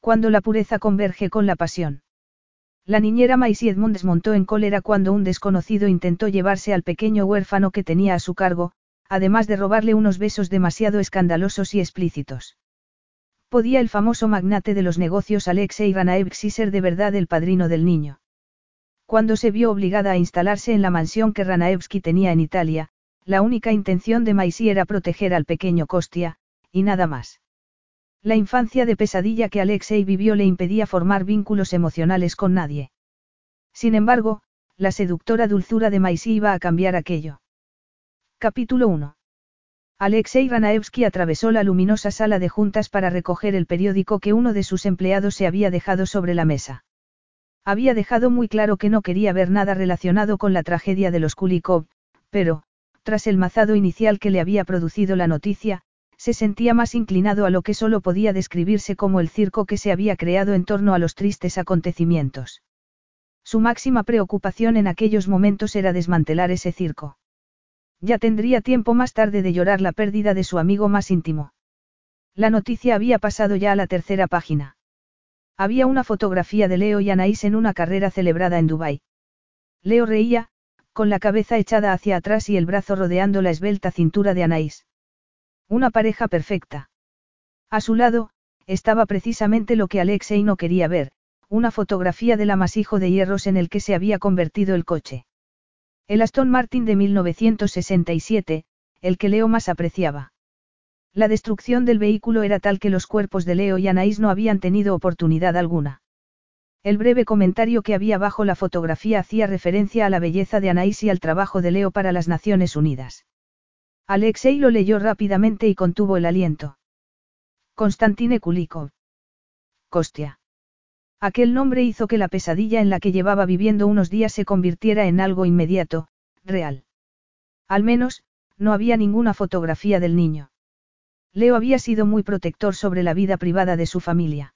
Cuando la pureza converge con la pasión. La niñera Maisie Edmund desmontó en cólera cuando un desconocido intentó llevarse al pequeño huérfano que tenía a su cargo, además de robarle unos besos demasiado escandalosos y explícitos. ¿Podía el famoso magnate de los negocios Alexei Ranaevsky ser de verdad el padrino del niño? Cuando se vio obligada a instalarse en la mansión que Ranaevsky tenía en Italia, la única intención de Maisie era proteger al pequeño Kostia, y nada más. La infancia de pesadilla que Alexei vivió le impedía formar vínculos emocionales con nadie. Sin embargo, la seductora dulzura de Maisy iba a cambiar aquello. Capítulo 1. Alexei Ranaevsky atravesó la luminosa sala de juntas para recoger el periódico que uno de sus empleados se había dejado sobre la mesa. Había dejado muy claro que no quería ver nada relacionado con la tragedia de los Kulikov, pero, tras el mazado inicial que le había producido la noticia, se sentía más inclinado a lo que solo podía describirse como el circo que se había creado en torno a los tristes acontecimientos. Su máxima preocupación en aquellos momentos era desmantelar ese circo. Ya tendría tiempo más tarde de llorar la pérdida de su amigo más íntimo. La noticia había pasado ya a la tercera página. Había una fotografía de Leo y Anaís en una carrera celebrada en Dubái. Leo reía, con la cabeza echada hacia atrás y el brazo rodeando la esbelta cintura de Anaís. Una pareja perfecta. A su lado, estaba precisamente lo que Alexei no quería ver, una fotografía del amasijo de hierros en el que se había convertido el coche. El Aston Martin de 1967, el que Leo más apreciaba. La destrucción del vehículo era tal que los cuerpos de Leo y Anaís no habían tenido oportunidad alguna. El breve comentario que había bajo la fotografía hacía referencia a la belleza de Anaís y al trabajo de Leo para las Naciones Unidas. Alexei lo leyó rápidamente y contuvo el aliento. Constantine Kulikov. Kostia. Aquel nombre hizo que la pesadilla en la que llevaba viviendo unos días se convirtiera en algo inmediato, real. Al menos, no había ninguna fotografía del niño. Leo había sido muy protector sobre la vida privada de su familia.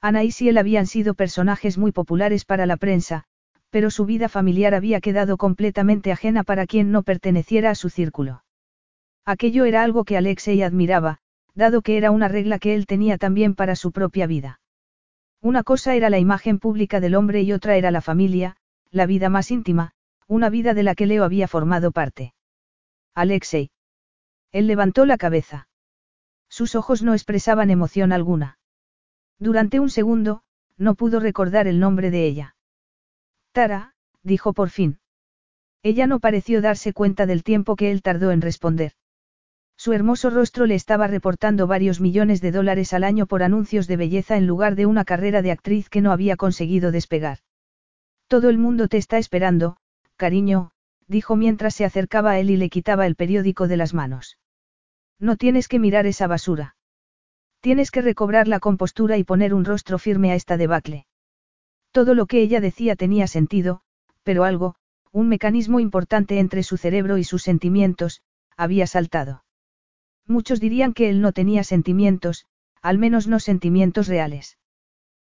Anaís y él habían sido personajes muy populares para la prensa, pero su vida familiar había quedado completamente ajena para quien no perteneciera a su círculo. Aquello era algo que Alexei admiraba, dado que era una regla que él tenía también para su propia vida. Una cosa era la imagen pública del hombre y otra era la familia, la vida más íntima, una vida de la que Leo había formado parte. Alexei. Él levantó la cabeza. Sus ojos no expresaban emoción alguna. Durante un segundo, no pudo recordar el nombre de ella. Tara, dijo por fin. Ella no pareció darse cuenta del tiempo que él tardó en responder. Su hermoso rostro le estaba reportando varios millones de dólares al año por anuncios de belleza en lugar de una carrera de actriz que no había conseguido despegar. Todo el mundo te está esperando, cariño, dijo mientras se acercaba a él y le quitaba el periódico de las manos. No tienes que mirar esa basura. Tienes que recobrar la compostura y poner un rostro firme a esta debacle. Todo lo que ella decía tenía sentido, pero algo, un mecanismo importante entre su cerebro y sus sentimientos, había saltado. Muchos dirían que él no tenía sentimientos, al menos no sentimientos reales.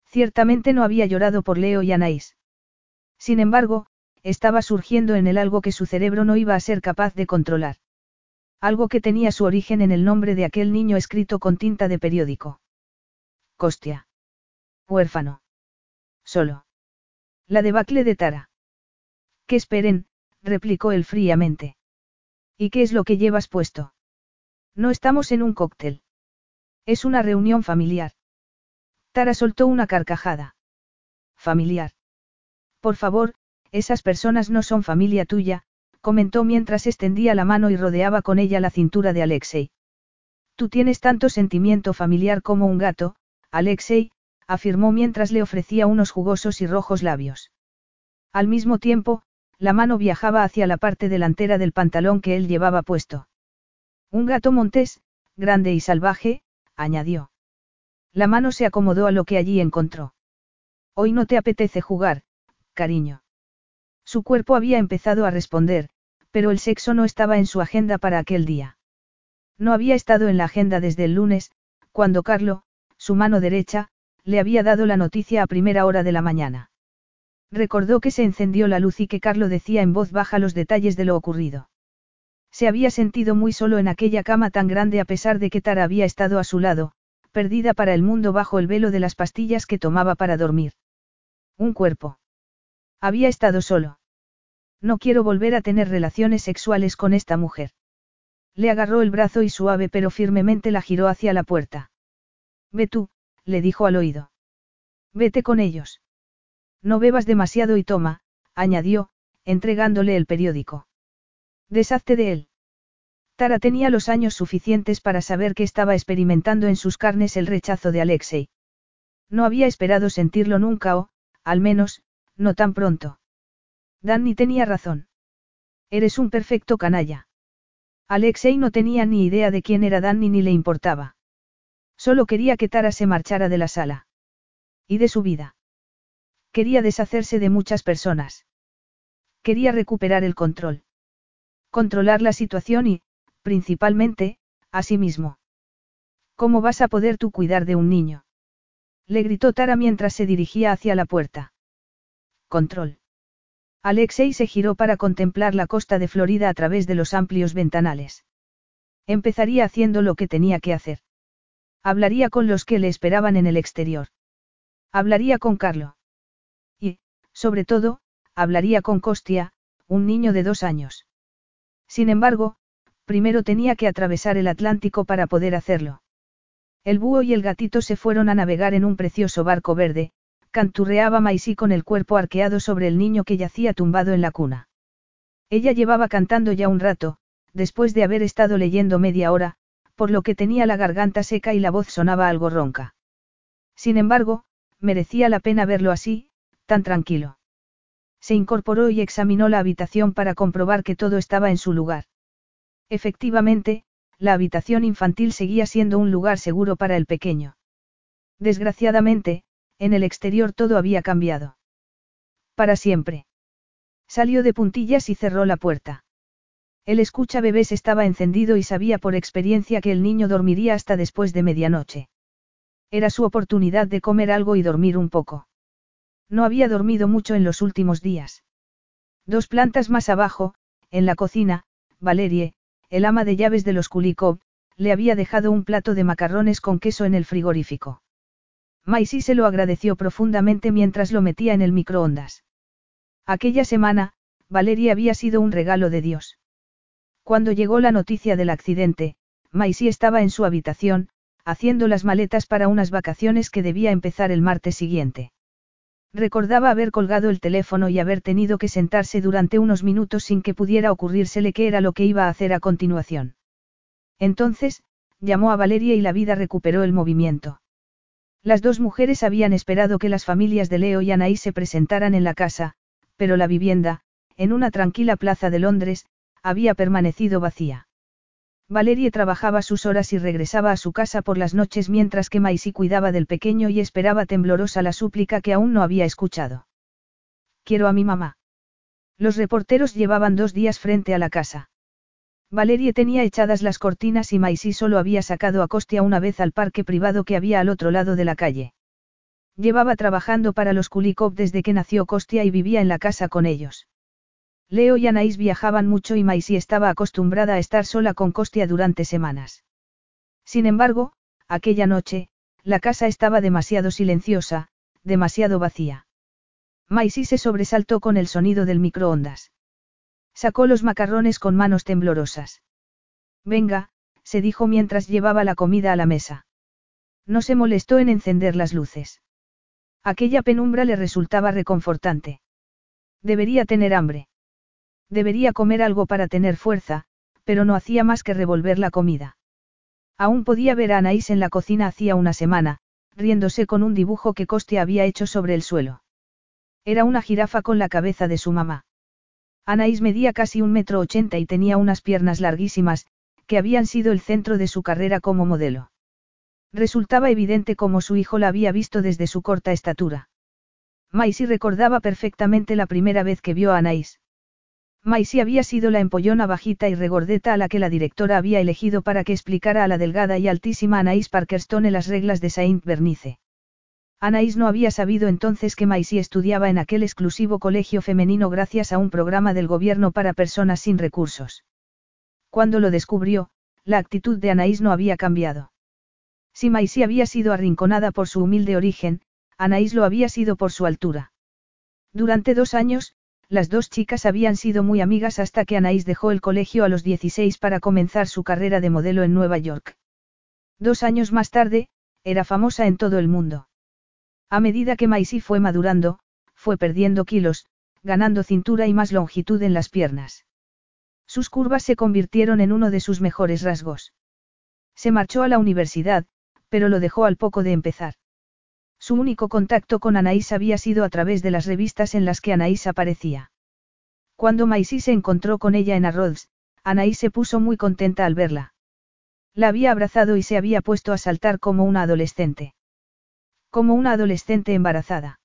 Ciertamente no había llorado por Leo y Anaís. Sin embargo, estaba surgiendo en él algo que su cerebro no iba a ser capaz de controlar. Algo que tenía su origen en el nombre de aquel niño escrito con tinta de periódico. Costia. Huérfano. Solo. La debacle de Tara. Que esperen, replicó él fríamente. ¿Y qué es lo que llevas puesto? No estamos en un cóctel. Es una reunión familiar. Tara soltó una carcajada. Familiar. Por favor, esas personas no son familia tuya, comentó mientras extendía la mano y rodeaba con ella la cintura de Alexei. Tú tienes tanto sentimiento familiar como un gato, Alexei, afirmó mientras le ofrecía unos jugosos y rojos labios. Al mismo tiempo, la mano viajaba hacia la parte delantera del pantalón que él llevaba puesto. Un gato montés, grande y salvaje, añadió. La mano se acomodó a lo que allí encontró. Hoy no te apetece jugar, cariño. Su cuerpo había empezado a responder, pero el sexo no estaba en su agenda para aquel día. No había estado en la agenda desde el lunes, cuando Carlo, su mano derecha, le había dado la noticia a primera hora de la mañana. Recordó que se encendió la luz y que Carlo decía en voz baja los detalles de lo ocurrido. Se había sentido muy solo en aquella cama tan grande a pesar de que Tara había estado a su lado, perdida para el mundo bajo el velo de las pastillas que tomaba para dormir. Un cuerpo. Había estado solo. No quiero volver a tener relaciones sexuales con esta mujer. Le agarró el brazo y suave pero firmemente la giró hacia la puerta. Ve tú, le dijo al oído. Vete con ellos. No bebas demasiado y toma, añadió, entregándole el periódico. Deshazte de él. Tara tenía los años suficientes para saber que estaba experimentando en sus carnes el rechazo de Alexei. No había esperado sentirlo nunca o, al menos, no tan pronto. Danny tenía razón. Eres un perfecto canalla. Alexei no tenía ni idea de quién era Danny ni le importaba. Solo quería que Tara se marchara de la sala. Y de su vida. Quería deshacerse de muchas personas. Quería recuperar el control. Controlar la situación y, principalmente, a sí mismo. ¿Cómo vas a poder tú cuidar de un niño? Le gritó Tara mientras se dirigía hacia la puerta. Control. Alexei se giró para contemplar la costa de Florida a través de los amplios ventanales. Empezaría haciendo lo que tenía que hacer. Hablaría con los que le esperaban en el exterior. Hablaría con Carlo. Y, sobre todo, hablaría con Costia, un niño de dos años. Sin embargo, primero tenía que atravesar el Atlántico para poder hacerlo. El búho y el gatito se fueron a navegar en un precioso barco verde, canturreaba Maisy con el cuerpo arqueado sobre el niño que yacía tumbado en la cuna. Ella llevaba cantando ya un rato, después de haber estado leyendo media hora, por lo que tenía la garganta seca y la voz sonaba algo ronca. Sin embargo, merecía la pena verlo así, tan tranquilo. Se incorporó y examinó la habitación para comprobar que todo estaba en su lugar. Efectivamente, la habitación infantil seguía siendo un lugar seguro para el pequeño. Desgraciadamente, en el exterior todo había cambiado. Para siempre. Salió de puntillas y cerró la puerta. El escucha bebés estaba encendido y sabía por experiencia que el niño dormiría hasta después de medianoche. Era su oportunidad de comer algo y dormir un poco. No había dormido mucho en los últimos días. Dos plantas más abajo, en la cocina, Valerie, el ama de llaves de los Kulikov, le había dejado un plato de macarrones con queso en el frigorífico. Maisie se lo agradeció profundamente mientras lo metía en el microondas. Aquella semana, Valeria había sido un regalo de Dios. Cuando llegó la noticia del accidente, Maisie estaba en su habitación, haciendo las maletas para unas vacaciones que debía empezar el martes siguiente. Recordaba haber colgado el teléfono y haber tenido que sentarse durante unos minutos sin que pudiera ocurrírsele qué era lo que iba a hacer a continuación. Entonces, llamó a Valeria y la vida recuperó el movimiento. Las dos mujeres habían esperado que las familias de Leo y Anaí se presentaran en la casa, pero la vivienda, en una tranquila plaza de Londres, había permanecido vacía. Valerie trabajaba sus horas y regresaba a su casa por las noches mientras que Maisie cuidaba del pequeño y esperaba temblorosa la súplica que aún no había escuchado. Quiero a mi mamá. Los reporteros llevaban dos días frente a la casa. Valerie tenía echadas las cortinas y Maisie solo había sacado a Costia una vez al parque privado que había al otro lado de la calle. Llevaba trabajando para los Kulikov desde que nació Costia y vivía en la casa con ellos. Leo y Anaís viajaban mucho y Maisie estaba acostumbrada a estar sola con Costia durante semanas. Sin embargo, aquella noche, la casa estaba demasiado silenciosa, demasiado vacía. Maisie se sobresaltó con el sonido del microondas. Sacó los macarrones con manos temblorosas. Venga, se dijo mientras llevaba la comida a la mesa. No se molestó en encender las luces. Aquella penumbra le resultaba reconfortante. Debería tener hambre. Debería comer algo para tener fuerza, pero no hacía más que revolver la comida. Aún podía ver a Anaís en la cocina hacía una semana, riéndose con un dibujo que Costia había hecho sobre el suelo. Era una jirafa con la cabeza de su mamá. Anaís medía casi un metro ochenta y tenía unas piernas larguísimas, que habían sido el centro de su carrera como modelo. Resultaba evidente cómo su hijo la había visto desde su corta estatura. Maisie recordaba perfectamente la primera vez que vio a Anaís. Maisie había sido la empollona bajita y regordeta a la que la directora había elegido para que explicara a la delgada y altísima Anaís Parkerstone las reglas de Saint Bernice. Anaís no había sabido entonces que Maisie estudiaba en aquel exclusivo colegio femenino gracias a un programa del gobierno para personas sin recursos. Cuando lo descubrió, la actitud de Anaís no había cambiado. Si Maisie había sido arrinconada por su humilde origen, Anaís lo había sido por su altura. Durante dos años, las dos chicas habían sido muy amigas hasta que Anaís dejó el colegio a los 16 para comenzar su carrera de modelo en Nueva York. Dos años más tarde, era famosa en todo el mundo. A medida que Maisie fue madurando, fue perdiendo kilos, ganando cintura y más longitud en las piernas. Sus curvas se convirtieron en uno de sus mejores rasgos. Se marchó a la universidad, pero lo dejó al poco de empezar. Su único contacto con Anaís había sido a través de las revistas en las que Anaís aparecía. Cuando Maisie se encontró con ella en Arrods, Anaís se puso muy contenta al verla. La había abrazado y se había puesto a saltar como una adolescente. Como una adolescente embarazada.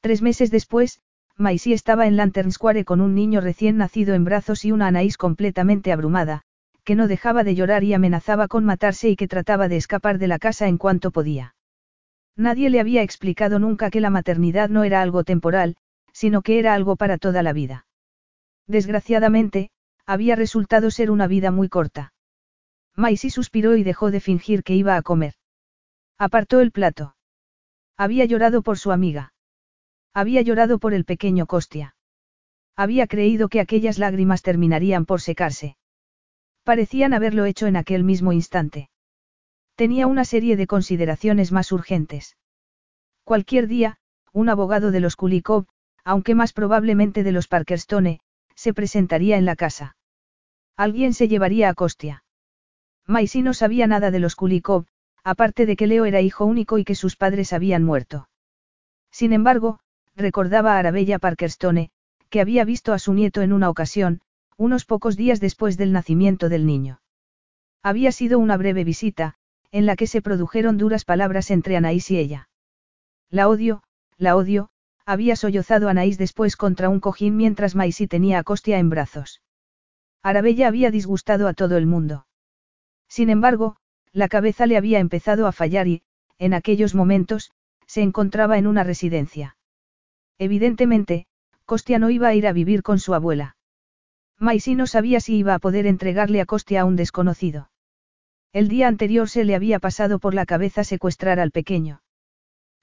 Tres meses después, Maisie estaba en Lantern Square con un niño recién nacido en brazos y una Anaís completamente abrumada, que no dejaba de llorar y amenazaba con matarse y que trataba de escapar de la casa en cuanto podía. Nadie le había explicado nunca que la maternidad no era algo temporal, sino que era algo para toda la vida. Desgraciadamente, había resultado ser una vida muy corta. Maisie suspiró y dejó de fingir que iba a comer. Apartó el plato. Había llorado por su amiga. Había llorado por el pequeño Costia. Había creído que aquellas lágrimas terminarían por secarse. Parecían haberlo hecho en aquel mismo instante. Tenía una serie de consideraciones más urgentes. Cualquier día, un abogado de los Kulikov, aunque más probablemente de los Parkerstone, se presentaría en la casa. Alguien se llevaría a Costia. Maisie no sabía nada de los Kulikov, aparte de que Leo era hijo único y que sus padres habían muerto. Sin embargo, recordaba a Arabella Parkerstone, que había visto a su nieto en una ocasión, unos pocos días después del nacimiento del niño. Había sido una breve visita, en la que se produjeron duras palabras entre Anaís y ella. La odio, la odio, había sollozado Anaís después contra un cojín mientras Maisie tenía a Costia en brazos. Arabella había disgustado a todo el mundo. Sin embargo, la cabeza le había empezado a fallar y, en aquellos momentos, se encontraba en una residencia. Evidentemente, Costia no iba a ir a vivir con su abuela. Maisie no sabía si iba a poder entregarle a Costia a un desconocido. El día anterior se le había pasado por la cabeza secuestrar al pequeño.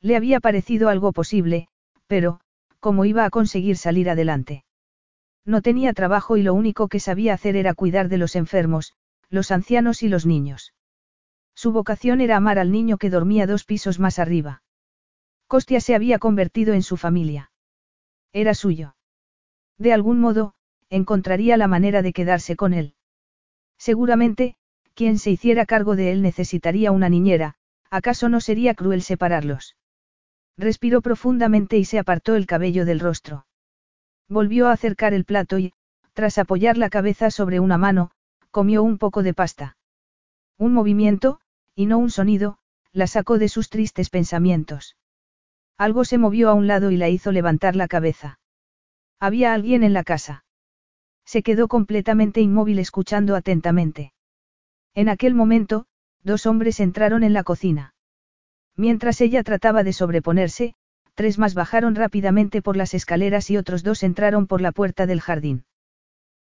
Le había parecido algo posible, pero, ¿cómo iba a conseguir salir adelante? No tenía trabajo y lo único que sabía hacer era cuidar de los enfermos, los ancianos y los niños. Su vocación era amar al niño que dormía dos pisos más arriba. Costia se había convertido en su familia. Era suyo. De algún modo, encontraría la manera de quedarse con él. Seguramente, quien se hiciera cargo de él necesitaría una niñera, ¿acaso no sería cruel separarlos? Respiró profundamente y se apartó el cabello del rostro. Volvió a acercar el plato y, tras apoyar la cabeza sobre una mano, comió un poco de pasta. Un movimiento, y no un sonido, la sacó de sus tristes pensamientos. Algo se movió a un lado y la hizo levantar la cabeza. Había alguien en la casa. Se quedó completamente inmóvil escuchando atentamente. En aquel momento, dos hombres entraron en la cocina. Mientras ella trataba de sobreponerse, tres más bajaron rápidamente por las escaleras y otros dos entraron por la puerta del jardín.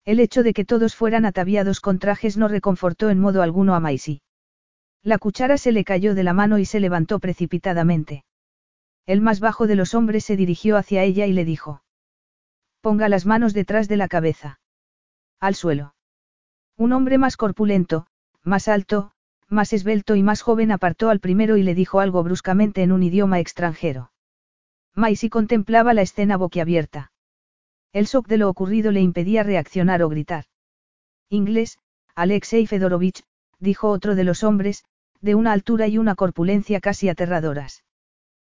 El hecho de que todos fueran ataviados con trajes no reconfortó en modo alguno a Maisie. La cuchara se le cayó de la mano y se levantó precipitadamente. El más bajo de los hombres se dirigió hacia ella y le dijo. Ponga las manos detrás de la cabeza. Al suelo. Un hombre más corpulento, más alto, más esbelto y más joven apartó al primero y le dijo algo bruscamente en un idioma extranjero. Maisie contemplaba la escena boquiabierta. El shock de lo ocurrido le impedía reaccionar o gritar. Inglés, Alexei Fedorovich, dijo otro de los hombres, de una altura y una corpulencia casi aterradoras.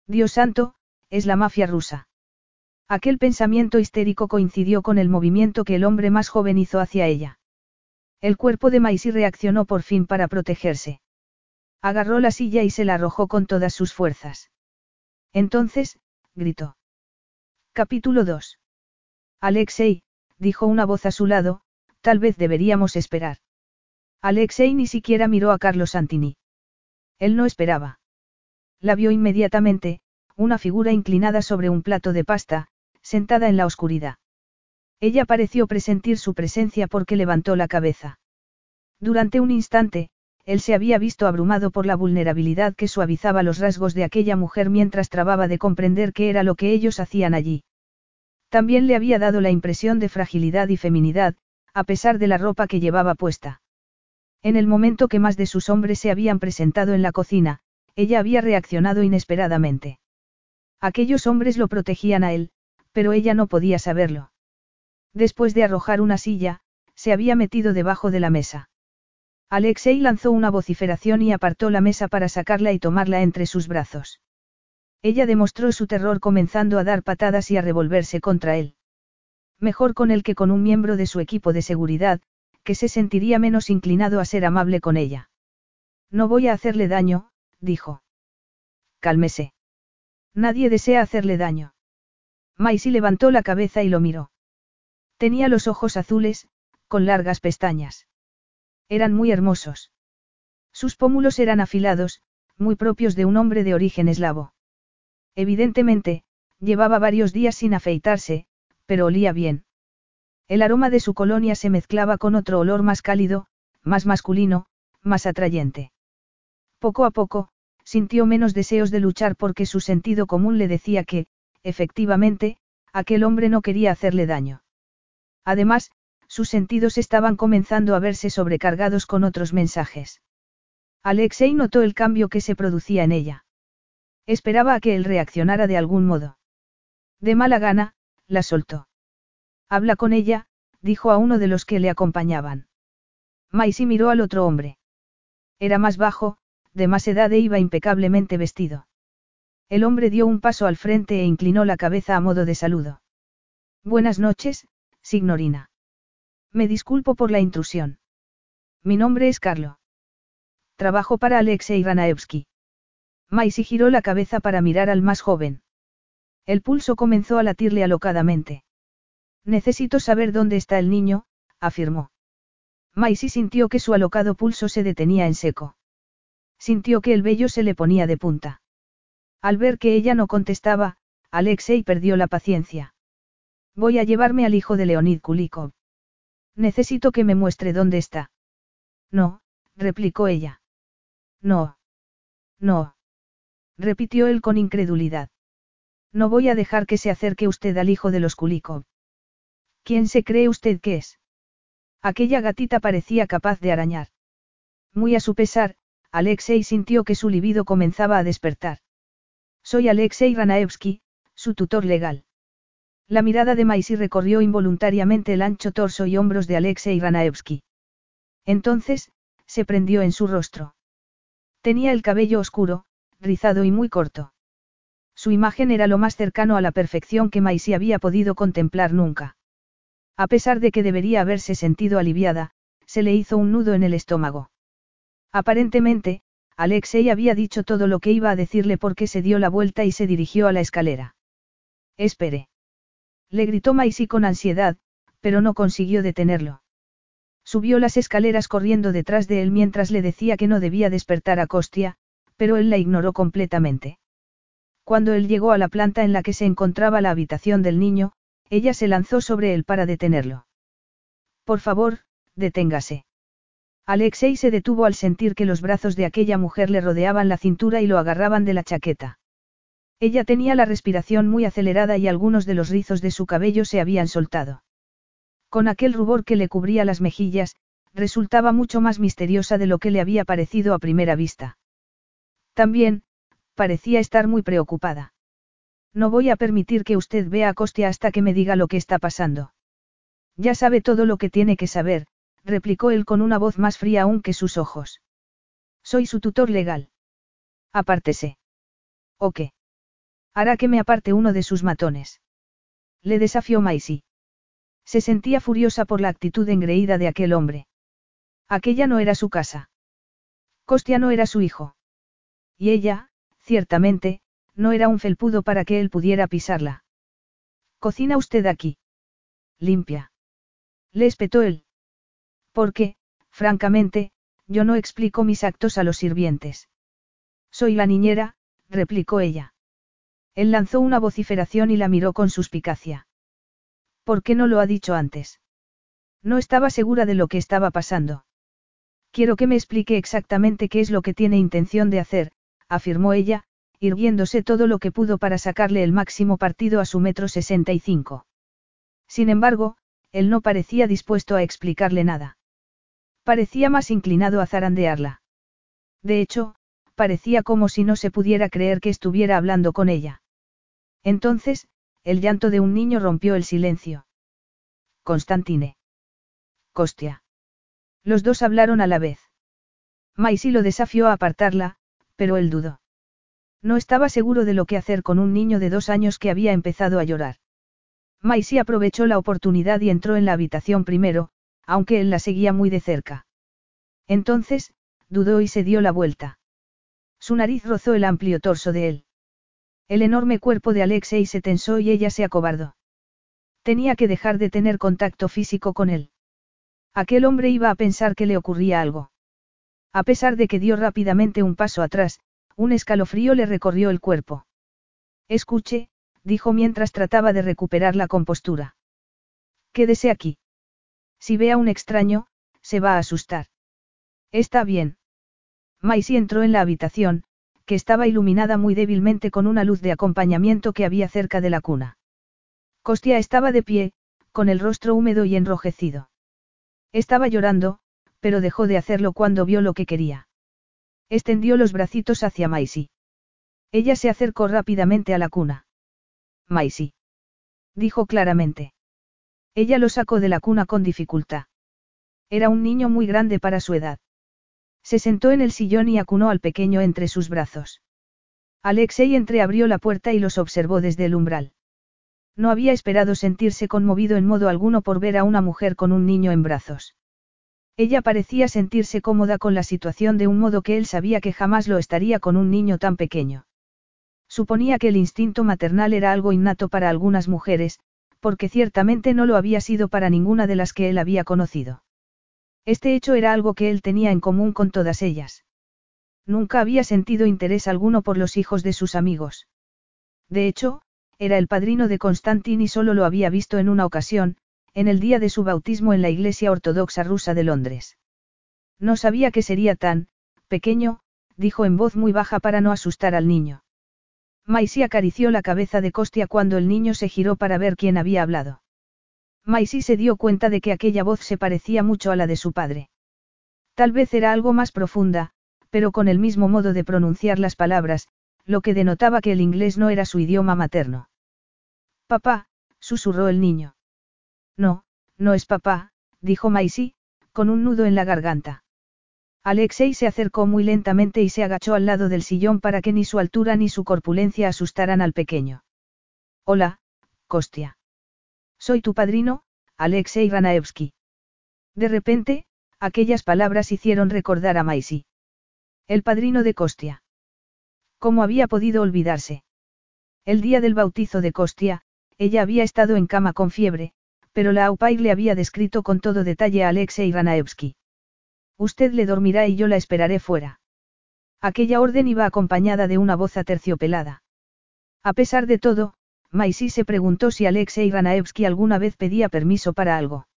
Dios santo, es la mafia rusa. Aquel pensamiento histérico coincidió con el movimiento que el hombre más joven hizo hacia ella. El cuerpo de Maisie reaccionó por fin para protegerse. Agarró la silla y se la arrojó con todas sus fuerzas. Entonces, gritó. Capítulo 2. Alexei, dijo una voz a su lado, tal vez deberíamos esperar. Alexei ni siquiera miró a Carlos Santini. Él no esperaba. La vio inmediatamente, una figura inclinada sobre un plato de pasta, sentada en la oscuridad. Ella pareció presentir su presencia porque levantó la cabeza. Durante un instante, él se había visto abrumado por la vulnerabilidad que suavizaba los rasgos de aquella mujer mientras trababa de comprender qué era lo que ellos hacían allí. También le había dado la impresión de fragilidad y feminidad, a pesar de la ropa que llevaba puesta. En el momento que más de sus hombres se habían presentado en la cocina, ella había reaccionado inesperadamente. Aquellos hombres lo protegían a él, pero ella no podía saberlo. Después de arrojar una silla, se había metido debajo de la mesa. Alexei lanzó una vociferación y apartó la mesa para sacarla y tomarla entre sus brazos. Ella demostró su terror comenzando a dar patadas y a revolverse contra él. Mejor con él que con un miembro de su equipo de seguridad, que se sentiría menos inclinado a ser amable con ella. No voy a hacerle daño, dijo. Cálmese. Nadie desea hacerle daño. Maisie levantó la cabeza y lo miró. Tenía los ojos azules, con largas pestañas. Eran muy hermosos. Sus pómulos eran afilados, muy propios de un hombre de origen eslavo. Evidentemente, llevaba varios días sin afeitarse, pero olía bien. El aroma de su colonia se mezclaba con otro olor más cálido, más masculino, más atrayente. Poco a poco, sintió menos deseos de luchar porque su sentido común le decía que, efectivamente, aquel hombre no quería hacerle daño. Además, sus sentidos estaban comenzando a verse sobrecargados con otros mensajes. Alexei notó el cambio que se producía en ella. Esperaba a que él reaccionara de algún modo. De mala gana, la soltó. Habla con ella, dijo a uno de los que le acompañaban. Maisie miró al otro hombre. Era más bajo, de más edad e iba impecablemente vestido. El hombre dio un paso al frente e inclinó la cabeza a modo de saludo. Buenas noches, signorina. Me disculpo por la intrusión. Mi nombre es Carlo. Trabajo para Alexei Ranaevsky. Maisie giró la cabeza para mirar al más joven. El pulso comenzó a latirle alocadamente. Necesito saber dónde está el niño, afirmó. Maisie sintió que su alocado pulso se detenía en seco. Sintió que el vello se le ponía de punta. Al ver que ella no contestaba, Alexei perdió la paciencia. Voy a llevarme al hijo de Leonid Kulikov. Necesito que me muestre dónde está. No, replicó ella. No. No. Repitió él con incredulidad. No voy a dejar que se acerque usted al hijo de los Kulikov. ¿Quién se cree usted que es? Aquella gatita parecía capaz de arañar. Muy a su pesar, Alexei sintió que su libido comenzaba a despertar. Soy Alexei Ranaevsky, su tutor legal. La mirada de Maisie recorrió involuntariamente el ancho torso y hombros de Alexei Ranaevsky. Entonces, se prendió en su rostro. Tenía el cabello oscuro, rizado y muy corto. Su imagen era lo más cercano a la perfección que Maisie había podido contemplar nunca. A pesar de que debería haberse sentido aliviada, se le hizo un nudo en el estómago. Aparentemente, Alexei había dicho todo lo que iba a decirle porque se dio la vuelta y se dirigió a la escalera. Espere. Le gritó Maisie con ansiedad, pero no consiguió detenerlo. Subió las escaleras corriendo detrás de él mientras le decía que no debía despertar a Costia, pero él la ignoró completamente. Cuando él llegó a la planta en la que se encontraba la habitación del niño, ella se lanzó sobre él para detenerlo. Por favor, deténgase. Alexei se detuvo al sentir que los brazos de aquella mujer le rodeaban la cintura y lo agarraban de la chaqueta. Ella tenía la respiración muy acelerada y algunos de los rizos de su cabello se habían soltado. Con aquel rubor que le cubría las mejillas, resultaba mucho más misteriosa de lo que le había parecido a primera vista. También, parecía estar muy preocupada. No voy a permitir que usted vea a Costia hasta que me diga lo que está pasando. Ya sabe todo lo que tiene que saber, replicó él con una voz más fría aún que sus ojos. Soy su tutor legal. Apártese. ¿O qué? Hará que me aparte uno de sus matones. Le desafió Maisie. Se sentía furiosa por la actitud engreída de aquel hombre. Aquella no era su casa. Costia no era su hijo. Y ella, ciertamente, no era un felpudo para que él pudiera pisarla. ¿Cocina usted aquí? Limpia. Le espetó él. Porque, francamente, yo no explico mis actos a los sirvientes. Soy la niñera, replicó ella. Él lanzó una vociferación y la miró con suspicacia. ¿Por qué no lo ha dicho antes? No estaba segura de lo que estaba pasando. Quiero que me explique exactamente qué es lo que tiene intención de hacer, afirmó ella, irguiéndose todo lo que pudo para sacarle el máximo partido a su metro sesenta y cinco. Sin embargo, él no parecía dispuesto a explicarle nada. Parecía más inclinado a zarandearla. De hecho, parecía como si no se pudiera creer que estuviera hablando con ella. Entonces, el llanto de un niño rompió el silencio. Constantine. Costia. Los dos hablaron a la vez. Maisy lo desafió a apartarla, pero él dudó. No estaba seguro de lo que hacer con un niño de dos años que había empezado a llorar. Maisy aprovechó la oportunidad y entró en la habitación primero, aunque él la seguía muy de cerca. Entonces, dudó y se dio la vuelta. Su nariz rozó el amplio torso de él. El enorme cuerpo de Alexei se tensó y ella se acobardó. Tenía que dejar de tener contacto físico con él. Aquel hombre iba a pensar que le ocurría algo. A pesar de que dio rápidamente un paso atrás, un escalofrío le recorrió el cuerpo. Escuche, dijo mientras trataba de recuperar la compostura. Quédese aquí. Si ve a un extraño, se va a asustar. Está bien. Maisie entró en la habitación, que estaba iluminada muy débilmente con una luz de acompañamiento que había cerca de la cuna. Costia estaba de pie, con el rostro húmedo y enrojecido. Estaba llorando, pero dejó de hacerlo cuando vio lo que quería. Extendió los bracitos hacia Maisie. Ella se acercó rápidamente a la cuna. Maisie. Dijo claramente. Ella lo sacó de la cuna con dificultad. Era un niño muy grande para su edad. Se sentó en el sillón y acunó al pequeño entre sus brazos. Alexei entreabrió la puerta y los observó desde el umbral. No había esperado sentirse conmovido en modo alguno por ver a una mujer con un niño en brazos. Ella parecía sentirse cómoda con la situación de un modo que él sabía que jamás lo estaría con un niño tan pequeño. Suponía que el instinto maternal era algo innato para algunas mujeres, porque ciertamente no lo había sido para ninguna de las que él había conocido. Este hecho era algo que él tenía en común con todas ellas. Nunca había sentido interés alguno por los hijos de sus amigos. De hecho, era el padrino de Constantin y solo lo había visto en una ocasión, en el día de su bautismo en la Iglesia Ortodoxa rusa de Londres. No sabía que sería tan, pequeño, dijo en voz muy baja para no asustar al niño. Maisie acarició la cabeza de Costia cuando el niño se giró para ver quién había hablado. Maisie se dio cuenta de que aquella voz se parecía mucho a la de su padre. Tal vez era algo más profunda, pero con el mismo modo de pronunciar las palabras, lo que denotaba que el inglés no era su idioma materno. Papá, susurró el niño. No, no es papá, dijo Maisie, con un nudo en la garganta. Alexei se acercó muy lentamente y se agachó al lado del sillón para que ni su altura ni su corpulencia asustaran al pequeño. Hola, Kostia. Soy tu padrino, Alexei Ranaevsky. De repente, aquellas palabras hicieron recordar a Maisie. El padrino de Kostia. ¿Cómo había podido olvidarse? El día del bautizo de Kostia, ella había estado en cama con fiebre, pero la Aupair le había descrito con todo detalle a Alexei Ranaevsky. Usted le dormirá y yo la esperaré fuera. Aquella orden iba acompañada de una voz aterciopelada. A pesar de todo, Maisy se preguntó si Alexei Ranaevsky alguna vez pedía permiso para algo.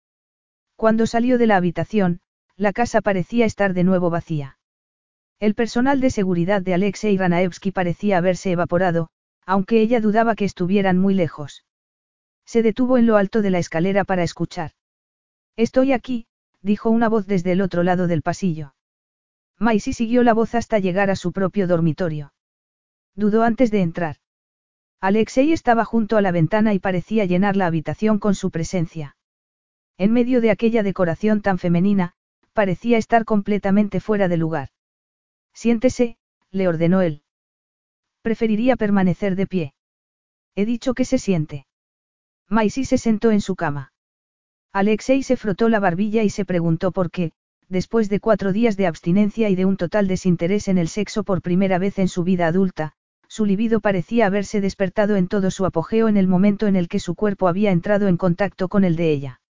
Cuando salió de la habitación, la casa parecía estar de nuevo vacía. El personal de seguridad de Alexei Ranaevsky parecía haberse evaporado, aunque ella dudaba que estuvieran muy lejos. Se detuvo en lo alto de la escalera para escuchar. Estoy aquí, dijo una voz desde el otro lado del pasillo. Maisie siguió la voz hasta llegar a su propio dormitorio. Dudó antes de entrar. Alexei estaba junto a la ventana y parecía llenar la habitación con su presencia. En medio de aquella decoración tan femenina, parecía estar completamente fuera de lugar. Siéntese, le ordenó él. Preferiría permanecer de pie. He dicho que se siente. Maisie se sentó en su cama. Alexei se frotó la barbilla y se preguntó por qué, después de cuatro días de abstinencia y de un total desinterés en el sexo por primera vez en su vida adulta, su libido parecía haberse despertado en todo su apogeo en el momento en el que su cuerpo había entrado en contacto con el de ella.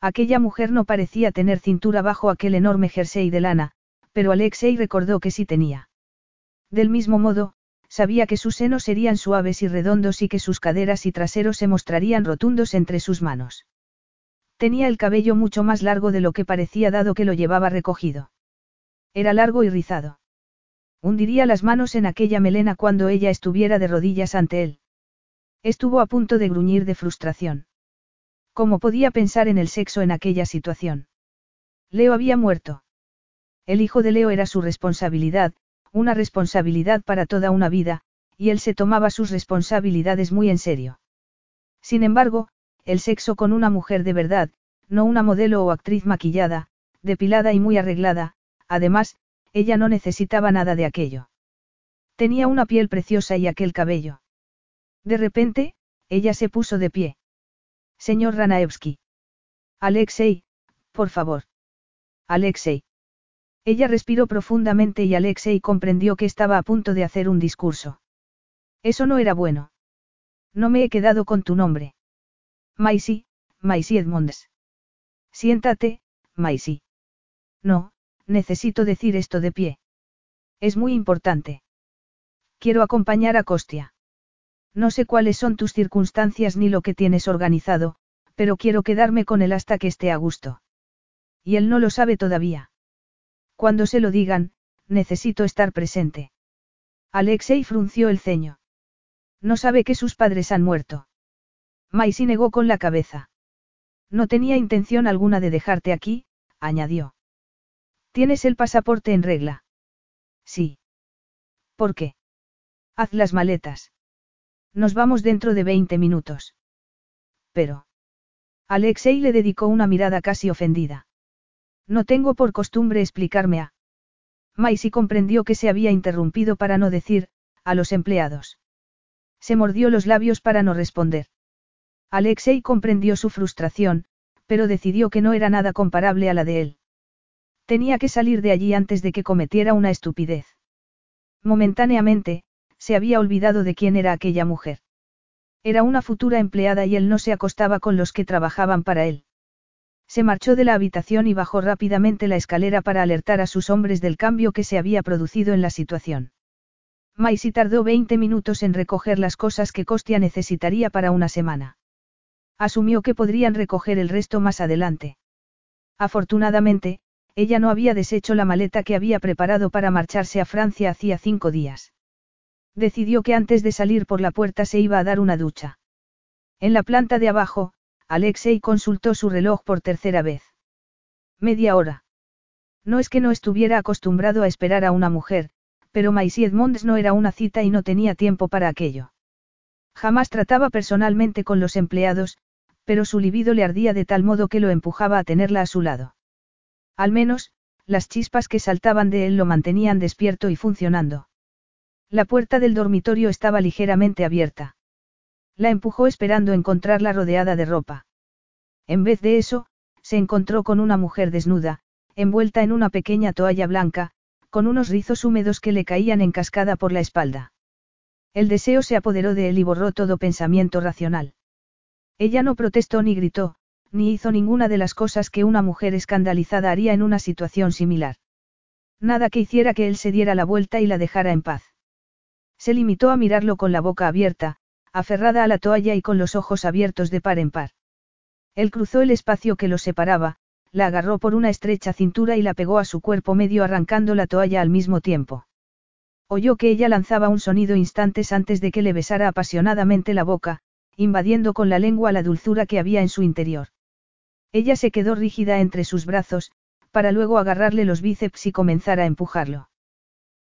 Aquella mujer no parecía tener cintura bajo aquel enorme jersey de lana, pero Alexei recordó que sí tenía. Del mismo modo, sabía que sus senos serían suaves y redondos y que sus caderas y traseros se mostrarían rotundos entre sus manos. Tenía el cabello mucho más largo de lo que parecía dado que lo llevaba recogido. Era largo y rizado. Hundiría las manos en aquella melena cuando ella estuviera de rodillas ante él. Estuvo a punto de gruñir de frustración. ¿Cómo podía pensar en el sexo en aquella situación? Leo había muerto. El hijo de Leo era su responsabilidad, una responsabilidad para toda una vida, y él se tomaba sus responsabilidades muy en serio. Sin embargo, el sexo con una mujer de verdad, no una modelo o actriz maquillada, depilada y muy arreglada, además, ella no necesitaba nada de aquello. Tenía una piel preciosa y aquel cabello. De repente, ella se puso de pie. Señor Ranaevsky. Alexei, por favor. Alexei. Ella respiró profundamente y Alexei comprendió que estaba a punto de hacer un discurso. Eso no era bueno. No me he quedado con tu nombre. Maisie, Maisie Edmonds. Siéntate, Maisie. No, necesito decir esto de pie. Es muy importante. Quiero acompañar a Costia. No sé cuáles son tus circunstancias ni lo que tienes organizado, pero quiero quedarme con él hasta que esté a gusto. Y él no lo sabe todavía. Cuando se lo digan, necesito estar presente. Alexei frunció el ceño. No sabe que sus padres han muerto. Maisie negó con la cabeza. No tenía intención alguna de dejarte aquí, añadió. ¿Tienes el pasaporte en regla? Sí. ¿Por qué? Haz las maletas. Nos vamos dentro de 20 minutos. Pero. Alexei le dedicó una mirada casi ofendida. No tengo por costumbre explicarme a. Maisie comprendió que se había interrumpido para no decir, a los empleados. Se mordió los labios para no responder. Alexei comprendió su frustración, pero decidió que no era nada comparable a la de él. Tenía que salir de allí antes de que cometiera una estupidez. Momentáneamente, se había olvidado de quién era aquella mujer. Era una futura empleada y él no se acostaba con los que trabajaban para él. Se marchó de la habitación y bajó rápidamente la escalera para alertar a sus hombres del cambio que se había producido en la situación. Maisie tardó 20 minutos en recoger las cosas que Costia necesitaría para una semana. Asumió que podrían recoger el resto más adelante. Afortunadamente, ella no había deshecho la maleta que había preparado para marcharse a Francia hacía cinco días. Decidió que antes de salir por la puerta se iba a dar una ducha. En la planta de abajo, Alexei consultó su reloj por tercera vez. Media hora. No es que no estuviera acostumbrado a esperar a una mujer, pero Maisie Edmonds no era una cita y no tenía tiempo para aquello. Jamás trataba personalmente con los empleados, pero su libido le ardía de tal modo que lo empujaba a tenerla a su lado. Al menos, las chispas que saltaban de él lo mantenían despierto y funcionando. La puerta del dormitorio estaba ligeramente abierta. La empujó esperando encontrarla rodeada de ropa. En vez de eso, se encontró con una mujer desnuda, envuelta en una pequeña toalla blanca, con unos rizos húmedos que le caían en cascada por la espalda. El deseo se apoderó de él y borró todo pensamiento racional. Ella no protestó ni gritó, ni hizo ninguna de las cosas que una mujer escandalizada haría en una situación similar. Nada que hiciera que él se diera la vuelta y la dejara en paz. Se limitó a mirarlo con la boca abierta, aferrada a la toalla y con los ojos abiertos de par en par. Él cruzó el espacio que los separaba, la agarró por una estrecha cintura y la pegó a su cuerpo medio arrancando la toalla al mismo tiempo. Oyó que ella lanzaba un sonido instantes antes de que le besara apasionadamente la boca, invadiendo con la lengua la dulzura que había en su interior. Ella se quedó rígida entre sus brazos, para luego agarrarle los bíceps y comenzar a empujarlo.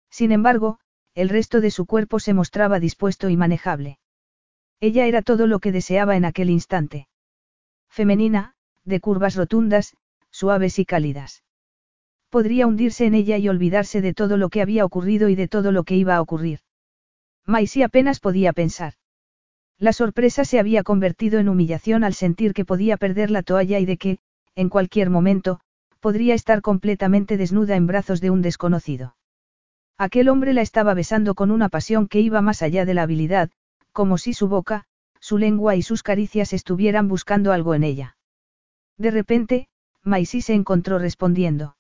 Sin embargo, el resto de su cuerpo se mostraba dispuesto y manejable. Ella era todo lo que deseaba en aquel instante. Femenina, de curvas rotundas, suaves y cálidas. Podría hundirse en ella y olvidarse de todo lo que había ocurrido y de todo lo que iba a ocurrir. Maisie apenas podía pensar. La sorpresa se había convertido en humillación al sentir que podía perder la toalla y de que, en cualquier momento, podría estar completamente desnuda en brazos de un desconocido. Aquel hombre la estaba besando con una pasión que iba más allá de la habilidad, como si su boca, su lengua y sus caricias estuvieran buscando algo en ella. De repente, Maisie se encontró respondiendo.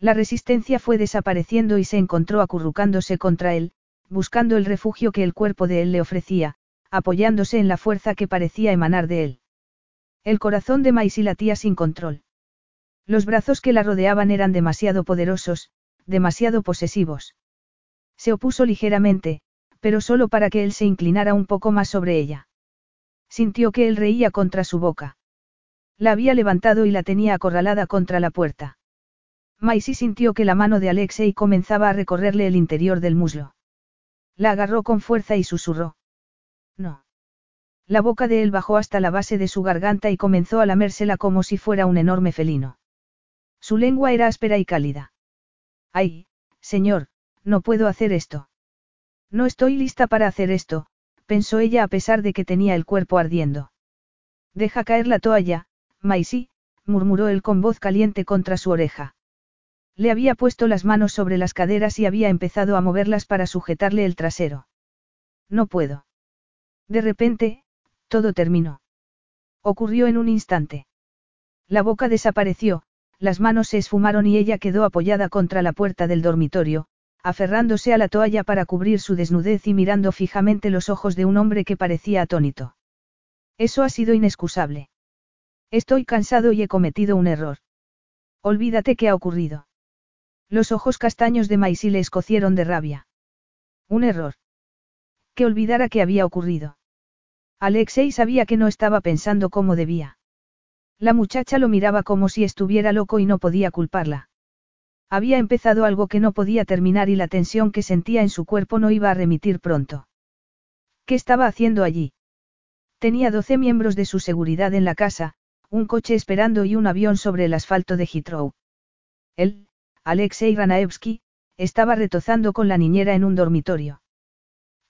La resistencia fue desapareciendo y se encontró acurrucándose contra él, buscando el refugio que el cuerpo de él le ofrecía, apoyándose en la fuerza que parecía emanar de él. El corazón de Maisie latía sin control. Los brazos que la rodeaban eran demasiado poderosos, demasiado posesivos. Se opuso ligeramente, pero solo para que él se inclinara un poco más sobre ella. Sintió que él reía contra su boca. La había levantado y la tenía acorralada contra la puerta. Maisie sintió que la mano de Alexei comenzaba a recorrerle el interior del muslo. La agarró con fuerza y susurró. No. La boca de él bajó hasta la base de su garganta y comenzó a lamérsela como si fuera un enorme felino. Su lengua era áspera y cálida. Ay, señor, no puedo hacer esto. No estoy lista para hacer esto, pensó ella a pesar de que tenía el cuerpo ardiendo. Deja caer la toalla, Maisie, murmuró él con voz caliente contra su oreja. Le había puesto las manos sobre las caderas y había empezado a moverlas para sujetarle el trasero. No puedo. De repente, todo terminó. Ocurrió en un instante. La boca desapareció, las manos se esfumaron y ella quedó apoyada contra la puerta del dormitorio, aferrándose a la toalla para cubrir su desnudez y mirando fijamente los ojos de un hombre que parecía atónito. Eso ha sido inexcusable. Estoy cansado y he cometido un error. Olvídate qué ha ocurrido. Los ojos castaños de Maisie le escocieron de rabia. Un error. Que olvidara que había ocurrido. Alexei sabía que no estaba pensando como debía. La muchacha lo miraba como si estuviera loco y no podía culparla. Había empezado algo que no podía terminar y la tensión que sentía en su cuerpo no iba a remitir pronto. ¿Qué estaba haciendo allí? Tenía doce miembros de su seguridad en la casa, un coche esperando y un avión sobre el asfalto de Heathrow. Él, Alexei Ranaevsky, estaba retozando con la niñera en un dormitorio.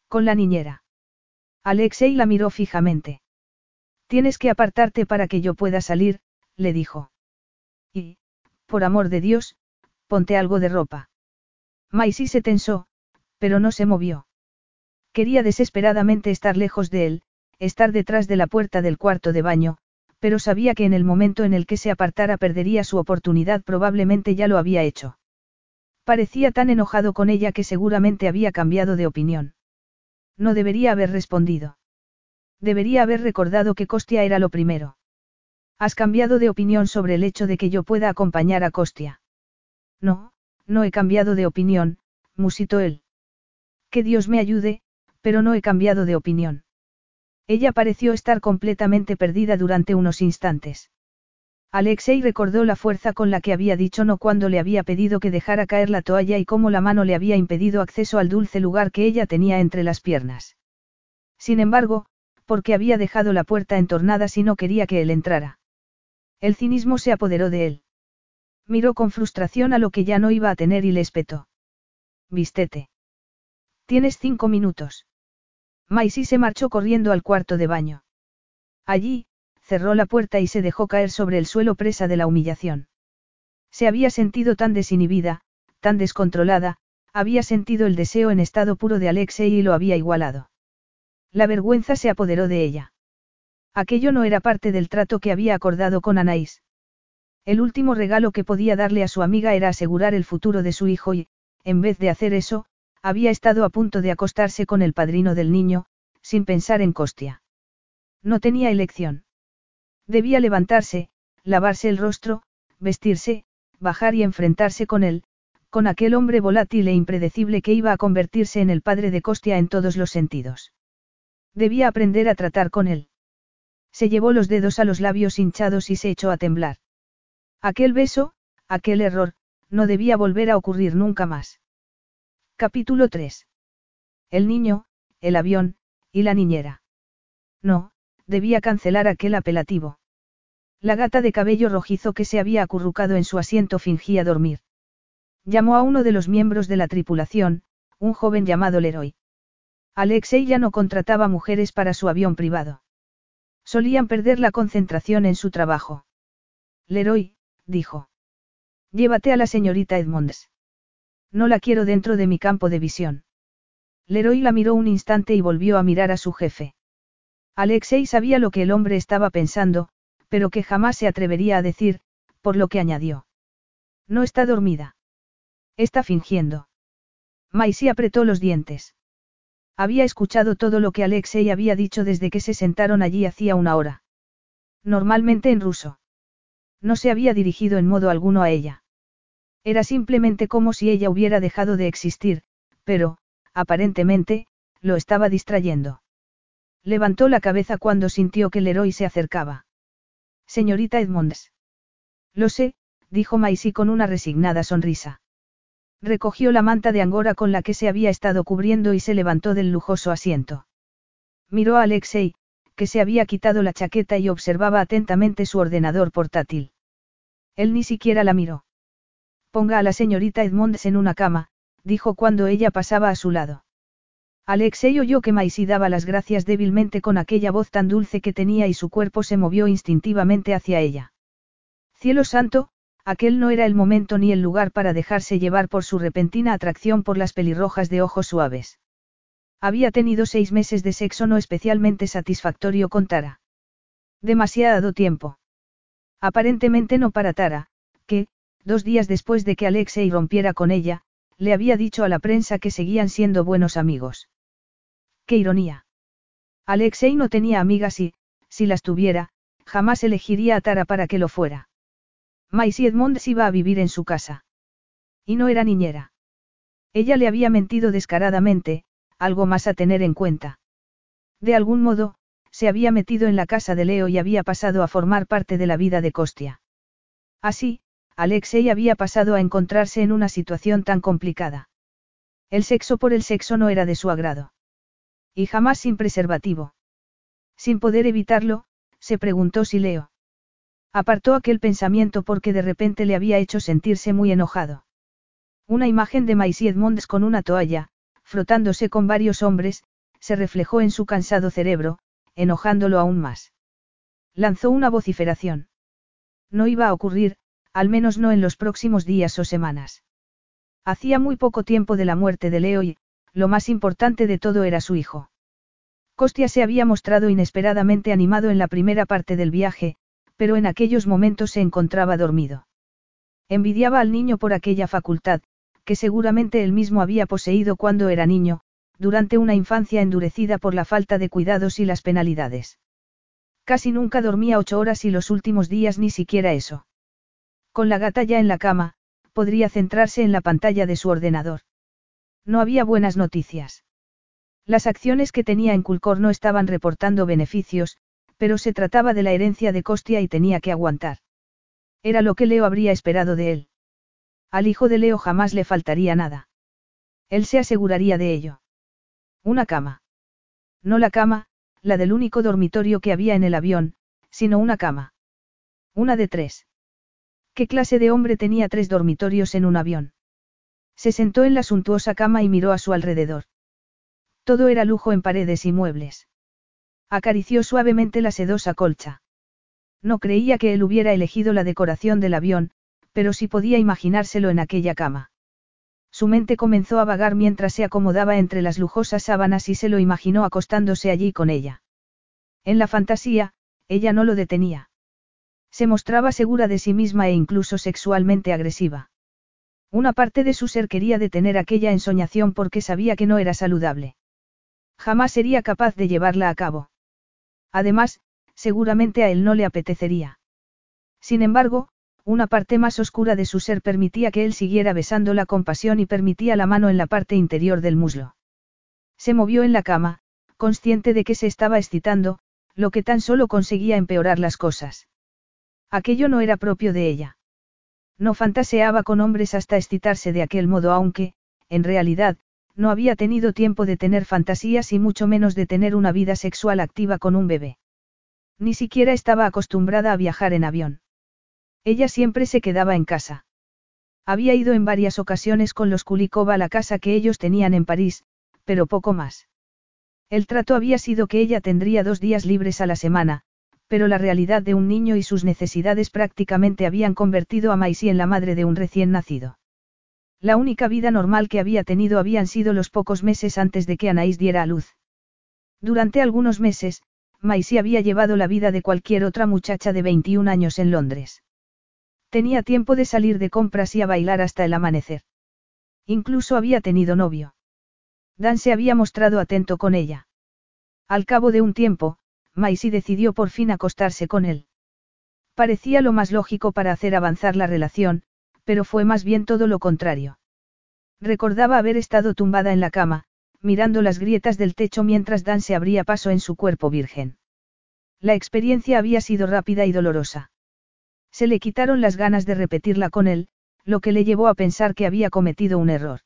Con la niñera. Alexei la miró fijamente. Tienes que apartarte para que yo pueda salir, le dijo. Y, por amor de Dios, ponte algo de ropa. Maisie se tensó, pero no se movió. Quería desesperadamente estar lejos de él, estar detrás de la puerta del cuarto de baño, pero sabía que en el momento en el que se apartara perdería su oportunidad, probablemente ya lo había hecho. Parecía tan enojado con ella que seguramente había cambiado de opinión. No debería haber respondido. Debería haber recordado que Costia era lo primero. Has cambiado de opinión sobre el hecho de que yo pueda acompañar a Costia. No, no he cambiado de opinión, musitó él. Que Dios me ayude, pero no he cambiado de opinión. Ella pareció estar completamente perdida durante unos instantes. Alexei recordó la fuerza con la que había dicho no cuando le había pedido que dejara caer la toalla y cómo la mano le había impedido acceso al dulce lugar que ella tenía entre las piernas. Sin embargo, porque había dejado la puerta entornada si no quería que él entrara. El cinismo se apoderó de él. Miró con frustración a lo que ya no iba a tener y le espetó. Vístete. Tienes cinco minutos. Maisie se marchó corriendo al cuarto de baño. Allí, cerró la puerta y se dejó caer sobre el suelo presa de la humillación. Se había sentido tan desinhibida, tan descontrolada, había sentido el deseo en estado puro de Alexei y lo había igualado. La vergüenza se apoderó de ella. Aquello no era parte del trato que había acordado con Anaís. El último regalo que podía darle a su amiga era asegurar el futuro de su hijo y, en vez de hacer eso, había estado a punto de acostarse con el padrino del niño, sin pensar en Costia. No tenía elección. Debía levantarse, lavarse el rostro, vestirse, bajar y enfrentarse con él, con aquel hombre volátil e impredecible que iba a convertirse en el padre de Costia en todos los sentidos. Debía aprender a tratar con él. Se llevó los dedos a los labios hinchados y se echó a temblar. Aquel beso, aquel error, no debía volver a ocurrir nunca más. Capítulo 3. El niño, el avión, y la niñera. No, debía cancelar aquel apelativo. La gata de cabello rojizo que se había acurrucado en su asiento fingía dormir. Llamó a uno de los miembros de la tripulación, un joven llamado Leroy. Alexei ya no contrataba mujeres para su avión privado. Solían perder la concentración en su trabajo. Leroy, dijo. Llévate a la señorita Edmonds. No la quiero dentro de mi campo de visión. Leroy la miró un instante y volvió a mirar a su jefe. Alexei sabía lo que el hombre estaba pensando, pero que jamás se atrevería a decir, por lo que añadió. No está dormida. Está fingiendo. Maisie apretó los dientes. Había escuchado todo lo que Alexei había dicho desde que se sentaron allí hacía una hora. Normalmente en ruso. No se había dirigido en modo alguno a ella. Era simplemente como si ella hubiera dejado de existir, pero, aparentemente, lo estaba distrayendo. Levantó la cabeza cuando sintió que Leroy se acercaba. Señorita Edmonds. Lo sé, dijo Maisie con una resignada sonrisa. Recogió la manta de angora con la que se había estado cubriendo y se levantó del lujoso asiento. Miró a Alexei, que se había quitado la chaqueta y observaba atentamente su ordenador portátil. Él ni siquiera la miró. Ponga a la señorita Edmonds en una cama, dijo cuando ella pasaba a su lado. Alexei oyó que Maisie daba las gracias débilmente con aquella voz tan dulce que tenía y su cuerpo se movió instintivamente hacia ella. Cielo santo, aquel no era el momento ni el lugar para dejarse llevar por su repentina atracción por las pelirrojas de ojos suaves. Había tenido seis meses de sexo no especialmente satisfactorio con Tara. Demasiado tiempo. Aparentemente no para Tara, que, dos días después de que Alexei rompiera con ella, le había dicho a la prensa que seguían siendo buenos amigos. ¡Qué ironía! Alexei no tenía amigas y, si las tuviera, jamás elegiría a Tara para que lo fuera. Maisie Edmonds iba a vivir en su casa. Y no era niñera. Ella le había mentido descaradamente, algo más a tener en cuenta. De algún modo, se había metido en la casa de Leo y había pasado a formar parte de la vida de Costia. Así, Alexei había pasado a encontrarse en una situación tan complicada. El sexo por el sexo no era de su agrado. Y jamás sin preservativo. Sin poder evitarlo, se preguntó si Leo. Apartó aquel pensamiento porque de repente le había hecho sentirse muy enojado. Una imagen de Maisie Edmonds con una toalla, frotándose con varios hombres, se reflejó en su cansado cerebro, enojándolo aún más. Lanzó una vociferación. No iba a ocurrir, al menos no en los próximos días o semanas. Hacía muy poco tiempo de la muerte de Leo y, lo más importante de todo era su hijo. Costia se había mostrado inesperadamente animado en la primera parte del viaje, pero en aquellos momentos se encontraba dormido. Envidiaba al niño por aquella facultad, que seguramente él mismo había poseído cuando era niño, durante una infancia endurecida por la falta de cuidados y las penalidades. Casi nunca dormía ocho horas y los últimos días ni siquiera eso. Con la gata ya en la cama, podría centrarse en la pantalla de su ordenador. No había buenas noticias. Las acciones que tenía en Culcor no estaban reportando beneficios, pero se trataba de la herencia de Costia y tenía que aguantar. Era lo que Leo habría esperado de él. Al hijo de Leo jamás le faltaría nada. Él se aseguraría de ello. Una cama. No la cama, la del único dormitorio que había en el avión, sino una cama. Una de tres. ¿Qué clase de hombre tenía tres dormitorios en un avión? Se sentó en la suntuosa cama y miró a su alrededor. Todo era lujo en paredes y muebles. Acarició suavemente la sedosa colcha. No creía que él hubiera elegido la decoración del avión, pero sí podía imaginárselo en aquella cama. Su mente comenzó a vagar mientras se acomodaba entre las lujosas sábanas y se lo imaginó acostándose allí con ella. En la fantasía, ella no lo detenía. Se mostraba segura de sí misma e incluso sexualmente agresiva. Una parte de su ser quería detener aquella ensoñación porque sabía que no era saludable. Jamás sería capaz de llevarla a cabo. Además, seguramente a él no le apetecería. Sin embargo, una parte más oscura de su ser permitía que él siguiera besándola con pasión y permitía la mano en la parte interior del muslo. Se movió en la cama, consciente de que se estaba excitando, lo que tan solo conseguía empeorar las cosas. Aquello no era propio de ella. No fantaseaba con hombres hasta excitarse de aquel modo aunque, en realidad, no había tenido tiempo de tener fantasías y mucho menos de tener una vida sexual activa con un bebé. Ni siquiera estaba acostumbrada a viajar en avión. Ella siempre se quedaba en casa. Había ido en varias ocasiones con los Kulikova a la casa que ellos tenían en París, pero poco más. El trato había sido que ella tendría dos días libres a la semana, pero la realidad de un niño y sus necesidades prácticamente habían convertido a Maisie en la madre de un recién nacido. La única vida normal que había tenido habían sido los pocos meses antes de que Anaís diera a luz. Durante algunos meses, Maisie había llevado la vida de cualquier otra muchacha de 21 años en Londres. Tenía tiempo de salir de compras y a bailar hasta el amanecer. Incluso había tenido novio. Dan se había mostrado atento con ella. Al cabo de un tiempo, Maisie decidió por fin acostarse con él. Parecía lo más lógico para hacer avanzar la relación, pero fue más bien todo lo contrario. Recordaba haber estado tumbada en la cama, mirando las grietas del techo mientras Dan se abría paso en su cuerpo virgen. La experiencia había sido rápida y dolorosa. Se le quitaron las ganas de repetirla con él, lo que le llevó a pensar que había cometido un error.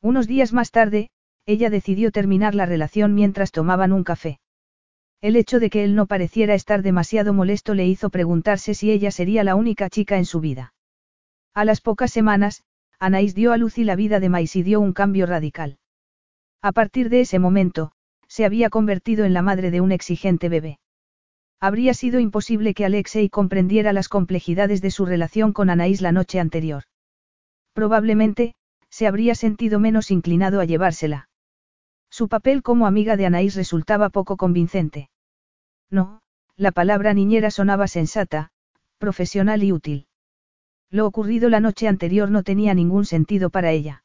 Unos días más tarde, ella decidió terminar la relación mientras tomaban un café. El hecho de que él no pareciera estar demasiado molesto le hizo preguntarse si ella sería la única chica en su vida. A las pocas semanas, Anaís dio a luz y la vida de Maisie dio un cambio radical. A partir de ese momento, se había convertido en la madre de un exigente bebé. Habría sido imposible que Alexei comprendiera las complejidades de su relación con Anaís la noche anterior. Probablemente, se habría sentido menos inclinado a llevársela. Su papel como amiga de Anaís resultaba poco convincente. No, la palabra niñera sonaba sensata, profesional y útil. Lo ocurrido la noche anterior no tenía ningún sentido para ella.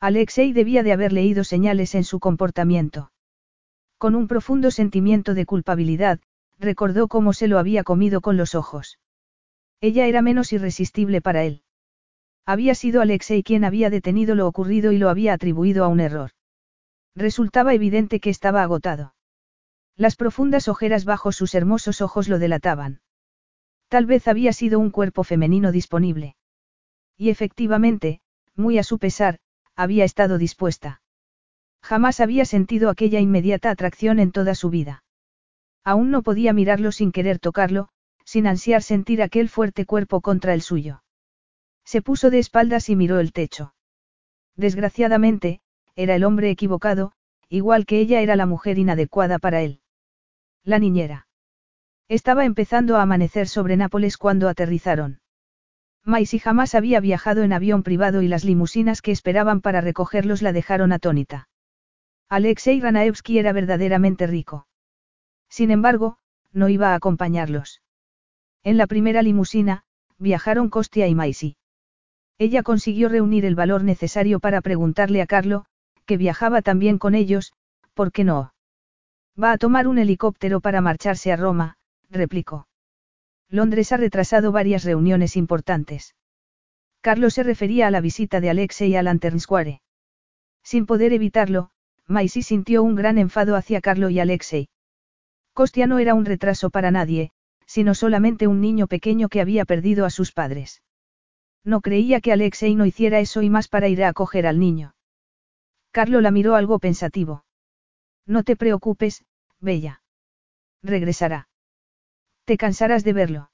Alexei debía de haber leído señales en su comportamiento. Con un profundo sentimiento de culpabilidad, recordó cómo se lo había comido con los ojos. Ella era menos irresistible para él. Había sido Alexei quien había detenido lo ocurrido y lo había atribuido a un error. Resultaba evidente que estaba agotado. Las profundas ojeras bajo sus hermosos ojos lo delataban. Tal vez había sido un cuerpo femenino disponible. Y efectivamente, muy a su pesar, había estado dispuesta. Jamás había sentido aquella inmediata atracción en toda su vida. Aún no podía mirarlo sin querer tocarlo, sin ansiar sentir aquel fuerte cuerpo contra el suyo. Se puso de espaldas y miró el techo. Desgraciadamente, era el hombre equivocado, igual que ella era la mujer inadecuada para él. La niñera. Estaba empezando a amanecer sobre Nápoles cuando aterrizaron. Maisie jamás había viajado en avión privado y las limusinas que esperaban para recogerlos la dejaron atónita. Alexei Ranaevsky era verdaderamente rico. Sin embargo, no iba a acompañarlos. En la primera limusina, viajaron Kostia y Maisie. Ella consiguió reunir el valor necesario para preguntarle a Carlo, que viajaba también con ellos, ¿por qué no? Va a tomar un helicóptero para marcharse a Roma, replicó. Londres ha retrasado varias reuniones importantes. Carlos se refería a la visita de Alexei a Lantern Square. Sin poder evitarlo, Maisie sintió un gran enfado hacia Carlo y Alexei. Kostia no era un retraso para nadie, sino solamente un niño pequeño que había perdido a sus padres. No creía que Alexei no hiciera eso y más para ir a acoger al niño. Carlo la miró algo pensativo. No te preocupes, Bella. Regresará. Te cansarás de verlo.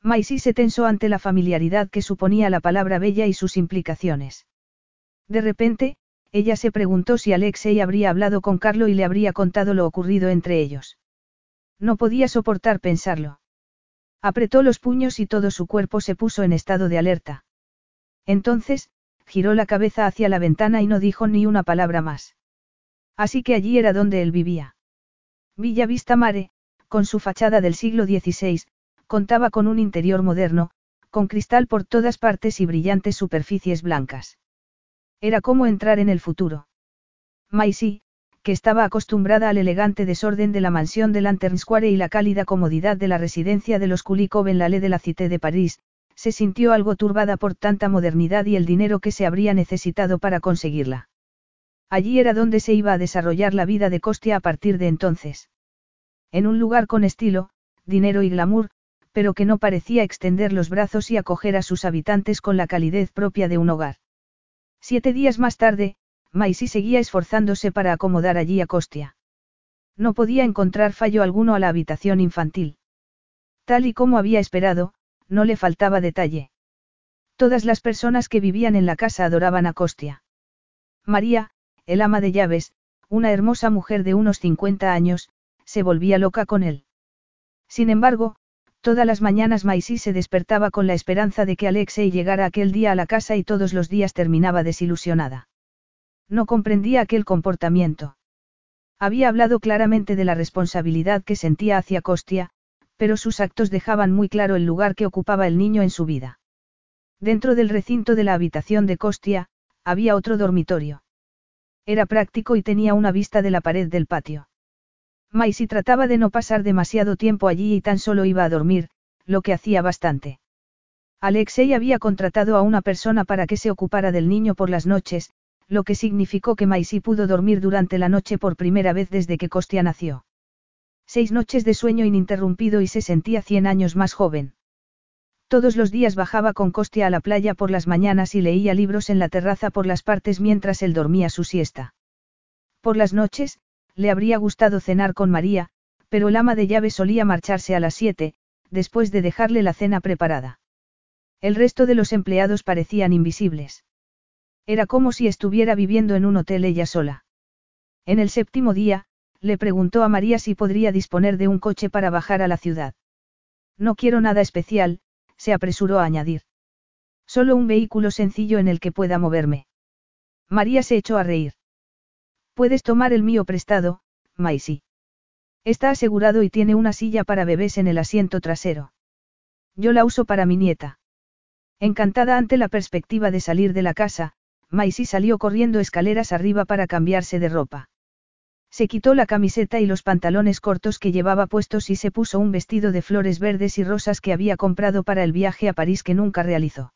Maisie se tensó ante la familiaridad que suponía la palabra Bella y sus implicaciones. De repente, ella se preguntó si Alexei habría hablado con Carlo y le habría contado lo ocurrido entre ellos. No podía soportar pensarlo. Apretó los puños y todo su cuerpo se puso en estado de alerta. Entonces, giró la cabeza hacia la ventana y no dijo ni una palabra más. Así que allí era donde él vivía. Villa Vista Mare, con su fachada del siglo XVI, contaba con un interior moderno, con cristal por todas partes y brillantes superficies blancas. Era como entrar en el futuro. Maisie, que estaba acostumbrada al elegante desorden de la mansión de Lantern Square y la cálida comodidad de la residencia de los Kulikov en la Ley de la Cité de París, se sintió algo turbada por tanta modernidad y el dinero que se habría necesitado para conseguirla. Allí era donde se iba a desarrollar la vida de Costia a partir de entonces. En un lugar con estilo, dinero y glamour, pero que no parecía extender los brazos y acoger a sus habitantes con la calidez propia de un hogar. Siete días más tarde, Maisie seguía esforzándose para acomodar allí a Costia. No podía encontrar fallo alguno a la habitación infantil. Tal y como había esperado, no le faltaba detalle. Todas las personas que vivían en la casa adoraban a Costia. María, el ama de llaves, una hermosa mujer de unos 50 años, se volvía loca con él. Sin embargo, todas las mañanas Maisy se despertaba con la esperanza de que Alexei llegara aquel día a la casa y todos los días terminaba desilusionada. No comprendía aquel comportamiento. Había hablado claramente de la responsabilidad que sentía hacia Costia, pero sus actos dejaban muy claro el lugar que ocupaba el niño en su vida. Dentro del recinto de la habitación de Costia, había otro dormitorio. Era práctico y tenía una vista de la pared del patio. Maisie trataba de no pasar demasiado tiempo allí y tan solo iba a dormir, lo que hacía bastante. Alexei había contratado a una persona para que se ocupara del niño por las noches, lo que significó que Maisie pudo dormir durante la noche por primera vez desde que Costia nació. Seis noches de sueño ininterrumpido y se sentía cien años más joven. Todos los días bajaba con Costia a la playa por las mañanas y leía libros en la terraza por las partes mientras él dormía su siesta. Por las noches, le habría gustado cenar con María, pero el ama de llave solía marcharse a las siete, después de dejarle la cena preparada. El resto de los empleados parecían invisibles. Era como si estuviera viviendo en un hotel ella sola. En el séptimo día, le preguntó a María si podría disponer de un coche para bajar a la ciudad. No quiero nada especial, se apresuró a añadir. Solo un vehículo sencillo en el que pueda moverme. María se echó a reír. Puedes tomar el mío prestado, Maisie. Está asegurado y tiene una silla para bebés en el asiento trasero. Yo la uso para mi nieta. Encantada ante la perspectiva de salir de la casa, Maisie salió corriendo escaleras arriba para cambiarse de ropa. Se quitó la camiseta y los pantalones cortos que llevaba puestos y se puso un vestido de flores verdes y rosas que había comprado para el viaje a París que nunca realizó.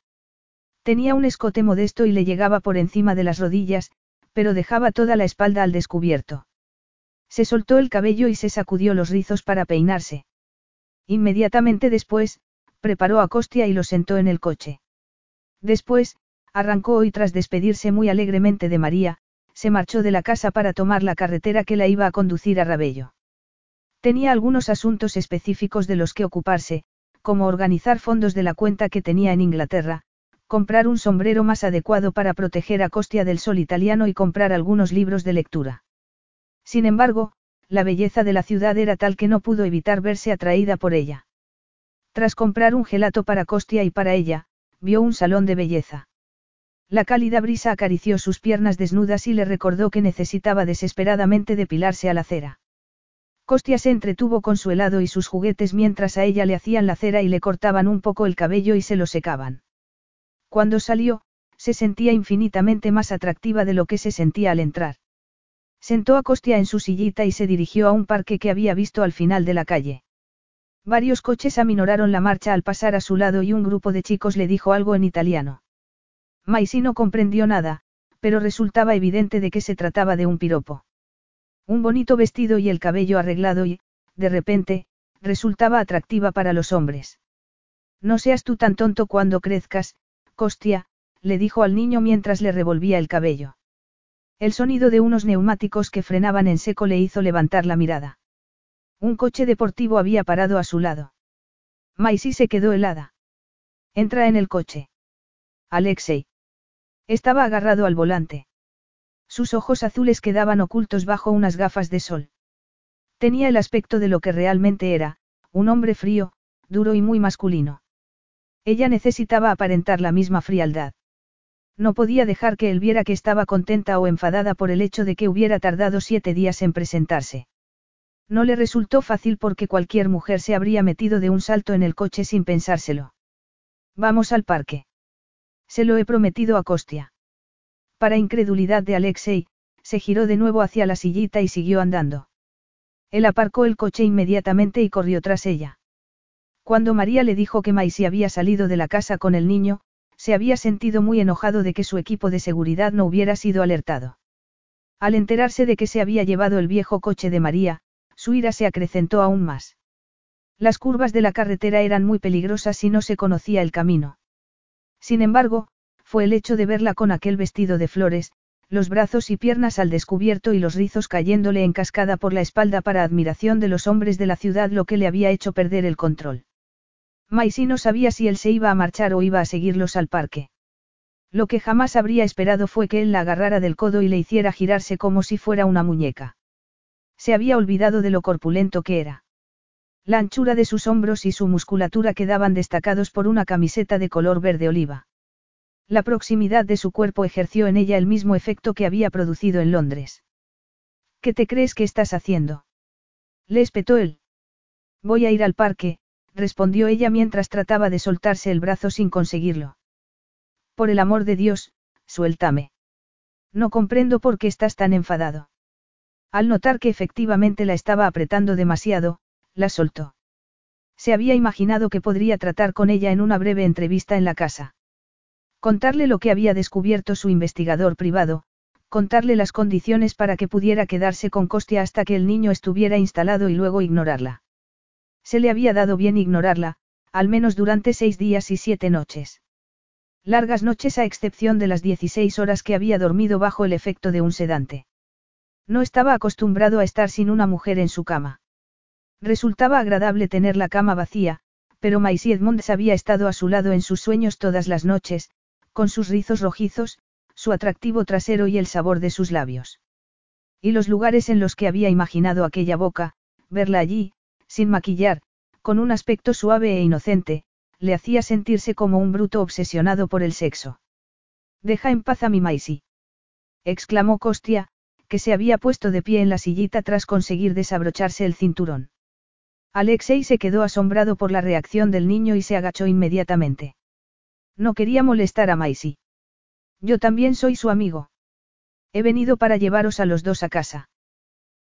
Tenía un escote modesto y le llegaba por encima de las rodillas, pero dejaba toda la espalda al descubierto. Se soltó el cabello y se sacudió los rizos para peinarse. Inmediatamente después, preparó a Costia y lo sentó en el coche. Después, arrancó y tras despedirse muy alegremente de María, se marchó de la casa para tomar la carretera que la iba a conducir a Rabello. Tenía algunos asuntos específicos de los que ocuparse, como organizar fondos de la cuenta que tenía en Inglaterra, comprar un sombrero más adecuado para proteger a Costia del sol italiano y comprar algunos libros de lectura. Sin embargo, la belleza de la ciudad era tal que no pudo evitar verse atraída por ella. Tras comprar un gelato para Costia y para ella, vio un salón de belleza. La cálida brisa acarició sus piernas desnudas y le recordó que necesitaba desesperadamente depilarse a la cera. Costia se entretuvo con su helado y sus juguetes mientras a ella le hacían la cera y le cortaban un poco el cabello y se lo secaban. Cuando salió, se sentía infinitamente más atractiva de lo que se sentía al entrar. Sentó a Costia en su sillita y se dirigió a un parque que había visto al final de la calle. Varios coches aminoraron la marcha al pasar a su lado y un grupo de chicos le dijo algo en italiano. Maisy no comprendió nada, pero resultaba evidente de que se trataba de un piropo. Un bonito vestido y el cabello arreglado y, de repente, resultaba atractiva para los hombres. No seas tú tan tonto cuando crezcas, Costia, le dijo al niño mientras le revolvía el cabello. El sonido de unos neumáticos que frenaban en seco le hizo levantar la mirada. Un coche deportivo había parado a su lado. Maisy se quedó helada. Entra en el coche. Alexei. Estaba agarrado al volante. Sus ojos azules quedaban ocultos bajo unas gafas de sol. Tenía el aspecto de lo que realmente era, un hombre frío, duro y muy masculino. Ella necesitaba aparentar la misma frialdad. No podía dejar que él viera que estaba contenta o enfadada por el hecho de que hubiera tardado siete días en presentarse. No le resultó fácil porque cualquier mujer se habría metido de un salto en el coche sin pensárselo. Vamos al parque. Se lo he prometido a Costia. Para incredulidad de Alexei, se giró de nuevo hacia la sillita y siguió andando. Él aparcó el coche inmediatamente y corrió tras ella. Cuando María le dijo que Maisie había salido de la casa con el niño, se había sentido muy enojado de que su equipo de seguridad no hubiera sido alertado. Al enterarse de que se había llevado el viejo coche de María, su ira se acrecentó aún más. Las curvas de la carretera eran muy peligrosas si no se conocía el camino. Sin embargo, fue el hecho de verla con aquel vestido de flores, los brazos y piernas al descubierto y los rizos cayéndole en cascada por la espalda para admiración de los hombres de la ciudad lo que le había hecho perder el control. Maisy no sabía si él se iba a marchar o iba a seguirlos al parque. Lo que jamás habría esperado fue que él la agarrara del codo y le hiciera girarse como si fuera una muñeca. Se había olvidado de lo corpulento que era. La anchura de sus hombros y su musculatura quedaban destacados por una camiseta de color verde oliva. La proximidad de su cuerpo ejerció en ella el mismo efecto que había producido en Londres. ¿Qué te crees que estás haciendo? Le espetó él. Voy a ir al parque, respondió ella mientras trataba de soltarse el brazo sin conseguirlo. Por el amor de Dios, suéltame. No comprendo por qué estás tan enfadado. Al notar que efectivamente la estaba apretando demasiado, la soltó. Se había imaginado que podría tratar con ella en una breve entrevista en la casa. Contarle lo que había descubierto su investigador privado, contarle las condiciones para que pudiera quedarse con Costia hasta que el niño estuviera instalado y luego ignorarla. Se le había dado bien ignorarla, al menos durante seis días y siete noches. Largas noches a excepción de las 16 horas que había dormido bajo el efecto de un sedante. No estaba acostumbrado a estar sin una mujer en su cama. Resultaba agradable tener la cama vacía, pero Maisie Edmonds había estado a su lado en sus sueños todas las noches, con sus rizos rojizos, su atractivo trasero y el sabor de sus labios. Y los lugares en los que había imaginado aquella boca, verla allí, sin maquillar, con un aspecto suave e inocente, le hacía sentirse como un bruto obsesionado por el sexo. Deja en paz a mi Maisie. exclamó Costia, que se había puesto de pie en la sillita tras conseguir desabrocharse el cinturón. Alexei se quedó asombrado por la reacción del niño y se agachó inmediatamente. No quería molestar a Maisie. Yo también soy su amigo. He venido para llevaros a los dos a casa.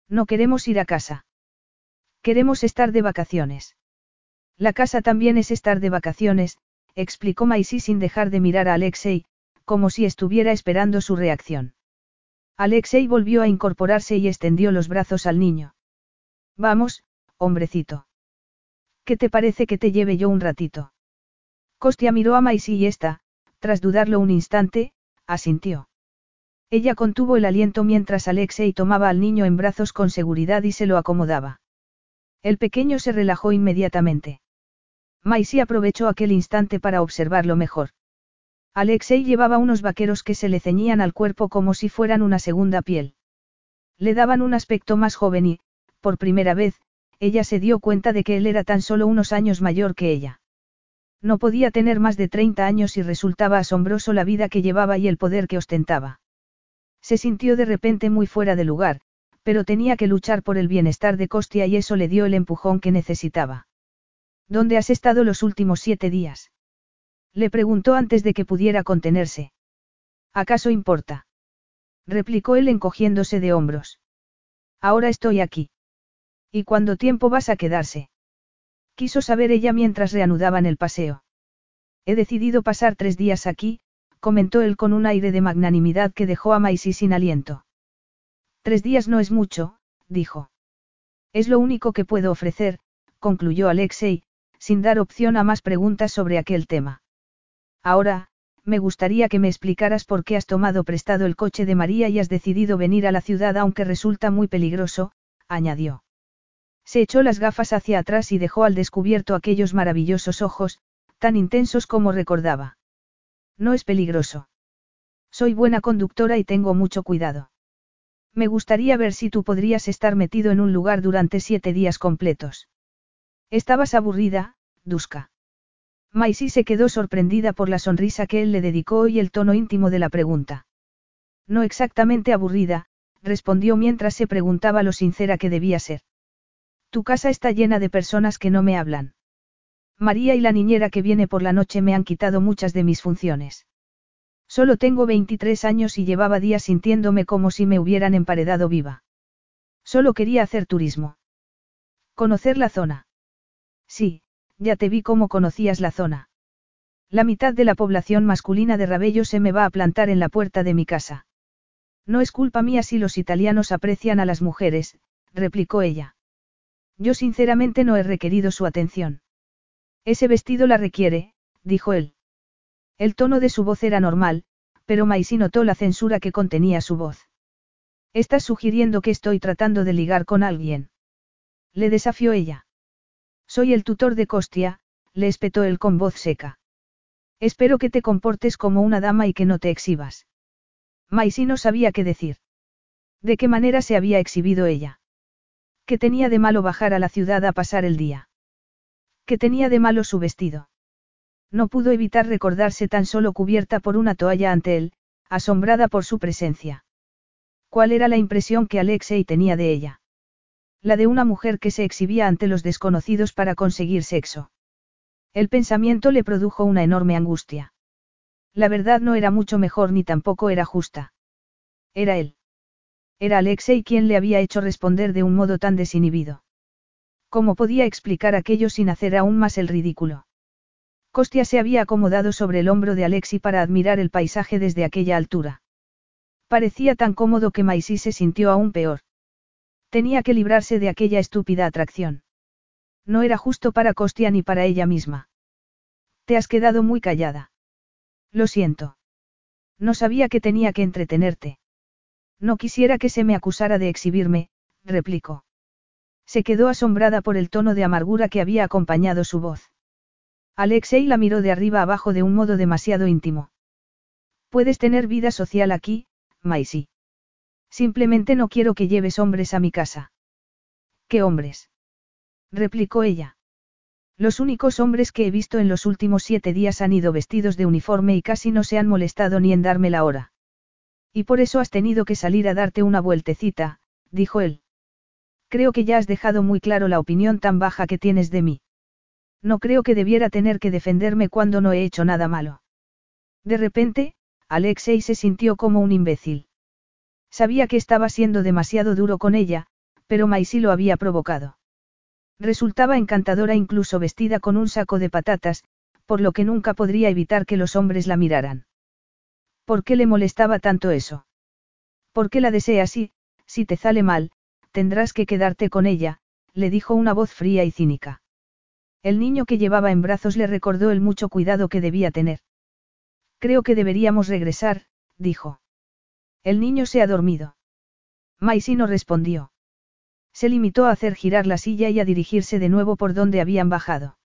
No queremos ir a casa. Queremos estar de vacaciones. La casa también es estar de vacaciones, explicó Maisie sin dejar de mirar a Alexei, como si estuviera esperando su reacción. Alexei volvió a incorporarse y extendió los brazos al niño. Vamos, hombrecito. ¿Qué te parece que te lleve yo un ratito? Costia miró a Maisie y esta, tras dudarlo un instante, asintió. Ella contuvo el aliento mientras Alexei tomaba al niño en brazos con seguridad y se lo acomodaba. El pequeño se relajó inmediatamente. Maisie aprovechó aquel instante para observarlo mejor. Alexei llevaba unos vaqueros que se le ceñían al cuerpo como si fueran una segunda piel. Le daban un aspecto más joven y, por primera vez, ella se dio cuenta de que él era tan solo unos años mayor que ella. No podía tener más de 30 años y resultaba asombroso la vida que llevaba y el poder que ostentaba. Se sintió de repente muy fuera de lugar, pero tenía que luchar por el bienestar de Costia y eso le dio el empujón que necesitaba. ¿Dónde has estado los últimos siete días? Le preguntó antes de que pudiera contenerse. ¿Acaso importa? replicó él encogiéndose de hombros. Ahora estoy aquí. ¿Y cuánto tiempo vas a quedarse? Quiso saber ella mientras reanudaban el paseo. He decidido pasar tres días aquí, comentó él con un aire de magnanimidad que dejó a Maisie sin aliento. Tres días no es mucho, dijo. Es lo único que puedo ofrecer, concluyó Alexei, sin dar opción a más preguntas sobre aquel tema. Ahora, me gustaría que me explicaras por qué has tomado prestado el coche de María y has decidido venir a la ciudad aunque resulta muy peligroso, añadió. Se echó las gafas hacia atrás y dejó al descubierto aquellos maravillosos ojos, tan intensos como recordaba. No es peligroso. Soy buena conductora y tengo mucho cuidado. Me gustaría ver si tú podrías estar metido en un lugar durante siete días completos. Estabas aburrida, Duska. Maisie se quedó sorprendida por la sonrisa que él le dedicó y el tono íntimo de la pregunta. No exactamente aburrida, respondió mientras se preguntaba lo sincera que debía ser. Tu casa está llena de personas que no me hablan. María y la niñera que viene por la noche me han quitado muchas de mis funciones. Solo tengo 23 años y llevaba días sintiéndome como si me hubieran emparedado viva. Solo quería hacer turismo. Conocer la zona. Sí, ya te vi cómo conocías la zona. La mitad de la población masculina de Rabello se me va a plantar en la puerta de mi casa. No es culpa mía si los italianos aprecian a las mujeres, replicó ella. Yo sinceramente no he requerido su atención. Ese vestido la requiere, dijo él. El tono de su voz era normal, pero Maisie notó la censura que contenía su voz. Estás sugiriendo que estoy tratando de ligar con alguien. Le desafió ella. Soy el tutor de Costia, le espetó él con voz seca. Espero que te comportes como una dama y que no te exhibas. Maisie no sabía qué decir. ¿De qué manera se había exhibido ella? ¿Qué tenía de malo bajar a la ciudad a pasar el día? ¿Qué tenía de malo su vestido? No pudo evitar recordarse tan solo cubierta por una toalla ante él, asombrada por su presencia. ¿Cuál era la impresión que Alexei tenía de ella? La de una mujer que se exhibía ante los desconocidos para conseguir sexo. El pensamiento le produjo una enorme angustia. La verdad no era mucho mejor ni tampoco era justa. Era él. Era Alexei quien le había hecho responder de un modo tan desinhibido. ¿Cómo podía explicar aquello sin hacer aún más el ridículo? Costia se había acomodado sobre el hombro de Alexi para admirar el paisaje desde aquella altura. Parecía tan cómodo que Maisy se sintió aún peor. Tenía que librarse de aquella estúpida atracción. No era justo para Costia ni para ella misma. Te has quedado muy callada. Lo siento. No sabía que tenía que entretenerte. No quisiera que se me acusara de exhibirme, replicó. Se quedó asombrada por el tono de amargura que había acompañado su voz. Alexei la miró de arriba abajo de un modo demasiado íntimo. Puedes tener vida social aquí, Maisy. Simplemente no quiero que lleves hombres a mi casa. ¿Qué hombres? replicó ella. Los únicos hombres que he visto en los últimos siete días han ido vestidos de uniforme y casi no se han molestado ni en darme la hora. Y por eso has tenido que salir a darte una vueltecita, dijo él. Creo que ya has dejado muy claro la opinión tan baja que tienes de mí. No creo que debiera tener que defenderme cuando no he hecho nada malo. De repente, Alexei se sintió como un imbécil. Sabía que estaba siendo demasiado duro con ella, pero Maisy lo había provocado. Resultaba encantadora incluso vestida con un saco de patatas, por lo que nunca podría evitar que los hombres la miraran. ¿Por qué le molestaba tanto eso? ¿Por qué la desea así? Si te sale mal, tendrás que quedarte con ella, le dijo una voz fría y cínica. El niño que llevaba en brazos le recordó el mucho cuidado que debía tener. Creo que deberíamos regresar, dijo. El niño se ha dormido. Maisy no respondió. Se limitó a hacer girar la silla y a dirigirse de nuevo por donde habían bajado.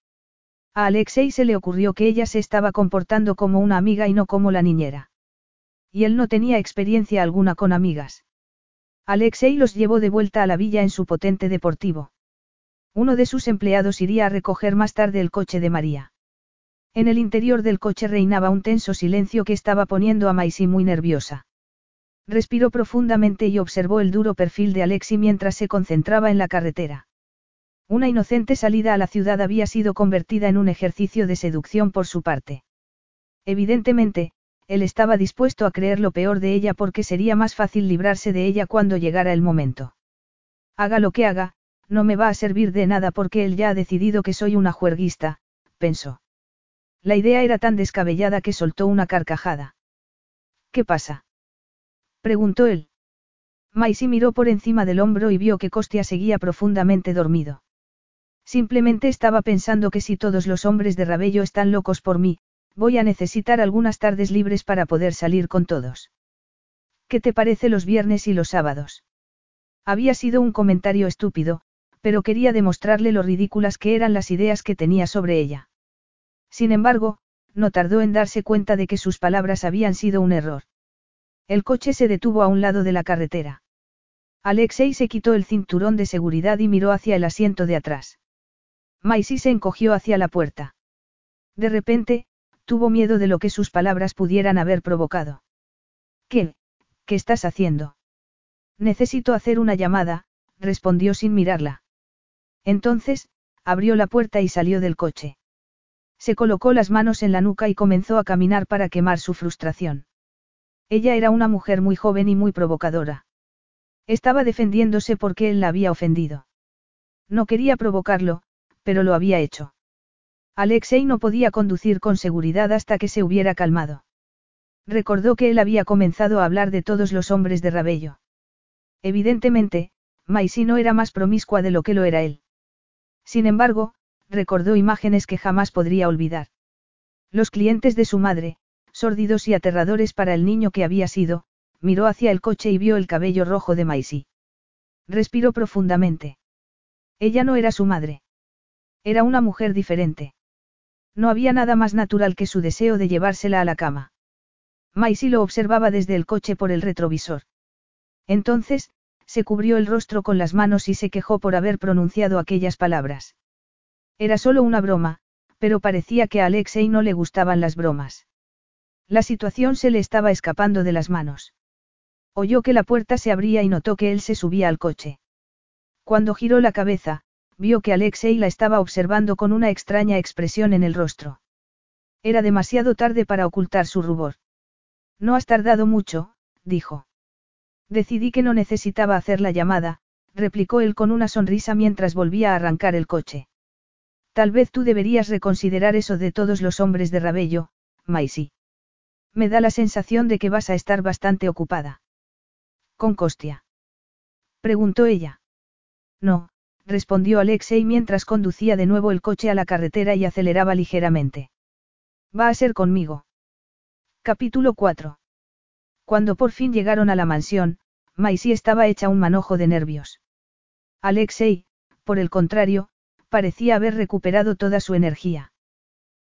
A Alexei se le ocurrió que ella se estaba comportando como una amiga y no como la niñera. Y él no tenía experiencia alguna con amigas. Alexei los llevó de vuelta a la villa en su potente deportivo. Uno de sus empleados iría a recoger más tarde el coche de María. En el interior del coche reinaba un tenso silencio que estaba poniendo a Maisy muy nerviosa. Respiró profundamente y observó el duro perfil de Alexi mientras se concentraba en la carretera. Una inocente salida a la ciudad había sido convertida en un ejercicio de seducción por su parte. Evidentemente, él estaba dispuesto a creer lo peor de ella porque sería más fácil librarse de ella cuando llegara el momento. Haga lo que haga, no me va a servir de nada porque él ya ha decidido que soy una juerguista, pensó. La idea era tan descabellada que soltó una carcajada. ¿Qué pasa? preguntó él. Maisy miró por encima del hombro y vio que Costia seguía profundamente dormido. Simplemente estaba pensando que si todos los hombres de Rabello están locos por mí, voy a necesitar algunas tardes libres para poder salir con todos. ¿Qué te parece los viernes y los sábados? Había sido un comentario estúpido, pero quería demostrarle lo ridículas que eran las ideas que tenía sobre ella. Sin embargo, no tardó en darse cuenta de que sus palabras habían sido un error. El coche se detuvo a un lado de la carretera. Alexei se quitó el cinturón de seguridad y miró hacia el asiento de atrás. Maisy se encogió hacia la puerta. De repente, tuvo miedo de lo que sus palabras pudieran haber provocado. ¿Qué? ¿Qué estás haciendo? Necesito hacer una llamada, respondió sin mirarla. Entonces, abrió la puerta y salió del coche. Se colocó las manos en la nuca y comenzó a caminar para quemar su frustración. Ella era una mujer muy joven y muy provocadora. Estaba defendiéndose porque él la había ofendido. No quería provocarlo, pero lo había hecho. Alexei no podía conducir con seguridad hasta que se hubiera calmado. Recordó que él había comenzado a hablar de todos los hombres de Rabello. Evidentemente, Maisy no era más promiscua de lo que lo era él. Sin embargo, recordó imágenes que jamás podría olvidar. Los clientes de su madre, sórdidos y aterradores para el niño que había sido, miró hacia el coche y vio el cabello rojo de Maisy. Respiró profundamente. Ella no era su madre. Era una mujer diferente. No había nada más natural que su deseo de llevársela a la cama. Maisy lo observaba desde el coche por el retrovisor. Entonces, se cubrió el rostro con las manos y se quejó por haber pronunciado aquellas palabras. Era solo una broma, pero parecía que a Alexei no le gustaban las bromas. La situación se le estaba escapando de las manos. Oyó que la puerta se abría y notó que él se subía al coche. Cuando giró la cabeza, vio que Alexei la estaba observando con una extraña expresión en el rostro. Era demasiado tarde para ocultar su rubor. No has tardado mucho, dijo. Decidí que no necesitaba hacer la llamada, replicó él con una sonrisa mientras volvía a arrancar el coche. Tal vez tú deberías reconsiderar eso de todos los hombres de Rabello, Maisy. Me da la sensación de que vas a estar bastante ocupada. ¿Con Costia? Preguntó ella. No, respondió Alexei mientras conducía de nuevo el coche a la carretera y aceleraba ligeramente. Va a ser conmigo. Capítulo 4. Cuando por fin llegaron a la mansión, Maisie estaba hecha un manojo de nervios. Alexei, por el contrario, parecía haber recuperado toda su energía.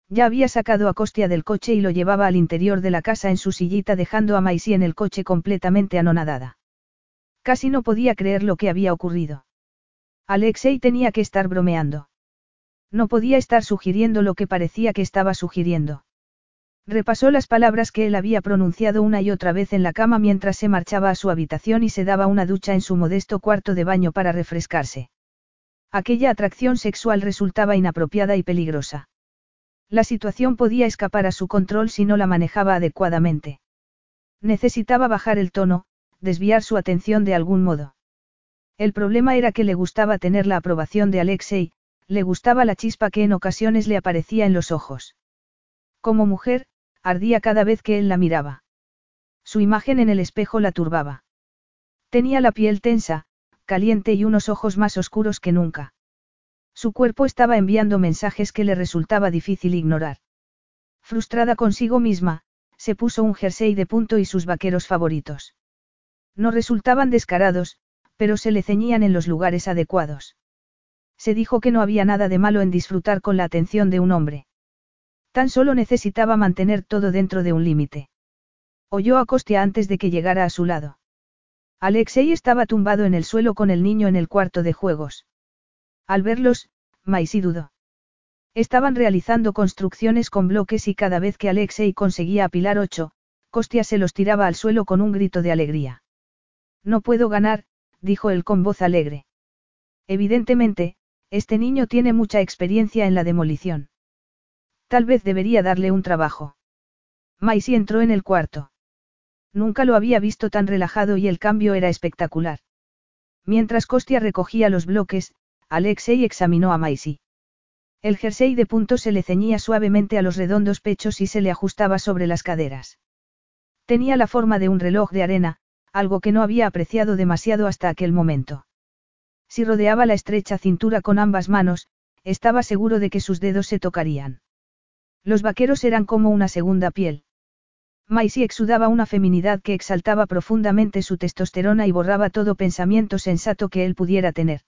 Ya había sacado a Costia del coche y lo llevaba al interior de la casa en su sillita dejando a Maisie en el coche completamente anonadada. Casi no podía creer lo que había ocurrido. Alexei tenía que estar bromeando. No podía estar sugiriendo lo que parecía que estaba sugiriendo. Repasó las palabras que él había pronunciado una y otra vez en la cama mientras se marchaba a su habitación y se daba una ducha en su modesto cuarto de baño para refrescarse. Aquella atracción sexual resultaba inapropiada y peligrosa. La situación podía escapar a su control si no la manejaba adecuadamente. Necesitaba bajar el tono, desviar su atención de algún modo. El problema era que le gustaba tener la aprobación de Alexei, le gustaba la chispa que en ocasiones le aparecía en los ojos. Como mujer, ardía cada vez que él la miraba. Su imagen en el espejo la turbaba. Tenía la piel tensa, caliente y unos ojos más oscuros que nunca. Su cuerpo estaba enviando mensajes que le resultaba difícil ignorar. Frustrada consigo misma, se puso un jersey de punto y sus vaqueros favoritos. No resultaban descarados, pero se le ceñían en los lugares adecuados. Se dijo que no había nada de malo en disfrutar con la atención de un hombre. Tan solo necesitaba mantener todo dentro de un límite. Oyó a Costia antes de que llegara a su lado. Alexei estaba tumbado en el suelo con el niño en el cuarto de juegos. Al verlos, Maisy dudó. Estaban realizando construcciones con bloques y cada vez que Alexei conseguía apilar ocho, Costia se los tiraba al suelo con un grito de alegría. No puedo ganar, dijo él con voz alegre. Evidentemente, este niño tiene mucha experiencia en la demolición. Tal vez debería darle un trabajo. Maisy entró en el cuarto. Nunca lo había visto tan relajado y el cambio era espectacular. Mientras Costia recogía los bloques, Alexei examinó a Maisy. El jersey de punto se le ceñía suavemente a los redondos pechos y se le ajustaba sobre las caderas. Tenía la forma de un reloj de arena, algo que no había apreciado demasiado hasta aquel momento. Si rodeaba la estrecha cintura con ambas manos, estaba seguro de que sus dedos se tocarían. Los vaqueros eran como una segunda piel. Maisy exudaba una feminidad que exaltaba profundamente su testosterona y borraba todo pensamiento sensato que él pudiera tener.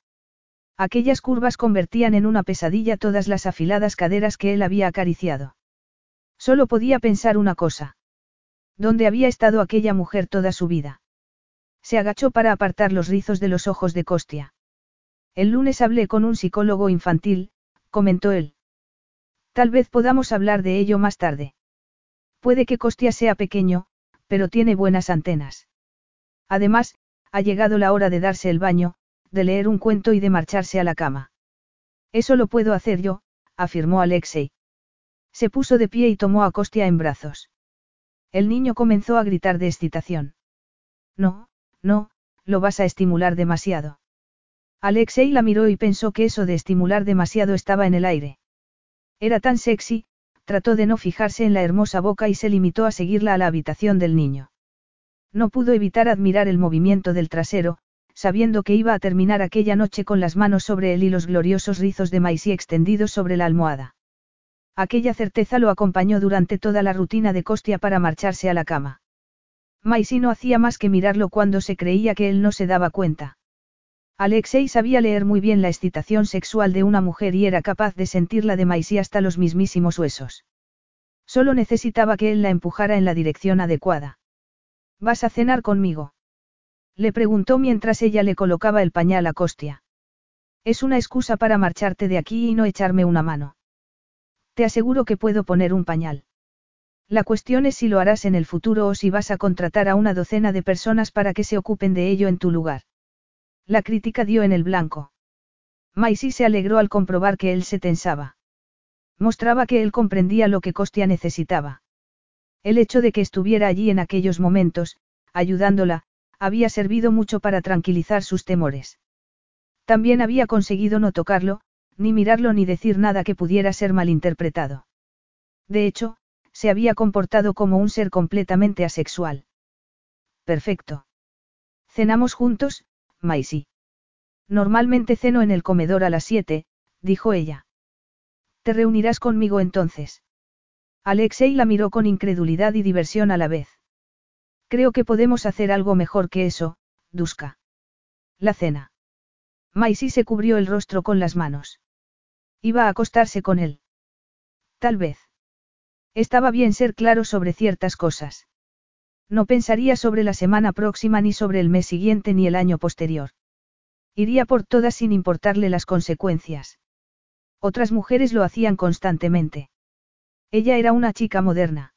Aquellas curvas convertían en una pesadilla todas las afiladas caderas que él había acariciado. Solo podía pensar una cosa. ¿Dónde había estado aquella mujer toda su vida? Se agachó para apartar los rizos de los ojos de Costia. El lunes hablé con un psicólogo infantil, comentó él. Tal vez podamos hablar de ello más tarde. Puede que Costia sea pequeño, pero tiene buenas antenas. Además, ha llegado la hora de darse el baño, de leer un cuento y de marcharse a la cama. Eso lo puedo hacer yo, afirmó Alexei. Se puso de pie y tomó a Costia en brazos. El niño comenzó a gritar de excitación. No, no, lo vas a estimular demasiado. Alexei la miró y pensó que eso de estimular demasiado estaba en el aire. Era tan sexy, trató de no fijarse en la hermosa boca y se limitó a seguirla a la habitación del niño. No pudo evitar admirar el movimiento del trasero, sabiendo que iba a terminar aquella noche con las manos sobre él y los gloriosos rizos de maíz extendidos sobre la almohada. Aquella certeza lo acompañó durante toda la rutina de Costia para marcharse a la cama. Maisy no hacía más que mirarlo cuando se creía que él no se daba cuenta. Alexei sabía leer muy bien la excitación sexual de una mujer y era capaz de sentirla de Maisy hasta los mismísimos huesos. Solo necesitaba que él la empujara en la dirección adecuada. ¿Vas a cenar conmigo? Le preguntó mientras ella le colocaba el pañal a Costia. Es una excusa para marcharte de aquí y no echarme una mano. Te aseguro que puedo poner un pañal. La cuestión es si lo harás en el futuro o si vas a contratar a una docena de personas para que se ocupen de ello en tu lugar. La crítica dio en el blanco. Maisie se alegró al comprobar que él se tensaba. Mostraba que él comprendía lo que Costia necesitaba. El hecho de que estuviera allí en aquellos momentos, ayudándola, había servido mucho para tranquilizar sus temores. También había conseguido no tocarlo, ni mirarlo ni decir nada que pudiera ser malinterpretado. De hecho, se había comportado como un ser completamente asexual. Perfecto. Cenamos juntos, Maisie. Normalmente ceno en el comedor a las siete, dijo ella. ¿Te reunirás conmigo entonces? Alexei la miró con incredulidad y diversión a la vez. Creo que podemos hacer algo mejor que eso, Duska. La cena. Maisie se cubrió el rostro con las manos. Iba a acostarse con él. Tal vez. Estaba bien ser claro sobre ciertas cosas. No pensaría sobre la semana próxima ni sobre el mes siguiente ni el año posterior. Iría por todas sin importarle las consecuencias. Otras mujeres lo hacían constantemente. Ella era una chica moderna.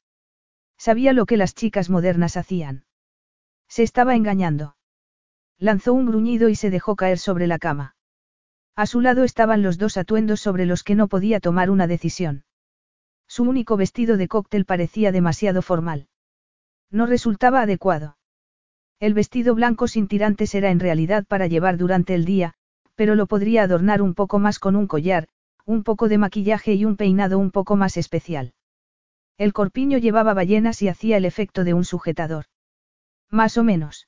Sabía lo que las chicas modernas hacían. Se estaba engañando. Lanzó un gruñido y se dejó caer sobre la cama. A su lado estaban los dos atuendos sobre los que no podía tomar una decisión. Su único vestido de cóctel parecía demasiado formal. No resultaba adecuado. El vestido blanco sin tirantes era en realidad para llevar durante el día, pero lo podría adornar un poco más con un collar, un poco de maquillaje y un peinado un poco más especial. El corpiño llevaba ballenas y hacía el efecto de un sujetador. Más o menos.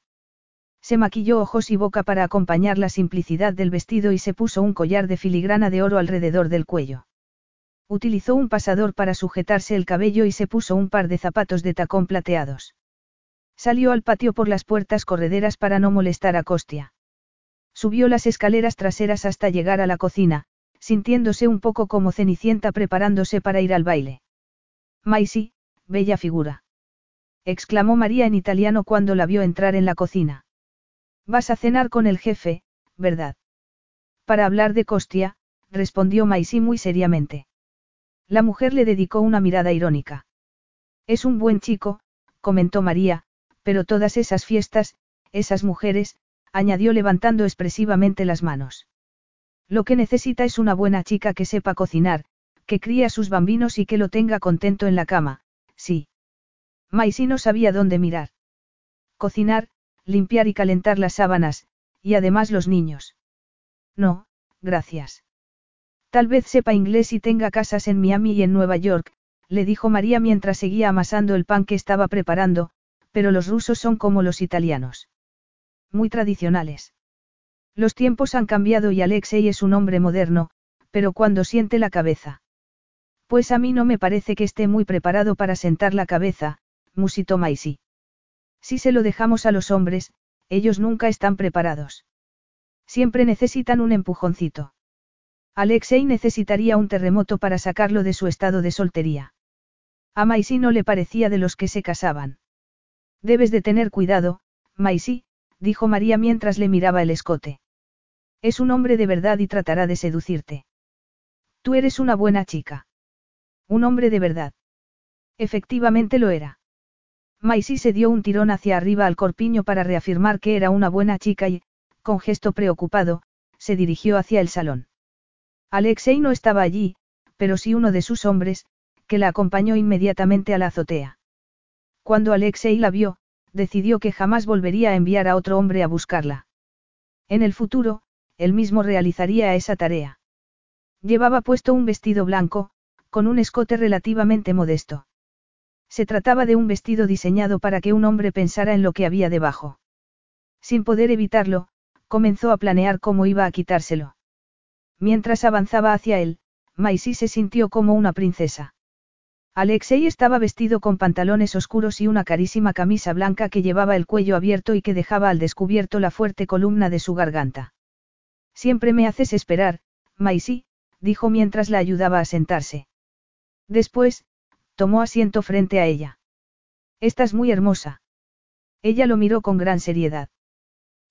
Se maquilló ojos y boca para acompañar la simplicidad del vestido y se puso un collar de filigrana de oro alrededor del cuello. Utilizó un pasador para sujetarse el cabello y se puso un par de zapatos de tacón plateados. Salió al patio por las puertas correderas para no molestar a Costia. Subió las escaleras traseras hasta llegar a la cocina, sintiéndose un poco como Cenicienta preparándose para ir al baile. Maisy, bella figura. exclamó María en italiano cuando la vio entrar en la cocina. Vas a cenar con el jefe, ¿verdad? Para hablar de Costia, respondió Maisy muy seriamente. La mujer le dedicó una mirada irónica. Es un buen chico, comentó María, pero todas esas fiestas, esas mujeres, añadió levantando expresivamente las manos. Lo que necesita es una buena chica que sepa cocinar, que críe a sus bambinos y que lo tenga contento en la cama, sí. Maisy no sabía dónde mirar. Cocinar, limpiar y calentar las sábanas, y además los niños. No, gracias. Tal vez sepa inglés y tenga casas en Miami y en Nueva York, le dijo María mientras seguía amasando el pan que estaba preparando, pero los rusos son como los italianos. Muy tradicionales. Los tiempos han cambiado y Alexei es un hombre moderno, pero cuando siente la cabeza. Pues a mí no me parece que esté muy preparado para sentar la cabeza, musitó Maisy. Si se lo dejamos a los hombres, ellos nunca están preparados. Siempre necesitan un empujoncito. Alexei necesitaría un terremoto para sacarlo de su estado de soltería. A Maisy no le parecía de los que se casaban. Debes de tener cuidado, Maisy, dijo María mientras le miraba el escote. Es un hombre de verdad y tratará de seducirte. Tú eres una buena chica. Un hombre de verdad. Efectivamente lo era. Maisy se dio un tirón hacia arriba al corpiño para reafirmar que era una buena chica y, con gesto preocupado, se dirigió hacia el salón. Alexei no estaba allí, pero sí uno de sus hombres, que la acompañó inmediatamente a la azotea. Cuando Alexei la vio, decidió que jamás volvería a enviar a otro hombre a buscarla. En el futuro, él mismo realizaría esa tarea. Llevaba puesto un vestido blanco, con un escote relativamente modesto. Se trataba de un vestido diseñado para que un hombre pensara en lo que había debajo. Sin poder evitarlo, comenzó a planear cómo iba a quitárselo. Mientras avanzaba hacia él, Maisy se sintió como una princesa. Alexei estaba vestido con pantalones oscuros y una carísima camisa blanca que llevaba el cuello abierto y que dejaba al descubierto la fuerte columna de su garganta. Siempre me haces esperar, Maisy, dijo mientras la ayudaba a sentarse. Después, tomó asiento frente a ella. Estás muy hermosa. Ella lo miró con gran seriedad.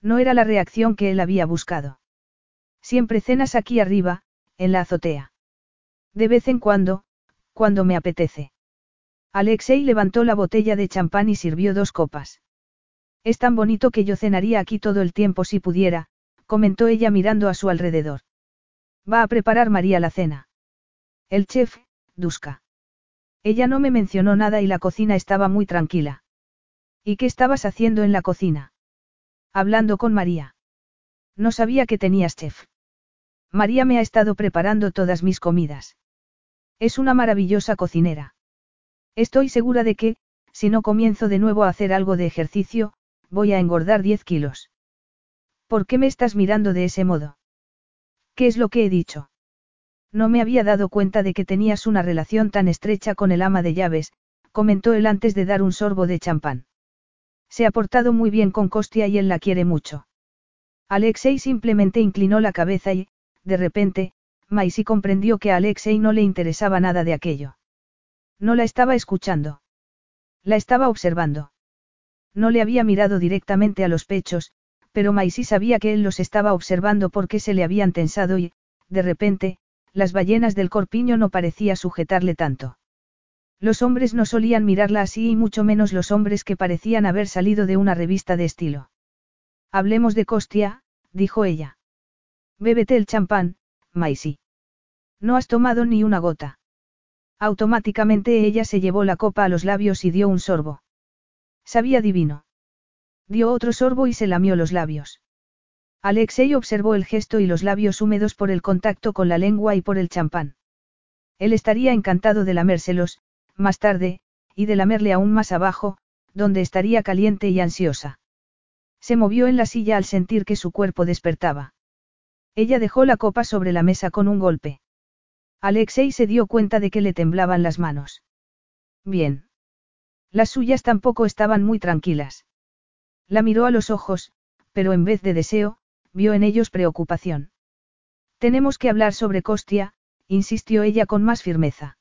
No era la reacción que él había buscado. Siempre cenas aquí arriba, en la azotea. De vez en cuando, cuando me apetece. Alexei levantó la botella de champán y sirvió dos copas. Es tan bonito que yo cenaría aquí todo el tiempo si pudiera, comentó ella mirando a su alrededor. Va a preparar María la cena. El chef, Duska. Ella no me mencionó nada y la cocina estaba muy tranquila. ¿Y qué estabas haciendo en la cocina? Hablando con María. No sabía que tenías chef. María me ha estado preparando todas mis comidas. Es una maravillosa cocinera. Estoy segura de que, si no comienzo de nuevo a hacer algo de ejercicio, voy a engordar 10 kilos. ¿Por qué me estás mirando de ese modo? ¿Qué es lo que he dicho? No me había dado cuenta de que tenías una relación tan estrecha con el ama de llaves, comentó él antes de dar un sorbo de champán. Se ha portado muy bien con Costia y él la quiere mucho. Alexei simplemente inclinó la cabeza y, de repente, Maisy comprendió que a Alexei no le interesaba nada de aquello. No la estaba escuchando. La estaba observando. No le había mirado directamente a los pechos, pero Maisy sabía que él los estaba observando porque se le habían tensado y, de repente, las ballenas del corpiño no parecía sujetarle tanto. Los hombres no solían mirarla así y mucho menos los hombres que parecían haber salido de una revista de estilo. Hablemos de Costia, dijo ella. Bébete el champán, Maisy. No has tomado ni una gota. Automáticamente ella se llevó la copa a los labios y dio un sorbo. Sabía divino. Dio otro sorbo y se lamió los labios. Alexei observó el gesto y los labios húmedos por el contacto con la lengua y por el champán. Él estaría encantado de lamérselos, más tarde, y de lamerle aún más abajo, donde estaría caliente y ansiosa. Se movió en la silla al sentir que su cuerpo despertaba. Ella dejó la copa sobre la mesa con un golpe. Alexei se dio cuenta de que le temblaban las manos. Bien. Las suyas tampoco estaban muy tranquilas. La miró a los ojos, pero en vez de deseo, vio en ellos preocupación. Tenemos que hablar sobre Costia, insistió ella con más firmeza.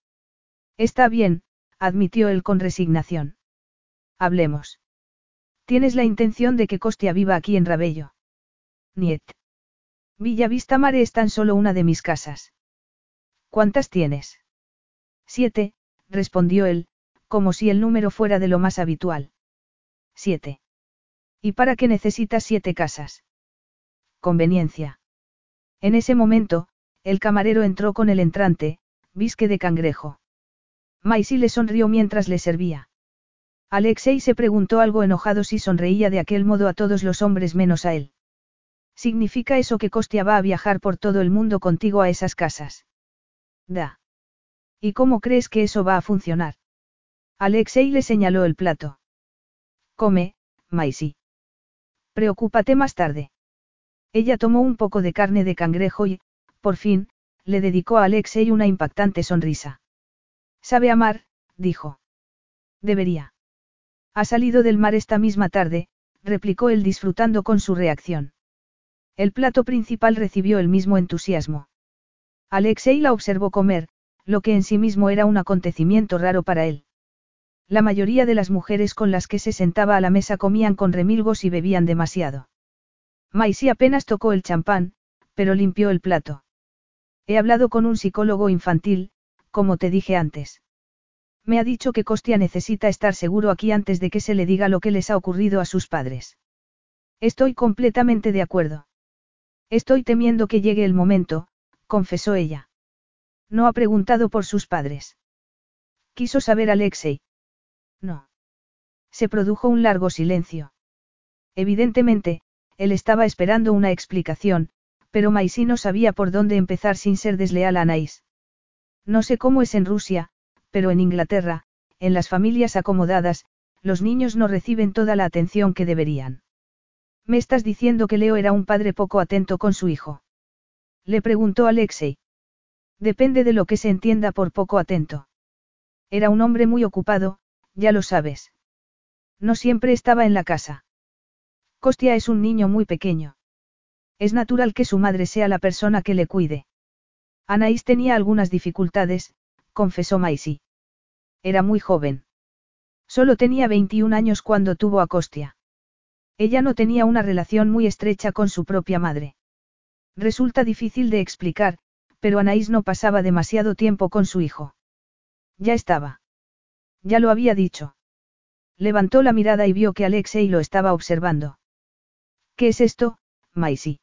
Está bien, admitió él con resignación. Hablemos. ¿Tienes la intención de que Costia viva aquí en Rabello? Niet. Villa Vista Mare es tan solo una de mis casas. ¿Cuántas tienes? Siete, respondió él, como si el número fuera de lo más habitual. Siete. ¿Y para qué necesitas siete casas? Conveniencia. En ese momento, el camarero entró con el entrante, bisque de cangrejo. Maisy le sonrió mientras le servía. Alexei se preguntó algo enojado si sonreía de aquel modo a todos los hombres menos a él. ¿Significa eso que Costia va a viajar por todo el mundo contigo a esas casas? Da. ¿Y cómo crees que eso va a funcionar? Alexei le señaló el plato. Come, Maisy. Preocúpate más tarde. Ella tomó un poco de carne de cangrejo y, por fin, le dedicó a Alexei una impactante sonrisa. Sabe amar, dijo. Debería. Ha salido del mar esta misma tarde, replicó él disfrutando con su reacción. El plato principal recibió el mismo entusiasmo. Alexei la observó comer, lo que en sí mismo era un acontecimiento raro para él. La mayoría de las mujeres con las que se sentaba a la mesa comían con remilgos y bebían demasiado. Maisy apenas tocó el champán, pero limpió el plato. He hablado con un psicólogo infantil, como te dije antes. Me ha dicho que Costia necesita estar seguro aquí antes de que se le diga lo que les ha ocurrido a sus padres. Estoy completamente de acuerdo. Estoy temiendo que llegue el momento, confesó ella. No ha preguntado por sus padres. Quiso saber Alexei. No. Se produjo un largo silencio. Evidentemente, él estaba esperando una explicación, pero Maisy no sabía por dónde empezar sin ser desleal a Anaís. No sé cómo es en Rusia, pero en Inglaterra, en las familias acomodadas, los niños no reciben toda la atención que deberían. ¿Me estás diciendo que Leo era un padre poco atento con su hijo? Le preguntó Alexei. Depende de lo que se entienda por poco atento. Era un hombre muy ocupado, ya lo sabes. No siempre estaba en la casa. Costia es un niño muy pequeño. Es natural que su madre sea la persona que le cuide. Anaís tenía algunas dificultades, confesó Maisy. Era muy joven. Solo tenía 21 años cuando tuvo a Costia. Ella no tenía una relación muy estrecha con su propia madre. Resulta difícil de explicar, pero Anaís no pasaba demasiado tiempo con su hijo. Ya estaba. Ya lo había dicho. Levantó la mirada y vio que Alexei lo estaba observando. ¿Qué es esto, Maisy?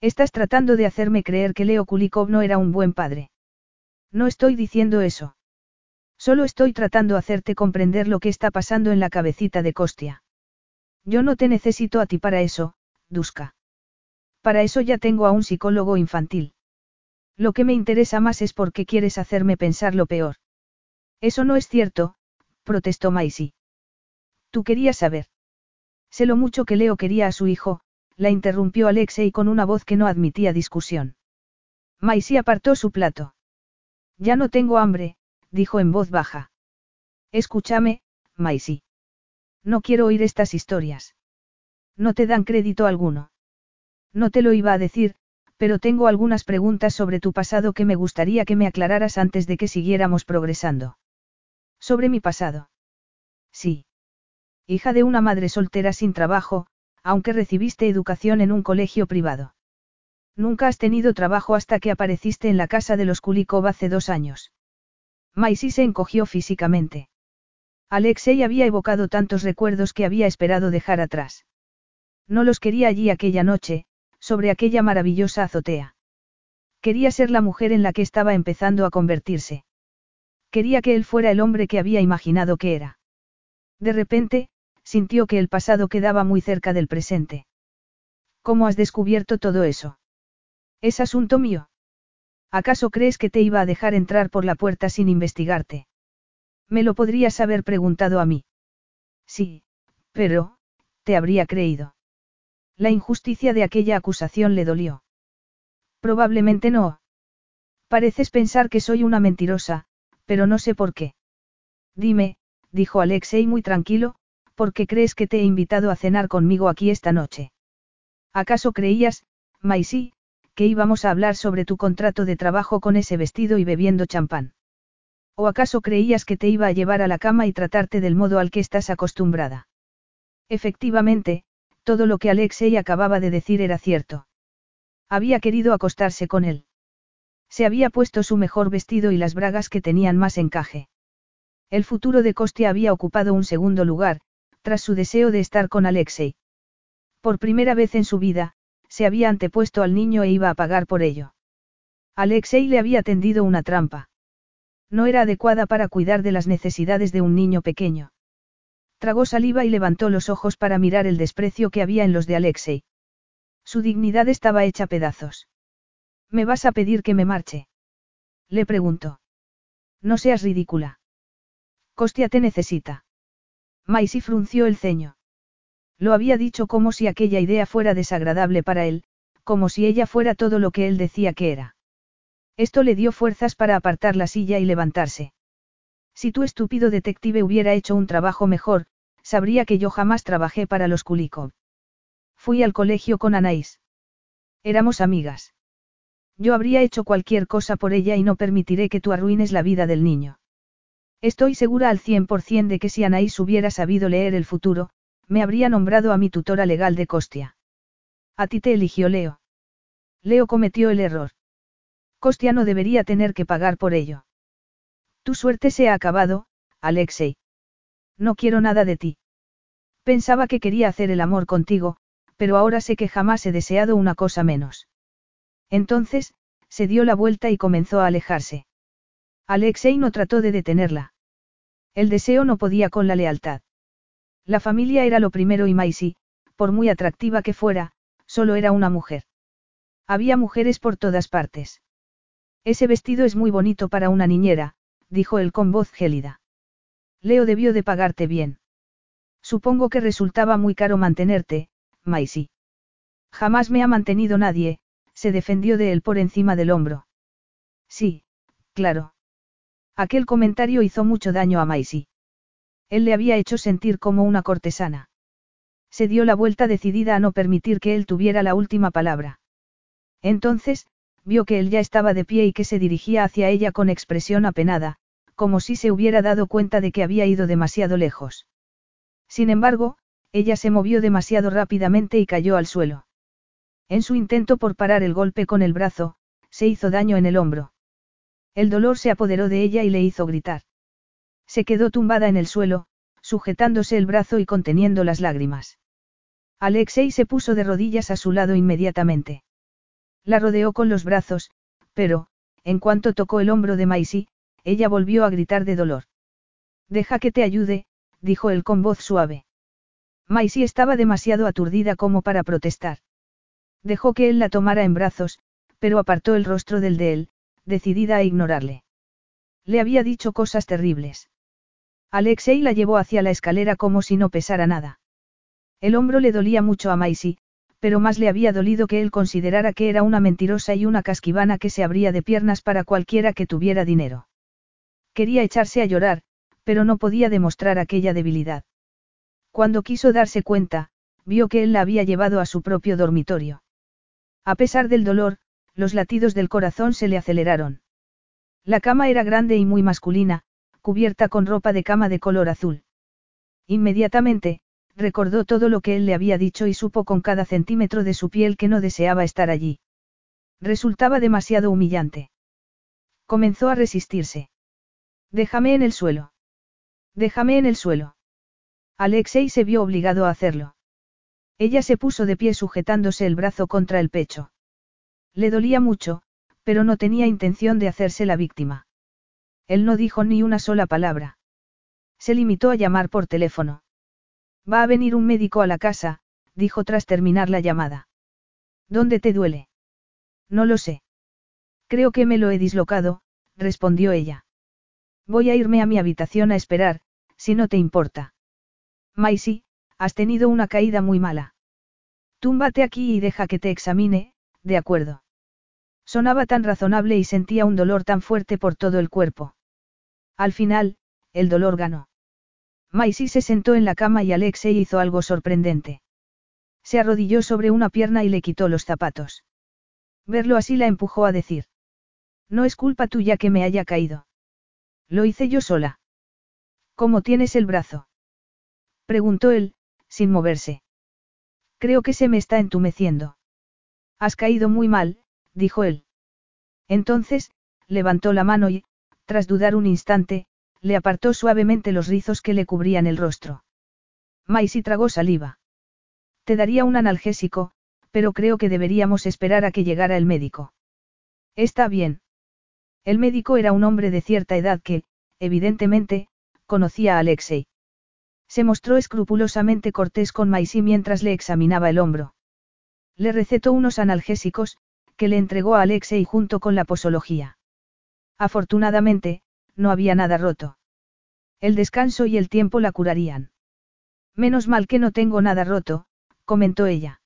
Estás tratando de hacerme creer que Leo Kulikov no era un buen padre. No estoy diciendo eso. Solo estoy tratando de hacerte comprender lo que está pasando en la cabecita de Costia. Yo no te necesito a ti para eso, Duska. Para eso ya tengo a un psicólogo infantil. Lo que me interesa más es por qué quieres hacerme pensar lo peor. Eso no es cierto, protestó Maisy. Tú querías saber. Sé lo mucho que Leo quería a su hijo, la interrumpió Alexei con una voz que no admitía discusión. Maisy apartó su plato. Ya no tengo hambre, dijo en voz baja. Escúchame, Maisy. No quiero oír estas historias. No te dan crédito alguno. No te lo iba a decir, pero tengo algunas preguntas sobre tu pasado que me gustaría que me aclararas antes de que siguiéramos progresando. ¿Sobre mi pasado? Sí hija de una madre soltera sin trabajo, aunque recibiste educación en un colegio privado. Nunca has tenido trabajo hasta que apareciste en la casa de los Kulikov hace dos años. Maisy se encogió físicamente. Alexei había evocado tantos recuerdos que había esperado dejar atrás. No los quería allí aquella noche, sobre aquella maravillosa azotea. Quería ser la mujer en la que estaba empezando a convertirse. Quería que él fuera el hombre que había imaginado que era. De repente, sintió que el pasado quedaba muy cerca del presente. ¿Cómo has descubierto todo eso? Es asunto mío. ¿Acaso crees que te iba a dejar entrar por la puerta sin investigarte? Me lo podrías haber preguntado a mí. Sí, pero, te habría creído. La injusticia de aquella acusación le dolió. Probablemente no. Pareces pensar que soy una mentirosa, pero no sé por qué. Dime, dijo Alexei muy tranquilo, ¿por qué crees que te he invitado a cenar conmigo aquí esta noche? ¿Acaso creías, Maisy, que íbamos a hablar sobre tu contrato de trabajo con ese vestido y bebiendo champán? ¿O acaso creías que te iba a llevar a la cama y tratarte del modo al que estás acostumbrada? Efectivamente, todo lo que Alexei acababa de decir era cierto. Había querido acostarse con él. Se había puesto su mejor vestido y las bragas que tenían más encaje. El futuro de Costia había ocupado un segundo lugar, tras su deseo de estar con Alexei. Por primera vez en su vida, se había antepuesto al niño e iba a pagar por ello. Alexei le había tendido una trampa. No era adecuada para cuidar de las necesidades de un niño pequeño. Tragó saliva y levantó los ojos para mirar el desprecio que había en los de Alexei. Su dignidad estaba hecha pedazos. ¿Me vas a pedir que me marche? Le preguntó. No seas ridícula. Costia te necesita. Maisy frunció el ceño. Lo había dicho como si aquella idea fuera desagradable para él, como si ella fuera todo lo que él decía que era. Esto le dio fuerzas para apartar la silla y levantarse. Si tu estúpido detective hubiera hecho un trabajo mejor, sabría que yo jamás trabajé para los Kulikov. Fui al colegio con Anaís. Éramos amigas. Yo habría hecho cualquier cosa por ella y no permitiré que tú arruines la vida del niño. Estoy segura al 100% de que si Anaís hubiera sabido leer el futuro, me habría nombrado a mi tutora legal de Costia. A ti te eligió Leo. Leo cometió el error. Costia no debería tener que pagar por ello. Tu suerte se ha acabado, Alexei. No quiero nada de ti. Pensaba que quería hacer el amor contigo, pero ahora sé que jamás he deseado una cosa menos. Entonces, se dio la vuelta y comenzó a alejarse. Alexei no trató de detenerla. El deseo no podía con la lealtad. La familia era lo primero y Maisy, por muy atractiva que fuera, solo era una mujer. Había mujeres por todas partes. Ese vestido es muy bonito para una niñera, dijo él con voz gélida. Leo debió de pagarte bien. Supongo que resultaba muy caro mantenerte, Maisy. Jamás me ha mantenido nadie, se defendió de él por encima del hombro. Sí, claro. Aquel comentario hizo mucho daño a Maisy. Él le había hecho sentir como una cortesana. Se dio la vuelta decidida a no permitir que él tuviera la última palabra. Entonces, vio que él ya estaba de pie y que se dirigía hacia ella con expresión apenada, como si se hubiera dado cuenta de que había ido demasiado lejos. Sin embargo, ella se movió demasiado rápidamente y cayó al suelo. En su intento por parar el golpe con el brazo, se hizo daño en el hombro. El dolor se apoderó de ella y le hizo gritar. Se quedó tumbada en el suelo, sujetándose el brazo y conteniendo las lágrimas. Alexei se puso de rodillas a su lado inmediatamente. La rodeó con los brazos, pero, en cuanto tocó el hombro de Maisy, ella volvió a gritar de dolor. Deja que te ayude, dijo él con voz suave. Maisy estaba demasiado aturdida como para protestar. Dejó que él la tomara en brazos, pero apartó el rostro del de él, decidida a ignorarle. Le había dicho cosas terribles. Alexei la llevó hacia la escalera como si no pesara nada. El hombro le dolía mucho a Maisy, pero más le había dolido que él considerara que era una mentirosa y una casquivana que se abría de piernas para cualquiera que tuviera dinero. Quería echarse a llorar, pero no podía demostrar aquella debilidad. Cuando quiso darse cuenta, vio que él la había llevado a su propio dormitorio. A pesar del dolor, los latidos del corazón se le aceleraron. La cama era grande y muy masculina, cubierta con ropa de cama de color azul. Inmediatamente, recordó todo lo que él le había dicho y supo con cada centímetro de su piel que no deseaba estar allí. Resultaba demasiado humillante. Comenzó a resistirse. Déjame en el suelo. Déjame en el suelo. Alexei se vio obligado a hacerlo. Ella se puso de pie sujetándose el brazo contra el pecho. Le dolía mucho, pero no tenía intención de hacerse la víctima. Él no dijo ni una sola palabra. Se limitó a llamar por teléfono. Va a venir un médico a la casa, dijo tras terminar la llamada. ¿Dónde te duele? No lo sé. Creo que me lo he dislocado, respondió ella. Voy a irme a mi habitación a esperar, si no te importa. Maisie, has tenido una caída muy mala. Túmbate aquí y deja que te examine, de acuerdo. Sonaba tan razonable y sentía un dolor tan fuerte por todo el cuerpo. Al final, el dolor ganó. Maisie se sentó en la cama y Alexei hizo algo sorprendente. Se arrodilló sobre una pierna y le quitó los zapatos. Verlo así la empujó a decir. No es culpa tuya que me haya caído. Lo hice yo sola. ¿Cómo tienes el brazo? Preguntó él, sin moverse. Creo que se me está entumeciendo. Has caído muy mal, dijo él. Entonces, levantó la mano y, tras dudar un instante, le apartó suavemente los rizos que le cubrían el rostro. Maisie tragó saliva. Te daría un analgésico, pero creo que deberíamos esperar a que llegara el médico. Está bien. El médico era un hombre de cierta edad que, evidentemente, conocía a Alexei. Se mostró escrupulosamente cortés con Maisie mientras le examinaba el hombro. Le recetó unos analgésicos, que le entregó a Alexei junto con la posología. Afortunadamente, no había nada roto. El descanso y el tiempo la curarían. Menos mal que no tengo nada roto, comentó ella.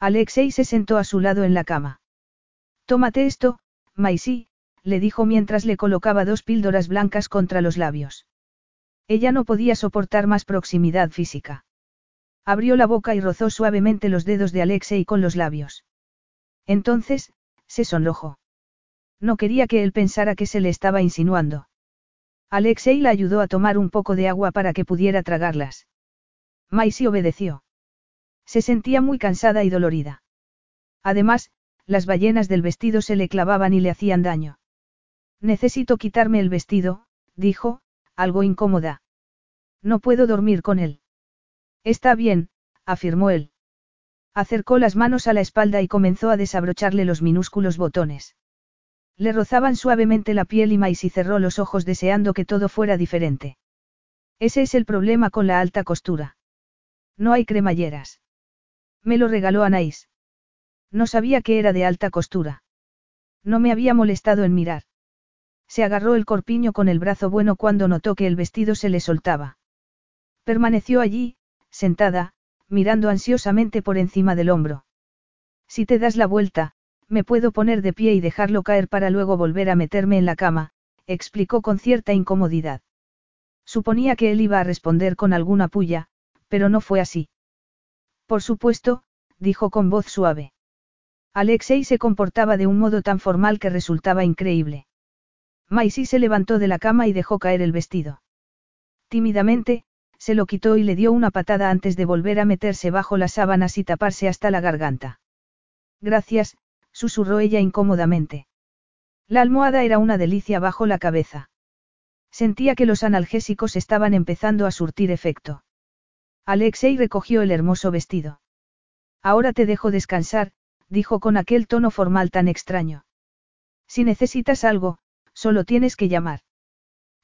Alexei se sentó a su lado en la cama. Tómate esto, Maisie, le dijo mientras le colocaba dos píldoras blancas contra los labios. Ella no podía soportar más proximidad física. Abrió la boca y rozó suavemente los dedos de Alexei con los labios. Entonces, se sonrojó. No quería que él pensara que se le estaba insinuando. Alexei la ayudó a tomar un poco de agua para que pudiera tragarlas. Maisie obedeció. Se sentía muy cansada y dolorida. Además, las ballenas del vestido se le clavaban y le hacían daño. Necesito quitarme el vestido, dijo, algo incómoda. No puedo dormir con él. Está bien, afirmó él. Acercó las manos a la espalda y comenzó a desabrocharle los minúsculos botones. Le rozaban suavemente la piel y Maisie cerró los ojos deseando que todo fuera diferente. Ese es el problema con la alta costura. No hay cremalleras. Me lo regaló Anaís. No sabía que era de alta costura. No me había molestado en mirar. Se agarró el corpiño con el brazo bueno cuando notó que el vestido se le soltaba. Permaneció allí, sentada, mirando ansiosamente por encima del hombro. Si te das la vuelta, me puedo poner de pie y dejarlo caer para luego volver a meterme en la cama, explicó con cierta incomodidad. Suponía que él iba a responder con alguna puya, pero no fue así. Por supuesto, dijo con voz suave. Alexei se comportaba de un modo tan formal que resultaba increíble. Maisie se levantó de la cama y dejó caer el vestido. Tímidamente, se lo quitó y le dio una patada antes de volver a meterse bajo las sábanas y taparse hasta la garganta. Gracias, susurró ella incómodamente. La almohada era una delicia bajo la cabeza. Sentía que los analgésicos estaban empezando a surtir efecto. Alexei recogió el hermoso vestido. Ahora te dejo descansar, dijo con aquel tono formal tan extraño. Si necesitas algo, solo tienes que llamar.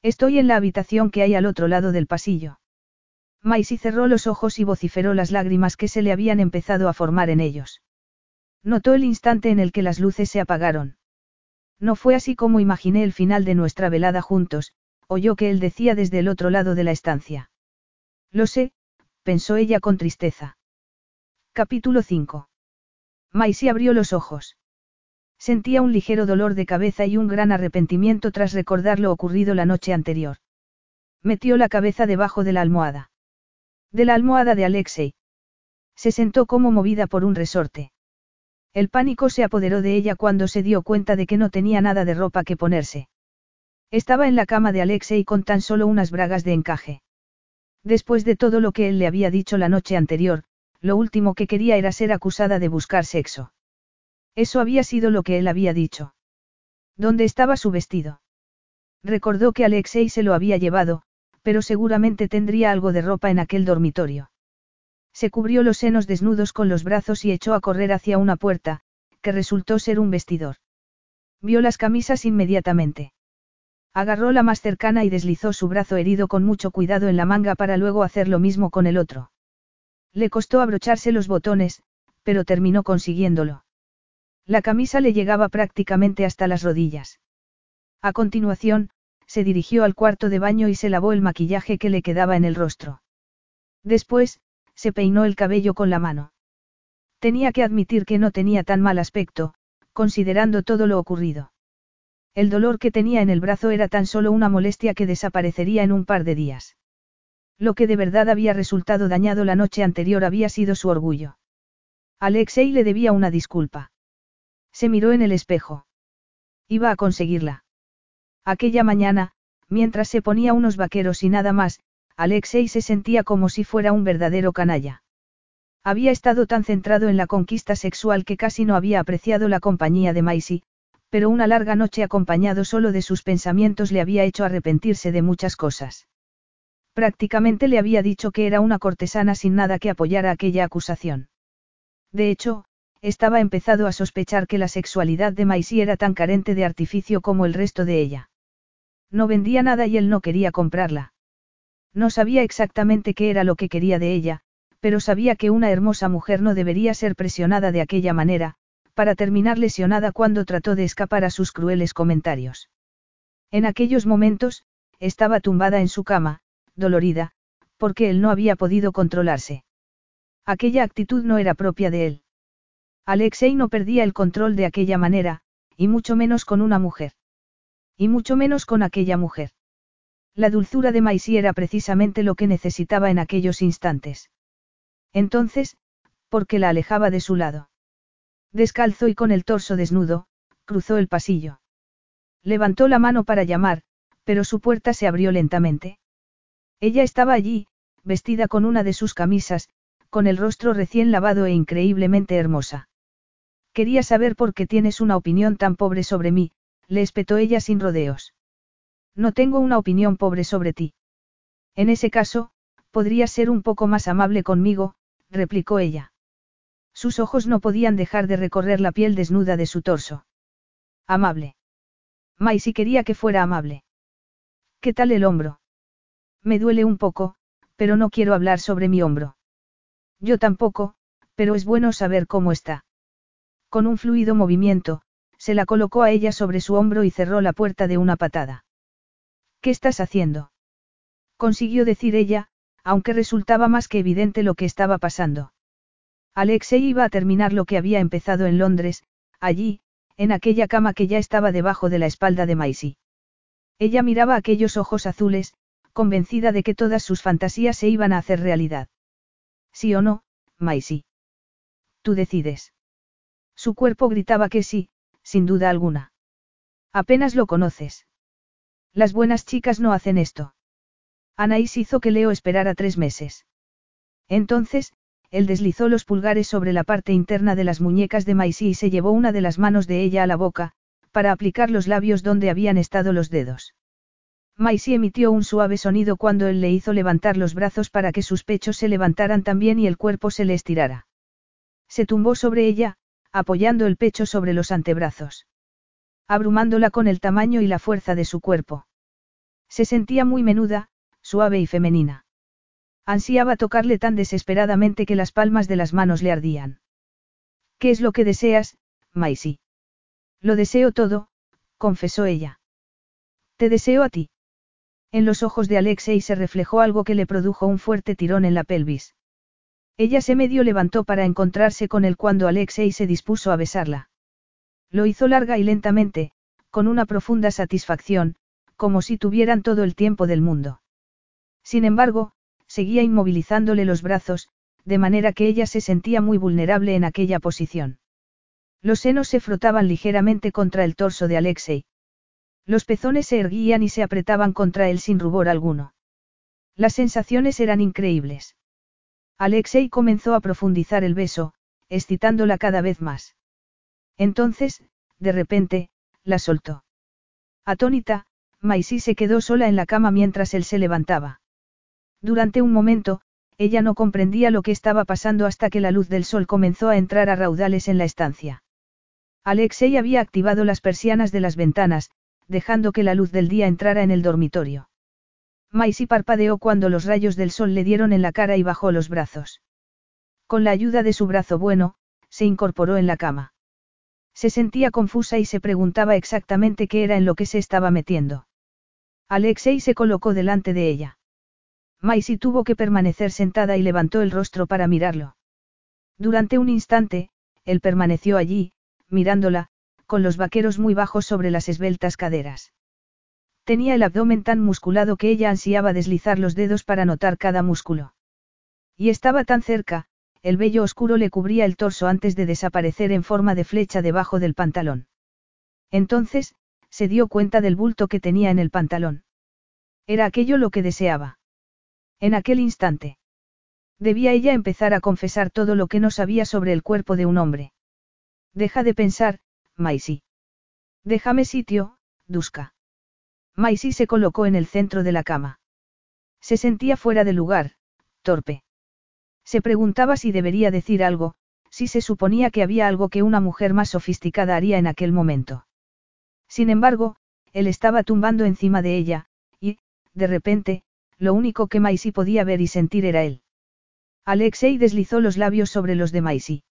Estoy en la habitación que hay al otro lado del pasillo. Maisie cerró los ojos y vociferó las lágrimas que se le habían empezado a formar en ellos. Notó el instante en el que las luces se apagaron. No fue así como imaginé el final de nuestra velada juntos, oyó que él decía desde el otro lado de la estancia. Lo sé, pensó ella con tristeza. Capítulo 5. Maisie abrió los ojos. Sentía un ligero dolor de cabeza y un gran arrepentimiento tras recordar lo ocurrido la noche anterior. Metió la cabeza debajo de la almohada. De la almohada de Alexei. Se sentó como movida por un resorte. El pánico se apoderó de ella cuando se dio cuenta de que no tenía nada de ropa que ponerse. Estaba en la cama de Alexei con tan solo unas bragas de encaje. Después de todo lo que él le había dicho la noche anterior, lo último que quería era ser acusada de buscar sexo. Eso había sido lo que él había dicho. ¿Dónde estaba su vestido? Recordó que Alexei se lo había llevado, pero seguramente tendría algo de ropa en aquel dormitorio. Se cubrió los senos desnudos con los brazos y echó a correr hacia una puerta, que resultó ser un vestidor. Vio las camisas inmediatamente. Agarró la más cercana y deslizó su brazo herido con mucho cuidado en la manga para luego hacer lo mismo con el otro. Le costó abrocharse los botones, pero terminó consiguiéndolo. La camisa le llegaba prácticamente hasta las rodillas. A continuación, se dirigió al cuarto de baño y se lavó el maquillaje que le quedaba en el rostro. Después, se peinó el cabello con la mano. Tenía que admitir que no tenía tan mal aspecto, considerando todo lo ocurrido. El dolor que tenía en el brazo era tan solo una molestia que desaparecería en un par de días. Lo que de verdad había resultado dañado la noche anterior había sido su orgullo. Alexei le debía una disculpa. Se miró en el espejo. Iba a conseguirla. Aquella mañana, mientras se ponía unos vaqueros y nada más, Alexei se sentía como si fuera un verdadero canalla. Había estado tan centrado en la conquista sexual que casi no había apreciado la compañía de Maisie, pero una larga noche acompañado solo de sus pensamientos le había hecho arrepentirse de muchas cosas. Prácticamente le había dicho que era una cortesana sin nada que apoyara aquella acusación. De hecho, estaba empezado a sospechar que la sexualidad de Maisie era tan carente de artificio como el resto de ella. No vendía nada y él no quería comprarla. No sabía exactamente qué era lo que quería de ella, pero sabía que una hermosa mujer no debería ser presionada de aquella manera, para terminar lesionada cuando trató de escapar a sus crueles comentarios. En aquellos momentos, estaba tumbada en su cama, dolorida, porque él no había podido controlarse. Aquella actitud no era propia de él. Alexei no perdía el control de aquella manera, y mucho menos con una mujer. Y mucho menos con aquella mujer. La dulzura de Maisie era precisamente lo que necesitaba en aquellos instantes. Entonces, ¿por qué la alejaba de su lado? Descalzo y con el torso desnudo, cruzó el pasillo. Levantó la mano para llamar, pero su puerta se abrió lentamente. Ella estaba allí, vestida con una de sus camisas, con el rostro recién lavado e increíblemente hermosa. Quería saber por qué tienes una opinión tan pobre sobre mí, le espetó ella sin rodeos. No tengo una opinión pobre sobre ti. En ese caso, podrías ser un poco más amable conmigo, replicó ella. Sus ojos no podían dejar de recorrer la piel desnuda de su torso. Amable. si quería que fuera amable. ¿Qué tal el hombro? Me duele un poco, pero no quiero hablar sobre mi hombro. Yo tampoco, pero es bueno saber cómo está. Con un fluido movimiento, se la colocó a ella sobre su hombro y cerró la puerta de una patada. ¿Qué estás haciendo? Consiguió decir ella, aunque resultaba más que evidente lo que estaba pasando. Alexei iba a terminar lo que había empezado en Londres, allí, en aquella cama que ya estaba debajo de la espalda de Maisie. Ella miraba aquellos ojos azules, convencida de que todas sus fantasías se iban a hacer realidad. ¿Sí o no, Maisie? Tú decides. Su cuerpo gritaba que sí, sin duda alguna. Apenas lo conoces. Las buenas chicas no hacen esto. Anaís hizo que Leo esperara tres meses. Entonces, él deslizó los pulgares sobre la parte interna de las muñecas de Maisie y se llevó una de las manos de ella a la boca, para aplicar los labios donde habían estado los dedos. Maisie emitió un suave sonido cuando él le hizo levantar los brazos para que sus pechos se levantaran también y el cuerpo se le estirara. Se tumbó sobre ella, apoyando el pecho sobre los antebrazos. Abrumándola con el tamaño y la fuerza de su cuerpo. Se sentía muy menuda, suave y femenina. Ansiaba tocarle tan desesperadamente que las palmas de las manos le ardían. ¿Qué es lo que deseas, Maisie? Lo deseo todo, confesó ella. Te deseo a ti. En los ojos de Alexei se reflejó algo que le produjo un fuerte tirón en la pelvis. Ella se medio levantó para encontrarse con él cuando Alexei se dispuso a besarla. Lo hizo larga y lentamente, con una profunda satisfacción, como si tuvieran todo el tiempo del mundo. Sin embargo, seguía inmovilizándole los brazos, de manera que ella se sentía muy vulnerable en aquella posición. Los senos se frotaban ligeramente contra el torso de Alexei. Los pezones se erguían y se apretaban contra él sin rubor alguno. Las sensaciones eran increíbles. Alexei comenzó a profundizar el beso, excitándola cada vez más. Entonces, de repente, la soltó. Atónita, Maisie se quedó sola en la cama mientras él se levantaba. Durante un momento, ella no comprendía lo que estaba pasando hasta que la luz del sol comenzó a entrar a raudales en la estancia. Alexei había activado las persianas de las ventanas, dejando que la luz del día entrara en el dormitorio. Maisie parpadeó cuando los rayos del sol le dieron en la cara y bajó los brazos. Con la ayuda de su brazo bueno, se incorporó en la cama. Se sentía confusa y se preguntaba exactamente qué era en lo que se estaba metiendo. Alexei se colocó delante de ella. Maisie tuvo que permanecer sentada y levantó el rostro para mirarlo. Durante un instante, él permaneció allí, mirándola, con los vaqueros muy bajos sobre las esbeltas caderas. Tenía el abdomen tan musculado que ella ansiaba deslizar los dedos para notar cada músculo. Y estaba tan cerca, el vello oscuro le cubría el torso antes de desaparecer en forma de flecha debajo del pantalón. Entonces, se dio cuenta del bulto que tenía en el pantalón. Era aquello lo que deseaba. En aquel instante. Debía ella empezar a confesar todo lo que no sabía sobre el cuerpo de un hombre. Deja de pensar, Maisie. Déjame sitio, Duska. Maisie se colocó en el centro de la cama. Se sentía fuera de lugar, torpe. Se preguntaba si debería decir algo, si se suponía que había algo que una mujer más sofisticada haría en aquel momento. Sin embargo, él estaba tumbando encima de ella, y, de repente, lo único que Maisie podía ver y sentir era él. Alexei deslizó los labios sobre los de Maisie.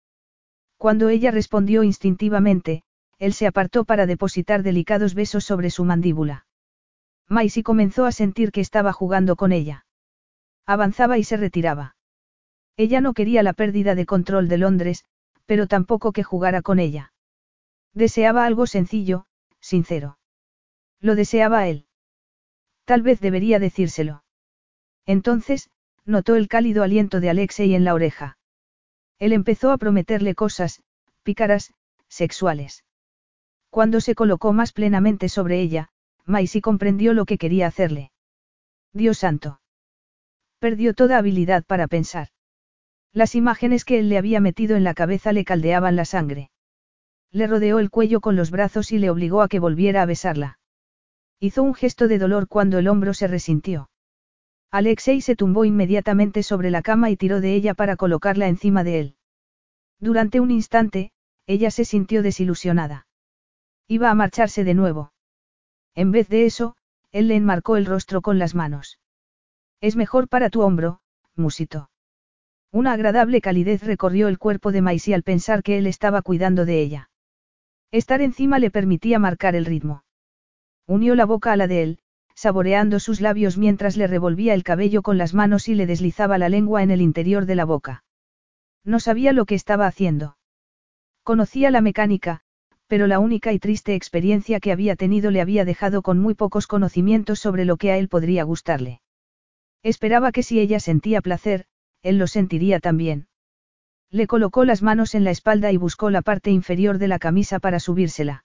Cuando ella respondió instintivamente, él se apartó para depositar delicados besos sobre su mandíbula. Maisie comenzó a sentir que estaba jugando con ella. Avanzaba y se retiraba. Ella no quería la pérdida de control de Londres, pero tampoco que jugara con ella. Deseaba algo sencillo, sincero. Lo deseaba él. Tal vez debería decírselo. Entonces, notó el cálido aliento de Alexei en la oreja. Él empezó a prometerle cosas, pícaras, sexuales. Cuando se colocó más plenamente sobre ella, Maisie comprendió lo que quería hacerle. Dios santo. Perdió toda habilidad para pensar. Las imágenes que él le había metido en la cabeza le caldeaban la sangre. Le rodeó el cuello con los brazos y le obligó a que volviera a besarla. Hizo un gesto de dolor cuando el hombro se resintió. Alexei se tumbó inmediatamente sobre la cama y tiró de ella para colocarla encima de él. Durante un instante, ella se sintió desilusionada. Iba a marcharse de nuevo. En vez de eso, él le enmarcó el rostro con las manos. Es mejor para tu hombro, musito. Una agradable calidez recorrió el cuerpo de Maisie al pensar que él estaba cuidando de ella. Estar encima le permitía marcar el ritmo. Unió la boca a la de él, saboreando sus labios mientras le revolvía el cabello con las manos y le deslizaba la lengua en el interior de la boca. No sabía lo que estaba haciendo. Conocía la mecánica, pero la única y triste experiencia que había tenido le había dejado con muy pocos conocimientos sobre lo que a él podría gustarle. Esperaba que si ella sentía placer, él lo sentiría también. Le colocó las manos en la espalda y buscó la parte inferior de la camisa para subírsela.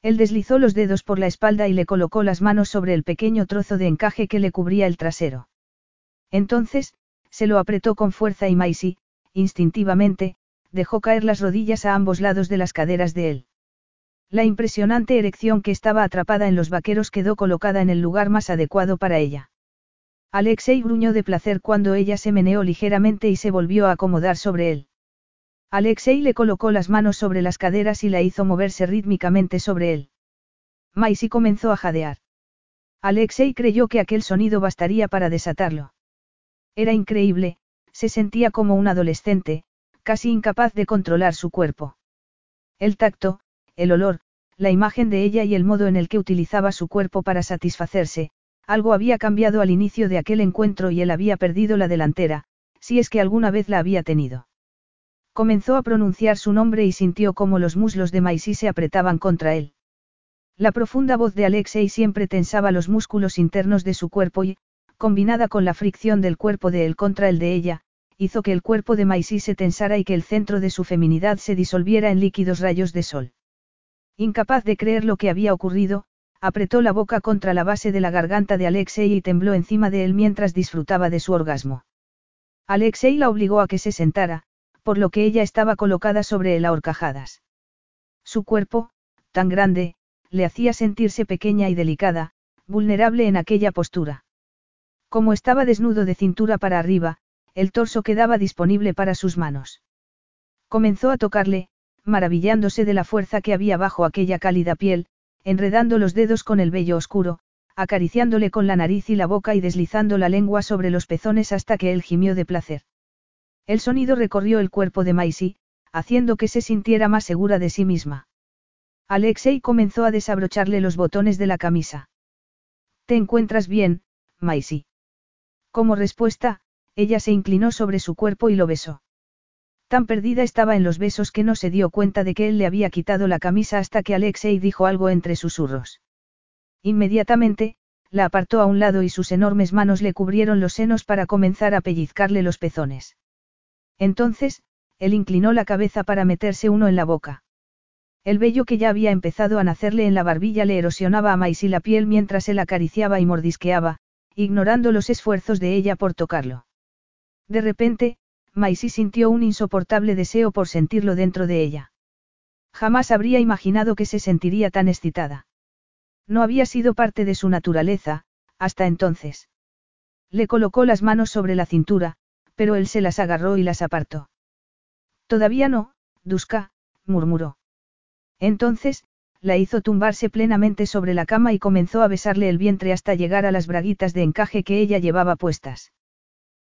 Él deslizó los dedos por la espalda y le colocó las manos sobre el pequeño trozo de encaje que le cubría el trasero. Entonces, se lo apretó con fuerza y Maisie, instintivamente, dejó caer las rodillas a ambos lados de las caderas de él. La impresionante erección que estaba atrapada en los vaqueros quedó colocada en el lugar más adecuado para ella. Alexei gruñó de placer cuando ella se meneó ligeramente y se volvió a acomodar sobre él. Alexei le colocó las manos sobre las caderas y la hizo moverse rítmicamente sobre él. Maisie comenzó a jadear. Alexei creyó que aquel sonido bastaría para desatarlo. Era increíble, se sentía como un adolescente, casi incapaz de controlar su cuerpo. El tacto, el olor, la imagen de ella y el modo en el que utilizaba su cuerpo para satisfacerse, algo había cambiado al inicio de aquel encuentro y él había perdido la delantera, si es que alguna vez la había tenido. Comenzó a pronunciar su nombre y sintió cómo los muslos de Maisie se apretaban contra él. La profunda voz de Alexei siempre tensaba los músculos internos de su cuerpo y, combinada con la fricción del cuerpo de él contra el de ella, hizo que el cuerpo de Maisie se tensara y que el centro de su feminidad se disolviera en líquidos rayos de sol. Incapaz de creer lo que había ocurrido, apretó la boca contra la base de la garganta de Alexei y tembló encima de él mientras disfrutaba de su orgasmo. Alexei la obligó a que se sentara, por lo que ella estaba colocada sobre él a horcajadas. Su cuerpo, tan grande, le hacía sentirse pequeña y delicada, vulnerable en aquella postura. Como estaba desnudo de cintura para arriba, el torso quedaba disponible para sus manos. Comenzó a tocarle, maravillándose de la fuerza que había bajo aquella cálida piel, enredando los dedos con el vello oscuro, acariciándole con la nariz y la boca y deslizando la lengua sobre los pezones hasta que él gimió de placer. El sonido recorrió el cuerpo de Maisie, haciendo que se sintiera más segura de sí misma. Alexei comenzó a desabrocharle los botones de la camisa. ¿Te encuentras bien, Maisie? Como respuesta, ella se inclinó sobre su cuerpo y lo besó. Tan perdida estaba en los besos que no se dio cuenta de que él le había quitado la camisa hasta que Alexei dijo algo entre susurros. Inmediatamente, la apartó a un lado y sus enormes manos le cubrieron los senos para comenzar a pellizcarle los pezones. Entonces, él inclinó la cabeza para meterse uno en la boca. El vello que ya había empezado a nacerle en la barbilla le erosionaba a Maisie la piel mientras él acariciaba y mordisqueaba, ignorando los esfuerzos de ella por tocarlo. De repente, Maisie sintió un insoportable deseo por sentirlo dentro de ella. Jamás habría imaginado que se sentiría tan excitada. No había sido parte de su naturaleza, hasta entonces. Le colocó las manos sobre la cintura, pero él se las agarró y las apartó. Todavía no, Duska, murmuró. Entonces, la hizo tumbarse plenamente sobre la cama y comenzó a besarle el vientre hasta llegar a las braguitas de encaje que ella llevaba puestas.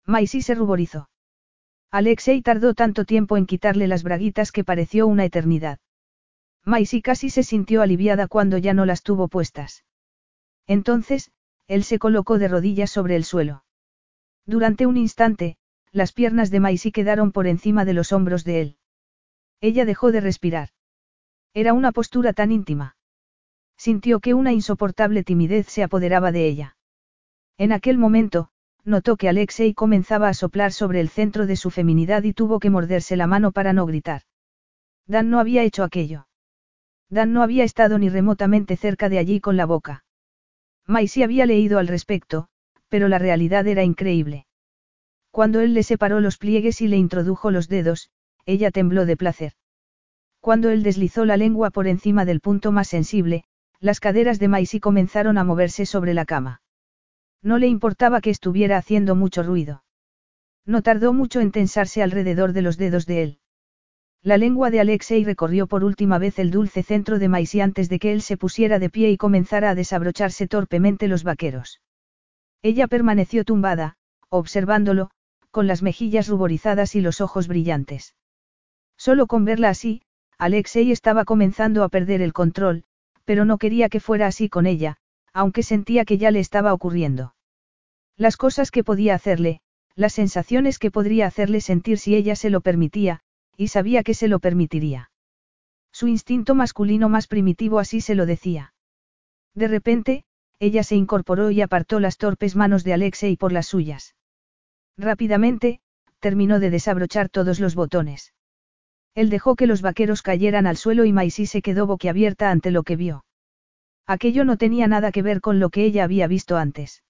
Maisie se ruborizó. Alexei tardó tanto tiempo en quitarle las braguitas que pareció una eternidad. Maisie casi se sintió aliviada cuando ya no las tuvo puestas. Entonces, él se colocó de rodillas sobre el suelo. Durante un instante, las piernas de Maisie quedaron por encima de los hombros de él. Ella dejó de respirar. Era una postura tan íntima. Sintió que una insoportable timidez se apoderaba de ella. En aquel momento, notó que Alexei comenzaba a soplar sobre el centro de su feminidad y tuvo que morderse la mano para no gritar. Dan no había hecho aquello. Dan no había estado ni remotamente cerca de allí con la boca. Maisie había leído al respecto, pero la realidad era increíble. Cuando él le separó los pliegues y le introdujo los dedos, ella tembló de placer. Cuando él deslizó la lengua por encima del punto más sensible, las caderas de Maisie comenzaron a moverse sobre la cama. No le importaba que estuviera haciendo mucho ruido. No tardó mucho en tensarse alrededor de los dedos de él. La lengua de Alexei recorrió por última vez el dulce centro de Maisie antes de que él se pusiera de pie y comenzara a desabrocharse torpemente los vaqueros. Ella permaneció tumbada, observándolo, con las mejillas ruborizadas y los ojos brillantes. Solo con verla así, Alexei estaba comenzando a perder el control, pero no quería que fuera así con ella, aunque sentía que ya le estaba ocurriendo. Las cosas que podía hacerle, las sensaciones que podría hacerle sentir si ella se lo permitía, y sabía que se lo permitiría. Su instinto masculino más primitivo así se lo decía. De repente, ella se incorporó y apartó las torpes manos de Alexei por las suyas. Rápidamente, terminó de desabrochar todos los botones. Él dejó que los vaqueros cayeran al suelo y Maisie se quedó boquiabierta ante lo que vio. Aquello no tenía nada que ver con lo que ella había visto antes.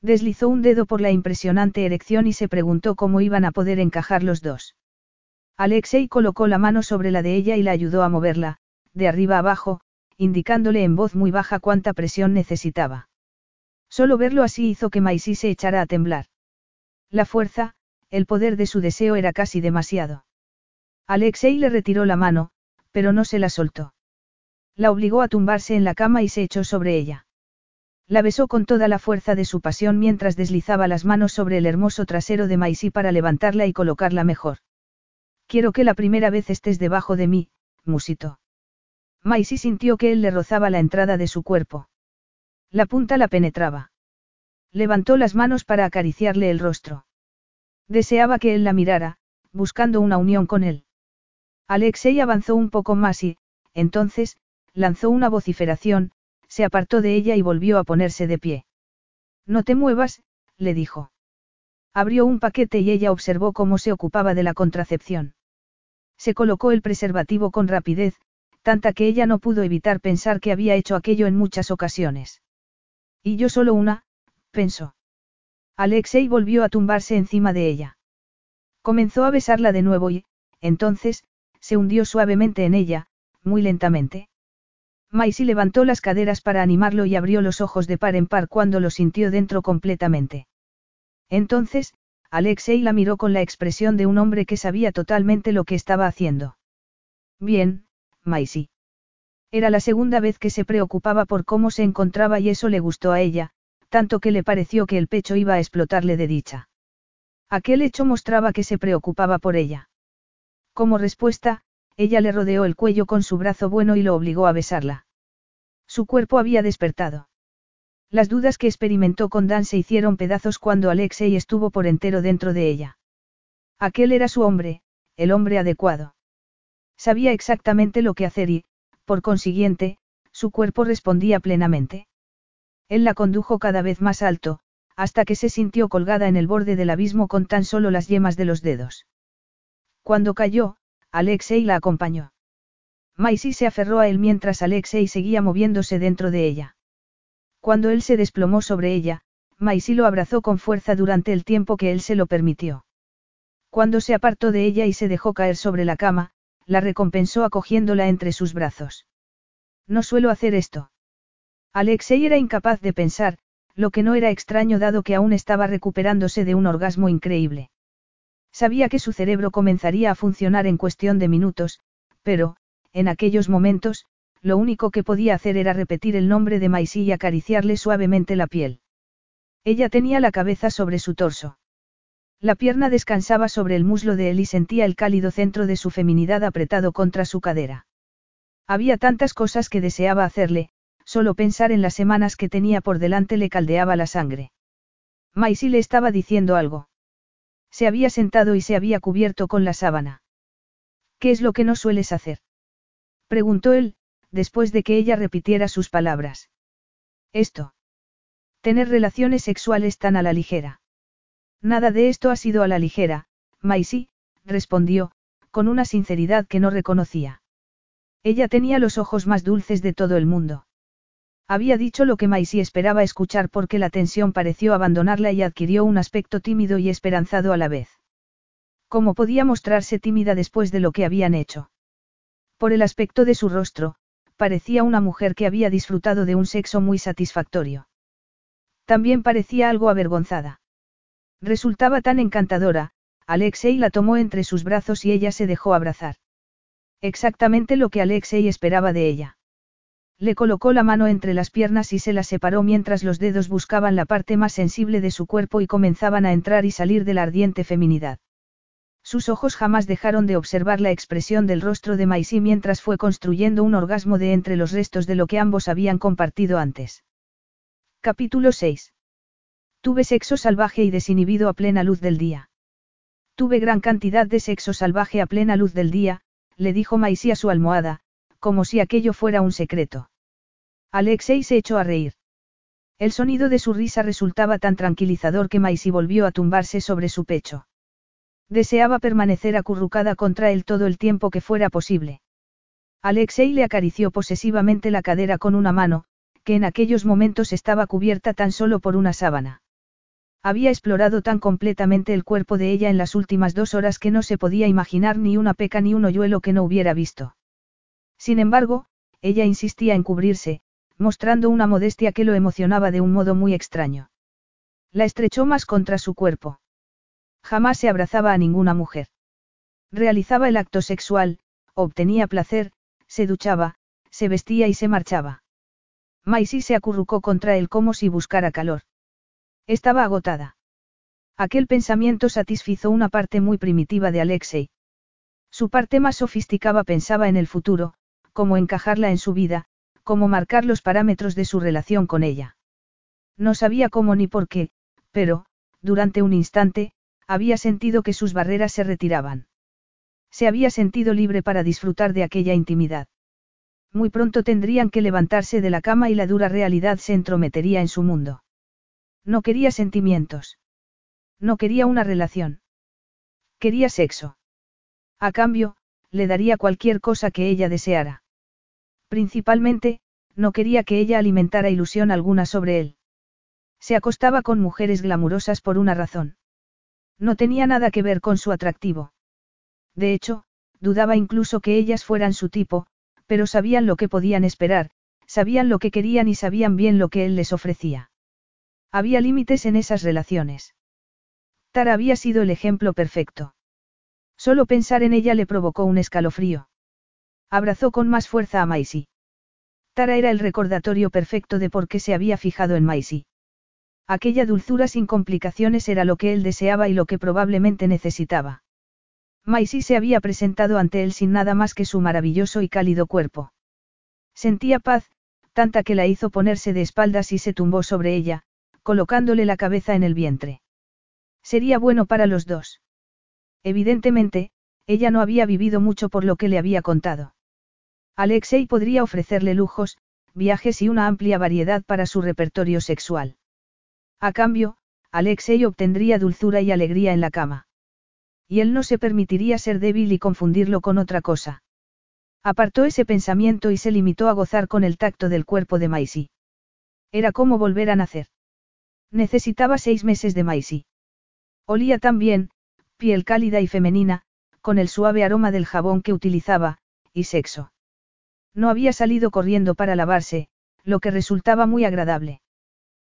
Deslizó un dedo por la impresionante erección y se preguntó cómo iban a poder encajar los dos. Alexei colocó la mano sobre la de ella y la ayudó a moverla, de arriba abajo, indicándole en voz muy baja cuánta presión necesitaba. Solo verlo así hizo que Maisy se echara a temblar. La fuerza, el poder de su deseo era casi demasiado. Alexei le retiró la mano, pero no se la soltó. La obligó a tumbarse en la cama y se echó sobre ella. La besó con toda la fuerza de su pasión mientras deslizaba las manos sobre el hermoso trasero de Maisy para levantarla y colocarla mejor. Quiero que la primera vez estés debajo de mí, musito. Maisy sintió que él le rozaba la entrada de su cuerpo. La punta la penetraba. Levantó las manos para acariciarle el rostro. Deseaba que él la mirara, buscando una unión con él. Alexei avanzó un poco más y, entonces, lanzó una vociferación, se apartó de ella y volvió a ponerse de pie. No te muevas, le dijo. Abrió un paquete y ella observó cómo se ocupaba de la contracepción. Se colocó el preservativo con rapidez, tanta que ella no pudo evitar pensar que había hecho aquello en muchas ocasiones. Y yo solo una, pensó. Alexei volvió a tumbarse encima de ella. Comenzó a besarla de nuevo y, entonces, se hundió suavemente en ella, muy lentamente. Maisie levantó las caderas para animarlo y abrió los ojos de par en par cuando lo sintió dentro completamente. Entonces, Alexei la miró con la expresión de un hombre que sabía totalmente lo que estaba haciendo. Bien, Maisie. Era la segunda vez que se preocupaba por cómo se encontraba y eso le gustó a ella, tanto que le pareció que el pecho iba a explotarle de dicha. Aquel hecho mostraba que se preocupaba por ella. Como respuesta, ella le rodeó el cuello con su brazo bueno y lo obligó a besarla. Su cuerpo había despertado. Las dudas que experimentó con Dan se hicieron pedazos cuando Alexei estuvo por entero dentro de ella. Aquel era su hombre, el hombre adecuado. Sabía exactamente lo que hacer y, por consiguiente, su cuerpo respondía plenamente. Él la condujo cada vez más alto, hasta que se sintió colgada en el borde del abismo con tan solo las yemas de los dedos. Cuando cayó, Alexei la acompañó. Maisie se aferró a él mientras Alexei seguía moviéndose dentro de ella. Cuando él se desplomó sobre ella, Maisie lo abrazó con fuerza durante el tiempo que él se lo permitió. Cuando se apartó de ella y se dejó caer sobre la cama, la recompensó acogiéndola entre sus brazos. No suelo hacer esto. Alexei era incapaz de pensar, lo que no era extraño dado que aún estaba recuperándose de un orgasmo increíble. Sabía que su cerebro comenzaría a funcionar en cuestión de minutos, pero, en aquellos momentos, lo único que podía hacer era repetir el nombre de Maisie y acariciarle suavemente la piel. Ella tenía la cabeza sobre su torso. La pierna descansaba sobre el muslo de él y sentía el cálido centro de su feminidad apretado contra su cadera. Había tantas cosas que deseaba hacerle, solo pensar en las semanas que tenía por delante le caldeaba la sangre. Maisie le estaba diciendo algo. Se había sentado y se había cubierto con la sábana. ¿Qué es lo que no sueles hacer? Preguntó él, después de que ella repitiera sus palabras. Esto. Tener relaciones sexuales tan a la ligera. Nada de esto ha sido a la ligera, Maisie, respondió, con una sinceridad que no reconocía. Ella tenía los ojos más dulces de todo el mundo. Había dicho lo que Maisie esperaba escuchar porque la tensión pareció abandonarla y adquirió un aspecto tímido y esperanzado a la vez. ¿Cómo podía mostrarse tímida después de lo que habían hecho? Por el aspecto de su rostro, parecía una mujer que había disfrutado de un sexo muy satisfactorio. También parecía algo avergonzada. Resultaba tan encantadora, Alexei la tomó entre sus brazos y ella se dejó abrazar. Exactamente lo que Alexei esperaba de ella. Le colocó la mano entre las piernas y se la separó mientras los dedos buscaban la parte más sensible de su cuerpo y comenzaban a entrar y salir de la ardiente feminidad. Sus ojos jamás dejaron de observar la expresión del rostro de Maisie mientras fue construyendo un orgasmo de entre los restos de lo que ambos habían compartido antes. Capítulo 6. Tuve sexo salvaje y desinhibido a plena luz del día. Tuve gran cantidad de sexo salvaje a plena luz del día, le dijo Maisie a su almohada, como si aquello fuera un secreto. Alexei se echó a reír. El sonido de su risa resultaba tan tranquilizador que Maisie volvió a tumbarse sobre su pecho. Deseaba permanecer acurrucada contra él todo el tiempo que fuera posible. Alexei le acarició posesivamente la cadera con una mano, que en aquellos momentos estaba cubierta tan solo por una sábana. Había explorado tan completamente el cuerpo de ella en las últimas dos horas que no se podía imaginar ni una peca ni un hoyuelo que no hubiera visto. Sin embargo, ella insistía en cubrirse, mostrando una modestia que lo emocionaba de un modo muy extraño. La estrechó más contra su cuerpo. Jamás se abrazaba a ninguna mujer. Realizaba el acto sexual, obtenía placer, se duchaba, se vestía y se marchaba. Maisie se acurrucó contra él como si buscara calor. Estaba agotada. Aquel pensamiento satisfizo una parte muy primitiva de Alexei. Su parte más sofisticada pensaba en el futuro, cómo encajarla en su vida, cómo marcar los parámetros de su relación con ella. No sabía cómo ni por qué, pero, durante un instante, había sentido que sus barreras se retiraban. Se había sentido libre para disfrutar de aquella intimidad. Muy pronto tendrían que levantarse de la cama y la dura realidad se entrometería en su mundo. No quería sentimientos. No quería una relación. Quería sexo. A cambio, le daría cualquier cosa que ella deseara. Principalmente, no quería que ella alimentara ilusión alguna sobre él. Se acostaba con mujeres glamurosas por una razón. No tenía nada que ver con su atractivo. De hecho, dudaba incluso que ellas fueran su tipo, pero sabían lo que podían esperar, sabían lo que querían y sabían bien lo que él les ofrecía. Había límites en esas relaciones. Tara había sido el ejemplo perfecto. Solo pensar en ella le provocó un escalofrío. Abrazó con más fuerza a Maisie. Tara era el recordatorio perfecto de por qué se había fijado en Maisie. Aquella dulzura sin complicaciones era lo que él deseaba y lo que probablemente necesitaba. Maisie se había presentado ante él sin nada más que su maravilloso y cálido cuerpo. Sentía paz, tanta que la hizo ponerse de espaldas y se tumbó sobre ella, colocándole la cabeza en el vientre. Sería bueno para los dos. Evidentemente, ella no había vivido mucho por lo que le había contado. Alexei podría ofrecerle lujos, viajes y una amplia variedad para su repertorio sexual. A cambio, Alexei obtendría dulzura y alegría en la cama. Y él no se permitiría ser débil y confundirlo con otra cosa. Apartó ese pensamiento y se limitó a gozar con el tacto del cuerpo de Maisie. Era como volver a nacer. Necesitaba seis meses de Maisie. Olía tan bien, piel cálida y femenina, con el suave aroma del jabón que utilizaba, y sexo. No había salido corriendo para lavarse, lo que resultaba muy agradable.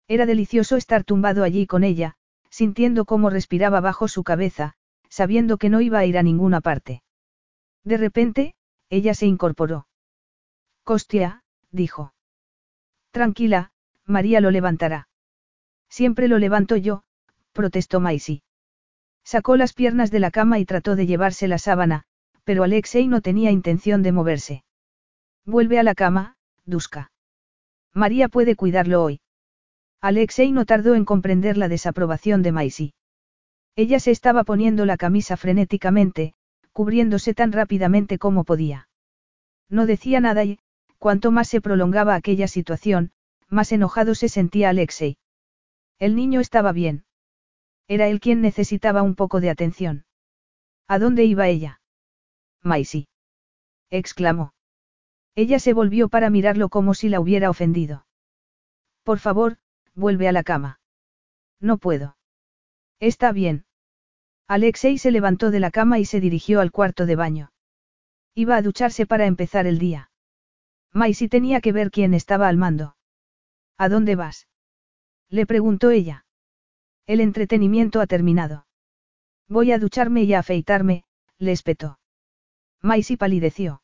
Era delicioso estar tumbado allí con ella, sintiendo cómo respiraba bajo su cabeza, sabiendo que no iba a ir a ninguna parte. De repente, ella se incorporó. Costia, dijo. Tranquila, María lo levantará. Siempre lo levanto yo, protestó Maisie. Sacó las piernas de la cama y trató de llevarse la sábana, pero Alexei no tenía intención de moverse. Vuelve a la cama, Duska. María puede cuidarlo hoy. Alexei no tardó en comprender la desaprobación de Maisie. Ella se estaba poniendo la camisa frenéticamente, cubriéndose tan rápidamente como podía. No decía nada y, cuanto más se prolongaba aquella situación, más enojado se sentía Alexei. El niño estaba bien. Era él quien necesitaba un poco de atención. ¿A dónde iba ella? Maisie. exclamó. Ella se volvió para mirarlo como si la hubiera ofendido. Por favor, vuelve a la cama. No puedo. Está bien. Alexei se levantó de la cama y se dirigió al cuarto de baño. Iba a ducharse para empezar el día. Maisie tenía que ver quién estaba al mando. ¿A dónde vas? Le preguntó ella. El entretenimiento ha terminado. Voy a ducharme y a afeitarme, le espetó. Maisie palideció.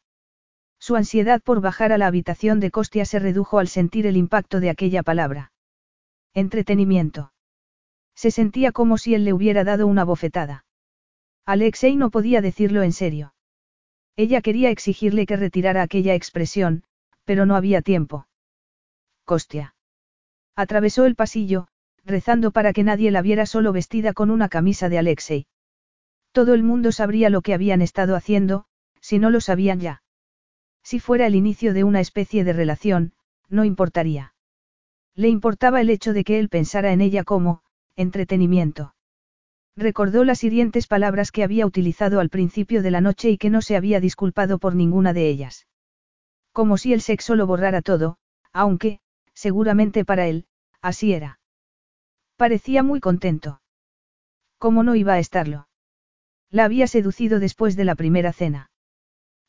Su ansiedad por bajar a la habitación de Costia se redujo al sentir el impacto de aquella palabra. Entretenimiento. Se sentía como si él le hubiera dado una bofetada. Alexei no podía decirlo en serio. Ella quería exigirle que retirara aquella expresión, pero no había tiempo. Costia. Atravesó el pasillo, rezando para que nadie la viera solo vestida con una camisa de Alexei. Todo el mundo sabría lo que habían estado haciendo, si no lo sabían ya. Si fuera el inicio de una especie de relación, no importaría. Le importaba el hecho de que él pensara en ella como, entretenimiento. Recordó las hirientes palabras que había utilizado al principio de la noche y que no se había disculpado por ninguna de ellas. Como si el sexo lo borrara todo, aunque, seguramente para él, así era. Parecía muy contento. ¿Cómo no iba a estarlo? La había seducido después de la primera cena.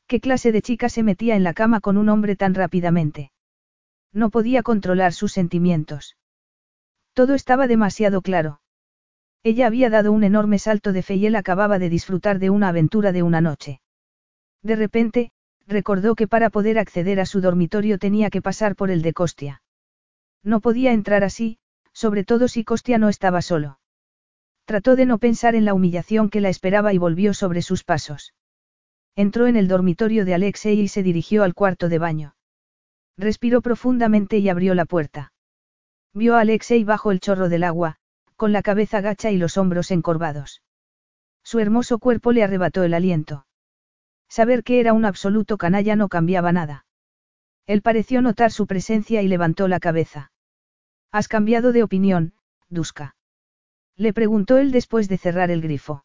¿Qué clase de chica se metía en la cama con un hombre tan rápidamente? No podía controlar sus sentimientos. Todo estaba demasiado claro. Ella había dado un enorme salto de fe y él acababa de disfrutar de una aventura de una noche. De repente, recordó que para poder acceder a su dormitorio tenía que pasar por el de Costia. No podía entrar así, sobre todo si Costia no estaba solo. Trató de no pensar en la humillación que la esperaba y volvió sobre sus pasos. Entró en el dormitorio de Alexei y se dirigió al cuarto de baño. Respiró profundamente y abrió la puerta. Vio a Alexei bajo el chorro del agua, con la cabeza gacha y los hombros encorvados. Su hermoso cuerpo le arrebató el aliento. Saber que era un absoluto canalla no cambiaba nada. Él pareció notar su presencia y levantó la cabeza. ¿Has cambiado de opinión, Duska? Le preguntó él después de cerrar el grifo.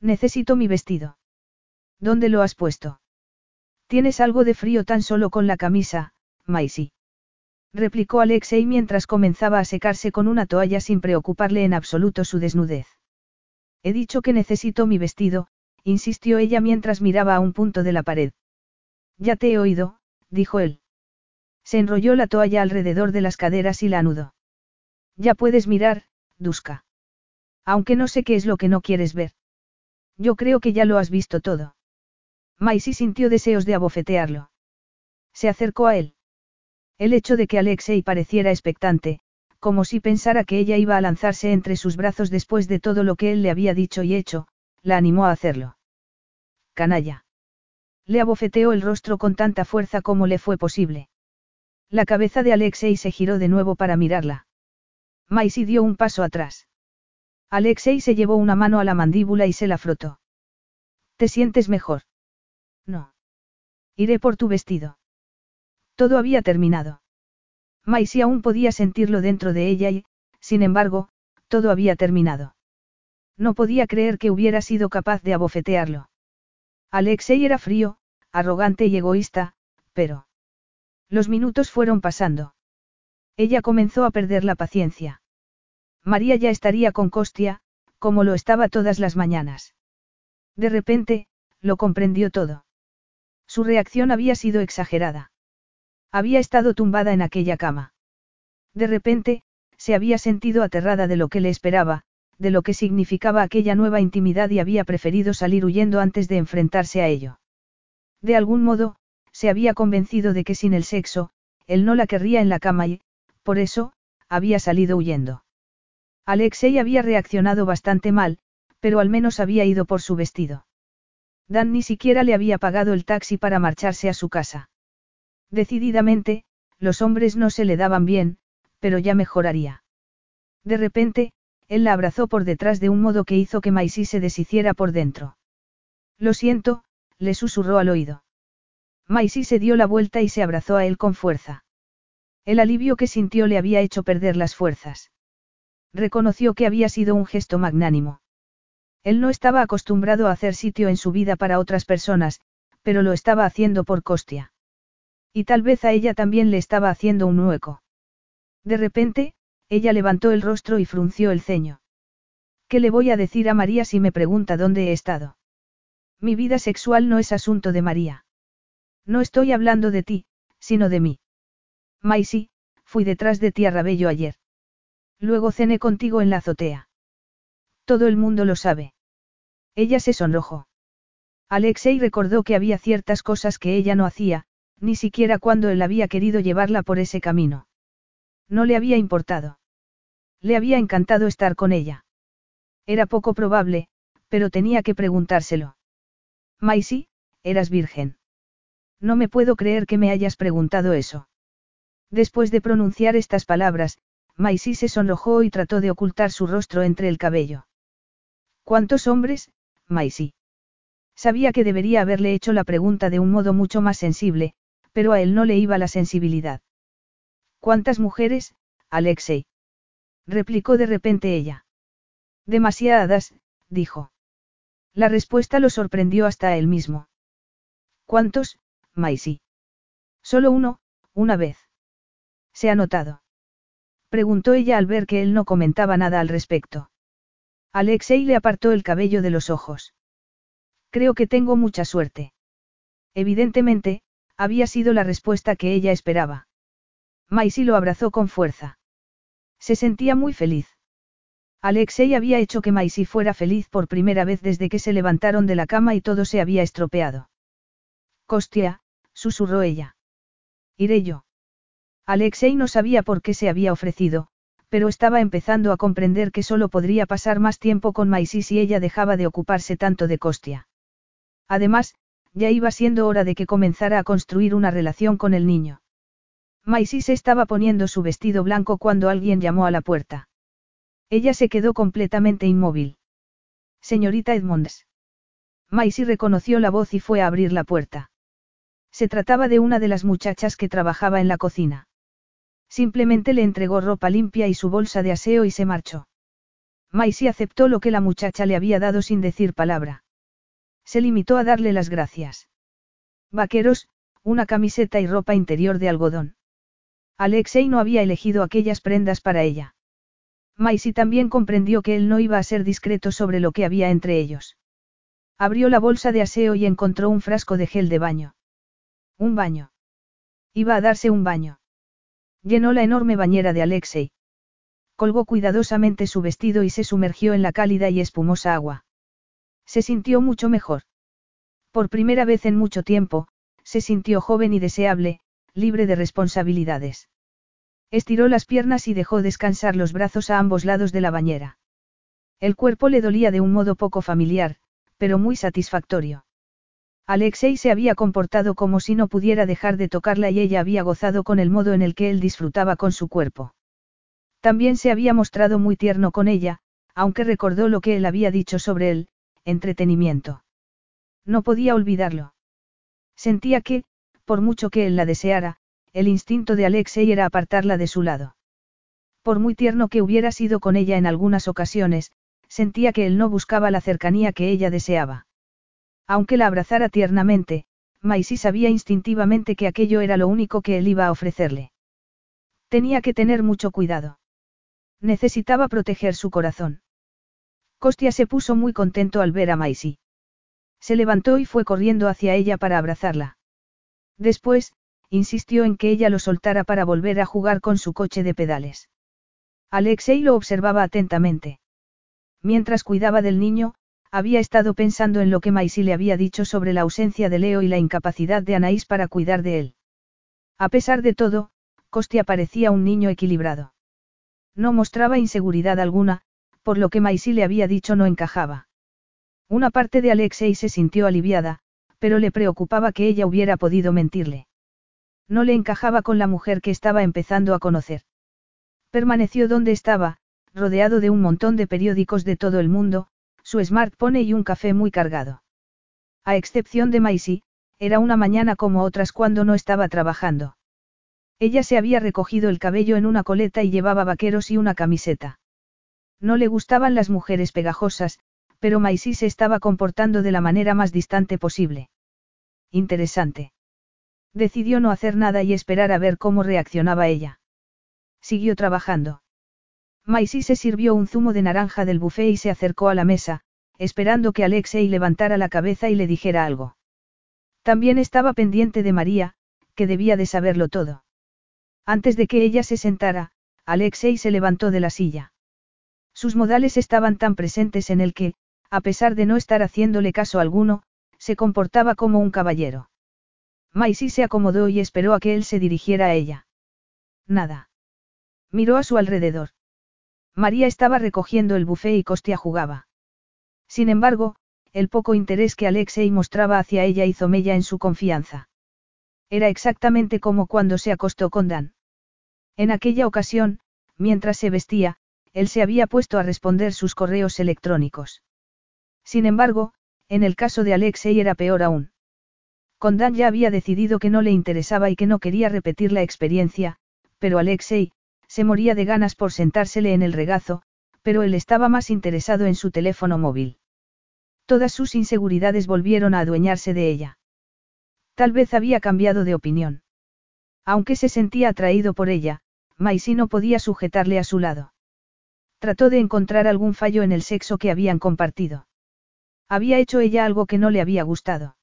Necesito mi vestido. ¿Dónde lo has puesto? Tienes algo de frío tan solo con la camisa, Maisie. Replicó Alexei mientras comenzaba a secarse con una toalla sin preocuparle en absoluto su desnudez. He dicho que necesito mi vestido, insistió ella mientras miraba a un punto de la pared. Ya te he oído, dijo él. Se enrolló la toalla alrededor de las caderas y la anudó. Ya puedes mirar, Duska. Aunque no sé qué es lo que no quieres ver. Yo creo que ya lo has visto todo. Maisie sintió deseos de abofetearlo. Se acercó a él. El hecho de que Alexei pareciera expectante, como si pensara que ella iba a lanzarse entre sus brazos después de todo lo que él le había dicho y hecho, la animó a hacerlo. Canalla. Le abofeteó el rostro con tanta fuerza como le fue posible. La cabeza de Alexei se giró de nuevo para mirarla. Maisie dio un paso atrás. Alexei se llevó una mano a la mandíbula y se la frotó. ¿Te sientes mejor? No. Iré por tu vestido. Todo había terminado. Maisie aún podía sentirlo dentro de ella y, sin embargo, todo había terminado. No podía creer que hubiera sido capaz de abofetearlo. Alexei era frío, arrogante y egoísta, pero... Los minutos fueron pasando. Ella comenzó a perder la paciencia. María ya estaría con Costia, como lo estaba todas las mañanas. De repente, lo comprendió todo. Su reacción había sido exagerada. Había estado tumbada en aquella cama. De repente, se había sentido aterrada de lo que le esperaba, de lo que significaba aquella nueva intimidad y había preferido salir huyendo antes de enfrentarse a ello. De algún modo, se había convencido de que sin el sexo, él no la querría en la cama y, por eso, había salido huyendo. Alexei había reaccionado bastante mal, pero al menos había ido por su vestido. Dan ni siquiera le había pagado el taxi para marcharse a su casa. Decididamente, los hombres no se le daban bien, pero ya mejoraría. De repente, él la abrazó por detrás de un modo que hizo que Maisie se deshiciera por dentro. Lo siento, le susurró al oído. Maisie se dio la vuelta y se abrazó a él con fuerza. El alivio que sintió le había hecho perder las fuerzas. Reconoció que había sido un gesto magnánimo. Él no estaba acostumbrado a hacer sitio en su vida para otras personas, pero lo estaba haciendo por Costia. Y tal vez a ella también le estaba haciendo un hueco. De repente, ella levantó el rostro y frunció el ceño. ¿Qué le voy a decir a María si me pregunta dónde he estado? Mi vida sexual no es asunto de María. No estoy hablando de ti, sino de mí. Maisie, fui detrás de ti a Rabello ayer. Luego cené contigo en la azotea. Todo el mundo lo sabe. Ella se sonrojó. Alexei recordó que había ciertas cosas que ella no hacía, ni siquiera cuando él había querido llevarla por ese camino. No le había importado. Le había encantado estar con ella. Era poco probable, pero tenía que preguntárselo. Maisie, eras virgen. No me puedo creer que me hayas preguntado eso. Después de pronunciar estas palabras, Maisie se sonrojó y trató de ocultar su rostro entre el cabello. ¿Cuántos hombres, Maisie? Sabía que debería haberle hecho la pregunta de un modo mucho más sensible, pero a él no le iba la sensibilidad. ¿Cuántas mujeres, Alexei? replicó de repente ella. Demasiadas, dijo. La respuesta lo sorprendió hasta él mismo. ¿Cuántos, Maisie? Solo uno, una vez. Se ha notado. Preguntó ella al ver que él no comentaba nada al respecto. Alexei le apartó el cabello de los ojos. Creo que tengo mucha suerte. Evidentemente, había sido la respuesta que ella esperaba. Maisy lo abrazó con fuerza. Se sentía muy feliz. Alexei había hecho que Maisy fuera feliz por primera vez desde que se levantaron de la cama y todo se había estropeado. Costia, susurró ella. Iré yo. Alexei no sabía por qué se había ofrecido, pero estaba empezando a comprender que solo podría pasar más tiempo con Maisy si ella dejaba de ocuparse tanto de Costia. Además, ya iba siendo hora de que comenzara a construir una relación con el niño. Maisy se estaba poniendo su vestido blanco cuando alguien llamó a la puerta. Ella se quedó completamente inmóvil. Señorita Edmonds. Maisy reconoció la voz y fue a abrir la puerta. Se trataba de una de las muchachas que trabajaba en la cocina. Simplemente le entregó ropa limpia y su bolsa de aseo y se marchó. Maisie aceptó lo que la muchacha le había dado sin decir palabra. Se limitó a darle las gracias. Vaqueros, una camiseta y ropa interior de algodón. Alexei no había elegido aquellas prendas para ella. Maisie también comprendió que él no iba a ser discreto sobre lo que había entre ellos. Abrió la bolsa de aseo y encontró un frasco de gel de baño. Un baño. Iba a darse un baño. Llenó la enorme bañera de Alexei. Colgó cuidadosamente su vestido y se sumergió en la cálida y espumosa agua. Se sintió mucho mejor. Por primera vez en mucho tiempo, se sintió joven y deseable, libre de responsabilidades. Estiró las piernas y dejó descansar los brazos a ambos lados de la bañera. El cuerpo le dolía de un modo poco familiar, pero muy satisfactorio. Alexei se había comportado como si no pudiera dejar de tocarla y ella había gozado con el modo en el que él disfrutaba con su cuerpo. También se había mostrado muy tierno con ella, aunque recordó lo que él había dicho sobre él, entretenimiento. No podía olvidarlo. Sentía que, por mucho que él la deseara, el instinto de Alexei era apartarla de su lado. Por muy tierno que hubiera sido con ella en algunas ocasiones, sentía que él no buscaba la cercanía que ella deseaba. Aunque la abrazara tiernamente, Maisie sabía instintivamente que aquello era lo único que él iba a ofrecerle. Tenía que tener mucho cuidado. Necesitaba proteger su corazón. Costia se puso muy contento al ver a Maisie. Se levantó y fue corriendo hacia ella para abrazarla. Después, insistió en que ella lo soltara para volver a jugar con su coche de pedales. Alexei lo observaba atentamente. Mientras cuidaba del niño, había estado pensando en lo que Maisie le había dicho sobre la ausencia de Leo y la incapacidad de Anaís para cuidar de él. A pesar de todo, Costia parecía un niño equilibrado. No mostraba inseguridad alguna, por lo que Maisie le había dicho no encajaba. Una parte de Alexei se sintió aliviada, pero le preocupaba que ella hubiera podido mentirle. No le encajaba con la mujer que estaba empezando a conocer. Permaneció donde estaba, rodeado de un montón de periódicos de todo el mundo, su smartphone y un café muy cargado. A excepción de Maisie, era una mañana como otras cuando no estaba trabajando. Ella se había recogido el cabello en una coleta y llevaba vaqueros y una camiseta. No le gustaban las mujeres pegajosas, pero Maisie se estaba comportando de la manera más distante posible. Interesante. Decidió no hacer nada y esperar a ver cómo reaccionaba ella. Siguió trabajando. Maisie se sirvió un zumo de naranja del buffet y se acercó a la mesa, esperando que Alexei levantara la cabeza y le dijera algo. También estaba pendiente de María, que debía de saberlo todo. Antes de que ella se sentara, Alexei se levantó de la silla. Sus modales estaban tan presentes en el que, a pesar de no estar haciéndole caso alguno, se comportaba como un caballero. Maisie se acomodó y esperó a que él se dirigiera a ella. Nada. Miró a su alrededor. María estaba recogiendo el buffet y Costia jugaba. Sin embargo, el poco interés que Alexei mostraba hacia ella hizo mella en su confianza. Era exactamente como cuando se acostó con Dan. En aquella ocasión, mientras se vestía, él se había puesto a responder sus correos electrónicos. Sin embargo, en el caso de Alexei era peor aún. Con Dan ya había decidido que no le interesaba y que no quería repetir la experiencia, pero Alexei, se moría de ganas por sentársele en el regazo, pero él estaba más interesado en su teléfono móvil. Todas sus inseguridades volvieron a adueñarse de ella. Tal vez había cambiado de opinión. Aunque se sentía atraído por ella, Maisy no podía sujetarle a su lado. Trató de encontrar algún fallo en el sexo que habían compartido. Había hecho ella algo que no le había gustado.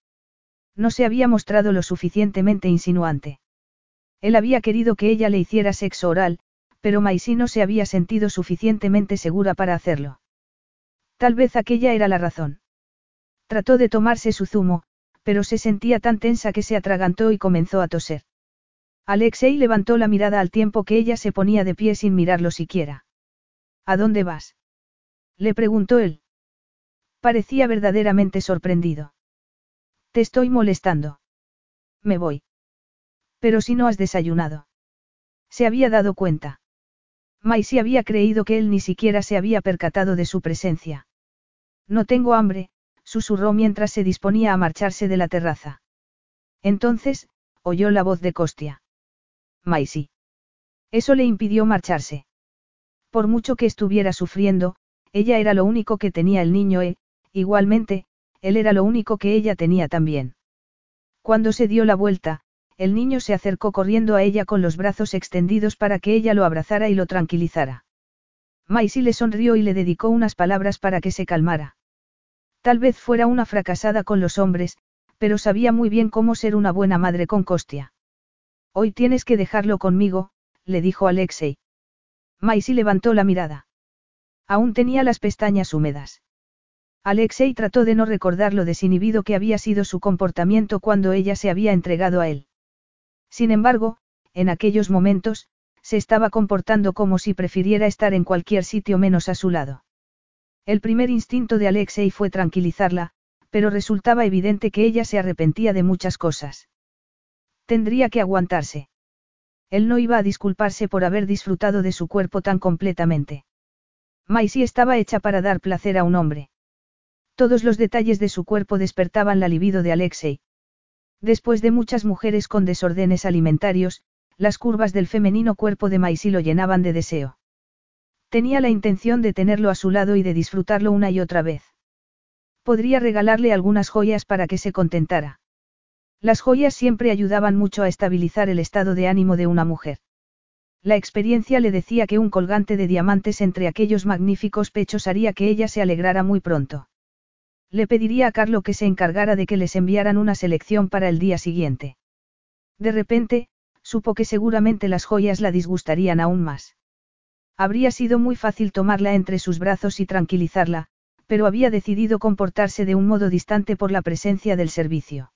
No se había mostrado lo suficientemente insinuante. Él había querido que ella le hiciera sexo oral, pero Maisy no se había sentido suficientemente segura para hacerlo. Tal vez aquella era la razón. Trató de tomarse su zumo, pero se sentía tan tensa que se atragantó y comenzó a toser. Alexei levantó la mirada al tiempo que ella se ponía de pie sin mirarlo siquiera. ¿A dónde vas? Le preguntó él. Parecía verdaderamente sorprendido. Te estoy molestando. Me voy. Pero si no has desayunado. Se había dado cuenta. Maisie había creído que él ni siquiera se había percatado de su presencia. No tengo hambre, susurró mientras se disponía a marcharse de la terraza. Entonces, oyó la voz de Costia. Maisie. Eso le impidió marcharse. Por mucho que estuviera sufriendo, ella era lo único que tenía el niño e, igualmente, él era lo único que ella tenía también. Cuando se dio la vuelta, el niño se acercó corriendo a ella con los brazos extendidos para que ella lo abrazara y lo tranquilizara. Maisie le sonrió y le dedicó unas palabras para que se calmara. Tal vez fuera una fracasada con los hombres, pero sabía muy bien cómo ser una buena madre con Costia. Hoy tienes que dejarlo conmigo, le dijo Alexei. Maisie levantó la mirada. Aún tenía las pestañas húmedas. Alexei trató de no recordar lo desinhibido que había sido su comportamiento cuando ella se había entregado a él. Sin embargo, en aquellos momentos, se estaba comportando como si prefiriera estar en cualquier sitio menos a su lado. El primer instinto de Alexei fue tranquilizarla, pero resultaba evidente que ella se arrepentía de muchas cosas. Tendría que aguantarse. Él no iba a disculparse por haber disfrutado de su cuerpo tan completamente. Maisie estaba hecha para dar placer a un hombre. Todos los detalles de su cuerpo despertaban la libido de Alexei. Después de muchas mujeres con desórdenes alimentarios, las curvas del femenino cuerpo de Maisie lo llenaban de deseo. Tenía la intención de tenerlo a su lado y de disfrutarlo una y otra vez. Podría regalarle algunas joyas para que se contentara. Las joyas siempre ayudaban mucho a estabilizar el estado de ánimo de una mujer. La experiencia le decía que un colgante de diamantes entre aquellos magníficos pechos haría que ella se alegrara muy pronto. Le pediría a Carlo que se encargara de que les enviaran una selección para el día siguiente. De repente, supo que seguramente las joyas la disgustarían aún más. Habría sido muy fácil tomarla entre sus brazos y tranquilizarla, pero había decidido comportarse de un modo distante por la presencia del servicio.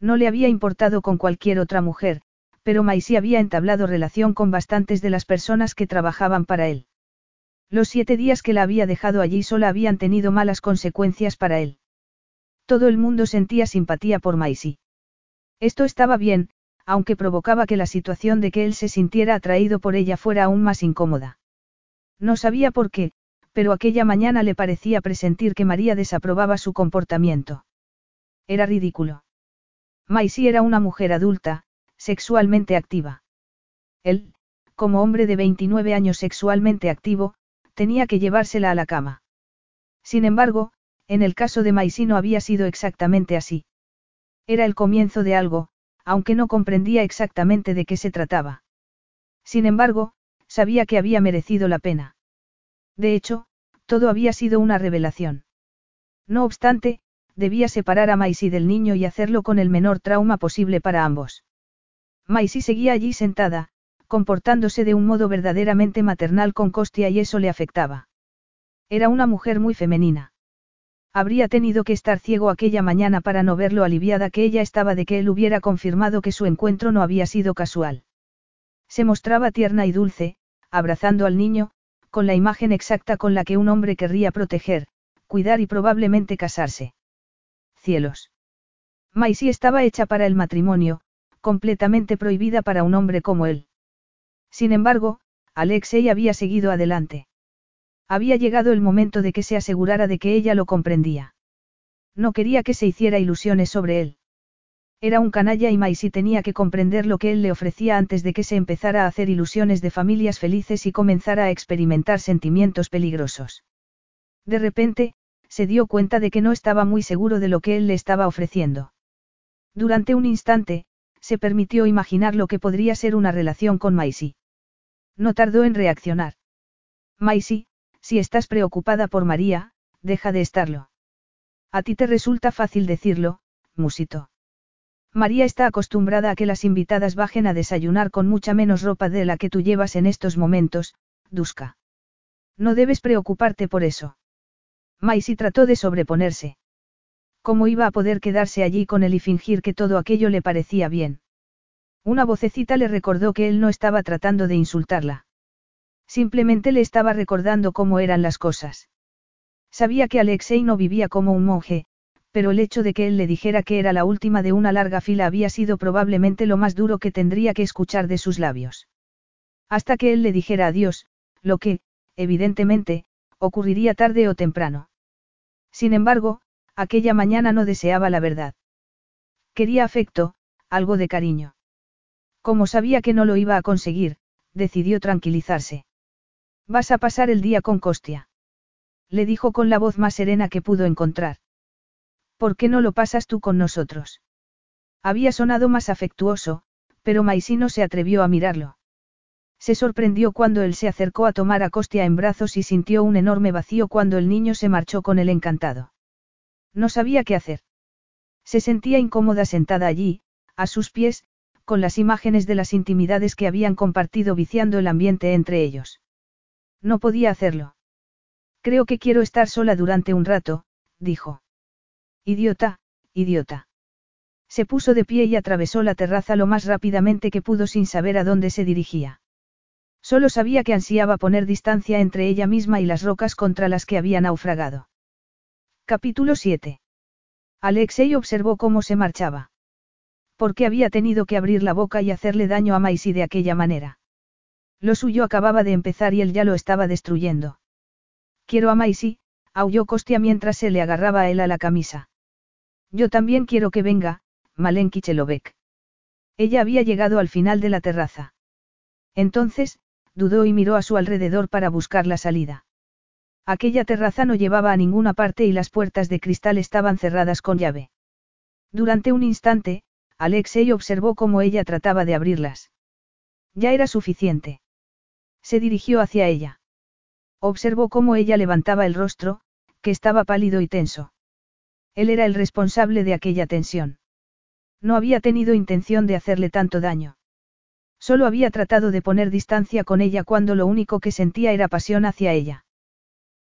No le había importado con cualquier otra mujer, pero Maisie había entablado relación con bastantes de las personas que trabajaban para él. Los siete días que la había dejado allí sola habían tenido malas consecuencias para él. Todo el mundo sentía simpatía por Maisie. Esto estaba bien, aunque provocaba que la situación de que él se sintiera atraído por ella fuera aún más incómoda. No sabía por qué, pero aquella mañana le parecía presentir que María desaprobaba su comportamiento. Era ridículo. Maisie era una mujer adulta, sexualmente activa. Él, como hombre de 29 años sexualmente activo, tenía que llevársela a la cama. Sin embargo, en el caso de Maisie no había sido exactamente así. Era el comienzo de algo, aunque no comprendía exactamente de qué se trataba. Sin embargo, sabía que había merecido la pena. De hecho, todo había sido una revelación. No obstante, debía separar a Maisie del niño y hacerlo con el menor trauma posible para ambos. Maisie seguía allí sentada, comportándose de un modo verdaderamente maternal con Costia y eso le afectaba. Era una mujer muy femenina. Habría tenido que estar ciego aquella mañana para no ver lo aliviada que ella estaba de que él hubiera confirmado que su encuentro no había sido casual. Se mostraba tierna y dulce, abrazando al niño, con la imagen exacta con la que un hombre querría proteger, cuidar y probablemente casarse cielos. Maisie estaba hecha para el matrimonio, completamente prohibida para un hombre como él. Sin embargo, Alexei había seguido adelante. Había llegado el momento de que se asegurara de que ella lo comprendía. No quería que se hiciera ilusiones sobre él. Era un canalla y Maisie tenía que comprender lo que él le ofrecía antes de que se empezara a hacer ilusiones de familias felices y comenzara a experimentar sentimientos peligrosos. De repente, se dio cuenta de que no estaba muy seguro de lo que él le estaba ofreciendo. Durante un instante, se permitió imaginar lo que podría ser una relación con Maisie. No tardó en reaccionar. Maisie, si estás preocupada por María, deja de estarlo. A ti te resulta fácil decirlo, musito. María está acostumbrada a que las invitadas bajen a desayunar con mucha menos ropa de la que tú llevas en estos momentos, Duska. No debes preocuparte por eso. Maisie trató de sobreponerse. ¿Cómo iba a poder quedarse allí con él y fingir que todo aquello le parecía bien? Una vocecita le recordó que él no estaba tratando de insultarla. Simplemente le estaba recordando cómo eran las cosas. Sabía que Alexei no vivía como un monje, pero el hecho de que él le dijera que era la última de una larga fila había sido probablemente lo más duro que tendría que escuchar de sus labios. Hasta que él le dijera adiós, lo que, evidentemente, ocurriría tarde o temprano. Sin embargo, aquella mañana no deseaba la verdad. Quería afecto, algo de cariño. Como sabía que no lo iba a conseguir, decidió tranquilizarse. Vas a pasar el día con Costia. Le dijo con la voz más serena que pudo encontrar. ¿Por qué no lo pasas tú con nosotros? Había sonado más afectuoso, pero Maisino se atrevió a mirarlo. Se sorprendió cuando él se acercó a tomar a Costia en brazos y sintió un enorme vacío cuando el niño se marchó con el encantado. No sabía qué hacer. Se sentía incómoda sentada allí, a sus pies, con las imágenes de las intimidades que habían compartido viciando el ambiente entre ellos. No podía hacerlo. Creo que quiero estar sola durante un rato, dijo. Idiota, idiota. Se puso de pie y atravesó la terraza lo más rápidamente que pudo sin saber a dónde se dirigía. Solo sabía que ansiaba poner distancia entre ella misma y las rocas contra las que había naufragado. Capítulo 7. Alexei observó cómo se marchaba. ¿Por qué había tenido que abrir la boca y hacerle daño a Maisie de aquella manera? Lo suyo acababa de empezar y él ya lo estaba destruyendo. Quiero a Maisie, aulló Costia mientras se le agarraba a él a la camisa. Yo también quiero que venga, Malenki Chelovek. Ella había llegado al final de la terraza. Entonces, dudó y miró a su alrededor para buscar la salida. Aquella terraza no llevaba a ninguna parte y las puertas de cristal estaban cerradas con llave. Durante un instante, Alexei observó cómo ella trataba de abrirlas. Ya era suficiente. Se dirigió hacia ella. Observó cómo ella levantaba el rostro, que estaba pálido y tenso. Él era el responsable de aquella tensión. No había tenido intención de hacerle tanto daño. Solo había tratado de poner distancia con ella cuando lo único que sentía era pasión hacia ella.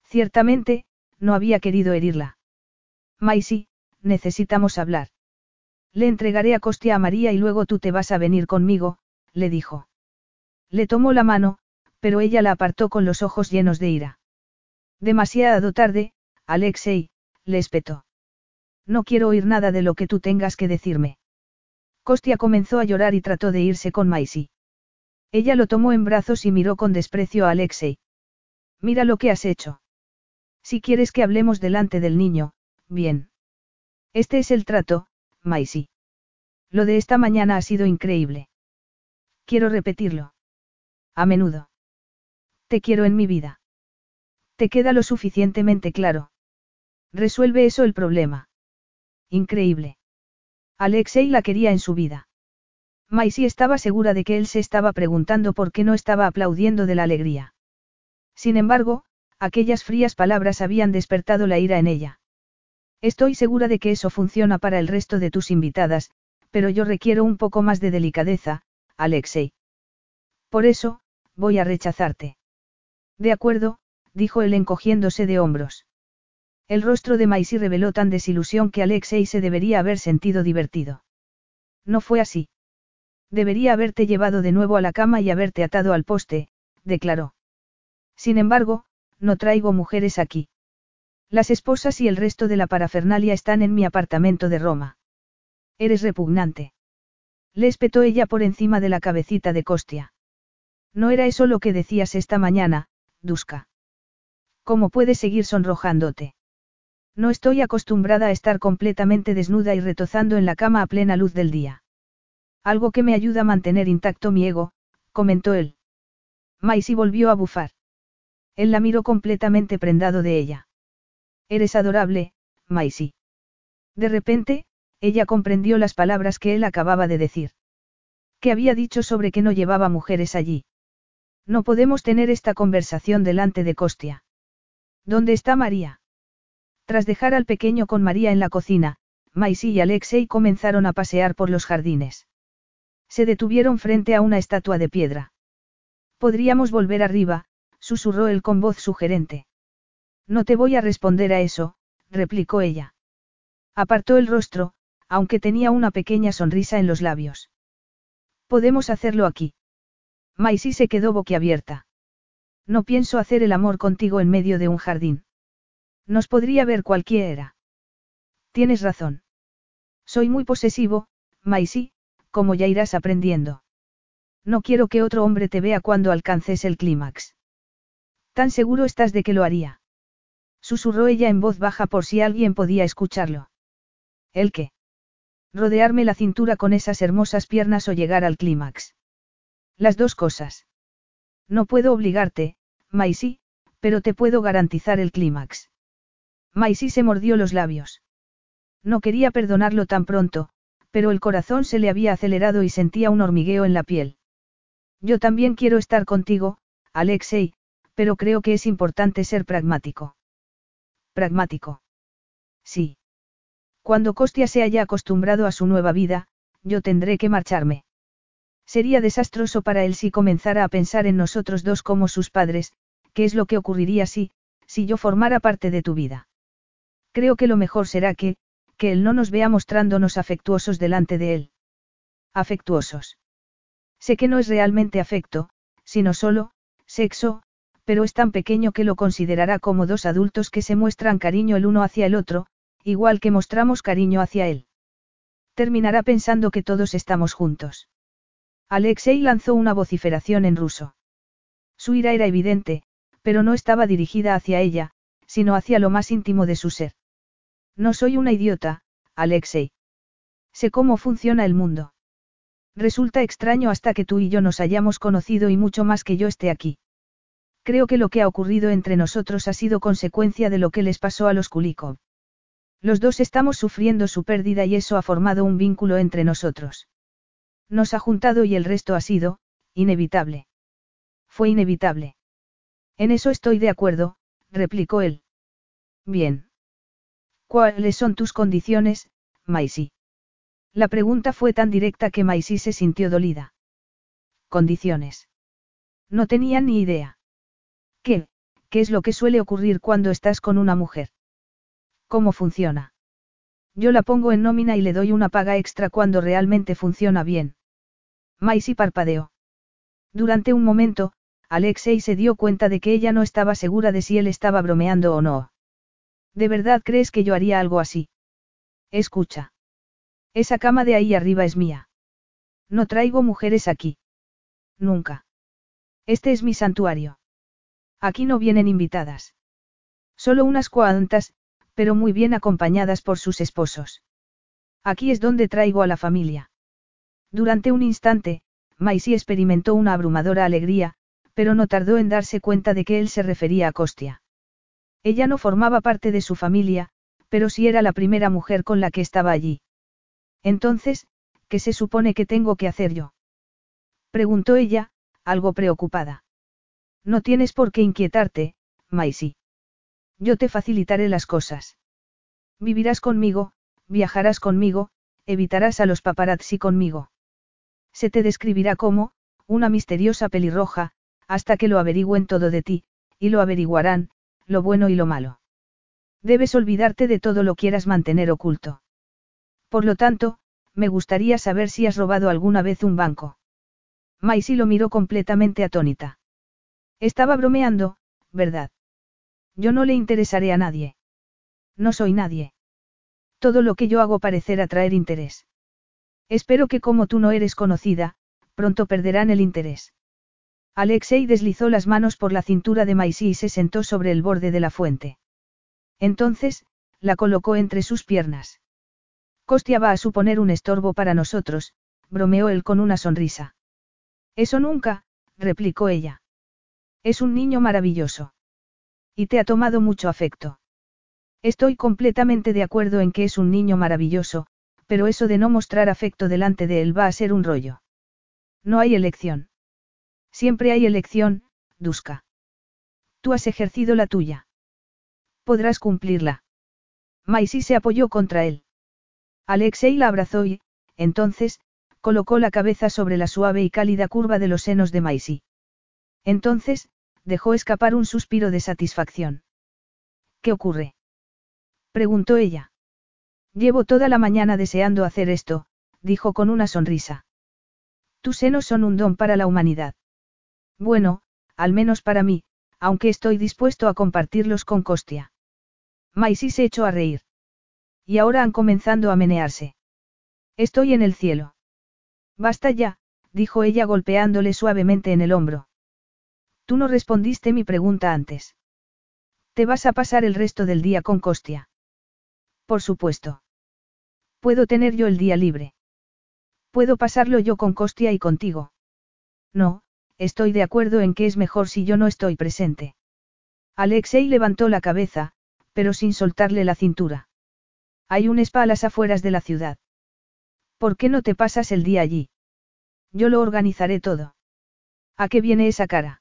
Ciertamente, no había querido herirla. Maisie, necesitamos hablar. Le entregaré a Costia a María y luego tú te vas a venir conmigo, le dijo. Le tomó la mano, pero ella la apartó con los ojos llenos de ira. Demasiado tarde, Alexei, le espetó. No quiero oír nada de lo que tú tengas que decirme. Costia comenzó a llorar y trató de irse con Maisie. Ella lo tomó en brazos y miró con desprecio a Alexei. Mira lo que has hecho. Si quieres que hablemos delante del niño, bien. Este es el trato, Maisie. Lo de esta mañana ha sido increíble. Quiero repetirlo. A menudo. Te quiero en mi vida. Te queda lo suficientemente claro. Resuelve eso el problema. Increíble. Alexei la quería en su vida. Maisie estaba segura de que él se estaba preguntando por qué no estaba aplaudiendo de la alegría. Sin embargo, aquellas frías palabras habían despertado la ira en ella. Estoy segura de que eso funciona para el resto de tus invitadas, pero yo requiero un poco más de delicadeza, Alexei. Por eso, voy a rechazarte. De acuerdo, dijo él encogiéndose de hombros. El rostro de Maisie reveló tan desilusión que Alexei se debería haber sentido divertido. No fue así. Debería haberte llevado de nuevo a la cama y haberte atado al poste, declaró. Sin embargo, no traigo mujeres aquí. Las esposas y el resto de la parafernalia están en mi apartamento de Roma. Eres repugnante. Le espetó ella por encima de la cabecita de Costia. No era eso lo que decías esta mañana, Duska. ¿Cómo puedes seguir sonrojándote? No estoy acostumbrada a estar completamente desnuda y retozando en la cama a plena luz del día. Algo que me ayuda a mantener intacto mi ego, comentó él. Maisie volvió a bufar. Él la miró completamente prendado de ella. Eres adorable, Maisie. De repente, ella comprendió las palabras que él acababa de decir. ¿Qué había dicho sobre que no llevaba mujeres allí? No podemos tener esta conversación delante de Costia. ¿Dónde está María? Tras dejar al pequeño con María en la cocina, Maisy y Alexei comenzaron a pasear por los jardines. Se detuvieron frente a una estatua de piedra. Podríamos volver arriba, susurró él con voz sugerente. No te voy a responder a eso, replicó ella. Apartó el rostro, aunque tenía una pequeña sonrisa en los labios. Podemos hacerlo aquí. Maisy se quedó boquiabierta. No pienso hacer el amor contigo en medio de un jardín. Nos podría ver cualquiera. Tienes razón. Soy muy posesivo, Maisy, como ya irás aprendiendo. No quiero que otro hombre te vea cuando alcances el clímax. ¿Tan seguro estás de que lo haría? Susurró ella en voz baja por si alguien podía escucharlo. ¿El qué? Rodearme la cintura con esas hermosas piernas o llegar al clímax. Las dos cosas. No puedo obligarte, Maisy, pero te puedo garantizar el clímax. Maisy se mordió los labios. No quería perdonarlo tan pronto, pero el corazón se le había acelerado y sentía un hormigueo en la piel. Yo también quiero estar contigo, Alexei, pero creo que es importante ser pragmático. Pragmático. Sí. Cuando Costia se haya acostumbrado a su nueva vida, yo tendré que marcharme. Sería desastroso para él si comenzara a pensar en nosotros dos como sus padres, qué es lo que ocurriría si, si yo formara parte de tu vida. Creo que lo mejor será que, que él no nos vea mostrándonos afectuosos delante de él. Afectuosos. Sé que no es realmente afecto, sino solo, sexo, pero es tan pequeño que lo considerará como dos adultos que se muestran cariño el uno hacia el otro, igual que mostramos cariño hacia él. Terminará pensando que todos estamos juntos. Alexei lanzó una vociferación en ruso. Su ira era evidente, pero no estaba dirigida hacia ella, sino hacia lo más íntimo de su ser. No soy una idiota, Alexei. Sé cómo funciona el mundo. Resulta extraño hasta que tú y yo nos hayamos conocido y mucho más que yo esté aquí. Creo que lo que ha ocurrido entre nosotros ha sido consecuencia de lo que les pasó a los Kulikov. Los dos estamos sufriendo su pérdida y eso ha formado un vínculo entre nosotros. Nos ha juntado y el resto ha sido, inevitable. Fue inevitable. En eso estoy de acuerdo, replicó él. Bien. ¿Cuáles son tus condiciones, Maisy? La pregunta fue tan directa que Maisy se sintió dolida. Condiciones. No tenía ni idea. ¿Qué? ¿Qué es lo que suele ocurrir cuando estás con una mujer? ¿Cómo funciona? Yo la pongo en nómina y le doy una paga extra cuando realmente funciona bien. Maisy parpadeó. Durante un momento, Alexei se dio cuenta de que ella no estaba segura de si él estaba bromeando o no. ¿De verdad crees que yo haría algo así? Escucha. Esa cama de ahí arriba es mía. No traigo mujeres aquí. Nunca. Este es mi santuario. Aquí no vienen invitadas. Solo unas cuantas, pero muy bien acompañadas por sus esposos. Aquí es donde traigo a la familia. Durante un instante, Maisy experimentó una abrumadora alegría, pero no tardó en darse cuenta de que él se refería a Costia. Ella no formaba parte de su familia, pero sí era la primera mujer con la que estaba allí. Entonces, ¿qué se supone que tengo que hacer yo? Preguntó ella, algo preocupada. No tienes por qué inquietarte, Maisy. Yo te facilitaré las cosas. Vivirás conmigo, viajarás conmigo, evitarás a los paparazzi conmigo. Se te describirá como, una misteriosa pelirroja, hasta que lo averigüen todo de ti, y lo averiguarán, lo bueno y lo malo. Debes olvidarte de todo lo quieras mantener oculto. Por lo tanto, me gustaría saber si has robado alguna vez un banco. Maisy lo miró completamente atónita. Estaba bromeando, ¿verdad? Yo no le interesaré a nadie. No soy nadie. Todo lo que yo hago parecer atraer interés. Espero que como tú no eres conocida, pronto perderán el interés. Alexei deslizó las manos por la cintura de Maisy y se sentó sobre el borde de la fuente. Entonces, la colocó entre sus piernas. Costia va a suponer un estorbo para nosotros, bromeó él con una sonrisa. Eso nunca, replicó ella. Es un niño maravilloso. Y te ha tomado mucho afecto. Estoy completamente de acuerdo en que es un niño maravilloso, pero eso de no mostrar afecto delante de él va a ser un rollo. No hay elección. Siempre hay elección, Duska. Tú has ejercido la tuya. Podrás cumplirla. Maisy se apoyó contra él. Alexei la abrazó y, entonces, colocó la cabeza sobre la suave y cálida curva de los senos de Maisy. Entonces, dejó escapar un suspiro de satisfacción. ¿Qué ocurre? preguntó ella. Llevo toda la mañana deseando hacer esto, dijo con una sonrisa. Tus senos son un don para la humanidad. Bueno, al menos para mí, aunque estoy dispuesto a compartirlos con Costia. Maisy se echó a reír. Y ahora han comenzado a menearse. Estoy en el cielo. Basta ya, dijo ella golpeándole suavemente en el hombro. Tú no respondiste mi pregunta antes. ¿Te vas a pasar el resto del día con Costia? Por supuesto. ¿Puedo tener yo el día libre? Puedo pasarlo yo con Costia y contigo. No, estoy de acuerdo en que es mejor si yo no estoy presente. Alexei levantó la cabeza, pero sin soltarle la cintura. Hay un spa a las afueras de la ciudad. ¿Por qué no te pasas el día allí? Yo lo organizaré todo. ¿A qué viene esa cara?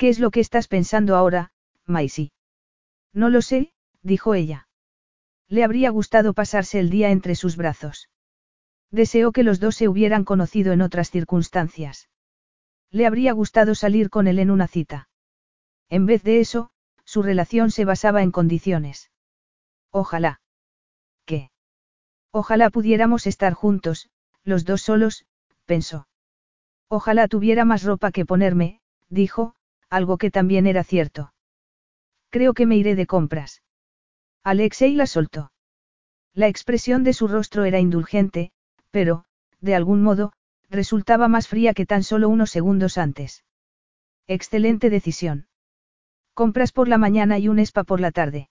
¿Qué es lo que estás pensando ahora, Maisie? No lo sé, dijo ella. Le habría gustado pasarse el día entre sus brazos. Deseó que los dos se hubieran conocido en otras circunstancias. Le habría gustado salir con él en una cita. En vez de eso, su relación se basaba en condiciones. Ojalá. ¿Qué? Ojalá pudiéramos estar juntos, los dos solos, pensó. Ojalá tuviera más ropa que ponerme, dijo, algo que también era cierto. Creo que me iré de compras. Alexei la soltó. La expresión de su rostro era indulgente, pero, de algún modo, resultaba más fría que tan solo unos segundos antes. Excelente decisión. Compras por la mañana y un spa por la tarde.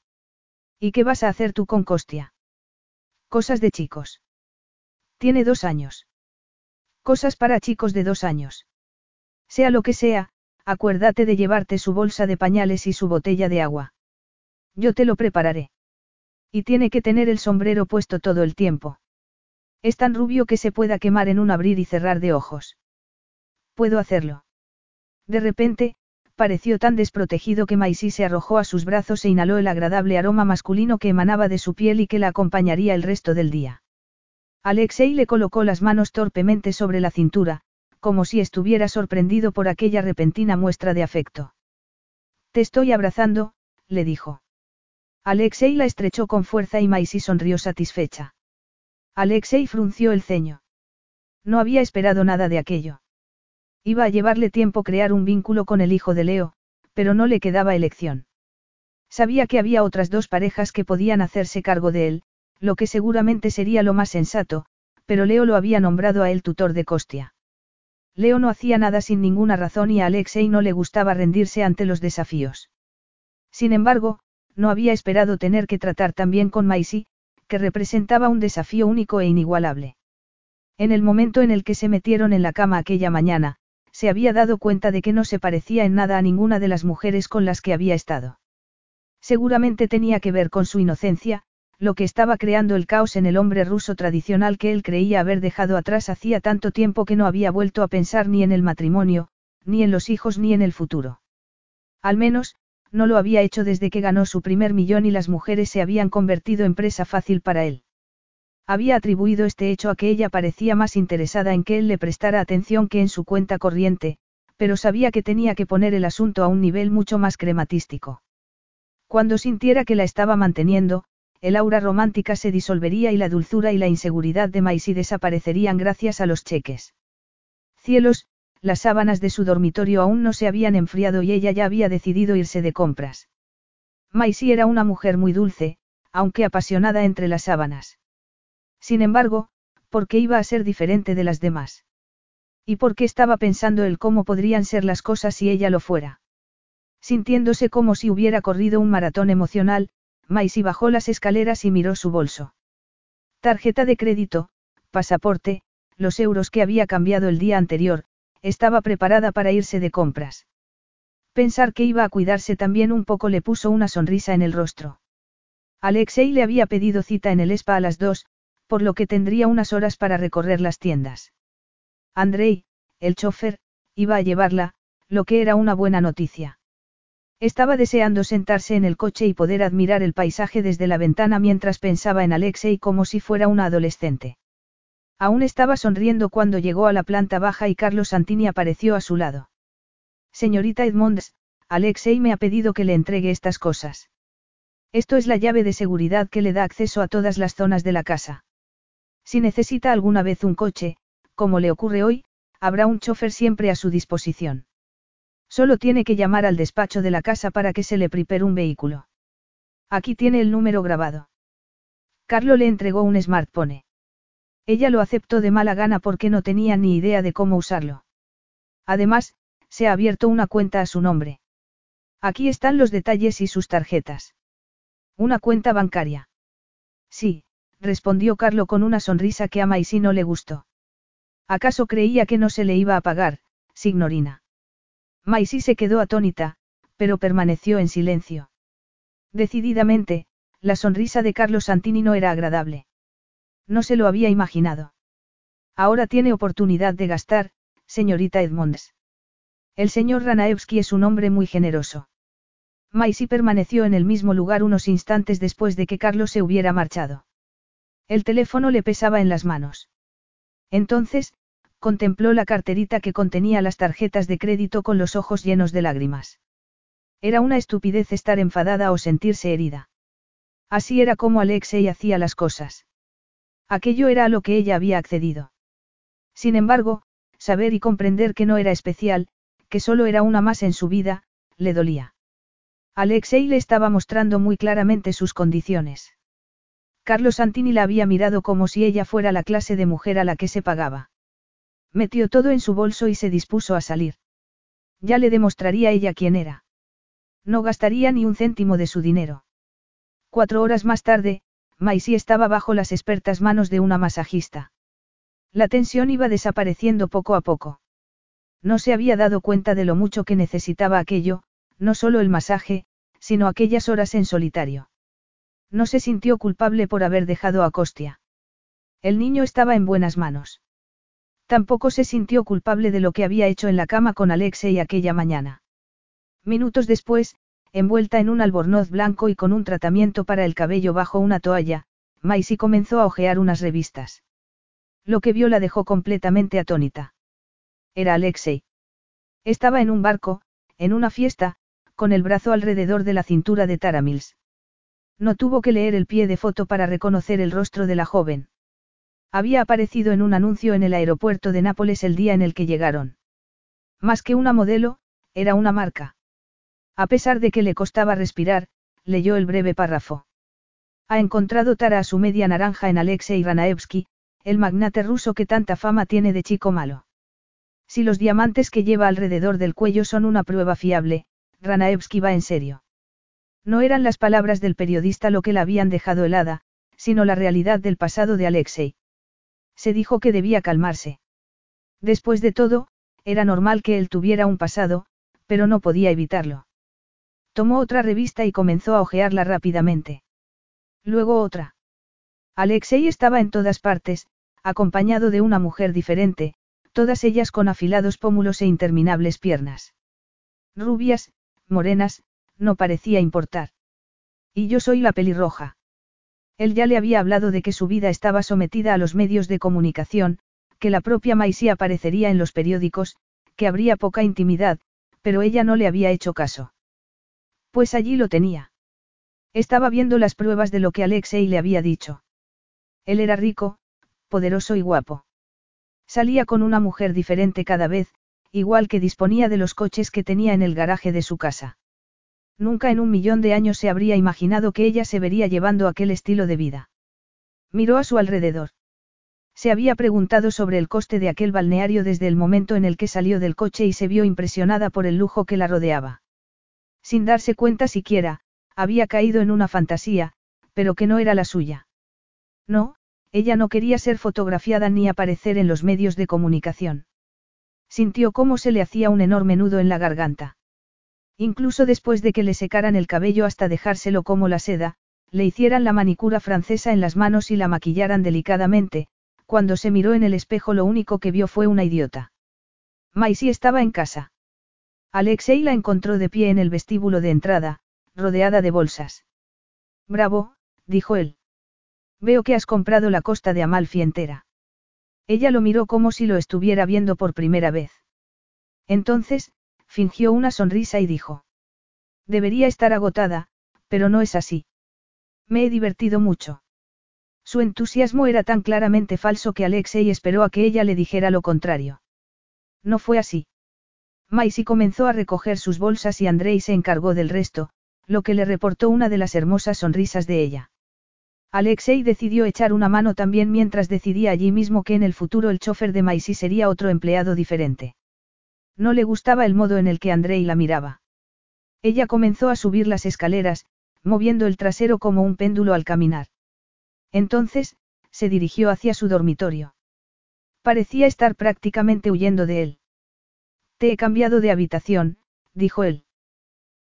¿Y qué vas a hacer tú con Costia? Cosas de chicos. Tiene dos años. Cosas para chicos de dos años. Sea lo que sea, acuérdate de llevarte su bolsa de pañales y su botella de agua. Yo te lo prepararé. Y tiene que tener el sombrero puesto todo el tiempo. Es tan rubio que se pueda quemar en un abrir y cerrar de ojos. Puedo hacerlo. De repente, pareció tan desprotegido que Maisy se arrojó a sus brazos e inhaló el agradable aroma masculino que emanaba de su piel y que la acompañaría el resto del día. Alexei le colocó las manos torpemente sobre la cintura, como si estuviera sorprendido por aquella repentina muestra de afecto. Te estoy abrazando, le dijo. Alexei la estrechó con fuerza y Maisy sonrió satisfecha. Alexei frunció el ceño. No había esperado nada de aquello. Iba a llevarle tiempo crear un vínculo con el hijo de Leo, pero no le quedaba elección. Sabía que había otras dos parejas que podían hacerse cargo de él, lo que seguramente sería lo más sensato, pero Leo lo había nombrado a él tutor de Costia. Leo no hacía nada sin ninguna razón y a Alexei no le gustaba rendirse ante los desafíos. Sin embargo, no había esperado tener que tratar también con Maisy, que representaba un desafío único e inigualable. En el momento en el que se metieron en la cama aquella mañana, se había dado cuenta de que no se parecía en nada a ninguna de las mujeres con las que había estado. Seguramente tenía que ver con su inocencia, lo que estaba creando el caos en el hombre ruso tradicional que él creía haber dejado atrás hacía tanto tiempo que no había vuelto a pensar ni en el matrimonio, ni en los hijos ni en el futuro. Al menos, no lo había hecho desde que ganó su primer millón y las mujeres se habían convertido en presa fácil para él. Había atribuido este hecho a que ella parecía más interesada en que él le prestara atención que en su cuenta corriente, pero sabía que tenía que poner el asunto a un nivel mucho más crematístico. Cuando sintiera que la estaba manteniendo, el aura romántica se disolvería y la dulzura y la inseguridad de Maisy desaparecerían gracias a los cheques. Cielos, las sábanas de su dormitorio aún no se habían enfriado y ella ya había decidido irse de compras. Maisie era una mujer muy dulce, aunque apasionada entre las sábanas. Sin embargo, ¿por qué iba a ser diferente de las demás? ¿Y por qué estaba pensando él cómo podrían ser las cosas si ella lo fuera? Sintiéndose como si hubiera corrido un maratón emocional, Maisie bajó las escaleras y miró su bolso. Tarjeta de crédito, pasaporte, los euros que había cambiado el día anterior, estaba preparada para irse de compras. Pensar que iba a cuidarse también un poco le puso una sonrisa en el rostro. Alexei le había pedido cita en el spa a las dos, por lo que tendría unas horas para recorrer las tiendas. Andrei, el chofer, iba a llevarla, lo que era una buena noticia. Estaba deseando sentarse en el coche y poder admirar el paisaje desde la ventana mientras pensaba en Alexei como si fuera una adolescente. Aún estaba sonriendo cuando llegó a la planta baja y Carlos Santini apareció a su lado. Señorita Edmonds, Alexei me ha pedido que le entregue estas cosas. Esto es la llave de seguridad que le da acceso a todas las zonas de la casa. Si necesita alguna vez un coche, como le ocurre hoy, habrá un chofer siempre a su disposición. Solo tiene que llamar al despacho de la casa para que se le prepare un vehículo. Aquí tiene el número grabado. Carlo le entregó un smartphone. Ella lo aceptó de mala gana porque no tenía ni idea de cómo usarlo. Además, se ha abierto una cuenta a su nombre. Aquí están los detalles y sus tarjetas. Una cuenta bancaria. Sí, respondió Carlo con una sonrisa que a Maisy no le gustó. ¿Acaso creía que no se le iba a pagar, signorina? Maisy se quedó atónita, pero permaneció en silencio. Decididamente, la sonrisa de Carlos Santini no era agradable. No se lo había imaginado. Ahora tiene oportunidad de gastar, señorita Edmonds. El señor Ranaevsky es un hombre muy generoso. Maisy permaneció en el mismo lugar unos instantes después de que Carlos se hubiera marchado. El teléfono le pesaba en las manos. Entonces, contempló la carterita que contenía las tarjetas de crédito con los ojos llenos de lágrimas. Era una estupidez estar enfadada o sentirse herida. Así era como Alexei hacía las cosas. Aquello era a lo que ella había accedido. Sin embargo, saber y comprender que no era especial, que solo era una más en su vida, le dolía. Alexei le estaba mostrando muy claramente sus condiciones. Carlos Santini la había mirado como si ella fuera la clase de mujer a la que se pagaba. Metió todo en su bolso y se dispuso a salir. Ya le demostraría ella quién era. No gastaría ni un céntimo de su dinero. Cuatro horas más tarde, Maisie estaba bajo las expertas manos de una masajista. La tensión iba desapareciendo poco a poco. No se había dado cuenta de lo mucho que necesitaba aquello, no solo el masaje, sino aquellas horas en solitario. No se sintió culpable por haber dejado a Costia. El niño estaba en buenas manos. Tampoco se sintió culpable de lo que había hecho en la cama con Alexei aquella mañana. Minutos después, envuelta en un albornoz blanco y con un tratamiento para el cabello bajo una toalla, Maisie comenzó a hojear unas revistas. Lo que vio la dejó completamente atónita. Era Alexei. Estaba en un barco, en una fiesta, con el brazo alrededor de la cintura de Tara Mills. No tuvo que leer el pie de foto para reconocer el rostro de la joven. Había aparecido en un anuncio en el aeropuerto de Nápoles el día en el que llegaron. Más que una modelo, era una marca. A pesar de que le costaba respirar, leyó el breve párrafo. Ha encontrado Tara a su media naranja en Alexei Ranaevsky, el magnate ruso que tanta fama tiene de chico malo. Si los diamantes que lleva alrededor del cuello son una prueba fiable, Ranaevsky va en serio. No eran las palabras del periodista lo que la habían dejado helada, sino la realidad del pasado de Alexei. Se dijo que debía calmarse. Después de todo, era normal que él tuviera un pasado, pero no podía evitarlo. Tomó otra revista y comenzó a hojearla rápidamente. Luego otra. Alexei estaba en todas partes, acompañado de una mujer diferente, todas ellas con afilados pómulos e interminables piernas. Rubias, morenas, no parecía importar. Y yo soy la pelirroja. Él ya le había hablado de que su vida estaba sometida a los medios de comunicación, que la propia Maisie aparecería en los periódicos, que habría poca intimidad, pero ella no le había hecho caso. Pues allí lo tenía. Estaba viendo las pruebas de lo que Alexei le había dicho. Él era rico, poderoso y guapo. Salía con una mujer diferente cada vez, igual que disponía de los coches que tenía en el garaje de su casa. Nunca en un millón de años se habría imaginado que ella se vería llevando aquel estilo de vida. Miró a su alrededor. Se había preguntado sobre el coste de aquel balneario desde el momento en el que salió del coche y se vio impresionada por el lujo que la rodeaba. Sin darse cuenta siquiera, había caído en una fantasía, pero que no era la suya. No, ella no quería ser fotografiada ni aparecer en los medios de comunicación. Sintió cómo se le hacía un enorme nudo en la garganta. Incluso después de que le secaran el cabello hasta dejárselo como la seda, le hicieran la manicura francesa en las manos y la maquillaran delicadamente, cuando se miró en el espejo lo único que vio fue una idiota. Maisie estaba en casa. Alexei la encontró de pie en el vestíbulo de entrada, rodeada de bolsas. Bravo, dijo él. Veo que has comprado la costa de Amalfi entera. Ella lo miró como si lo estuviera viendo por primera vez. Entonces, fingió una sonrisa y dijo. Debería estar agotada, pero no es así. Me he divertido mucho. Su entusiasmo era tan claramente falso que Alexei esperó a que ella le dijera lo contrario. No fue así. Maisie comenzó a recoger sus bolsas y Andrei se encargó del resto, lo que le reportó una de las hermosas sonrisas de ella. Alexei decidió echar una mano también mientras decidía allí mismo que en el futuro el chofer de Maisie sería otro empleado diferente. No le gustaba el modo en el que Andrei la miraba. Ella comenzó a subir las escaleras, moviendo el trasero como un péndulo al caminar. Entonces, se dirigió hacia su dormitorio. Parecía estar prácticamente huyendo de él. Te he cambiado de habitación, dijo él.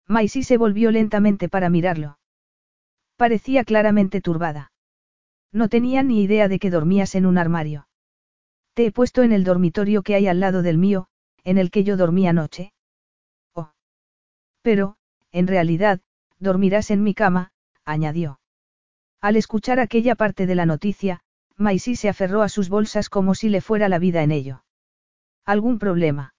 Maisie se volvió lentamente para mirarlo. Parecía claramente turbada. No tenía ni idea de que dormías en un armario. Te he puesto en el dormitorio que hay al lado del mío, en el que yo dormí anoche. Oh. Pero, en realidad, dormirás en mi cama, añadió. Al escuchar aquella parte de la noticia, Maisie se aferró a sus bolsas como si le fuera la vida en ello. ¿Algún problema?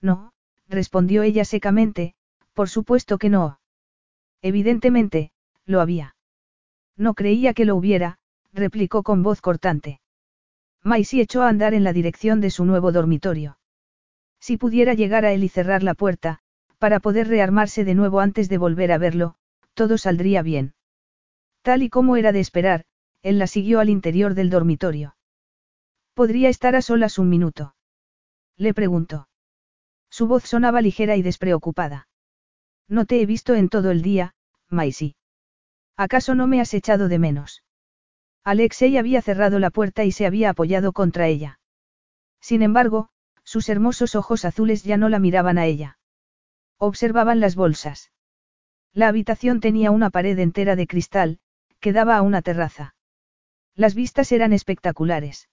No, respondió ella secamente, por supuesto que no. Evidentemente, lo había. No creía que lo hubiera, replicó con voz cortante. Maisie echó a andar en la dirección de su nuevo dormitorio. Si pudiera llegar a él y cerrar la puerta, para poder rearmarse de nuevo antes de volver a verlo, todo saldría bien. Tal y como era de esperar, él la siguió al interior del dormitorio. ¿Podría estar a solas un minuto? Le preguntó. Su voz sonaba ligera y despreocupada. No te he visto en todo el día, Maisie. ¿Acaso no me has echado de menos? Alexei había cerrado la puerta y se había apoyado contra ella. Sin embargo, sus hermosos ojos azules ya no la miraban a ella. Observaban las bolsas. La habitación tenía una pared entera de cristal, que daba a una terraza. Las vistas eran espectaculares.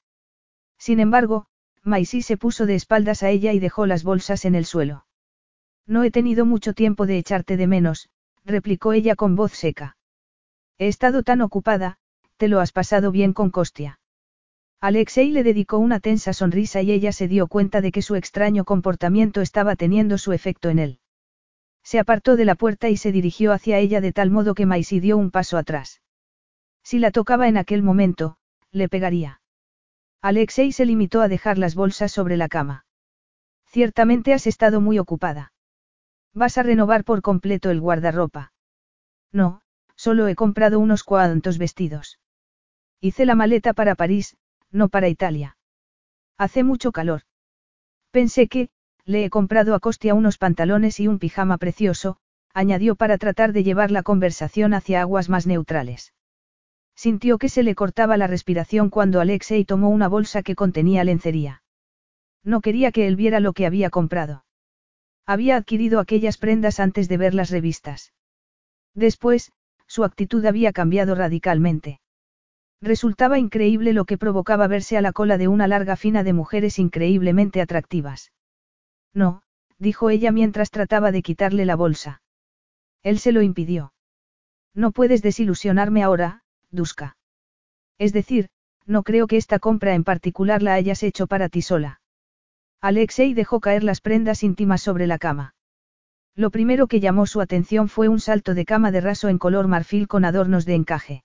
Sin embargo, Maisie se puso de espaldas a ella y dejó las bolsas en el suelo. No he tenido mucho tiempo de echarte de menos, replicó ella con voz seca. He estado tan ocupada, te lo has pasado bien con Costia. Alexei le dedicó una tensa sonrisa y ella se dio cuenta de que su extraño comportamiento estaba teniendo su efecto en él. Se apartó de la puerta y se dirigió hacia ella de tal modo que Maisie dio un paso atrás. Si la tocaba en aquel momento, le pegaría. Alexei se limitó a dejar las bolsas sobre la cama. Ciertamente has estado muy ocupada. ¿Vas a renovar por completo el guardarropa? No, Solo he comprado unos cuantos vestidos. Hice la maleta para París, no para Italia. Hace mucho calor. Pensé que, le he comprado a Costia unos pantalones y un pijama precioso, añadió para tratar de llevar la conversación hacia aguas más neutrales. Sintió que se le cortaba la respiración cuando Alexei tomó una bolsa que contenía lencería. No quería que él viera lo que había comprado. Había adquirido aquellas prendas antes de ver las revistas. Después, su actitud había cambiado radicalmente. Resultaba increíble lo que provocaba verse a la cola de una larga fina de mujeres increíblemente atractivas. No, dijo ella mientras trataba de quitarle la bolsa. Él se lo impidió. No puedes desilusionarme ahora, Duska. Es decir, no creo que esta compra en particular la hayas hecho para ti sola. Alexei dejó caer las prendas íntimas sobre la cama. Lo primero que llamó su atención fue un salto de cama de raso en color marfil con adornos de encaje.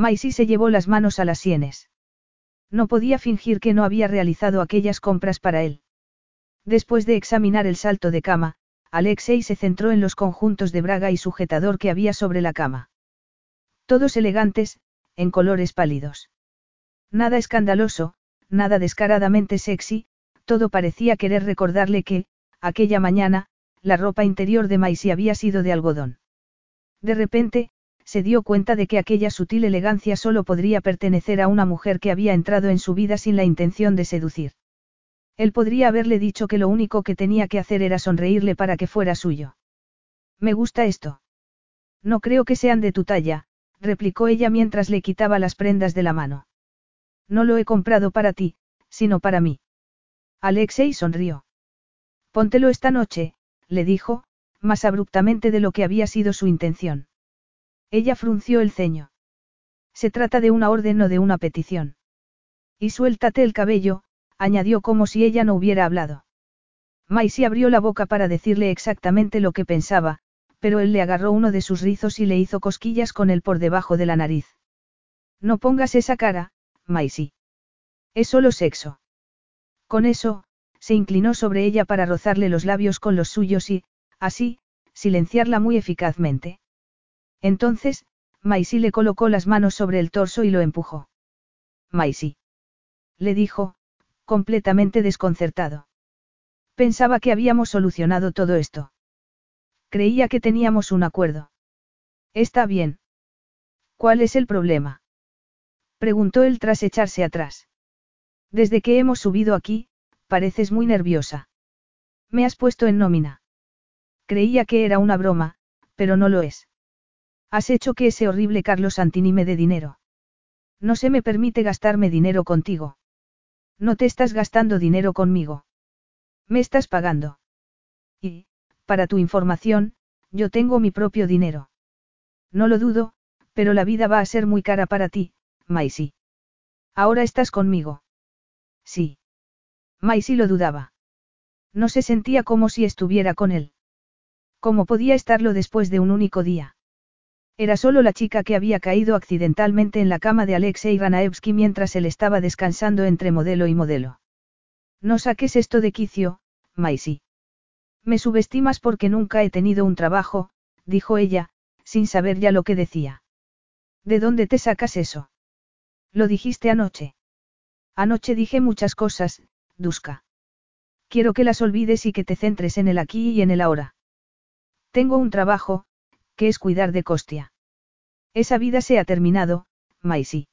Maisie se llevó las manos a las sienes. No podía fingir que no había realizado aquellas compras para él. Después de examinar el salto de cama, Alexei se centró en los conjuntos de braga y sujetador que había sobre la cama. Todos elegantes, en colores pálidos. Nada escandaloso, nada descaradamente sexy, todo parecía querer recordarle que, aquella mañana, la ropa interior de Maisie había sido de algodón. De repente, se dio cuenta de que aquella sutil elegancia solo podría pertenecer a una mujer que había entrado en su vida sin la intención de seducir. Él podría haberle dicho que lo único que tenía que hacer era sonreírle para que fuera suyo. Me gusta esto. No creo que sean de tu talla, replicó ella mientras le quitaba las prendas de la mano. No lo he comprado para ti, sino para mí. Alexei sonrió. Póntelo esta noche, le dijo, más abruptamente de lo que había sido su intención. Ella frunció el ceño. Se trata de una orden o de una petición. Y suéltate el cabello, añadió como si ella no hubiera hablado. Maisie abrió la boca para decirle exactamente lo que pensaba, pero él le agarró uno de sus rizos y le hizo cosquillas con él por debajo de la nariz. No pongas esa cara, Maisie. Es solo sexo. Con eso, se inclinó sobre ella para rozarle los labios con los suyos y, así, silenciarla muy eficazmente. Entonces, Maisie le colocó las manos sobre el torso y lo empujó. Maisie. Le dijo, completamente desconcertado. Pensaba que habíamos solucionado todo esto. Creía que teníamos un acuerdo. Está bien. ¿Cuál es el problema? Preguntó él tras echarse atrás. Desde que hemos subido aquí, pareces muy nerviosa. Me has puesto en nómina. Creía que era una broma, pero no lo es. Has hecho que ese horrible Carlos Santini me dé dinero. No se me permite gastarme dinero contigo. No te estás gastando dinero conmigo. Me estás pagando. Y, para tu información, yo tengo mi propio dinero. No lo dudo, pero la vida va a ser muy cara para ti, Maisie. Ahora estás conmigo. Sí. Maisie lo dudaba. No se sentía como si estuviera con él. ¿Cómo podía estarlo después de un único día? Era solo la chica que había caído accidentalmente en la cama de Alexei Ranaevsky mientras él estaba descansando entre modelo y modelo. No saques esto de quicio, Maisie. Me subestimas porque nunca he tenido un trabajo, dijo ella, sin saber ya lo que decía. ¿De dónde te sacas eso? Lo dijiste anoche. Anoche dije muchas cosas, Duska. Quiero que las olvides y que te centres en el aquí y en el ahora. Tengo un trabajo, que es cuidar de Costia. Esa vida se ha terminado, Maisie.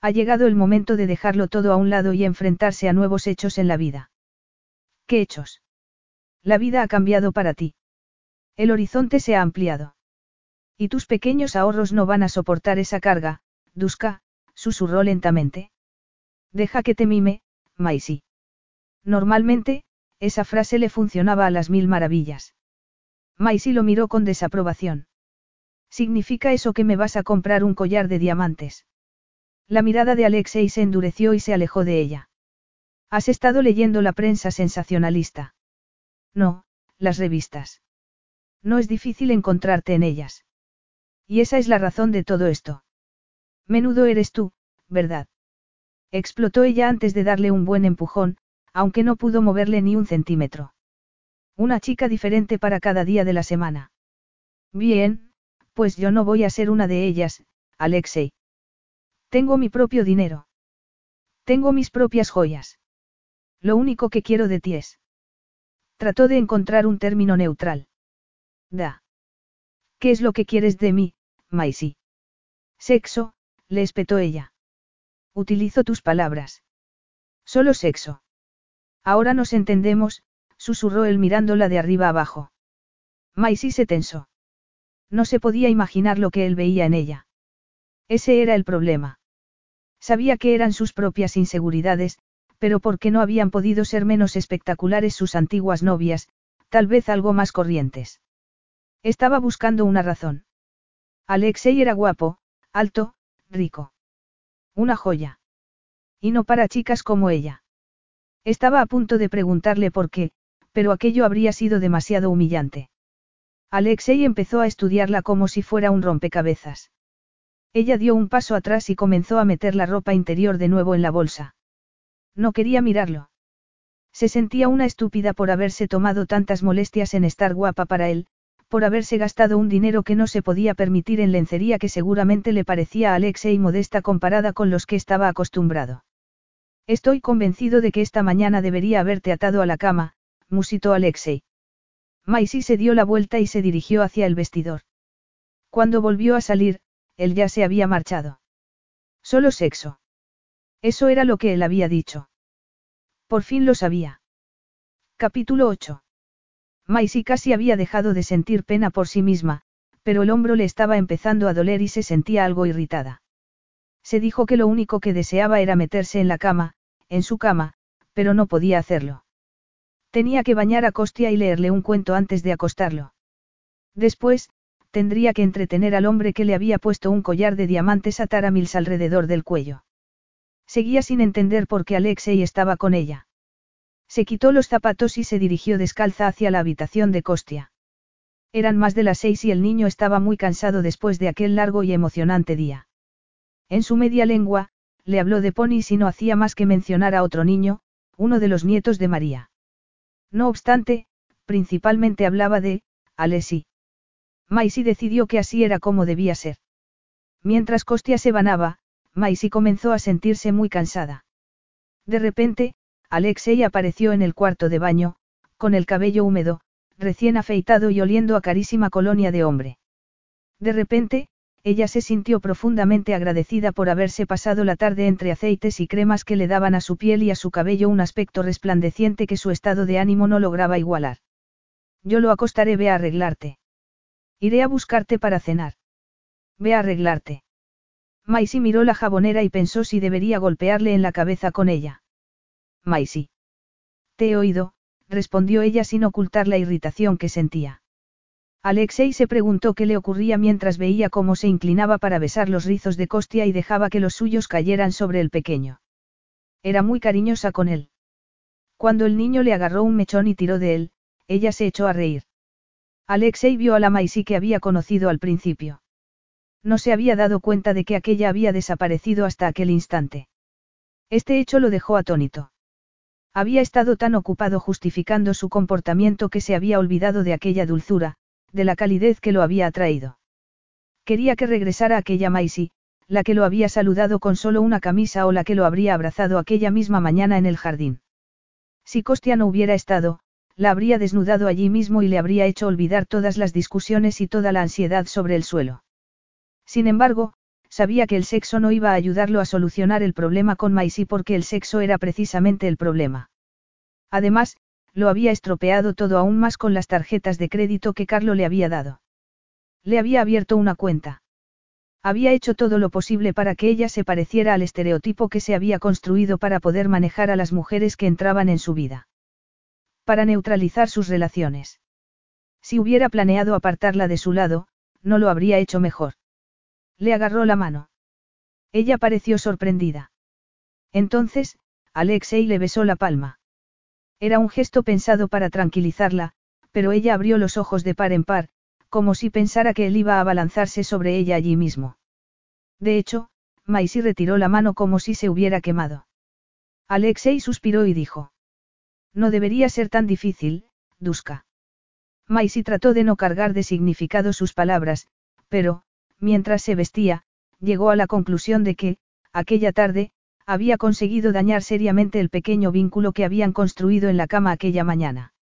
Ha llegado el momento de dejarlo todo a un lado y enfrentarse a nuevos hechos en la vida. ¿Qué hechos? La vida ha cambiado para ti. El horizonte se ha ampliado. Y tus pequeños ahorros no van a soportar esa carga, Duska, susurró lentamente. Deja que te mime, Maisie. Normalmente, esa frase le funcionaba a las mil maravillas. Maisie lo miró con desaprobación. ¿Significa eso que me vas a comprar un collar de diamantes? La mirada de Alexei se endureció y se alejó de ella. ¿Has estado leyendo la prensa sensacionalista? No, las revistas. No es difícil encontrarte en ellas. Y esa es la razón de todo esto. Menudo eres tú, ¿verdad? Explotó ella antes de darle un buen empujón, aunque no pudo moverle ni un centímetro. Una chica diferente para cada día de la semana. Bien, pues yo no voy a ser una de ellas, Alexei. Tengo mi propio dinero. Tengo mis propias joyas. Lo único que quiero de ti es. Trató de encontrar un término neutral. Da. ¿Qué es lo que quieres de mí, Maisie? Sexo, le espetó ella. Utilizo tus palabras. Solo sexo. Ahora nos entendemos, susurró él mirándola de arriba abajo. Maisie se tensó. No se podía imaginar lo que él veía en ella. Ese era el problema. Sabía que eran sus propias inseguridades, pero porque no habían podido ser menos espectaculares sus antiguas novias, tal vez algo más corrientes. Estaba buscando una razón. Alexei era guapo, alto, rico. Una joya. Y no para chicas como ella. Estaba a punto de preguntarle por qué, pero aquello habría sido demasiado humillante. Alexei empezó a estudiarla como si fuera un rompecabezas. Ella dio un paso atrás y comenzó a meter la ropa interior de nuevo en la bolsa. No quería mirarlo. Se sentía una estúpida por haberse tomado tantas molestias en estar guapa para él, por haberse gastado un dinero que no se podía permitir en lencería que seguramente le parecía a Alexei modesta comparada con los que estaba acostumbrado. Estoy convencido de que esta mañana debería haberte atado a la cama, musitó Alexei. Maisie se dio la vuelta y se dirigió hacia el vestidor. Cuando volvió a salir, él ya se había marchado. Solo sexo. Eso era lo que él había dicho. Por fin lo sabía. Capítulo 8. Maisie casi había dejado de sentir pena por sí misma, pero el hombro le estaba empezando a doler y se sentía algo irritada. Se dijo que lo único que deseaba era meterse en la cama, en su cama, pero no podía hacerlo. Tenía que bañar a Costia y leerle un cuento antes de acostarlo. Después, tendría que entretener al hombre que le había puesto un collar de diamantes a Taramils alrededor del cuello. Seguía sin entender por qué Alexei estaba con ella. Se quitó los zapatos y se dirigió descalza hacia la habitación de Costia. Eran más de las seis y el niño estaba muy cansado después de aquel largo y emocionante día. En su media lengua, le habló de ponis y no hacía más que mencionar a otro niño, uno de los nietos de María. No obstante, principalmente hablaba de, Alessi. Maisy decidió que así era como debía ser. Mientras Costia se banaba, Maisy comenzó a sentirse muy cansada. De repente, Alexei apareció en el cuarto de baño, con el cabello húmedo, recién afeitado y oliendo a carísima colonia de hombre. De repente, ella se sintió profundamente agradecida por haberse pasado la tarde entre aceites y cremas que le daban a su piel y a su cabello un aspecto resplandeciente que su estado de ánimo no lograba igualar. Yo lo acostaré, ve a arreglarte. Iré a buscarte para cenar. Ve a arreglarte. Maisie miró la jabonera y pensó si debería golpearle en la cabeza con ella. Maisie. Te he oído, respondió ella sin ocultar la irritación que sentía. Alexei se preguntó qué le ocurría mientras veía cómo se inclinaba para besar los rizos de Costia y dejaba que los suyos cayeran sobre el pequeño. Era muy cariñosa con él. Cuando el niño le agarró un mechón y tiró de él, ella se echó a reír. Alexei vio a la Maisy que había conocido al principio. No se había dado cuenta de que aquella había desaparecido hasta aquel instante. Este hecho lo dejó atónito. Había estado tan ocupado justificando su comportamiento que se había olvidado de aquella dulzura, de la calidez que lo había atraído. Quería que regresara aquella Maisie, la que lo había saludado con solo una camisa o la que lo habría abrazado aquella misma mañana en el jardín. Si Costia no hubiera estado, la habría desnudado allí mismo y le habría hecho olvidar todas las discusiones y toda la ansiedad sobre el suelo. Sin embargo, sabía que el sexo no iba a ayudarlo a solucionar el problema con Maisie porque el sexo era precisamente el problema. Además, lo había estropeado todo aún más con las tarjetas de crédito que Carlo le había dado. Le había abierto una cuenta. Había hecho todo lo posible para que ella se pareciera al estereotipo que se había construido para poder manejar a las mujeres que entraban en su vida. Para neutralizar sus relaciones. Si hubiera planeado apartarla de su lado, no lo habría hecho mejor. Le agarró la mano. Ella pareció sorprendida. Entonces, Alexei le besó la palma. Era un gesto pensado para tranquilizarla, pero ella abrió los ojos de par en par, como si pensara que él iba a abalanzarse sobre ella allí mismo. De hecho, Maisie retiró la mano como si se hubiera quemado. Alexei suspiró y dijo. No debería ser tan difícil, Duska. Maisie trató de no cargar de significado sus palabras, pero, mientras se vestía, llegó a la conclusión de que, aquella tarde, había conseguido dañar seriamente el pequeño vínculo que habían construido en la cama aquella mañana.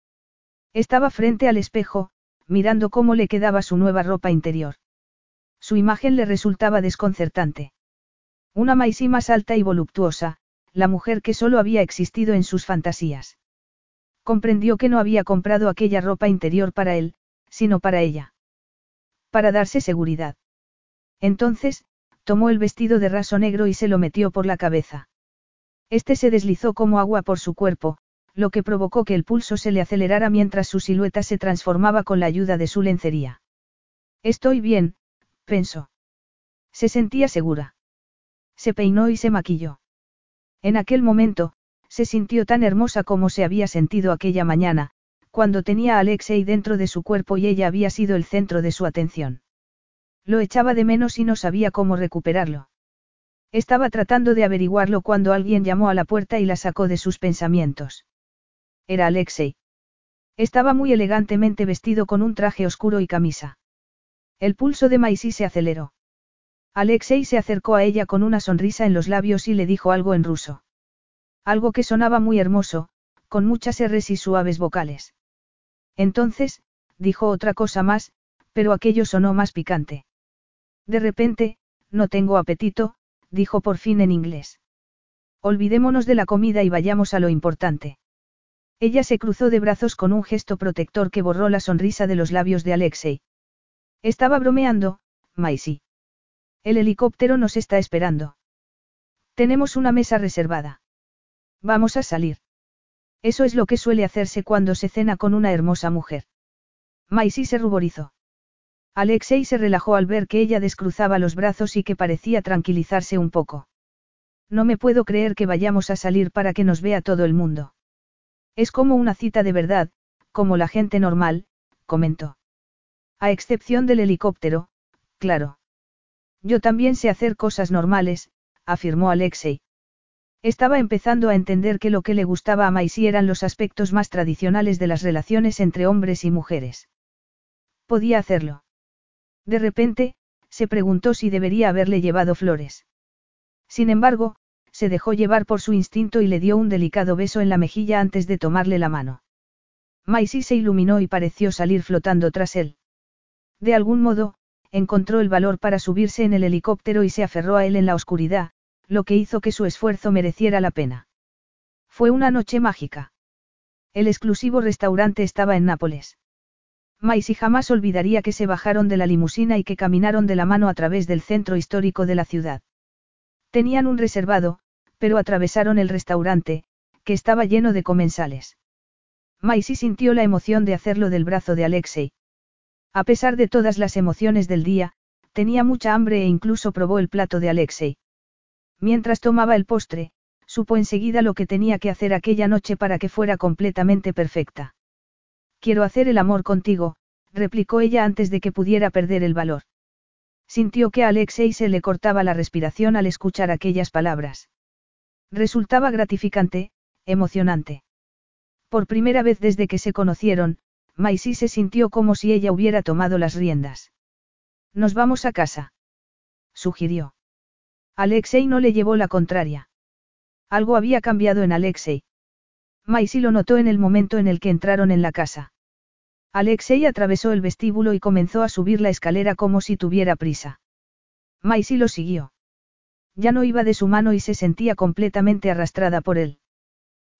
Estaba frente al espejo, mirando cómo le quedaba su nueva ropa interior. Su imagen le resultaba desconcertante. Una Maisie más alta y voluptuosa, la mujer que solo había existido en sus fantasías. Comprendió que no había comprado aquella ropa interior para él, sino para ella. Para darse seguridad. Entonces, tomó el vestido de raso negro y se lo metió por la cabeza. Este se deslizó como agua por su cuerpo, lo que provocó que el pulso se le acelerara mientras su silueta se transformaba con la ayuda de su lencería. Estoy bien, pensó. Se sentía segura. Se peinó y se maquilló. En aquel momento, se sintió tan hermosa como se había sentido aquella mañana, cuando tenía a Alexei dentro de su cuerpo y ella había sido el centro de su atención. Lo echaba de menos y no sabía cómo recuperarlo. Estaba tratando de averiguarlo cuando alguien llamó a la puerta y la sacó de sus pensamientos. Era Alexei. Estaba muy elegantemente vestido con un traje oscuro y camisa. El pulso de Maisy se aceleró. Alexei se acercó a ella con una sonrisa en los labios y le dijo algo en ruso. Algo que sonaba muy hermoso, con muchas R's y suaves vocales. Entonces, dijo otra cosa más, pero aquello sonó más picante. De repente, no tengo apetito, dijo por fin en inglés. Olvidémonos de la comida y vayamos a lo importante. Ella se cruzó de brazos con un gesto protector que borró la sonrisa de los labios de Alexei. Estaba bromeando, Maisie. El helicóptero nos está esperando. Tenemos una mesa reservada. Vamos a salir. Eso es lo que suele hacerse cuando se cena con una hermosa mujer. Maisy se ruborizó. Alexei se relajó al ver que ella descruzaba los brazos y que parecía tranquilizarse un poco. No me puedo creer que vayamos a salir para que nos vea todo el mundo. Es como una cita de verdad, como la gente normal, comentó. A excepción del helicóptero, claro. Yo también sé hacer cosas normales, afirmó Alexei. Estaba empezando a entender que lo que le gustaba a Maisie eran los aspectos más tradicionales de las relaciones entre hombres y mujeres. Podía hacerlo. De repente, se preguntó si debería haberle llevado flores. Sin embargo, se dejó llevar por su instinto y le dio un delicado beso en la mejilla antes de tomarle la mano. Maisie se iluminó y pareció salir flotando tras él. De algún modo, encontró el valor para subirse en el helicóptero y se aferró a él en la oscuridad, lo que hizo que su esfuerzo mereciera la pena. Fue una noche mágica. El exclusivo restaurante estaba en Nápoles. Maisie jamás olvidaría que se bajaron de la limusina y que caminaron de la mano a través del centro histórico de la ciudad. Tenían un reservado, pero atravesaron el restaurante, que estaba lleno de comensales. Maisie sintió la emoción de hacerlo del brazo de Alexei. A pesar de todas las emociones del día, tenía mucha hambre e incluso probó el plato de Alexei. Mientras tomaba el postre, supo enseguida lo que tenía que hacer aquella noche para que fuera completamente perfecta. Quiero hacer el amor contigo, replicó ella antes de que pudiera perder el valor. Sintió que a Alexei se le cortaba la respiración al escuchar aquellas palabras. Resultaba gratificante, emocionante. Por primera vez desde que se conocieron, Maisie se sintió como si ella hubiera tomado las riendas. Nos vamos a casa. Sugirió. Alexei no le llevó la contraria. Algo había cambiado en Alexei. Maisie lo notó en el momento en el que entraron en la casa. Alexei atravesó el vestíbulo y comenzó a subir la escalera como si tuviera prisa. Maisie lo siguió. Ya no iba de su mano y se sentía completamente arrastrada por él.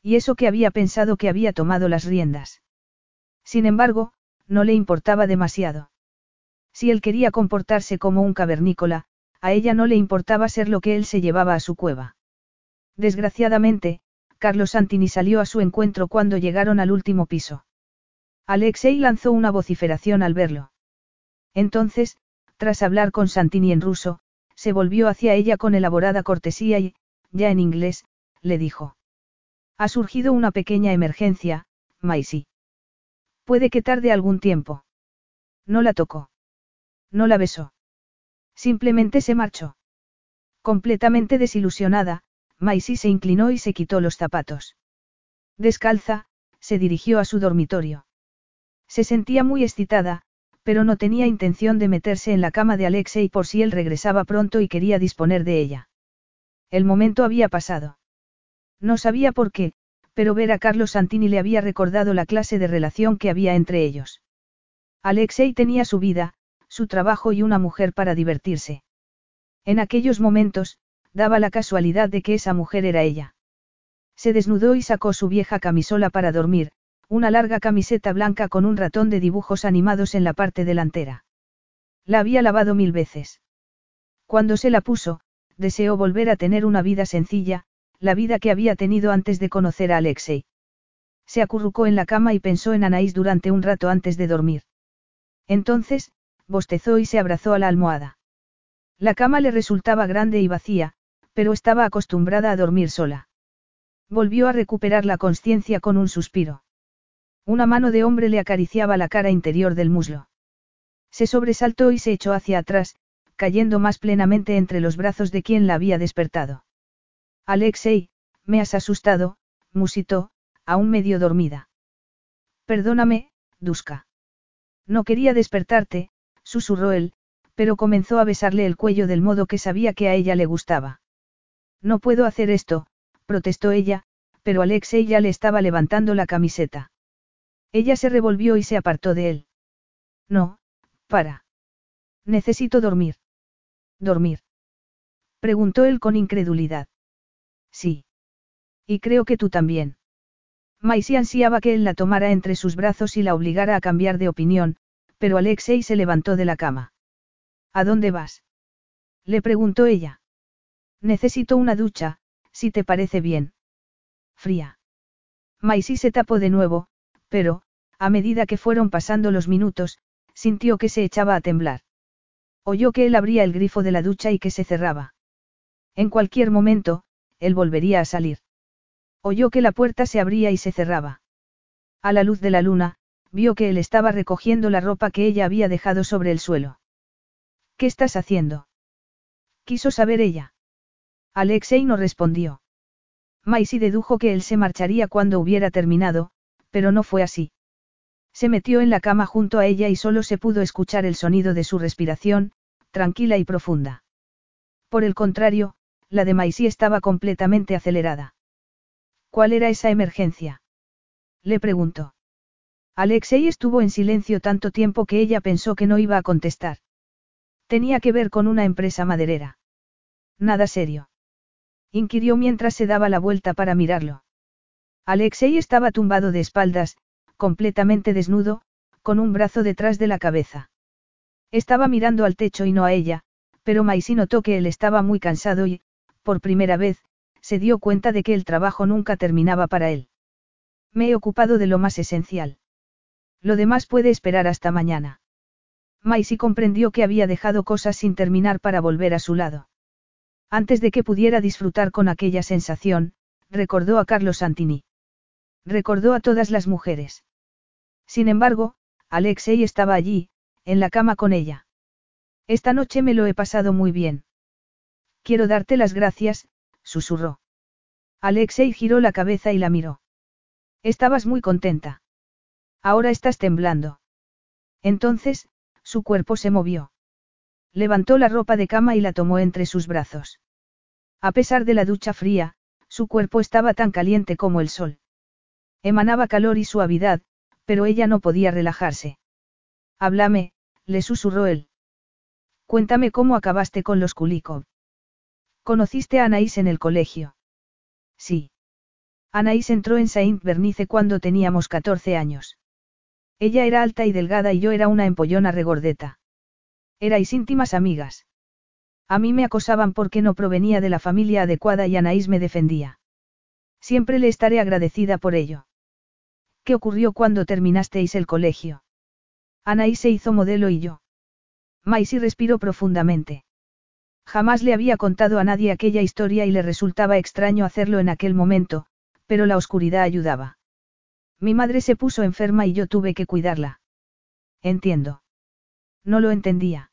Y eso que había pensado que había tomado las riendas. Sin embargo, no le importaba demasiado. Si él quería comportarse como un cavernícola, a ella no le importaba ser lo que él se llevaba a su cueva. Desgraciadamente, Carlos Santini salió a su encuentro cuando llegaron al último piso. Alexei lanzó una vociferación al verlo. Entonces, tras hablar con Santini en ruso, se volvió hacia ella con elaborada cortesía y, ya en inglés, le dijo. Ha surgido una pequeña emergencia, Maisie. Puede que tarde algún tiempo. No la tocó. No la besó. Simplemente se marchó. Completamente desilusionada, Maisie se inclinó y se quitó los zapatos. Descalza, se dirigió a su dormitorio. Se sentía muy excitada, pero no tenía intención de meterse en la cama de Alexei por si él regresaba pronto y quería disponer de ella. El momento había pasado. No sabía por qué, pero ver a Carlos Santini le había recordado la clase de relación que había entre ellos. Alexei tenía su vida, su trabajo y una mujer para divertirse. En aquellos momentos, daba la casualidad de que esa mujer era ella. Se desnudó y sacó su vieja camisola para dormir, una larga camiseta blanca con un ratón de dibujos animados en la parte delantera. La había lavado mil veces. Cuando se la puso, deseó volver a tener una vida sencilla, la vida que había tenido antes de conocer a Alexei. Se acurrucó en la cama y pensó en Anaís durante un rato antes de dormir. Entonces, bostezó y se abrazó a la almohada. La cama le resultaba grande y vacía, pero estaba acostumbrada a dormir sola. Volvió a recuperar la conciencia con un suspiro. Una mano de hombre le acariciaba la cara interior del muslo. Se sobresaltó y se echó hacia atrás, cayendo más plenamente entre los brazos de quien la había despertado. Alexei, me has asustado, musitó, aún medio dormida. Perdóname, Duska. No quería despertarte, susurró él, pero comenzó a besarle el cuello del modo que sabía que a ella le gustaba. No puedo hacer esto, protestó ella, pero Alexei ya le estaba levantando la camiseta. Ella se revolvió y se apartó de él. No, para. Necesito dormir. ¿Dormir? Preguntó él con incredulidad. Sí. Y creo que tú también. Maisie ansiaba que él la tomara entre sus brazos y la obligara a cambiar de opinión, pero Alexei se levantó de la cama. ¿A dónde vas? Le preguntó ella. Necesito una ducha, si te parece bien. Fría. Maisie se tapó de nuevo, pero, a medida que fueron pasando los minutos, sintió que se echaba a temblar. Oyó que él abría el grifo de la ducha y que se cerraba. En cualquier momento, él volvería a salir. Oyó que la puerta se abría y se cerraba. A la luz de la luna, vio que él estaba recogiendo la ropa que ella había dejado sobre el suelo. ¿Qué estás haciendo? Quiso saber ella. Alexei no respondió. Maisie dedujo que él se marcharía cuando hubiera terminado, pero no fue así. Se metió en la cama junto a ella y solo se pudo escuchar el sonido de su respiración, tranquila y profunda. Por el contrario, la de Maisie estaba completamente acelerada. ¿Cuál era esa emergencia? Le preguntó. Alexei estuvo en silencio tanto tiempo que ella pensó que no iba a contestar. Tenía que ver con una empresa maderera. Nada serio. Inquirió mientras se daba la vuelta para mirarlo. Alexei estaba tumbado de espaldas, completamente desnudo, con un brazo detrás de la cabeza. Estaba mirando al techo y no a ella, pero Maisie notó que él estaba muy cansado y, por primera vez, se dio cuenta de que el trabajo nunca terminaba para él. Me he ocupado de lo más esencial. Lo demás puede esperar hasta mañana. Maisie comprendió que había dejado cosas sin terminar para volver a su lado. Antes de que pudiera disfrutar con aquella sensación, recordó a Carlos Santini. Recordó a todas las mujeres. Sin embargo, Alexei estaba allí, en la cama con ella. Esta noche me lo he pasado muy bien. Quiero darte las gracias, susurró. Alexei giró la cabeza y la miró. Estabas muy contenta. Ahora estás temblando. Entonces, su cuerpo se movió. Levantó la ropa de cama y la tomó entre sus brazos. A pesar de la ducha fría, su cuerpo estaba tan caliente como el sol. Emanaba calor y suavidad, pero ella no podía relajarse. Háblame, le susurró él. Cuéntame cómo acabaste con los Kulikov. ¿Conociste a Anaís en el colegio? Sí. Anaís entró en Saint Bernice cuando teníamos 14 años. Ella era alta y delgada y yo era una empollona regordeta. Erais íntimas amigas. A mí me acosaban porque no provenía de la familia adecuada y Anaís me defendía. Siempre le estaré agradecida por ello. ¿Qué ocurrió cuando terminasteis el colegio? Anaí se hizo modelo y yo. Maisie respiró profundamente. Jamás le había contado a nadie aquella historia y le resultaba extraño hacerlo en aquel momento, pero la oscuridad ayudaba. Mi madre se puso enferma y yo tuve que cuidarla. Entiendo. No lo entendía.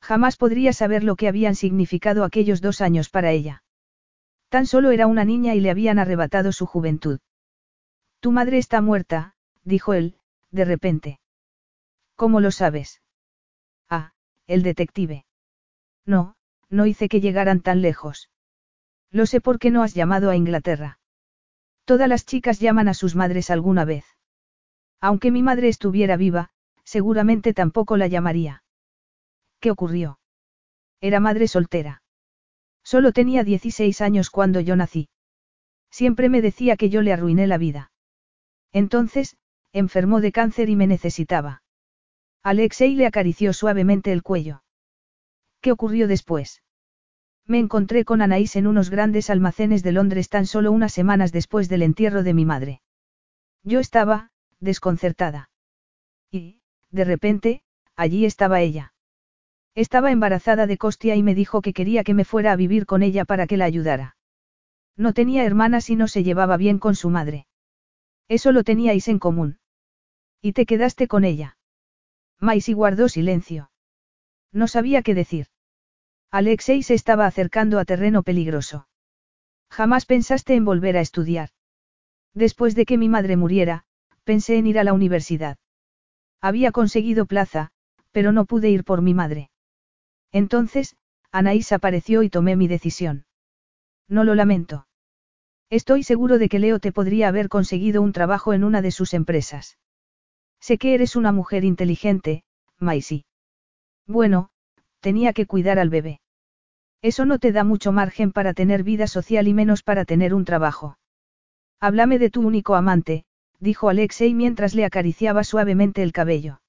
Jamás podría saber lo que habían significado aquellos dos años para ella. Tan solo era una niña y le habían arrebatado su juventud. Tu madre está muerta, dijo él, de repente. ¿Cómo lo sabes? Ah, el detective. No, no hice que llegaran tan lejos. Lo sé porque no has llamado a Inglaterra. Todas las chicas llaman a sus madres alguna vez. Aunque mi madre estuviera viva, seguramente tampoco la llamaría. ¿Qué ocurrió? Era madre soltera. Solo tenía 16 años cuando yo nací. Siempre me decía que yo le arruiné la vida. Entonces, enfermó de cáncer y me necesitaba. Alexei le acarició suavemente el cuello. ¿Qué ocurrió después? Me encontré con Anaís en unos grandes almacenes de Londres tan solo unas semanas después del entierro de mi madre. Yo estaba, desconcertada. Y, de repente, allí estaba ella. Estaba embarazada de Costia y me dijo que quería que me fuera a vivir con ella para que la ayudara. No tenía hermanas y no se llevaba bien con su madre. Eso lo teníais en común. Y te quedaste con ella. Maisie guardó silencio. No sabía qué decir. Alexei se estaba acercando a terreno peligroso. Jamás pensaste en volver a estudiar. Después de que mi madre muriera, pensé en ir a la universidad. Había conseguido plaza, pero no pude ir por mi madre. Entonces, Anaís apareció y tomé mi decisión. No lo lamento. Estoy seguro de que Leo te podría haber conseguido un trabajo en una de sus empresas. Sé que eres una mujer inteligente, Maisie. Bueno, tenía que cuidar al bebé. Eso no te da mucho margen para tener vida social y menos para tener un trabajo. Háblame de tu único amante, dijo Alexei mientras le acariciaba suavemente el cabello.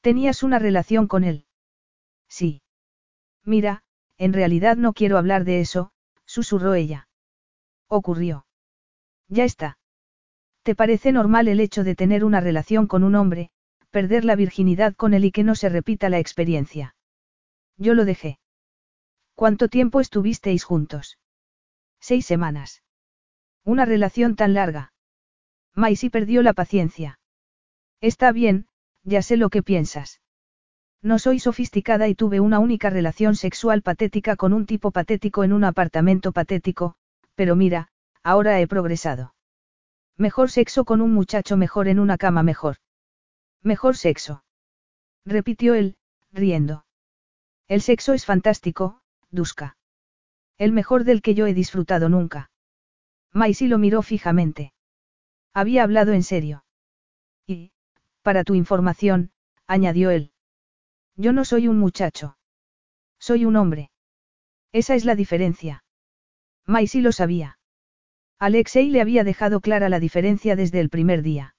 ¿Tenías una relación con él? Sí. Mira, en realidad no quiero hablar de eso, susurró ella. Ocurrió. Ya está. ¿Te parece normal el hecho de tener una relación con un hombre, perder la virginidad con él y que no se repita la experiencia? Yo lo dejé. ¿Cuánto tiempo estuvisteis juntos? Seis semanas. Una relación tan larga. Maisie perdió la paciencia. Está bien, ya sé lo que piensas. No soy sofisticada y tuve una única relación sexual patética con un tipo patético en un apartamento patético, pero mira, ahora he progresado. Mejor sexo con un muchacho mejor en una cama mejor. Mejor sexo. Repitió él, riendo. El sexo es fantástico, Duska. El mejor del que yo he disfrutado nunca. Maisie lo miró fijamente. Había hablado en serio. Y, para tu información, añadió él. Yo no soy un muchacho. Soy un hombre. Esa es la diferencia. Maisie lo sabía. Alexei le había dejado clara la diferencia desde el primer día.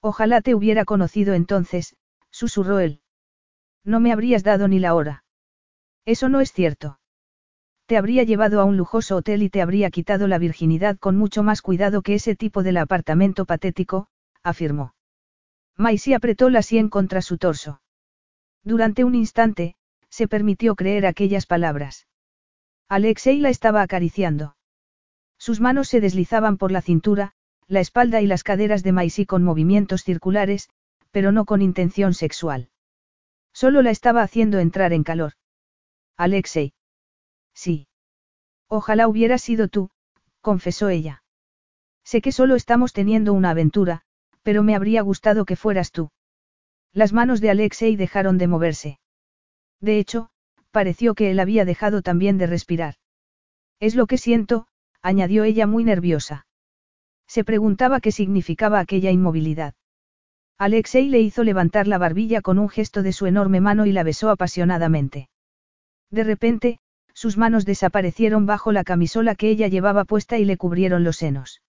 Ojalá te hubiera conocido entonces, susurró él. No me habrías dado ni la hora. Eso no es cierto. Te habría llevado a un lujoso hotel y te habría quitado la virginidad con mucho más cuidado que ese tipo del apartamento patético, afirmó. Maisie apretó la sien contra su torso. Durante un instante, se permitió creer aquellas palabras. Alexei la estaba acariciando. Sus manos se deslizaban por la cintura, la espalda y las caderas de Maisie con movimientos circulares, pero no con intención sexual. Solo la estaba haciendo entrar en calor. Alexei. Sí. Ojalá hubiera sido tú, confesó ella. Sé que solo estamos teniendo una aventura, pero me habría gustado que fueras tú. Las manos de Alexei dejaron de moverse. De hecho, pareció que él había dejado también de respirar. Es lo que siento, añadió ella muy nerviosa. Se preguntaba qué significaba aquella inmovilidad. Alexei le hizo levantar la barbilla con un gesto de su enorme mano y la besó apasionadamente. De repente, sus manos desaparecieron bajo la camisola que ella llevaba puesta y le cubrieron los senos.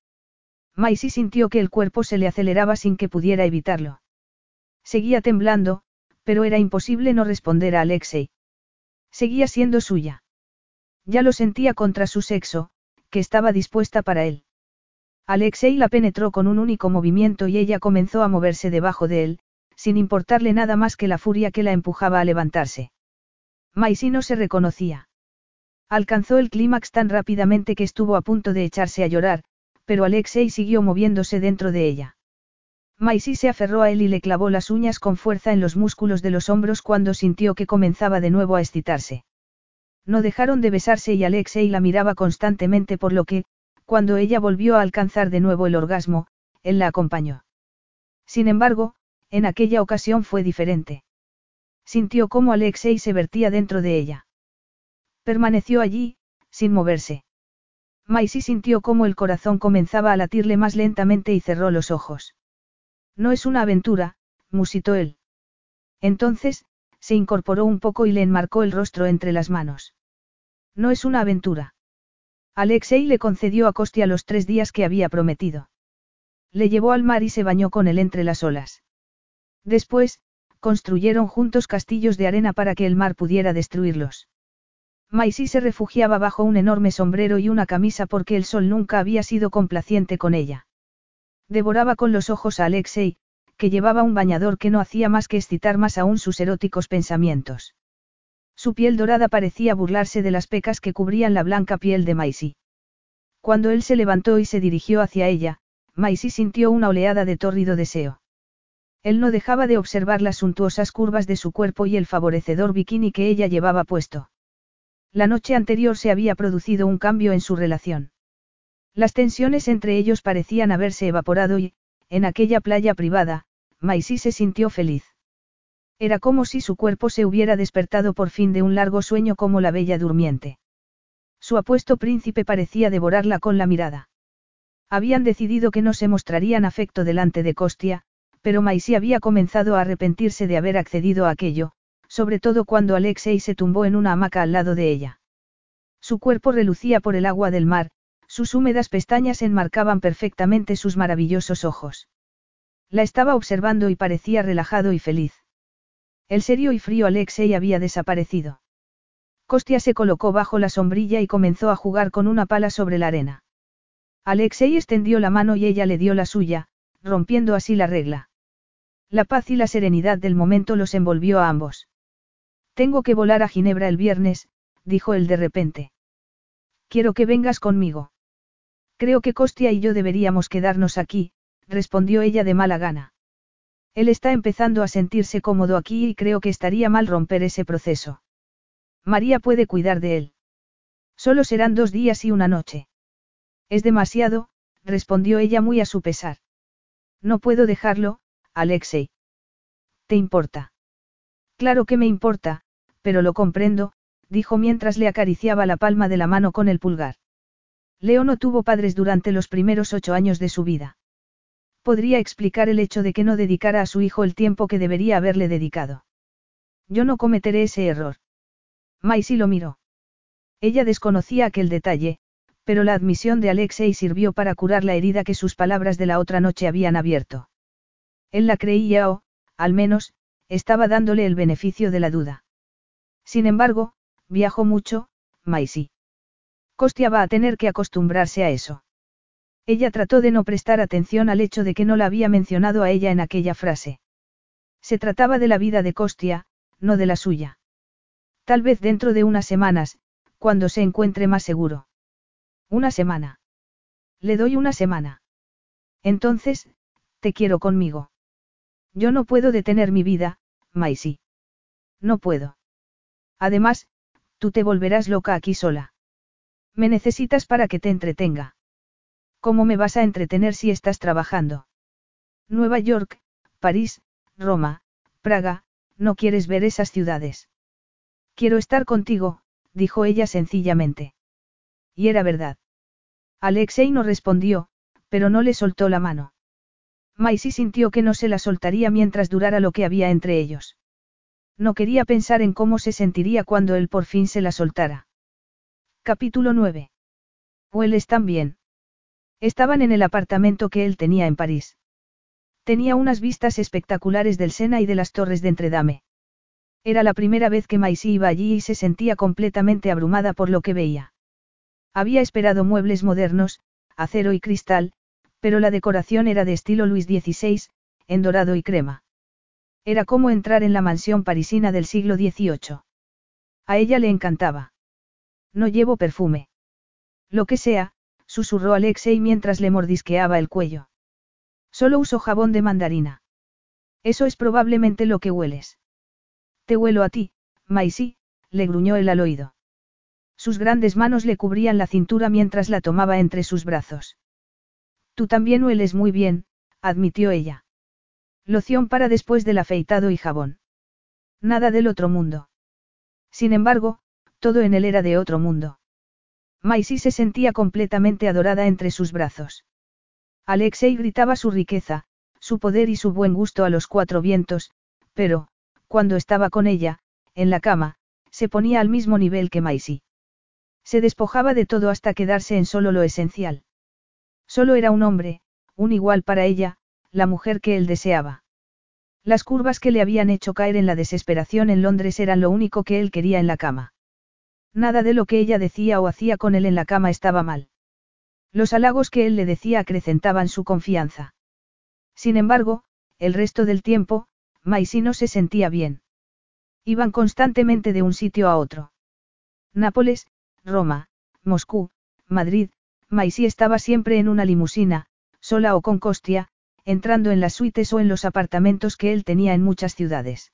Maisie sintió que el cuerpo se le aceleraba sin que pudiera evitarlo. Seguía temblando, pero era imposible no responder a Alexei. Seguía siendo suya. Ya lo sentía contra su sexo, que estaba dispuesta para él. Alexei la penetró con un único movimiento y ella comenzó a moverse debajo de él, sin importarle nada más que la furia que la empujaba a levantarse. Maisie no se reconocía. Alcanzó el clímax tan rápidamente que estuvo a punto de echarse a llorar, pero Alexei siguió moviéndose dentro de ella. Maisie se aferró a él y le clavó las uñas con fuerza en los músculos de los hombros cuando sintió que comenzaba de nuevo a excitarse. No dejaron de besarse y Alexei la miraba constantemente por lo que, cuando ella volvió a alcanzar de nuevo el orgasmo, él la acompañó. Sin embargo, en aquella ocasión fue diferente. Sintió cómo Alexei se vertía dentro de ella. Permaneció allí, sin moverse. Maisie sintió cómo el corazón comenzaba a latirle más lentamente y cerró los ojos. No es una aventura, musitó él. Entonces, se incorporó un poco y le enmarcó el rostro entre las manos. No es una aventura. Alexei le concedió a Costia los tres días que había prometido. Le llevó al mar y se bañó con él entre las olas. Después, construyeron juntos castillos de arena para que el mar pudiera destruirlos. Maisie se refugiaba bajo un enorme sombrero y una camisa porque el sol nunca había sido complaciente con ella. Devoraba con los ojos a Alexei, que llevaba un bañador que no hacía más que excitar más aún sus eróticos pensamientos. Su piel dorada parecía burlarse de las pecas que cubrían la blanca piel de Maisie. Cuando él se levantó y se dirigió hacia ella, Maisie sintió una oleada de tórrido deseo. Él no dejaba de observar las suntuosas curvas de su cuerpo y el favorecedor bikini que ella llevaba puesto. La noche anterior se había producido un cambio en su relación. Las tensiones entre ellos parecían haberse evaporado y, en aquella playa privada, Maisie se sintió feliz. Era como si su cuerpo se hubiera despertado por fin de un largo sueño como la bella durmiente. Su apuesto príncipe parecía devorarla con la mirada. Habían decidido que no se mostrarían afecto delante de Costia, pero Maisie había comenzado a arrepentirse de haber accedido a aquello, sobre todo cuando Alexei se tumbó en una hamaca al lado de ella. Su cuerpo relucía por el agua del mar, sus húmedas pestañas enmarcaban perfectamente sus maravillosos ojos. La estaba observando y parecía relajado y feliz. El serio y frío Alexei había desaparecido. Costia se colocó bajo la sombrilla y comenzó a jugar con una pala sobre la arena. Alexei extendió la mano y ella le dio la suya, rompiendo así la regla. La paz y la serenidad del momento los envolvió a ambos. Tengo que volar a Ginebra el viernes, dijo él de repente. Quiero que vengas conmigo. Creo que Costia y yo deberíamos quedarnos aquí, respondió ella de mala gana. Él está empezando a sentirse cómodo aquí y creo que estaría mal romper ese proceso. María puede cuidar de él. Solo serán dos días y una noche. Es demasiado, respondió ella muy a su pesar. No puedo dejarlo, Alexei. ¿Te importa? Claro que me importa, pero lo comprendo, dijo mientras le acariciaba la palma de la mano con el pulgar. Leo no tuvo padres durante los primeros ocho años de su vida. Podría explicar el hecho de que no dedicara a su hijo el tiempo que debería haberle dedicado. Yo no cometeré ese error. Maisie lo miró. Ella desconocía aquel detalle, pero la admisión de Alexei sirvió para curar la herida que sus palabras de la otra noche habían abierto. Él la creía o, al menos, estaba dándole el beneficio de la duda. Sin embargo, viajó mucho, Maisie. Costia va a tener que acostumbrarse a eso. Ella trató de no prestar atención al hecho de que no la había mencionado a ella en aquella frase. Se trataba de la vida de Costia, no de la suya. Tal vez dentro de unas semanas, cuando se encuentre más seguro. Una semana. Le doy una semana. Entonces, te quiero conmigo. Yo no puedo detener mi vida, Maisie. No puedo. Además, tú te volverás loca aquí sola. Me necesitas para que te entretenga. ¿Cómo me vas a entretener si estás trabajando? Nueva York, París, Roma, Praga, no quieres ver esas ciudades. Quiero estar contigo, dijo ella sencillamente. Y era verdad. Alexei no respondió, pero no le soltó la mano. Maisie sintió que no se la soltaría mientras durara lo que había entre ellos. No quería pensar en cómo se sentiría cuando él por fin se la soltara. Capítulo 9. Hueles también. Estaban en el apartamento que él tenía en París. Tenía unas vistas espectaculares del Sena y de las torres de Entredame. Era la primera vez que Maisie iba allí y se sentía completamente abrumada por lo que veía. Había esperado muebles modernos, acero y cristal, pero la decoración era de estilo Luis XVI, en dorado y crema. Era como entrar en la mansión parisina del siglo XVIII. A ella le encantaba. No llevo perfume. Lo que sea, susurró Alexei mientras le mordisqueaba el cuello. Solo uso jabón de mandarina. Eso es probablemente lo que hueles. Te huelo a ti, Maisie, le gruñó el al oído. Sus grandes manos le cubrían la cintura mientras la tomaba entre sus brazos. Tú también hueles muy bien, admitió ella. Loción para después del afeitado y jabón. Nada del otro mundo. Sin embargo, todo en él era de otro mundo. Maisie se sentía completamente adorada entre sus brazos. Alexei gritaba su riqueza, su poder y su buen gusto a los cuatro vientos, pero, cuando estaba con ella, en la cama, se ponía al mismo nivel que Maisie. Se despojaba de todo hasta quedarse en solo lo esencial. Solo era un hombre, un igual para ella, la mujer que él deseaba. Las curvas que le habían hecho caer en la desesperación en Londres eran lo único que él quería en la cama. Nada de lo que ella decía o hacía con él en la cama estaba mal. Los halagos que él le decía acrecentaban su confianza. Sin embargo, el resto del tiempo, Maisie no se sentía bien. Iban constantemente de un sitio a otro. Nápoles, Roma, Moscú, Madrid, Maisie estaba siempre en una limusina, sola o con Costia, entrando en las suites o en los apartamentos que él tenía en muchas ciudades.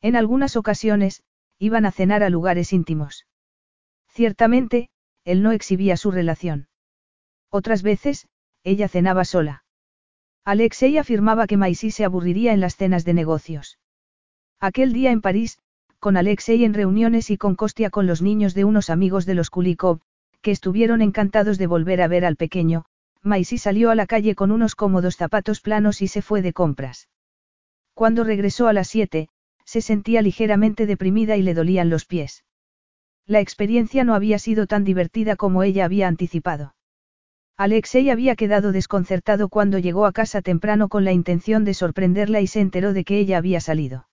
En algunas ocasiones, iban a cenar a lugares íntimos. Ciertamente, él no exhibía su relación. Otras veces, ella cenaba sola. Alexei afirmaba que Maisie se aburriría en las cenas de negocios. Aquel día en París, con Alexei en reuniones y con Costia con los niños de unos amigos de los Kulikov, que estuvieron encantados de volver a ver al pequeño, Maisie salió a la calle con unos cómodos zapatos planos y se fue de compras. Cuando regresó a las siete, se sentía ligeramente deprimida y le dolían los pies. La experiencia no había sido tan divertida como ella había anticipado. Alexei había quedado desconcertado cuando llegó a casa temprano con la intención de sorprenderla y se enteró de que ella había salido.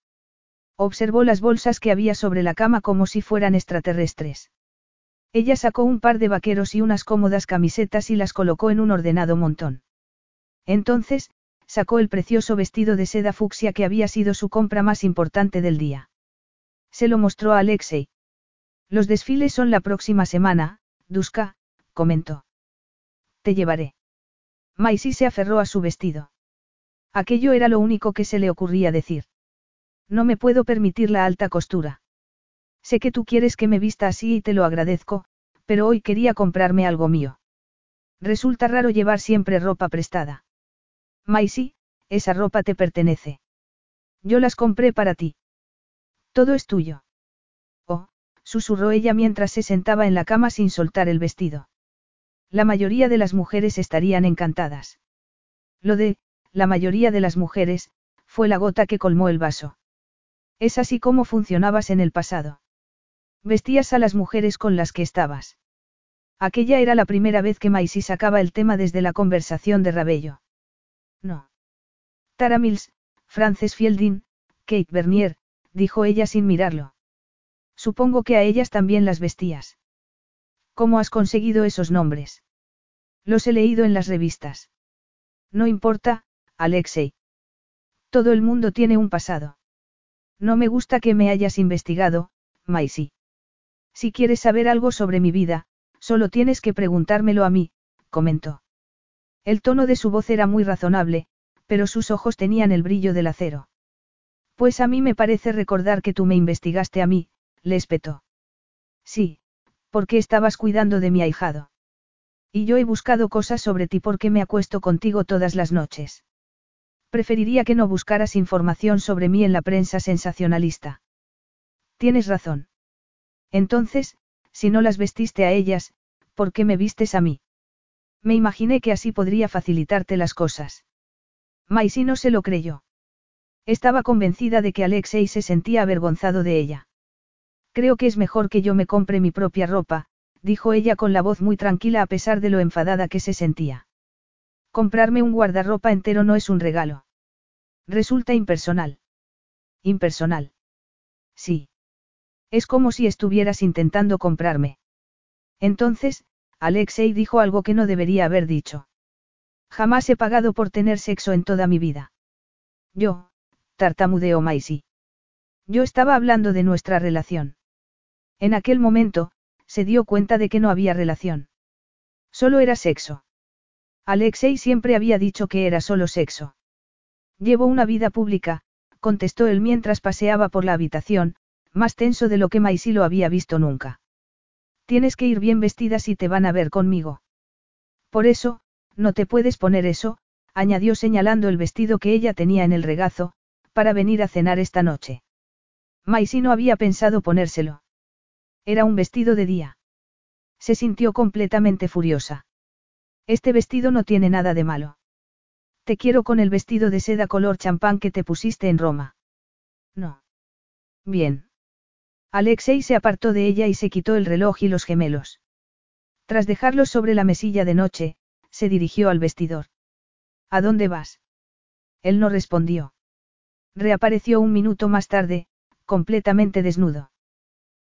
Observó las bolsas que había sobre la cama como si fueran extraterrestres. Ella sacó un par de vaqueros y unas cómodas camisetas y las colocó en un ordenado montón. Entonces, sacó el precioso vestido de seda fucsia que había sido su compra más importante del día. Se lo mostró a Alexei. Los desfiles son la próxima semana, Duska, comentó. Te llevaré. Maisie se aferró a su vestido. Aquello era lo único que se le ocurría decir. No me puedo permitir la alta costura. Sé que tú quieres que me vista así y te lo agradezco, pero hoy quería comprarme algo mío. Resulta raro llevar siempre ropa prestada. Maisie, esa ropa te pertenece. Yo las compré para ti. Todo es tuyo. Oh, susurró ella mientras se sentaba en la cama sin soltar el vestido. La mayoría de las mujeres estarían encantadas. Lo de, la mayoría de las mujeres, fue la gota que colmó el vaso. Es así como funcionabas en el pasado. Vestías a las mujeres con las que estabas. Aquella era la primera vez que Maisie sacaba el tema desde la conversación de Rabello. No. Tara Mills, Frances Fielding, Kate Bernier, dijo ella sin mirarlo. Supongo que a ellas también las vestías. ¿Cómo has conseguido esos nombres? Los he leído en las revistas. No importa, Alexei. Todo el mundo tiene un pasado. No me gusta que me hayas investigado, Maisie. Si quieres saber algo sobre mi vida, solo tienes que preguntármelo a mí, comentó. El tono de su voz era muy razonable, pero sus ojos tenían el brillo del acero. Pues a mí me parece recordar que tú me investigaste a mí, le espetó. Sí, porque estabas cuidando de mi ahijado. Y yo he buscado cosas sobre ti porque me acuesto contigo todas las noches. Preferiría que no buscaras información sobre mí en la prensa sensacionalista. Tienes razón. Entonces, si no las vestiste a ellas, ¿por qué me vistes a mí? Me imaginé que así podría facilitarte las cosas. Maisy no se lo creyó. Estaba convencida de que Alexei se sentía avergonzado de ella. Creo que es mejor que yo me compre mi propia ropa, dijo ella con la voz muy tranquila a pesar de lo enfadada que se sentía. Comprarme un guardarropa entero no es un regalo. Resulta impersonal. Impersonal. Sí. Es como si estuvieras intentando comprarme. Entonces, Alexei dijo algo que no debería haber dicho. Jamás he pagado por tener sexo en toda mi vida. Yo, tartamudeó Maisie. Yo estaba hablando de nuestra relación. En aquel momento, se dio cuenta de que no había relación. Solo era sexo. Alexei siempre había dicho que era solo sexo. Llevo una vida pública, contestó él mientras paseaba por la habitación, más tenso de lo que Maisy lo había visto nunca. Tienes que ir bien vestida si te van a ver conmigo. Por eso, no te puedes poner eso, añadió señalando el vestido que ella tenía en el regazo, para venir a cenar esta noche. Maisy no había pensado ponérselo. Era un vestido de día. Se sintió completamente furiosa. Este vestido no tiene nada de malo. Te quiero con el vestido de seda color champán que te pusiste en Roma. No. Bien. Alexei se apartó de ella y se quitó el reloj y los gemelos. Tras dejarlos sobre la mesilla de noche, se dirigió al vestidor. ¿A dónde vas? Él no respondió. Reapareció un minuto más tarde, completamente desnudo.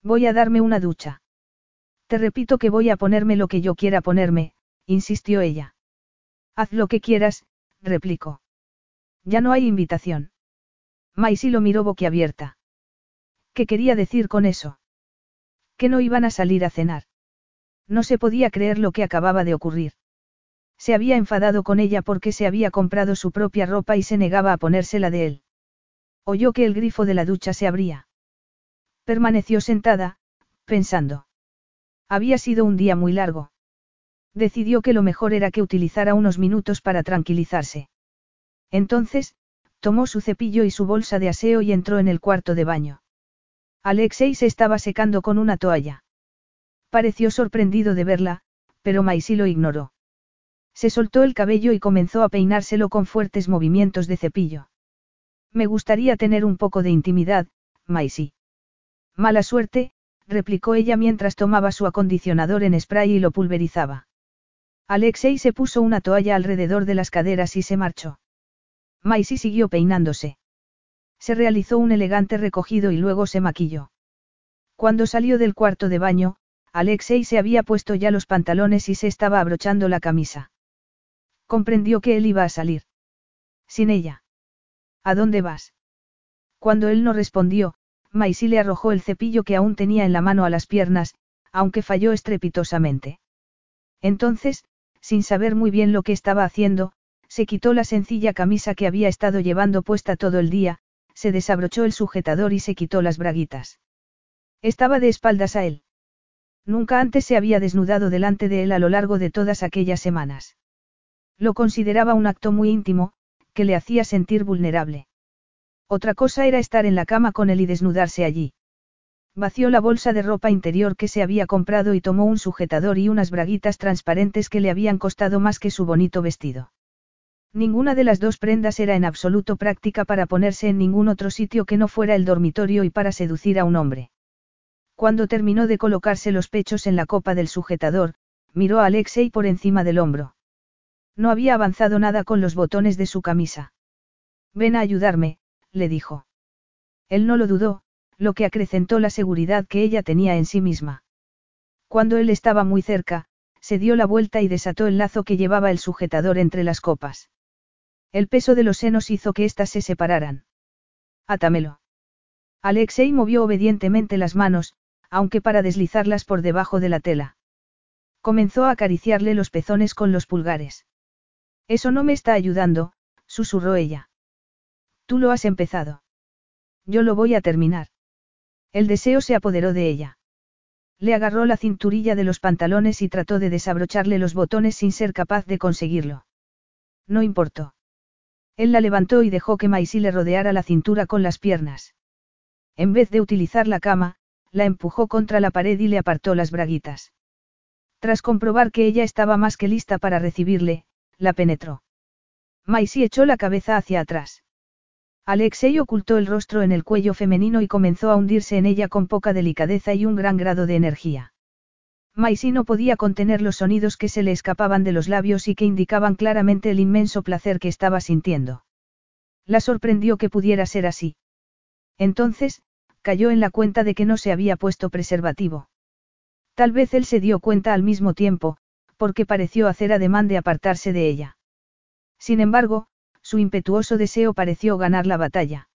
Voy a darme una ducha. Te repito que voy a ponerme lo que yo quiera ponerme, insistió ella. Haz lo que quieras, replicó. Ya no hay invitación. Maisie lo miró boquiabierta. ¿Qué quería decir con eso? Que no iban a salir a cenar. No se podía creer lo que acababa de ocurrir. Se había enfadado con ella porque se había comprado su propia ropa y se negaba a ponérsela de él. Oyó que el grifo de la ducha se abría. Permaneció sentada, pensando. Había sido un día muy largo. Decidió que lo mejor era que utilizara unos minutos para tranquilizarse. Entonces, tomó su cepillo y su bolsa de aseo y entró en el cuarto de baño. Alexei se estaba secando con una toalla. Pareció sorprendido de verla, pero Maisy lo ignoró. Se soltó el cabello y comenzó a peinárselo con fuertes movimientos de cepillo. Me gustaría tener un poco de intimidad, Maisy. Mala suerte, replicó ella mientras tomaba su acondicionador en spray y lo pulverizaba. Alexei se puso una toalla alrededor de las caderas y se marchó. Maisy siguió peinándose. Se realizó un elegante recogido y luego se maquilló. Cuando salió del cuarto de baño, Alexei se había puesto ya los pantalones y se estaba abrochando la camisa. Comprendió que él iba a salir. Sin ella. ¿A dónde vas? Cuando él no respondió, Maisy le arrojó el cepillo que aún tenía en la mano a las piernas, aunque falló estrepitosamente. Entonces, sin saber muy bien lo que estaba haciendo, se quitó la sencilla camisa que había estado llevando puesta todo el día, se desabrochó el sujetador y se quitó las braguitas. Estaba de espaldas a él. Nunca antes se había desnudado delante de él a lo largo de todas aquellas semanas. Lo consideraba un acto muy íntimo, que le hacía sentir vulnerable. Otra cosa era estar en la cama con él y desnudarse allí. Vació la bolsa de ropa interior que se había comprado y tomó un sujetador y unas braguitas transparentes que le habían costado más que su bonito vestido. Ninguna de las dos prendas era en absoluto práctica para ponerse en ningún otro sitio que no fuera el dormitorio y para seducir a un hombre. Cuando terminó de colocarse los pechos en la copa del sujetador, miró a Alexei por encima del hombro. No había avanzado nada con los botones de su camisa. Ven a ayudarme, le dijo. Él no lo dudó, lo que acrecentó la seguridad que ella tenía en sí misma. Cuando él estaba muy cerca, se dio la vuelta y desató el lazo que llevaba el sujetador entre las copas. El peso de los senos hizo que éstas se separaran. Atámelo. Alexei movió obedientemente las manos, aunque para deslizarlas por debajo de la tela. Comenzó a acariciarle los pezones con los pulgares. Eso no me está ayudando, susurró ella. Tú lo has empezado. Yo lo voy a terminar. El deseo se apoderó de ella. Le agarró la cinturilla de los pantalones y trató de desabrocharle los botones sin ser capaz de conseguirlo. No importó. Él la levantó y dejó que Maisy le rodeara la cintura con las piernas. En vez de utilizar la cama, la empujó contra la pared y le apartó las braguitas. Tras comprobar que ella estaba más que lista para recibirle, la penetró. Maisie echó la cabeza hacia atrás. Alexei ocultó el rostro en el cuello femenino y comenzó a hundirse en ella con poca delicadeza y un gran grado de energía. Maisie no podía contener los sonidos que se le escapaban de los labios y que indicaban claramente el inmenso placer que estaba sintiendo. La sorprendió que pudiera ser así. Entonces, cayó en la cuenta de que no se había puesto preservativo. Tal vez él se dio cuenta al mismo tiempo, porque pareció hacer ademán de apartarse de ella. Sin embargo, su impetuoso deseo pareció ganar la batalla.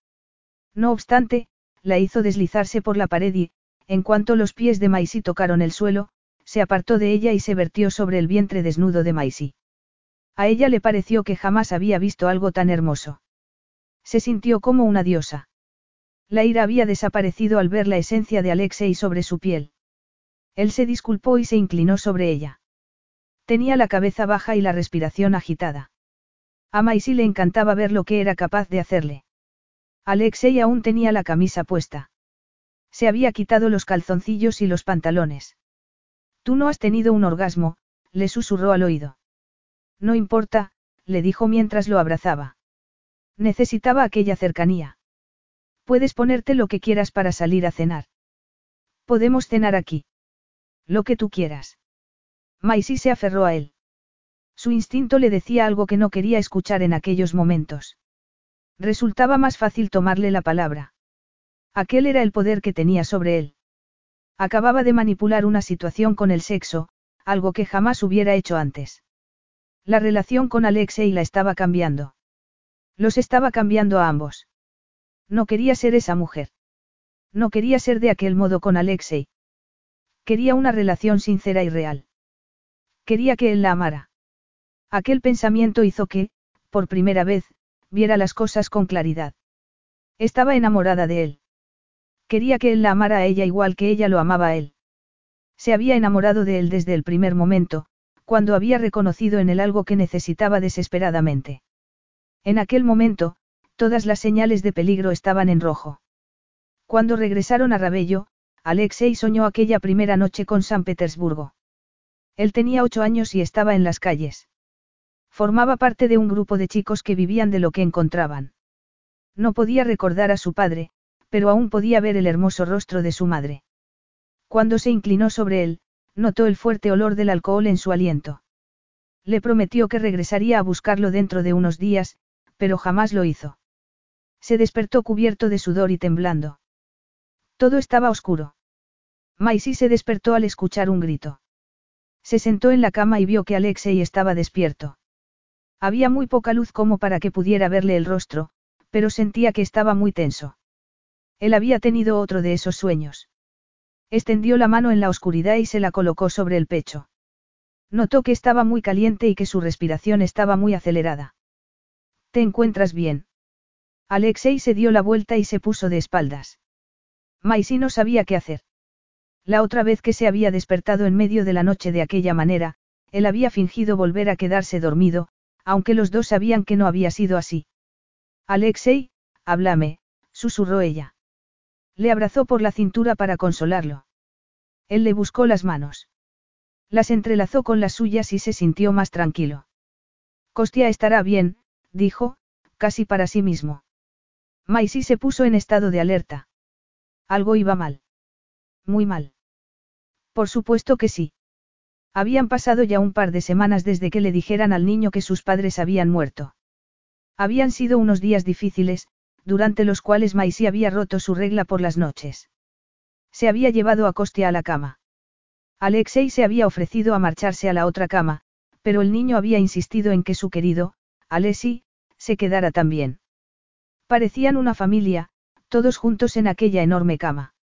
No obstante, la hizo deslizarse por la pared y, en cuanto los pies de Maisy tocaron el suelo, se apartó de ella y se vertió sobre el vientre desnudo de Maisy. A ella le pareció que jamás había visto algo tan hermoso. Se sintió como una diosa. La ira había desaparecido al ver la esencia de Alexei sobre su piel. Él se disculpó y se inclinó sobre ella. Tenía la cabeza baja y la respiración agitada. A Maisy le encantaba ver lo que era capaz de hacerle. Alexei aún tenía la camisa puesta. Se había quitado los calzoncillos y los pantalones. Tú no has tenido un orgasmo, le susurró al oído. No importa, le dijo mientras lo abrazaba. Necesitaba aquella cercanía. Puedes ponerte lo que quieras para salir a cenar. Podemos cenar aquí. Lo que tú quieras. Maisy se aferró a él. Su instinto le decía algo que no quería escuchar en aquellos momentos. Resultaba más fácil tomarle la palabra. Aquel era el poder que tenía sobre él. Acababa de manipular una situación con el sexo, algo que jamás hubiera hecho antes. La relación con Alexei la estaba cambiando. Los estaba cambiando a ambos. No quería ser esa mujer. No quería ser de aquel modo con Alexei. Quería una relación sincera y real. Quería que él la amara. Aquel pensamiento hizo que, por primera vez, viera las cosas con claridad. Estaba enamorada de él. Quería que él la amara a ella igual que ella lo amaba a él. Se había enamorado de él desde el primer momento, cuando había reconocido en él algo que necesitaba desesperadamente. En aquel momento, Todas las señales de peligro estaban en rojo. Cuando regresaron a Rabello, Alexei soñó aquella primera noche con San Petersburgo. Él tenía ocho años y estaba en las calles. Formaba parte de un grupo de chicos que vivían de lo que encontraban. No podía recordar a su padre, pero aún podía ver el hermoso rostro de su madre. Cuando se inclinó sobre él, notó el fuerte olor del alcohol en su aliento. Le prometió que regresaría a buscarlo dentro de unos días, pero jamás lo hizo. Se despertó cubierto de sudor y temblando. Todo estaba oscuro. Maisie se despertó al escuchar un grito. Se sentó en la cama y vio que Alexei estaba despierto. Había muy poca luz como para que pudiera verle el rostro, pero sentía que estaba muy tenso. Él había tenido otro de esos sueños. Extendió la mano en la oscuridad y se la colocó sobre el pecho. Notó que estaba muy caliente y que su respiración estaba muy acelerada. ¿Te encuentras bien? Alexei se dio la vuelta y se puso de espaldas. Maisie no sabía qué hacer. La otra vez que se había despertado en medio de la noche de aquella manera, él había fingido volver a quedarse dormido, aunque los dos sabían que no había sido así. Alexei, háblame, susurró ella. Le abrazó por la cintura para consolarlo. Él le buscó las manos. Las entrelazó con las suyas y se sintió más tranquilo. Costia estará bien, dijo, casi para sí mismo. Maisie se puso en estado de alerta. Algo iba mal. Muy mal. Por supuesto que sí. Habían pasado ya un par de semanas desde que le dijeran al niño que sus padres habían muerto. Habían sido unos días difíciles, durante los cuales Maisie había roto su regla por las noches. Se había llevado a Costia a la cama. Alexei se había ofrecido a marcharse a la otra cama, pero el niño había insistido en que su querido, Alessi, se quedara también. Parecían una familia, todos juntos en aquella enorme cama.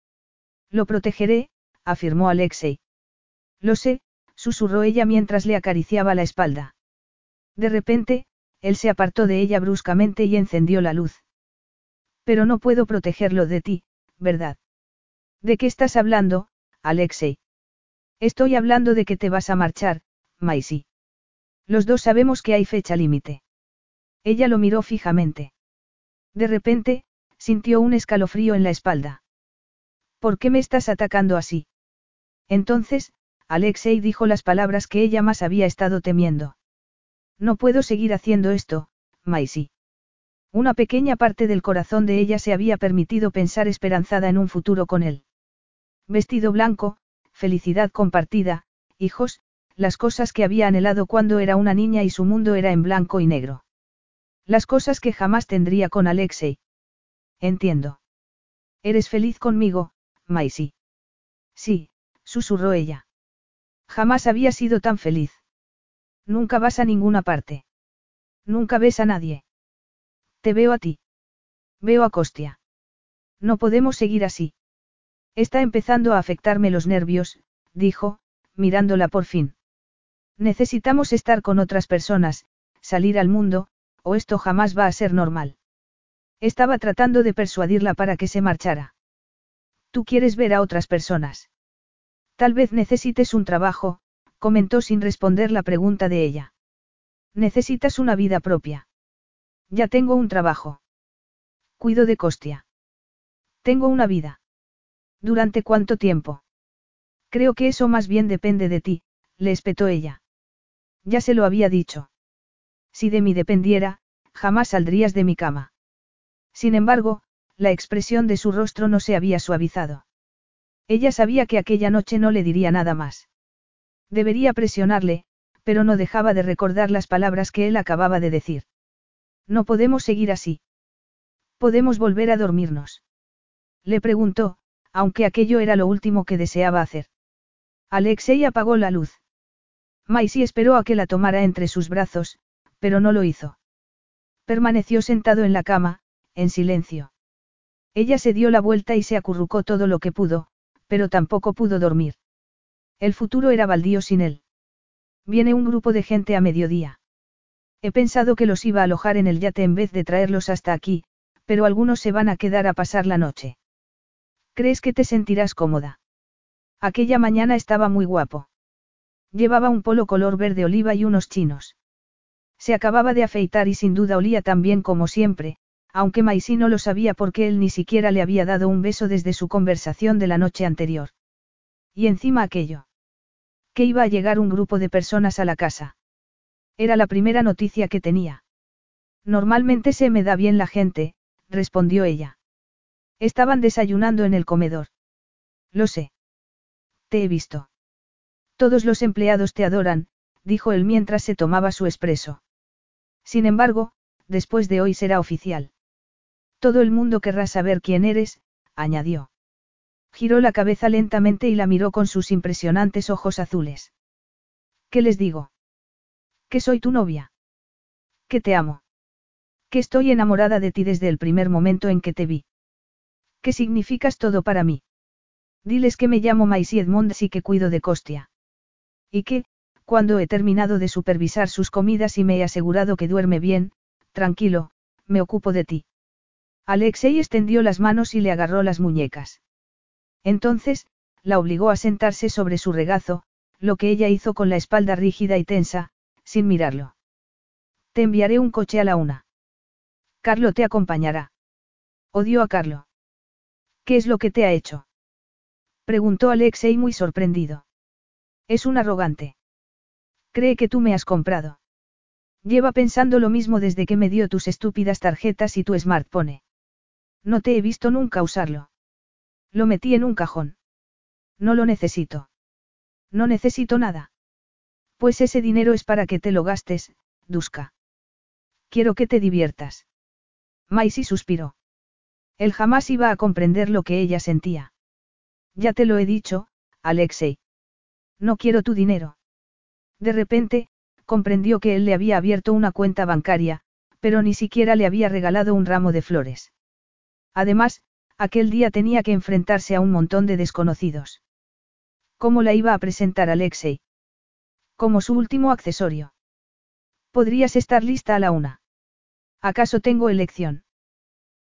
Lo protegeré, afirmó Alexei. Lo sé, susurró ella mientras le acariciaba la espalda. De repente, él se apartó de ella bruscamente y encendió la luz. Pero no puedo protegerlo de ti, ¿verdad? ¿De qué estás hablando, Alexei? Estoy hablando de que te vas a marchar, Maisie. Los dos sabemos que hay fecha límite. Ella lo miró fijamente. De repente, sintió un escalofrío en la espalda. ¿Por qué me estás atacando así? Entonces, Alexei dijo las palabras que ella más había estado temiendo. No puedo seguir haciendo esto, Maisie. Una pequeña parte del corazón de ella se había permitido pensar esperanzada en un futuro con él. Vestido blanco, felicidad compartida, hijos, las cosas que había anhelado cuando era una niña y su mundo era en blanco y negro. Las cosas que jamás tendría con Alexei. Entiendo. ¿Eres feliz conmigo, Maisie? Sí, susurró ella. Jamás había sido tan feliz. Nunca vas a ninguna parte. Nunca ves a nadie. Te veo a ti. Veo a Costia. No podemos seguir así. Está empezando a afectarme los nervios, dijo, mirándola por fin. Necesitamos estar con otras personas, salir al mundo, o esto jamás va a ser normal. Estaba tratando de persuadirla para que se marchara. Tú quieres ver a otras personas. Tal vez necesites un trabajo, comentó sin responder la pregunta de ella. Necesitas una vida propia. Ya tengo un trabajo. Cuido de Costia. Tengo una vida. ¿Durante cuánto tiempo? Creo que eso más bien depende de ti, le espetó ella. Ya se lo había dicho. Si de mí dependiera, jamás saldrías de mi cama. Sin embargo, la expresión de su rostro no se había suavizado. Ella sabía que aquella noche no le diría nada más. Debería presionarle, pero no dejaba de recordar las palabras que él acababa de decir. No podemos seguir así. ¿Podemos volver a dormirnos? Le preguntó, aunque aquello era lo último que deseaba hacer. Alexei apagó la luz. Maisie esperó a que la tomara entre sus brazos, pero no lo hizo. Permaneció sentado en la cama, en silencio. Ella se dio la vuelta y se acurrucó todo lo que pudo, pero tampoco pudo dormir. El futuro era baldío sin él. Viene un grupo de gente a mediodía. He pensado que los iba a alojar en el yate en vez de traerlos hasta aquí, pero algunos se van a quedar a pasar la noche. ¿Crees que te sentirás cómoda? Aquella mañana estaba muy guapo. Llevaba un polo color verde oliva y unos chinos. Se acababa de afeitar y sin duda olía tan bien como siempre, aunque Maisy no lo sabía porque él ni siquiera le había dado un beso desde su conversación de la noche anterior. Y encima aquello. Que iba a llegar un grupo de personas a la casa. Era la primera noticia que tenía. Normalmente se me da bien la gente, respondió ella. Estaban desayunando en el comedor. Lo sé. Te he visto. Todos los empleados te adoran, dijo él mientras se tomaba su expreso. Sin embargo, después de hoy será oficial. Todo el mundo querrá saber quién eres, añadió. Giró la cabeza lentamente y la miró con sus impresionantes ojos azules. ¿Qué les digo? Que soy tu novia. Que te amo. Que estoy enamorada de ti desde el primer momento en que te vi. ¿Qué significas todo para mí? Diles que me llamo Maisie Edmonds y que cuido de Costia. Y que, cuando he terminado de supervisar sus comidas y me he asegurado que duerme bien, tranquilo, me ocupo de ti. Alexei extendió las manos y le agarró las muñecas. Entonces, la obligó a sentarse sobre su regazo, lo que ella hizo con la espalda rígida y tensa, sin mirarlo. Te enviaré un coche a la una. Carlo te acompañará. Odio a Carlo. ¿Qué es lo que te ha hecho? Preguntó Alexei muy sorprendido. Es un arrogante. Cree que tú me has comprado. Lleva pensando lo mismo desde que me dio tus estúpidas tarjetas y tu smartphone. No te he visto nunca usarlo. Lo metí en un cajón. No lo necesito. No necesito nada. Pues ese dinero es para que te lo gastes, Duska. Quiero que te diviertas. Maisy suspiró. Él jamás iba a comprender lo que ella sentía. Ya te lo he dicho, Alexei. No quiero tu dinero. De repente, comprendió que él le había abierto una cuenta bancaria, pero ni siquiera le había regalado un ramo de flores. Además, aquel día tenía que enfrentarse a un montón de desconocidos. ¿Cómo la iba a presentar Alexei? Como su último accesorio. Podrías estar lista a la una. ¿Acaso tengo elección?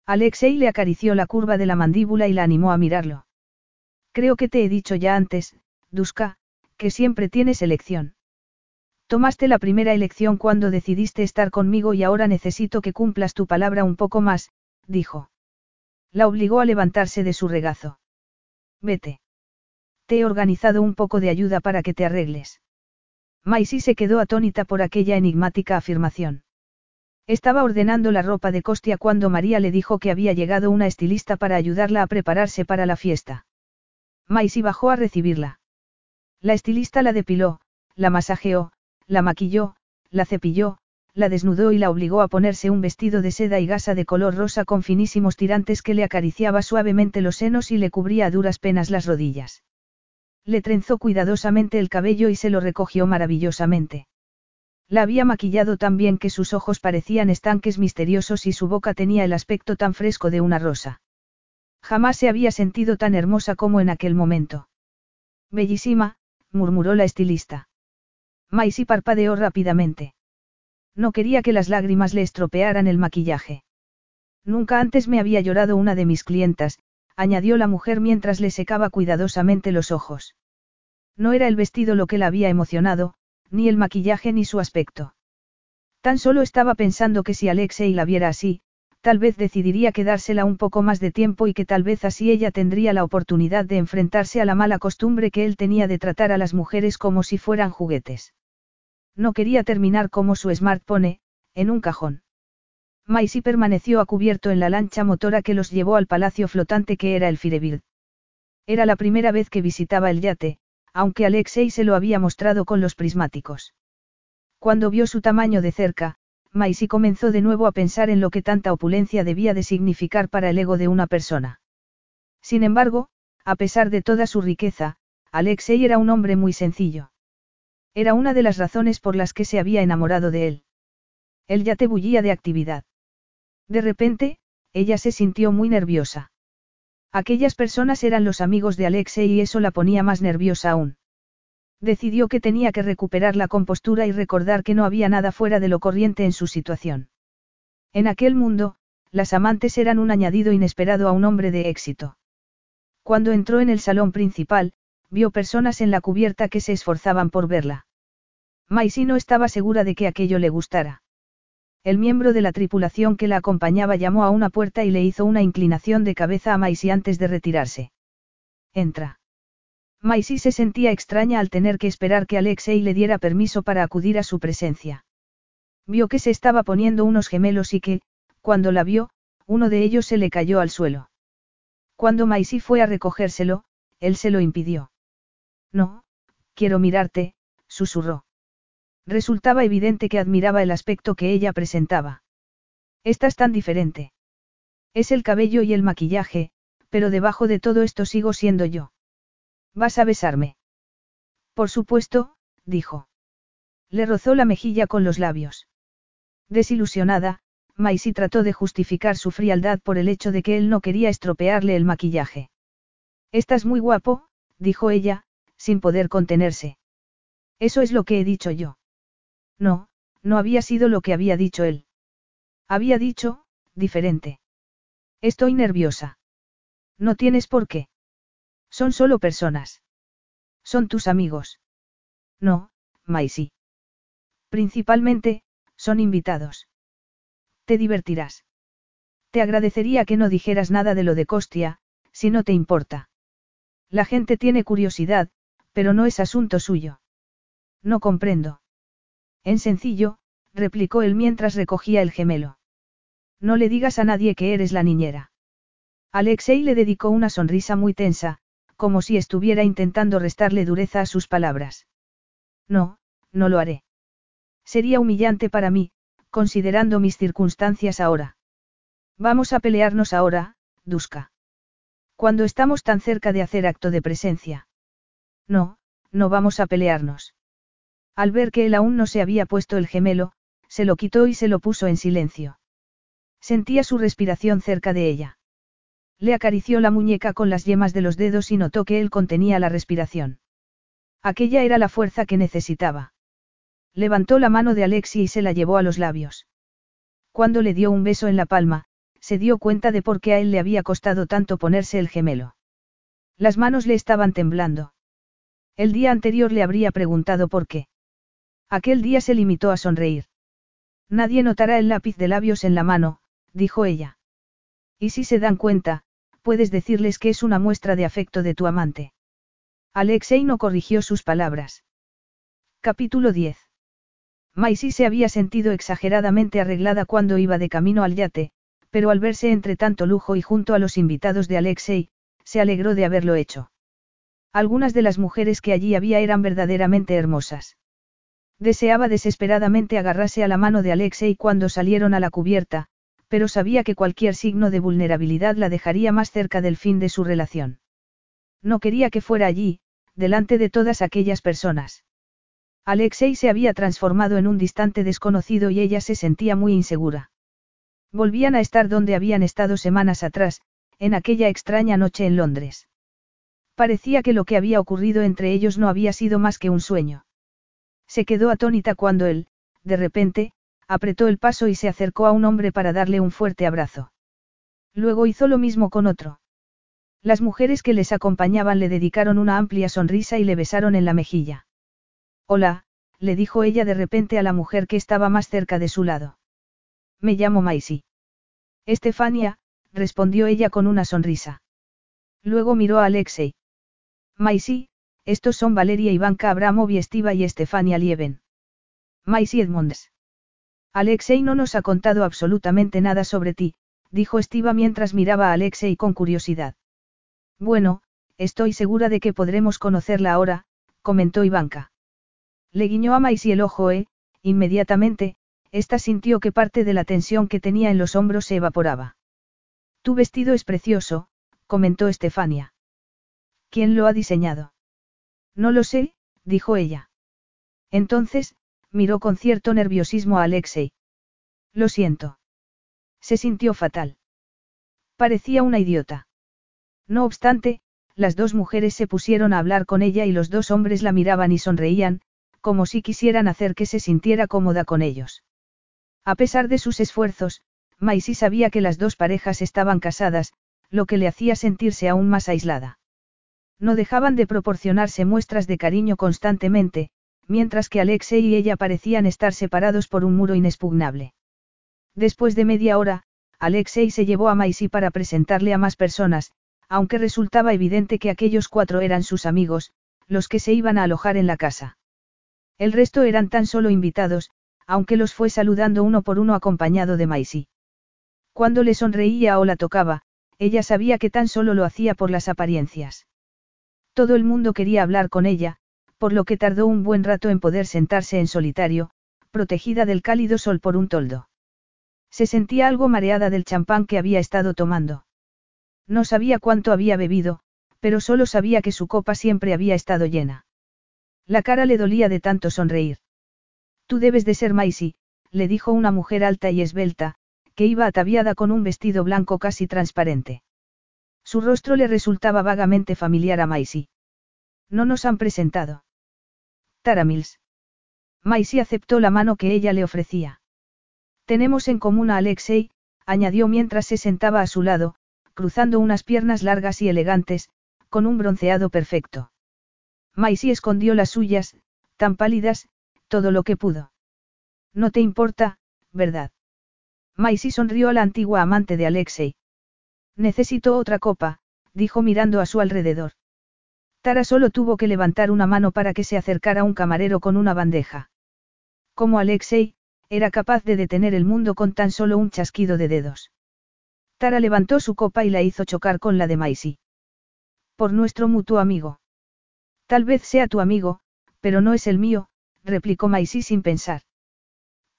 Alexei le acarició la curva de la mandíbula y la animó a mirarlo. Creo que te he dicho ya antes, Duska, que siempre tienes elección. Tomaste la primera elección cuando decidiste estar conmigo y ahora necesito que cumplas tu palabra un poco más, dijo. La obligó a levantarse de su regazo. Vete. Te he organizado un poco de ayuda para que te arregles. Maisie se quedó atónita por aquella enigmática afirmación. Estaba ordenando la ropa de Costia cuando María le dijo que había llegado una estilista para ayudarla a prepararse para la fiesta. Maisie bajó a recibirla. La estilista la depiló, la masajeó, la maquilló, la cepilló, la desnudó y la obligó a ponerse un vestido de seda y gasa de color rosa con finísimos tirantes que le acariciaba suavemente los senos y le cubría a duras penas las rodillas. Le trenzó cuidadosamente el cabello y se lo recogió maravillosamente. La había maquillado tan bien que sus ojos parecían estanques misteriosos y su boca tenía el aspecto tan fresco de una rosa. Jamás se había sentido tan hermosa como en aquel momento. Bellísima, murmuró la estilista. Maisie parpadeó rápidamente. No quería que las lágrimas le estropearan el maquillaje. Nunca antes me había llorado una de mis clientas, añadió la mujer mientras le secaba cuidadosamente los ojos. No era el vestido lo que la había emocionado, ni el maquillaje ni su aspecto. Tan solo estaba pensando que si Alexei la viera así, tal vez decidiría quedársela un poco más de tiempo y que tal vez así ella tendría la oportunidad de enfrentarse a la mala costumbre que él tenía de tratar a las mujeres como si fueran juguetes. No quería terminar como su smartphone, en un cajón. Maisie permaneció a cubierto en la lancha motora que los llevó al palacio flotante que era el Firebild. Era la primera vez que visitaba el yate, aunque Alexei se lo había mostrado con los prismáticos. Cuando vio su tamaño de cerca, Maisie comenzó de nuevo a pensar en lo que tanta opulencia debía de significar para el ego de una persona. Sin embargo, a pesar de toda su riqueza, Alexei era un hombre muy sencillo. Era una de las razones por las que se había enamorado de él. El yate bullía de actividad. De repente, ella se sintió muy nerviosa. Aquellas personas eran los amigos de Alexei y eso la ponía más nerviosa aún. Decidió que tenía que recuperar la compostura y recordar que no había nada fuera de lo corriente en su situación. En aquel mundo, las amantes eran un añadido inesperado a un hombre de éxito. Cuando entró en el salón principal, vio personas en la cubierta que se esforzaban por verla. Maisie no estaba segura de que aquello le gustara. El miembro de la tripulación que la acompañaba llamó a una puerta y le hizo una inclinación de cabeza a Maisie antes de retirarse. Entra. Maisie se sentía extraña al tener que esperar que Alexei le diera permiso para acudir a su presencia. Vio que se estaba poniendo unos gemelos y que, cuando la vio, uno de ellos se le cayó al suelo. Cuando Maisie fue a recogérselo, él se lo impidió. No, quiero mirarte, susurró. Resultaba evidente que admiraba el aspecto que ella presentaba. Estás tan diferente. Es el cabello y el maquillaje, Pero debajo de todo esto sigo siendo yo. ¿Vas a besarme? Por supuesto, dijo. Le rozó la mejilla con los labios. Desilusionada, Maisie trató de justificar su frialdad por el hecho de que él no quería estropearle el maquillaje. Estás muy guapo, dijo ella, sin poder contenerse. Eso es lo que he dicho yo. No, no había sido lo que había dicho él. Había dicho, diferente. Estoy nerviosa. No tienes por qué. Son solo personas. Son tus amigos. No, Maisie. Principalmente, son invitados. Te divertirás. Te agradecería que no dijeras nada de lo de Costia, si no te importa. La gente tiene curiosidad, pero no es asunto suyo. No comprendo. En sencillo, replicó él mientras recogía el gemelo. No le digas a nadie que eres la niñera. Alexei le dedicó una sonrisa muy tensa, como si estuviera intentando restarle dureza a sus palabras. No, no lo haré. Sería humillante para mí, considerando mis circunstancias ahora. Vamos a pelearnos ahora, Duska. Cuando estamos tan cerca de hacer acto de presencia. No, no vamos a pelearnos. Al ver que él aún no se había puesto el gemelo, se lo quitó y se lo puso en silencio. Sentía su respiración cerca de ella. Le acarició la muñeca con las yemas de los dedos y notó que él contenía la respiración. Aquella era la fuerza que necesitaba. Levantó la mano de Alexi y se la llevó a los labios. Cuando le dio un beso en la palma, se dio cuenta de por qué a él le había costado tanto ponerse el gemelo. Las manos le estaban temblando. El día anterior le habría preguntado por qué. Aquel día se limitó a sonreír. Nadie notará el lápiz de labios en la mano, dijo ella. Y si se dan cuenta, puedes decirles que es una muestra de afecto de tu amante. Alexei no corrigió sus palabras. Capítulo 10. Maisie se había sentido exageradamente arreglada cuando iba de camino al yate, pero al verse entre tanto lujo y junto a los invitados de Alexei, se alegró de haberlo hecho. Algunas de las mujeres que allí había eran verdaderamente hermosas. Deseaba desesperadamente agarrarse a la mano de Alexei cuando salieron a la cubierta, pero sabía que cualquier signo de vulnerabilidad la dejaría más cerca del fin de su relación. No quería que fuera allí, delante de todas aquellas personas. Alexei se había transformado en un distante desconocido y ella se sentía muy insegura. Volvían a estar donde habían estado semanas atrás, en aquella extraña noche en Londres. Parecía que lo que había ocurrido entre ellos no había sido más que un sueño. Se quedó atónita cuando él, de repente, apretó el paso y se acercó a un hombre para darle un fuerte abrazo. Luego hizo lo mismo con otro. Las mujeres que les acompañaban le dedicaron una amplia sonrisa y le besaron en la mejilla. Hola, le dijo ella de repente a la mujer que estaba más cerca de su lado. Me llamo Maisie. Estefania, respondió ella con una sonrisa. Luego miró a Alexei. Maisie, estos son Valeria Ivanka Abramov y Estiva y Estefania Lieven. Maisie Edmonds. Alexei no nos ha contado absolutamente nada sobre ti, dijo Estiva mientras miraba a Alexei con curiosidad. Bueno, estoy segura de que podremos conocerla ahora, comentó Ivanka. Le guiñó a Maisie el ojo e, inmediatamente, ésta sintió que parte de la tensión que tenía en los hombros se evaporaba. Tu vestido es precioso, comentó Estefania. ¿Quién lo ha diseñado? No lo sé, dijo ella. Entonces, miró con cierto nerviosismo a Alexei. Lo siento. Se sintió fatal. Parecía una idiota. No obstante, las dos mujeres se pusieron a hablar con ella y los dos hombres la miraban y sonreían, como si quisieran hacer que se sintiera cómoda con ellos. A pesar de sus esfuerzos, Maisie sabía que las dos parejas estaban casadas, lo que le hacía sentirse aún más aislada. No dejaban de proporcionarse muestras de cariño constantemente, mientras que Alexei y ella parecían estar separados por un muro inexpugnable. Después de media hora, Alexei se llevó a Maisie para presentarle a más personas, aunque resultaba evidente que aquellos cuatro eran sus amigos, los que se iban a alojar en la casa. El resto eran tan solo invitados, aunque los fue saludando uno por uno acompañado de Maisie. Cuando le sonreía o la tocaba, ella sabía que tan solo lo hacía por las apariencias. Todo el mundo quería hablar con ella, por lo que tardó un buen rato en poder sentarse en solitario, protegida del cálido sol por un toldo. Se sentía algo mareada del champán que había estado tomando. No sabía cuánto había bebido, pero solo sabía que su copa siempre había estado llena. La cara le dolía de tanto sonreír. Tú debes de ser Maisie, le dijo una mujer alta y esbelta, que iba ataviada con un vestido blanco casi transparente. Su rostro le resultaba vagamente familiar a Maisie. No nos han presentado. Tara Mills. Maisie aceptó la mano que ella le ofrecía. Tenemos en común a Alexei, añadió mientras se sentaba a su lado, cruzando unas piernas largas y elegantes, con un bronceado perfecto. Maisie escondió las suyas, tan pálidas, todo lo que pudo. No te importa, ¿verdad? Maisie sonrió a la antigua amante de Alexei. Necesito otra copa, dijo mirando a su alrededor. Tara solo tuvo que levantar una mano para que se acercara un camarero con una bandeja. Como Alexei, era capaz de detener el mundo con tan solo un chasquido de dedos. Tara levantó su copa y la hizo chocar con la de Maisie. Por nuestro mutuo amigo. Tal vez sea tu amigo, pero no es el mío, replicó Maisie sin pensar.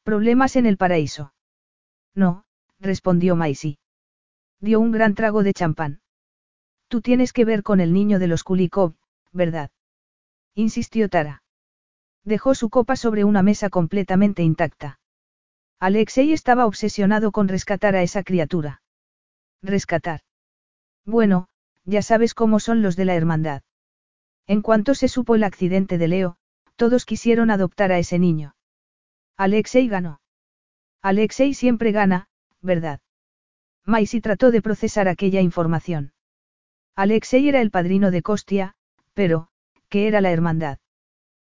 Problemas en el paraíso. No, respondió Maisie. Dio un gran trago de champán. Tú tienes que ver con el niño de los Kulikov, ¿verdad? insistió Tara. Dejó su copa sobre una mesa completamente intacta. Alexei estaba obsesionado con rescatar a esa criatura. Rescatar. Bueno, ya sabes cómo son los de la hermandad. En cuanto se supo el accidente de Leo, todos quisieron adoptar a ese niño. Alexei ganó. Alexei siempre gana, ¿verdad? Maisie trató de procesar aquella información. Alexei era el padrino de Costia, pero, ¿qué era la hermandad?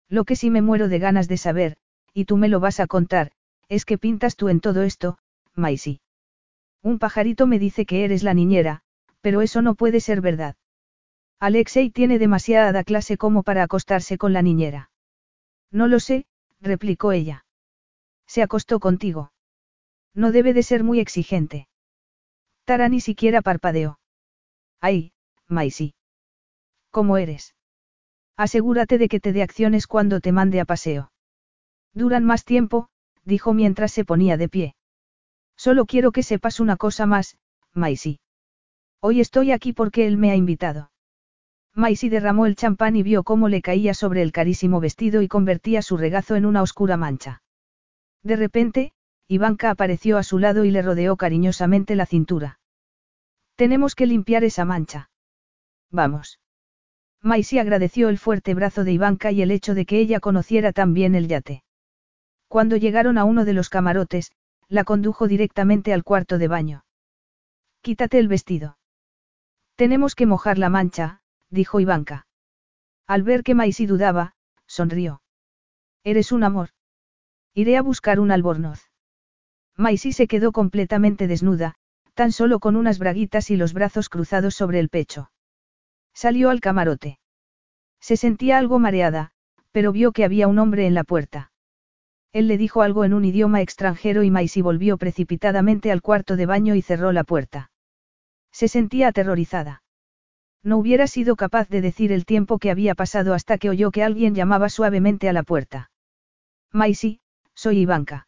Lo que sí me muero de ganas de saber, y tú me lo vas a contar, es que pintas tú en todo esto, Maisie. Un pajarito me dice que eres la niñera, pero eso no puede ser verdad. Alexei tiene demasiada clase como para acostarse con la niñera. No lo sé, replicó ella. Se acostó contigo. No debe de ser muy exigente. Tara ni siquiera parpadeó. Ay, Maisie. ¿Cómo eres? Asegúrate de que te dé acciones cuando te mande a paseo. Duran más tiempo, dijo mientras se ponía de pie. Solo quiero que sepas una cosa más, Maisie. Hoy estoy aquí porque él me ha invitado. Maisie derramó el champán y vio cómo le caía sobre el carísimo vestido y convertía su regazo en una oscura mancha. De repente, Ivanka apareció a su lado y le rodeó cariñosamente la cintura. Tenemos que limpiar esa mancha. Vamos. Maisie agradeció el fuerte brazo de Ivanka y el hecho de que ella conociera tan bien el yate. Cuando llegaron a uno de los camarotes, la condujo directamente al cuarto de baño. Quítate el vestido. Tenemos que mojar la mancha, dijo Ivanka. Al ver que Maisie dudaba, sonrió. Eres un amor. Iré a buscar un albornoz. Maisie se quedó completamente desnuda, tan solo con unas braguitas y los brazos cruzados sobre el pecho. Salió al camarote. Se sentía algo mareada, pero vio que había un hombre en la puerta. Él le dijo algo en un idioma extranjero y Maisie volvió precipitadamente al cuarto de baño y cerró la puerta. Se sentía aterrorizada. No hubiera sido capaz de decir el tiempo que había pasado hasta que oyó que alguien llamaba suavemente a la puerta. Maisie, soy Ivanka.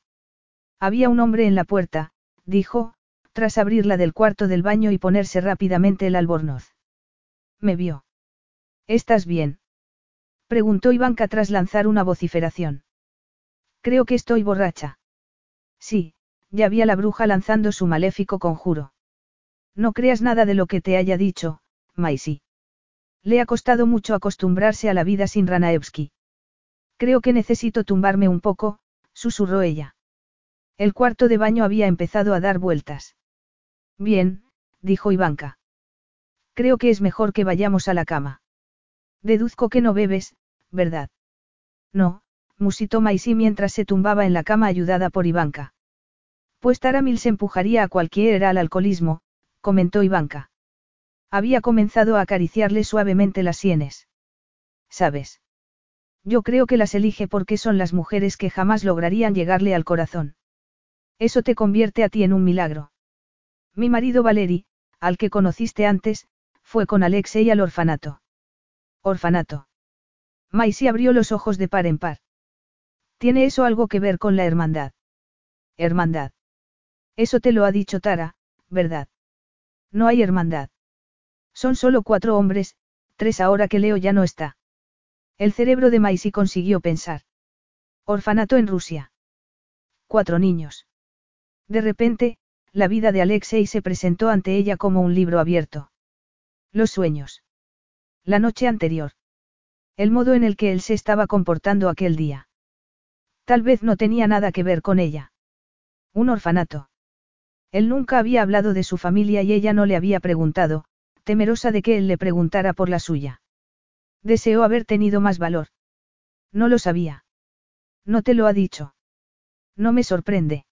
Había un hombre en la puerta, dijo, tras abrirla del cuarto del baño y ponerse rápidamente el albornoz. Me vio. ¿Estás bien? Preguntó Ivanka tras lanzar una vociferación. Creo que estoy borracha. Sí, ya vi a la bruja lanzando su maléfico conjuro. No creas nada de lo que te haya dicho, Maisie. Le ha costado mucho acostumbrarse a la vida sin Ranaevsky. Creo que necesito tumbarme un poco, susurró ella. El cuarto de baño había empezado a dar vueltas. Bien, dijo Ivanka. Creo que es mejor que vayamos a la cama. Deduzco que no bebes, ¿verdad? No, musitó Maisy mientras se tumbaba en la cama ayudada por Ivanka. Pues Taramil se empujaría a cualquiera al alcoholismo, comentó Ivanka. Había comenzado a acariciarle suavemente las sienes. ¿Sabes? Yo creo que las elige porque son las mujeres que jamás lograrían llegarle al corazón. Eso te convierte a ti en un milagro. Mi marido Valery, al que conociste antes, fue con Alexei al orfanato. Orfanato. Maisie abrió los ojos de par en par. ¿Tiene eso algo que ver con la hermandad? Hermandad. Eso te lo ha dicho Tara, ¿verdad? No hay hermandad. Son solo cuatro hombres, tres ahora que Leo ya no está. El cerebro de Maisy consiguió pensar. Orfanato en Rusia. Cuatro niños. De repente, la vida de Alexei se presentó ante ella como un libro abierto. Los sueños. La noche anterior. El modo en el que él se estaba comportando aquel día. Tal vez no tenía nada que ver con ella. Un orfanato. Él nunca había hablado de su familia y ella no le había preguntado, temerosa de que él le preguntara por la suya. Deseó haber tenido más valor. No lo sabía. No te lo ha dicho. No me sorprende.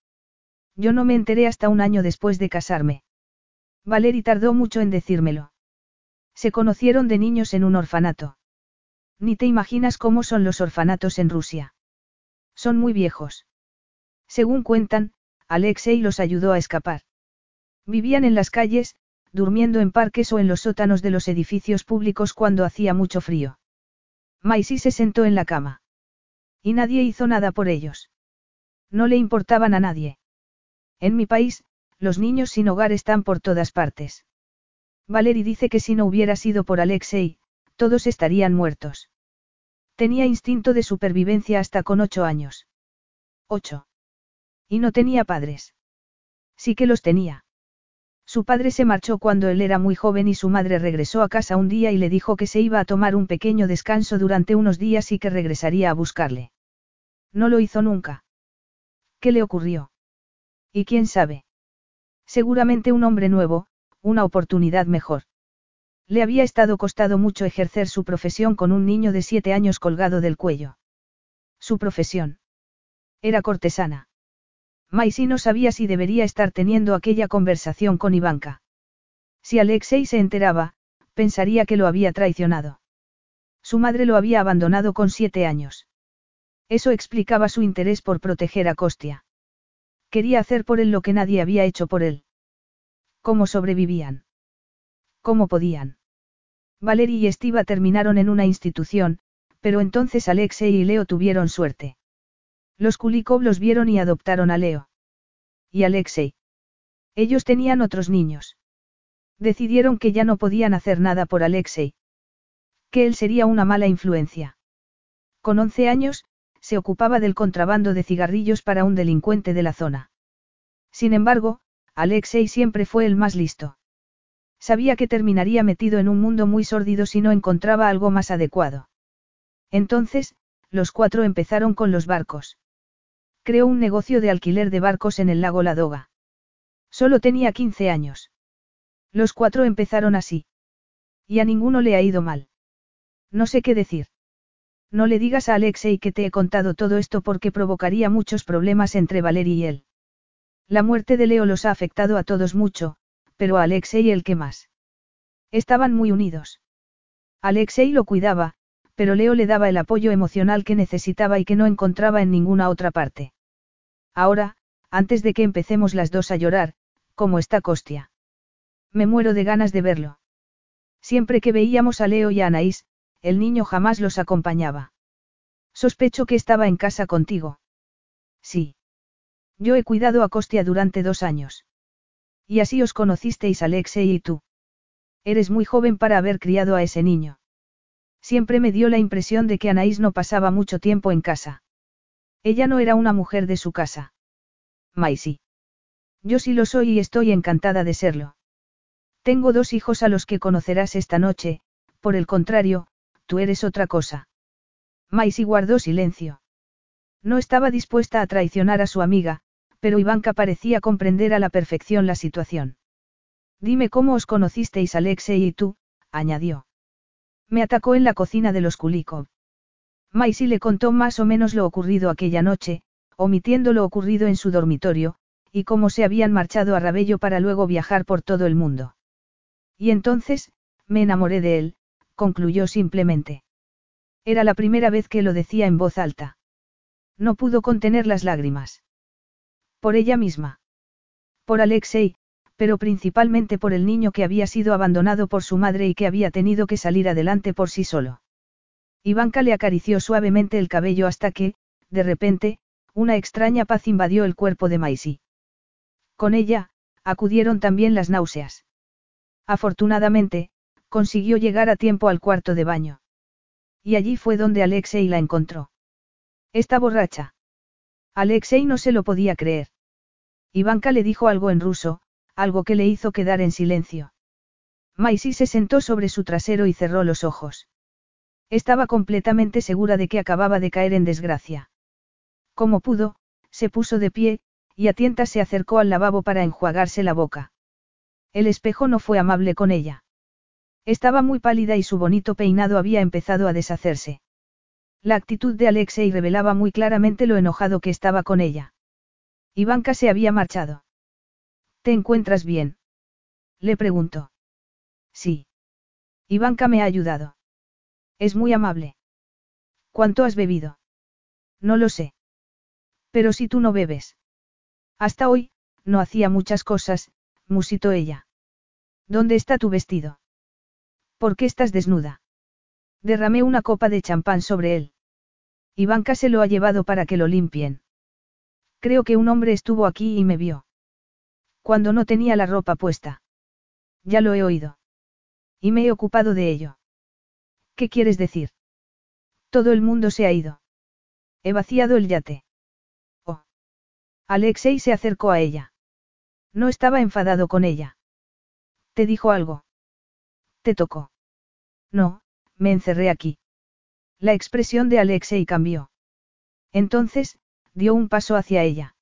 Yo no me enteré hasta un año después de casarme. Valeri tardó mucho en decírmelo. Se conocieron de niños en un orfanato. Ni te imaginas cómo son los orfanatos en Rusia. Son muy viejos. Según cuentan, Alexei los ayudó a escapar. Vivían en las calles, durmiendo en parques o en los sótanos de los edificios públicos cuando hacía mucho frío. Maisy se sentó en la cama. Y nadie hizo nada por ellos. No le importaban a nadie. En mi país, los niños sin hogar están por todas partes. Valery dice que si no hubiera sido por Alexei, todos estarían muertos. Tenía instinto de supervivencia hasta con ocho años. Ocho. Y no tenía padres. Sí que los tenía. Su padre se marchó cuando él era muy joven y su madre regresó a casa un día y le dijo que se iba a tomar un pequeño descanso durante unos días y que regresaría a buscarle. No lo hizo nunca. ¿Qué le ocurrió? ¿Y quién sabe? Seguramente un hombre nuevo, una oportunidad mejor. Le había estado costado mucho ejercer su profesión con un niño de siete años colgado del cuello. Su profesión. Era cortesana. Maisy no sabía si debería estar teniendo aquella conversación con Ivanka. Si Alexei se enteraba, pensaría que lo había traicionado. Su madre lo había abandonado con siete años. Eso explicaba su interés por proteger a Costia. Quería hacer por él lo que nadie había hecho por él. ¿Cómo sobrevivían? ¿Cómo podían? Valery y Estiva terminaron en una institución, pero entonces Alexei y Leo tuvieron suerte. Los Kulikov los vieron y adoptaron a Leo. ¿Y Alexei? Ellos tenían otros niños. Decidieron que ya no podían hacer nada por Alexei. Que él sería una mala influencia. Con 11 años, se ocupaba del contrabando de cigarrillos para un delincuente de la zona. Sin embargo, Alexei siempre fue el más listo. Sabía que terminaría metido en un mundo muy sórdido si no encontraba algo más adecuado. Entonces, los cuatro empezaron con los barcos. Creó un negocio de alquiler de barcos en el lago Ladoga. Solo tenía 15 años. Los cuatro empezaron así. Y a ninguno le ha ido mal. No sé qué decir. No le digas a Alexei que te he contado todo esto porque provocaría muchos problemas entre Valery y él. La muerte de Leo los ha afectado a todos mucho, pero a Alexei el que más. Estaban muy unidos. Alexei lo cuidaba, pero Leo le daba el apoyo emocional que necesitaba y que no encontraba en ninguna otra parte. Ahora, antes de que empecemos las dos a llorar, ¿cómo está Costia? Me muero de ganas de verlo. Siempre que veíamos a Leo y a Anaís, el niño jamás los acompañaba. Sospecho que estaba en casa contigo. Sí. Yo he cuidado a Costia durante dos años. Y así os conocisteis Alexei y tú. Eres muy joven para haber criado a ese niño. Siempre me dio la impresión de que Anaís no pasaba mucho tiempo en casa. Ella no era una mujer de su casa. Maisy. Yo sí lo soy y estoy encantada de serlo. Tengo dos hijos a los que conocerás esta noche, por el contrario, tú eres otra cosa. Maisy guardó silencio. No estaba dispuesta a traicionar a su amiga, pero Ivanka parecía comprender a la perfección la situación. Dime cómo os conocisteis Alexei y tú, añadió. Me atacó en la cocina de los Kulikov. Maisy le contó más o menos lo ocurrido aquella noche, omitiendo lo ocurrido en su dormitorio, y cómo se habían marchado a Rabello para luego viajar por todo el mundo. Y entonces, me enamoré de él, concluyó simplemente. Era la primera vez que lo decía en voz alta. No pudo contener las lágrimas. Por ella misma. Por Alexei, pero principalmente por el niño que había sido abandonado por su madre y que había tenido que salir adelante por sí solo. Ivanka le acarició suavemente el cabello hasta que, de repente, una extraña paz invadió el cuerpo de Maisy. Con ella, acudieron también las náuseas. Afortunadamente, Consiguió llegar a tiempo al cuarto de baño. Y allí fue donde Alexei la encontró. Está borracha. Alexei no se lo podía creer. Ivanka le dijo algo en ruso, algo que le hizo quedar en silencio. Maisy se sentó sobre su trasero y cerró los ojos. Estaba completamente segura de que acababa de caer en desgracia. Como pudo, se puso de pie, y a tientas se acercó al lavabo para enjuagarse la boca. El espejo no fue amable con ella. Estaba muy pálida y su bonito peinado había empezado a deshacerse. La actitud de Alexei revelaba muy claramente lo enojado que estaba con ella. Ivanka se había marchado. ¿Te encuentras bien? Le preguntó. Sí. Ivanka me ha ayudado. Es muy amable. ¿Cuánto has bebido? No lo sé. Pero si tú no bebes. Hasta hoy, no hacía muchas cosas, musitó ella. ¿Dónde está tu vestido? ¿Por qué estás desnuda? Derramé una copa de champán sobre él. Ivanka se lo ha llevado para que lo limpien. Creo que un hombre estuvo aquí y me vio. Cuando no tenía la ropa puesta. Ya lo he oído. Y me he ocupado de ello. ¿Qué quieres decir? Todo el mundo se ha ido. He vaciado el yate. Oh. Alexei se acercó a ella. No estaba enfadado con ella. ¿Te dijo algo? ¿Te tocó? No, me encerré aquí. La expresión de Alexei cambió. Entonces, dio un paso hacia ella.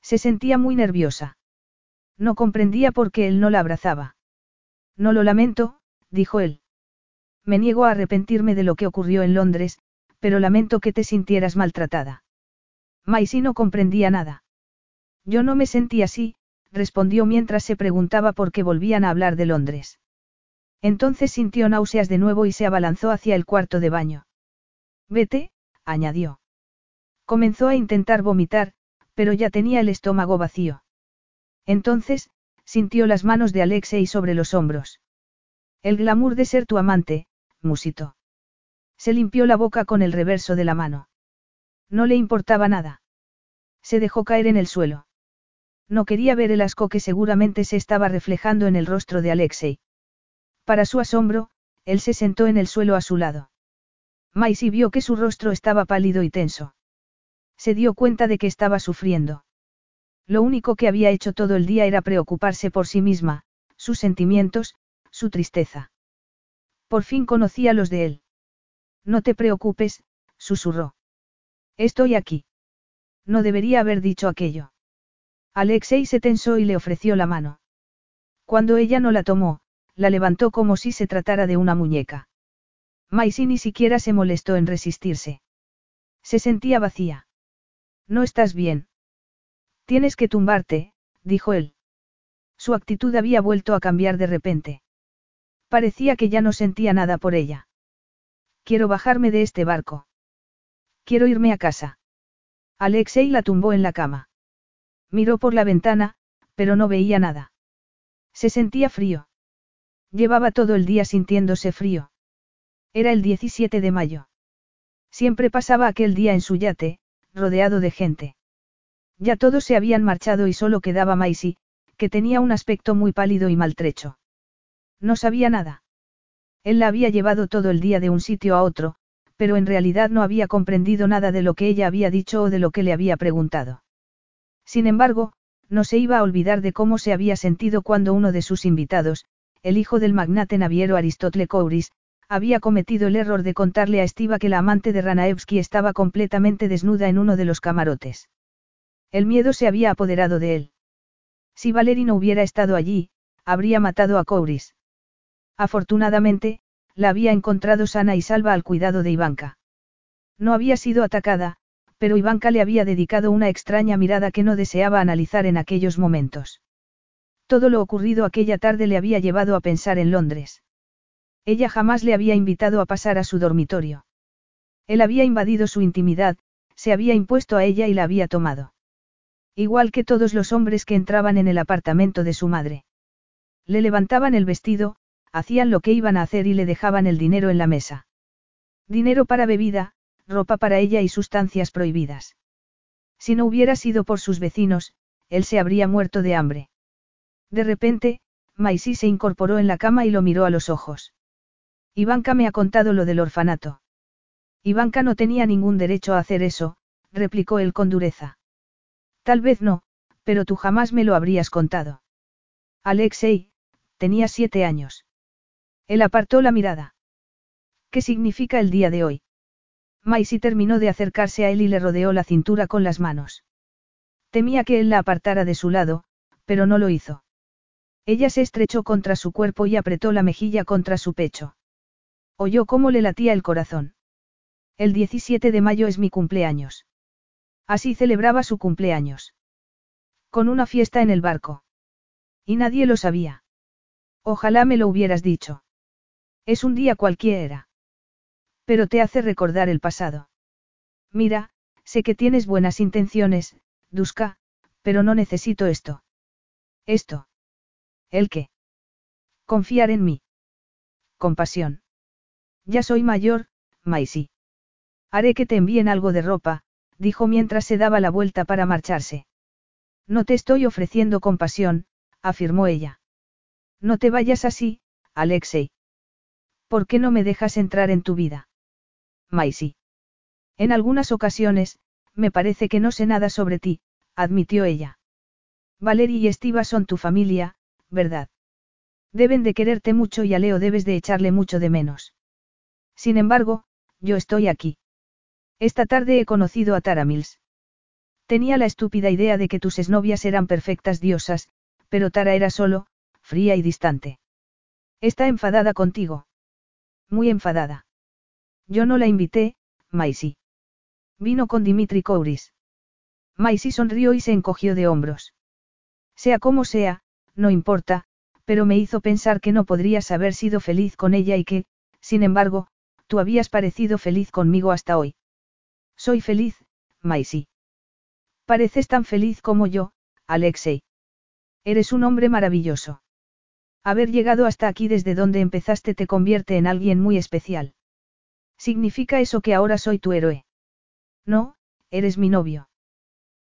Se sentía muy nerviosa. No comprendía por qué él no la abrazaba. No lo lamento, dijo él. Me niego a arrepentirme de lo que ocurrió en Londres, pero lamento que te sintieras maltratada. Maisie no comprendía nada. Yo no me sentí así, respondió mientras se preguntaba por qué volvían a hablar de Londres. Entonces sintió náuseas de nuevo y se abalanzó hacia el cuarto de baño. Vete, añadió. Comenzó a intentar vomitar, pero ya tenía el estómago vacío. Entonces, sintió las manos de Alexei sobre los hombros. El glamour de ser tu amante, musitó. Se limpió la boca con el reverso de la mano. No le importaba nada. Se dejó caer en el suelo. No quería ver el asco que seguramente se estaba reflejando en el rostro de Alexei. Para su asombro, él se sentó en el suelo a su lado. Maisie vio que su rostro estaba pálido y tenso. Se dio cuenta de que estaba sufriendo. Lo único que había hecho todo el día era preocuparse por sí misma, sus sentimientos, su tristeza. Por fin conocía los de él. No te preocupes, susurró. Estoy aquí. No debería haber dicho aquello. Alexei se tensó y le ofreció la mano. Cuando ella no la tomó, la levantó como si se tratara de una muñeca. Maisie ni siquiera se molestó en resistirse. Se sentía vacía. No estás bien. Tienes que tumbarte, dijo él. Su actitud había vuelto a cambiar de repente. Parecía que ya no sentía nada por ella. Quiero bajarme de este barco. Quiero irme a casa. Alexei la tumbó en la cama. Miró por la ventana, pero no veía nada. Se sentía frío. Llevaba todo el día sintiéndose frío. Era el 17 de mayo. Siempre pasaba aquel día en su yate, rodeado de gente. Ya todos se habían marchado y solo quedaba Maisie, que tenía un aspecto muy pálido y maltrecho. No sabía nada. Él la había llevado todo el día de un sitio a otro, pero en realidad no había comprendido nada de lo que ella había dicho o de lo que le había preguntado. Sin embargo, no se iba a olvidar de cómo se había sentido cuando uno de sus invitados, el hijo del magnate naviero Aristotle Kouris, había cometido el error de contarle a Estiva que la amante de Ranaevsky estaba completamente desnuda en uno de los camarotes. El miedo se había apoderado de él. Si Valery no hubiera estado allí, habría matado a Kouris. Afortunadamente, la había encontrado sana y salva al cuidado de Ivanka. No había sido atacada, pero Ivanka le había dedicado una extraña mirada que no deseaba analizar en aquellos momentos. Todo lo ocurrido aquella tarde le había llevado a pensar en Londres. Ella jamás le había invitado a pasar a su dormitorio. Él había invadido su intimidad, se había impuesto a ella y la había tomado. Igual que todos los hombres que entraban en el apartamento de su madre. Le levantaban el vestido, hacían lo que iban a hacer y le dejaban el dinero en la mesa. Dinero para bebida, ropa para ella y sustancias prohibidas. Si no hubiera sido por sus vecinos, él se habría muerto de hambre. De repente, Maisy se incorporó en la cama y lo miró a los ojos. Ivanka me ha contado lo del orfanato. Ivanka no tenía ningún derecho a hacer eso, replicó él con dureza. Tal vez no, pero tú jamás me lo habrías contado. Alexei, tenía siete años. Él apartó la mirada. ¿Qué significa el día de hoy? Maisy terminó de acercarse a él y le rodeó la cintura con las manos. Temía que él la apartara de su lado, pero no lo hizo. Ella se estrechó contra su cuerpo y apretó la mejilla contra su pecho. Oyó cómo le latía el corazón. El 17 de mayo es mi cumpleaños. Así celebraba su cumpleaños. Con una fiesta en el barco. Y nadie lo sabía. Ojalá me lo hubieras dicho. Es un día cualquiera. Pero te hace recordar el pasado. Mira, sé que tienes buenas intenciones, Duska, pero no necesito esto. Esto. ¿El qué? Confiar en mí. Compasión. Ya soy mayor, Maisy. Haré que te envíen algo de ropa, dijo mientras se daba la vuelta para marcharse. No te estoy ofreciendo compasión, afirmó ella. No te vayas así, Alexei. ¿Por qué no me dejas entrar en tu vida? Maisy. En algunas ocasiones, me parece que no sé nada sobre ti, admitió ella. Valerie y Estiva son tu familia, ¿verdad? Deben de quererte mucho y a Leo debes de echarle mucho de menos. Sin embargo, yo estoy aquí. Esta tarde he conocido a Tara Mills. Tenía la estúpida idea de que tus exnovias eran perfectas diosas, pero Tara era solo, fría y distante. Está enfadada contigo. Muy enfadada. Yo no la invité, Maisy. Vino con Dimitri Kouris. Maisy sonrió y se encogió de hombros. Sea como sea, no importa, pero me hizo pensar que no podrías haber sido feliz con ella y que, sin embargo, tú habías parecido feliz conmigo hasta hoy. Soy feliz, Maisy. Pareces tan feliz como yo, Alexei. Eres un hombre maravilloso. Haber llegado hasta aquí desde donde empezaste te convierte en alguien muy especial. ¿Significa eso que ahora soy tu héroe? No, eres mi novio.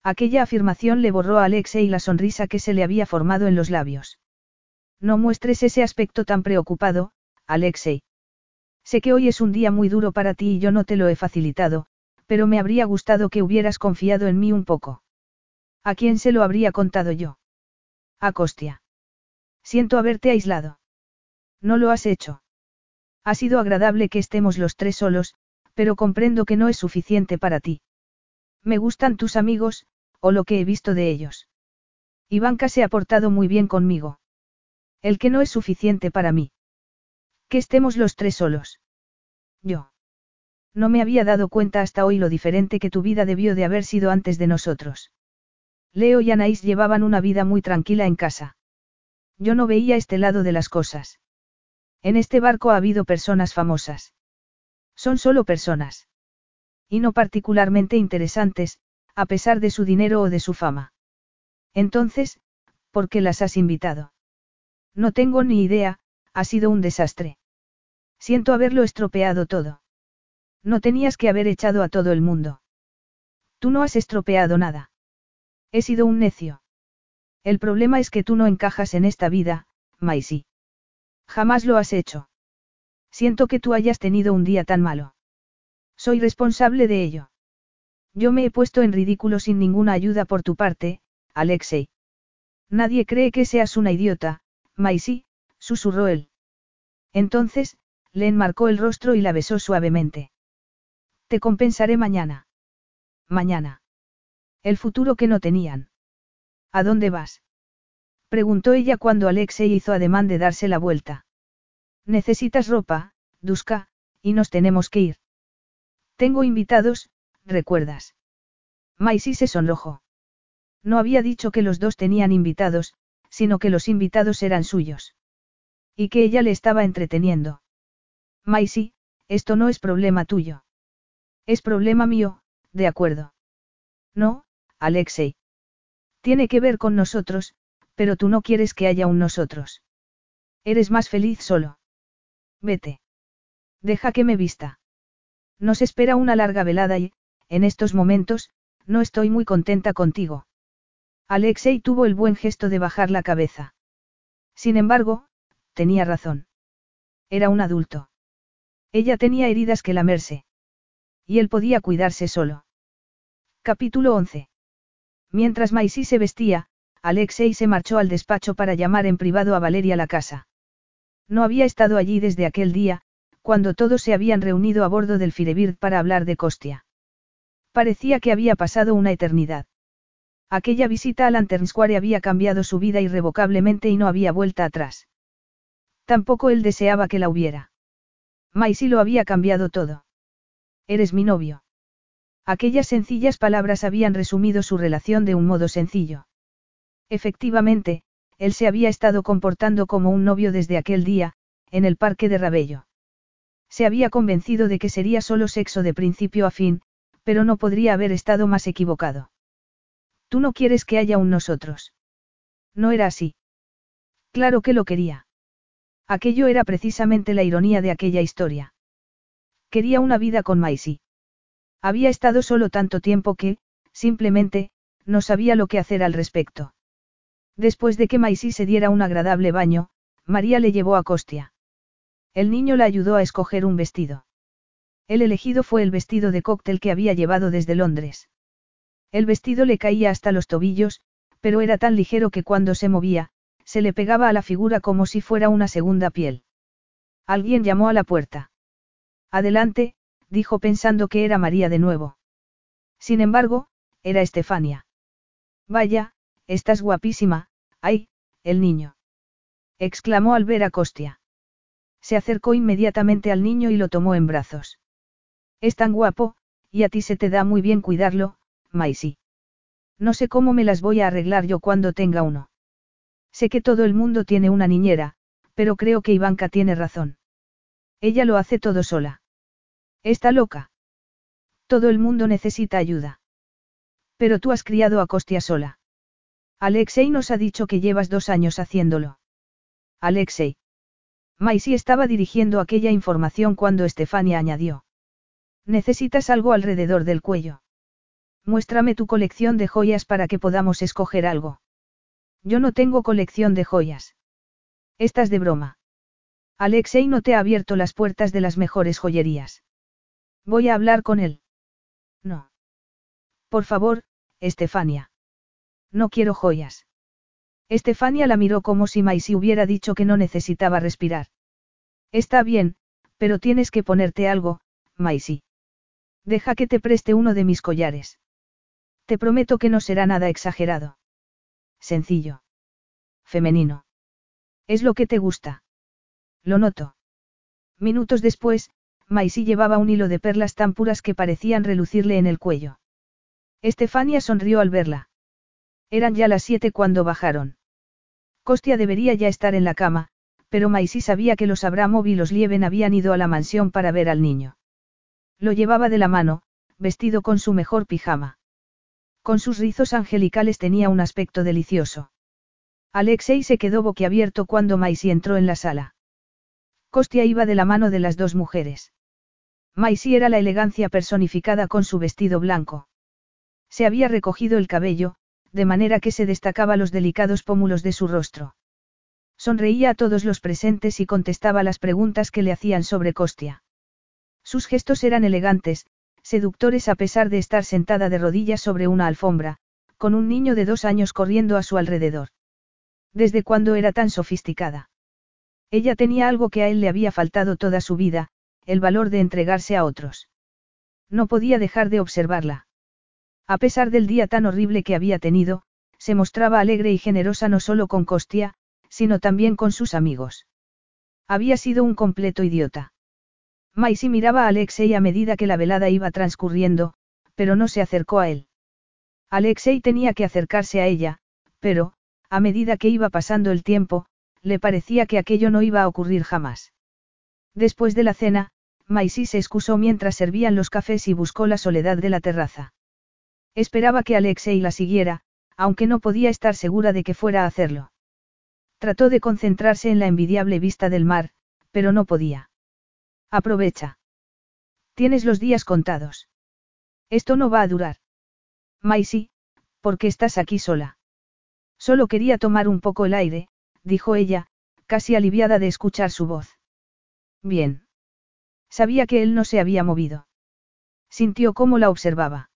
Aquella afirmación le borró a Alexei la sonrisa que se le había formado en los labios. No muestres ese aspecto tan preocupado, Alexei. Sé que hoy es un día muy duro para ti y yo no te lo he facilitado, pero me habría gustado que hubieras confiado en mí un poco. ¿A quién se lo habría contado yo? A. Siento haberte aislado. No lo has hecho. Ha sido agradable que estemos los tres solos, pero comprendo que no es suficiente para ti. Me gustan tus amigos, o lo que he visto de ellos. Ivanka se ha portado muy bien conmigo. El que no es suficiente para mí. Que estemos los tres solos. Yo. No me había dado cuenta hasta hoy lo diferente que tu vida debió de haber sido antes de nosotros. Leo y Anaís llevaban una vida muy tranquila en casa. Yo no veía este lado de las cosas. En este barco ha habido personas famosas. Son solo personas. Y no particularmente interesantes, a pesar de su dinero o de su fama. Entonces, ¿por qué las has invitado? No tengo ni idea, ha sido un desastre. Siento haberlo estropeado todo. No tenías que haber echado a todo el mundo. Tú no has estropeado nada. He sido un necio. El problema es que tú no encajas en esta vida, Maisy. Jamás lo has hecho. Siento que tú hayas tenido un día tan malo. Soy responsable de ello. Yo me he puesto en ridículo sin ninguna ayuda por tu parte, Alexei. Nadie cree que seas una idiota, Maisy, susurró él. Entonces, le enmarcó el rostro y la besó suavemente. Te compensaré mañana. Mañana. El futuro que no tenían. ¿A dónde vas? Preguntó ella cuando Alexei hizo ademán de darse la vuelta. Necesitas ropa, Duska, y nos tenemos que ir. Tengo invitados, ¿recuerdas? Maisy se sonrojó. No había dicho que los dos tenían invitados, sino que los invitados eran suyos. Y que ella le estaba entreteniendo. Maisy, esto no es problema tuyo. Es problema mío, de acuerdo. No, Alexei. Tiene que ver con nosotros, pero tú no quieres que haya un nosotros. Eres más feliz solo. Vete. Deja que me vista. Nos espera una larga velada y, en estos momentos, no estoy muy contenta contigo. Alexei tuvo el buen gesto de bajar la cabeza. Sin embargo, tenía razón. Era un adulto. Ella tenía heridas que lamerse. Y él podía cuidarse solo. Capítulo 11. Mientras Maisy se vestía, Alexei se marchó al despacho para llamar en privado a Valeria la casa. No había estado allí desde aquel día, cuando todos se habían reunido a bordo del Firebird para hablar de Costia. Parecía que había pasado una eternidad. Aquella visita a Lantern Square había cambiado su vida irrevocablemente y no había vuelta atrás. Tampoco él deseaba que la hubiera. Maisy lo había cambiado todo. Eres mi novio. Aquellas sencillas palabras habían resumido su relación de un modo sencillo. Efectivamente, él se había estado comportando como un novio desde aquel día, en el parque de Rabello. Se había convencido de que sería solo sexo de principio a fin, pero no podría haber estado más equivocado. Tú no quieres que haya un nosotros. No era así. Claro que lo quería. Aquello era precisamente la ironía de aquella historia. Quería una vida con Maisie. Había estado solo tanto tiempo que, simplemente, no sabía lo que hacer al respecto. Después de que Maisie se diera un agradable baño, María le llevó a Costia. El niño la ayudó a escoger un vestido. El elegido fue el vestido de cóctel que había llevado desde Londres. El vestido le caía hasta los tobillos, pero era tan ligero que cuando se movía, se le pegaba a la figura como si fuera una segunda piel. Alguien llamó a la puerta. Adelante, dijo pensando que era María de nuevo. Sin embargo, era Estefania. Vaya, estás guapísima, ay, el niño. exclamó al ver a Costia. Se acercó inmediatamente al niño y lo tomó en brazos. Es tan guapo, y a ti se te da muy bien cuidarlo, Maisy. No sé cómo me las voy a arreglar yo cuando tenga uno. Sé que todo el mundo tiene una niñera, pero creo que Ivanka tiene razón. Ella lo hace todo sola. Está loca. Todo el mundo necesita ayuda. Pero tú has criado a Costia sola. Alexei nos ha dicho que llevas dos años haciéndolo. Alexei. Maisy estaba dirigiendo aquella información cuando Estefania añadió. Necesitas algo alrededor del cuello. Muéstrame tu colección de joyas para que podamos escoger algo. Yo no tengo colección de joyas. Estás de broma. Alexei no te ha abierto las puertas de las mejores joyerías. Voy a hablar con él. No. Por favor, Estefania. No quiero joyas. Estefania la miró como si Maisy hubiera dicho que no necesitaba respirar. Está bien, pero tienes que ponerte algo, Maisy. Deja que te preste uno de mis collares. Te prometo que no será nada exagerado. Sencillo. Femenino. Es lo que te gusta. Lo noto. Minutos después, Maisy llevaba un hilo de perlas tan puras que parecían relucirle en el cuello. Estefania sonrió al verla. Eran ya las siete cuando bajaron. Costia debería ya estar en la cama, pero Maisy sabía que los Abramov y los Lieven habían ido a la mansión para ver al niño. Lo llevaba de la mano, vestido con su mejor pijama. Con sus rizos angelicales tenía un aspecto delicioso. Alexei se quedó boquiabierto cuando Maisy entró en la sala. Costia iba de la mano de las dos mujeres. Maisy era la elegancia personificada con su vestido blanco. Se había recogido el cabello, de manera que se destacaba los delicados pómulos de su rostro. Sonreía a todos los presentes y contestaba las preguntas que le hacían sobre Costia. Sus gestos eran elegantes, seductores a pesar de estar sentada de rodillas sobre una alfombra, con un niño de dos años corriendo a su alrededor. ¿Desde cuándo era tan sofisticada? Ella tenía algo que a él le había faltado toda su vida, el valor de entregarse a otros. No podía dejar de observarla. A pesar del día tan horrible que había tenido, se mostraba alegre y generosa no solo con Costia, sino también con sus amigos. Había sido un completo idiota. Maisy miraba a Alexei a medida que la velada iba transcurriendo, pero no se acercó a él. Alexei tenía que acercarse a ella, pero, a medida que iba pasando el tiempo, le parecía que aquello no iba a ocurrir jamás. Después de la cena, Maisy se excusó mientras servían los cafés y buscó la soledad de la terraza. Esperaba que Alexei la siguiera, aunque no podía estar segura de que fuera a hacerlo. Trató de concentrarse en la envidiable vista del mar, pero no podía. Aprovecha. Tienes los días contados. Esto no va a durar. Maisy, ¿por qué estás aquí sola? Solo quería tomar un poco el aire, dijo ella, casi aliviada de escuchar su voz. Bien. Sabía que él no se había movido. Sintió cómo la observaba.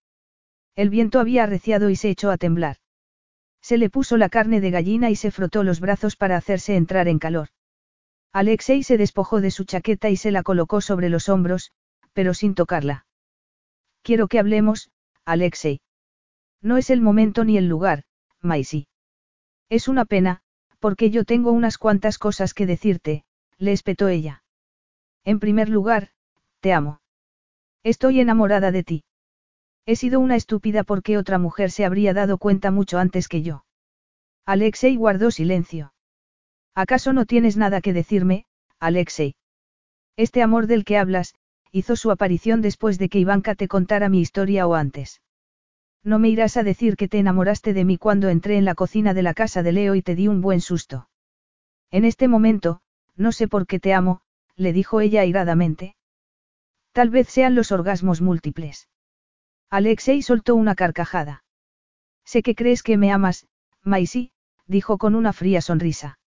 El viento había arreciado y se echó a temblar. Se le puso la carne de gallina y se frotó los brazos para hacerse entrar en calor. Alexei se despojó de su chaqueta y se la colocó sobre los hombros, pero sin tocarla. Quiero que hablemos, Alexei. No es el momento ni el lugar, Maisy. Es una pena, porque yo tengo unas cuantas cosas que decirte, le espetó ella. En primer lugar, te amo. Estoy enamorada de ti. He sido una estúpida porque otra mujer se habría dado cuenta mucho antes que yo. Alexei guardó silencio. ¿Acaso no tienes nada que decirme, Alexei? Este amor del que hablas, hizo su aparición después de que Ivanka te contara mi historia o antes. No me irás a decir que te enamoraste de mí cuando entré en la cocina de la casa de Leo y te di un buen susto. En este momento, no sé por qué te amo, le dijo ella airadamente. Tal vez sean los orgasmos múltiples. Alexei soltó una carcajada. Sé que crees que me amas, Maisy, dijo con una fría sonrisa.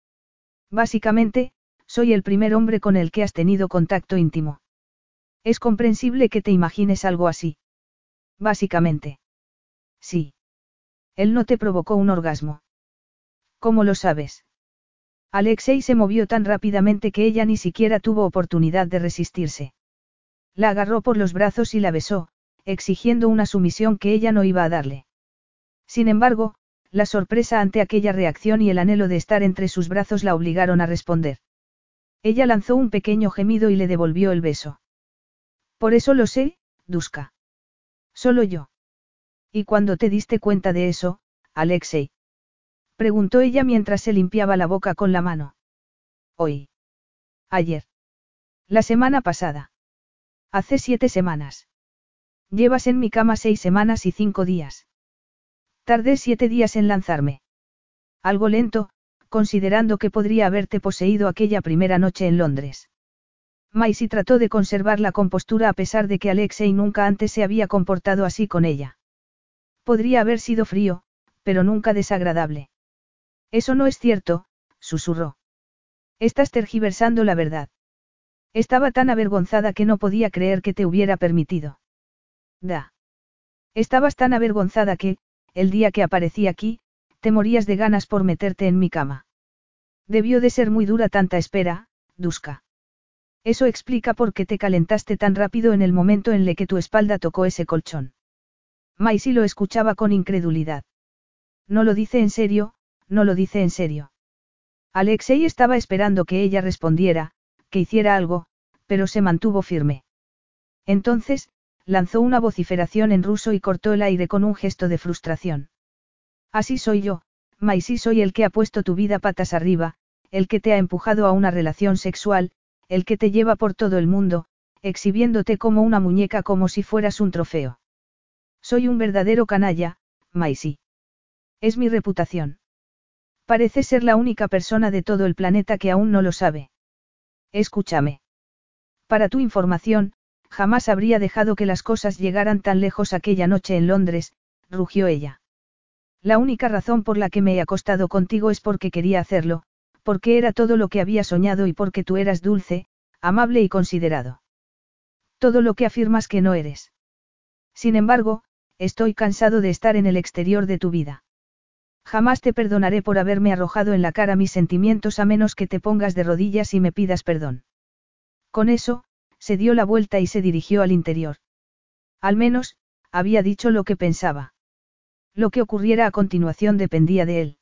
Básicamente, soy el primer hombre con el que has tenido contacto íntimo. Es comprensible que te imagines algo así. Básicamente. Sí. Él no te provocó un orgasmo. ¿Cómo lo sabes? Alexei se movió tan rápidamente que ella ni siquiera tuvo oportunidad de resistirse. La agarró por los brazos y la besó, exigiendo una sumisión que ella no iba a darle. Sin embargo, la sorpresa ante aquella reacción y el anhelo de estar entre sus brazos la obligaron a responder. Ella lanzó un pequeño gemido y le devolvió el beso. Por eso lo sé, Duska. Solo yo. ¿Y cuando te diste cuenta de eso, Alexei? Preguntó ella mientras se limpiaba la boca con la mano. Hoy. Ayer. La semana pasada. Hace siete semanas. Llevas en mi cama seis semanas y cinco días. Tardé siete días en lanzarme. Algo lento, considerando que podría haberte poseído aquella primera noche en Londres. Maisie trató de conservar la compostura a pesar de que Alexei nunca antes se había comportado así con ella. Podría haber sido frío, pero nunca desagradable. Eso no es cierto, susurró. Estás tergiversando la verdad. Estaba tan avergonzada que no podía creer que te hubiera permitido. Da. Estabas tan avergonzada que, el día que aparecí aquí, te morías de ganas por meterte en mi cama. Debió de ser muy dura tanta espera, Duska. Eso explica por qué te calentaste tan rápido en el momento en el que tu espalda tocó ese colchón. Maisie lo escuchaba con incredulidad. No lo dice en serio, no lo dice en serio. Alexei estaba esperando que ella respondiera, que hiciera algo, pero se mantuvo firme. Entonces, lanzó una vociferación en ruso y cortó el aire con un gesto de frustración. Así soy yo, Maisie soy el que ha puesto tu vida patas arriba, el que te ha empujado a una relación sexual, el que te lleva por todo el mundo, exhibiéndote como una muñeca como si fueras un trofeo. Soy un verdadero canalla, Maisie. Es mi reputación. Parece ser la única persona de todo el planeta que aún no lo sabe. Escúchame. Para tu información, jamás habría dejado que las cosas llegaran tan lejos aquella noche en Londres, rugió ella. La única razón por la que me he acostado contigo es porque quería hacerlo, porque era todo lo que había soñado y porque tú eras dulce, amable y considerado. Todo lo que afirmas que no eres. Sin embargo, estoy cansado de estar en el exterior de tu vida. Jamás te perdonaré por haberme arrojado en la cara mis sentimientos a menos que te pongas de rodillas y me pidas perdón. Con eso, se dio la vuelta y se dirigió al interior. Al menos, había dicho lo que pensaba. Lo que ocurriera a continuación dependía de él.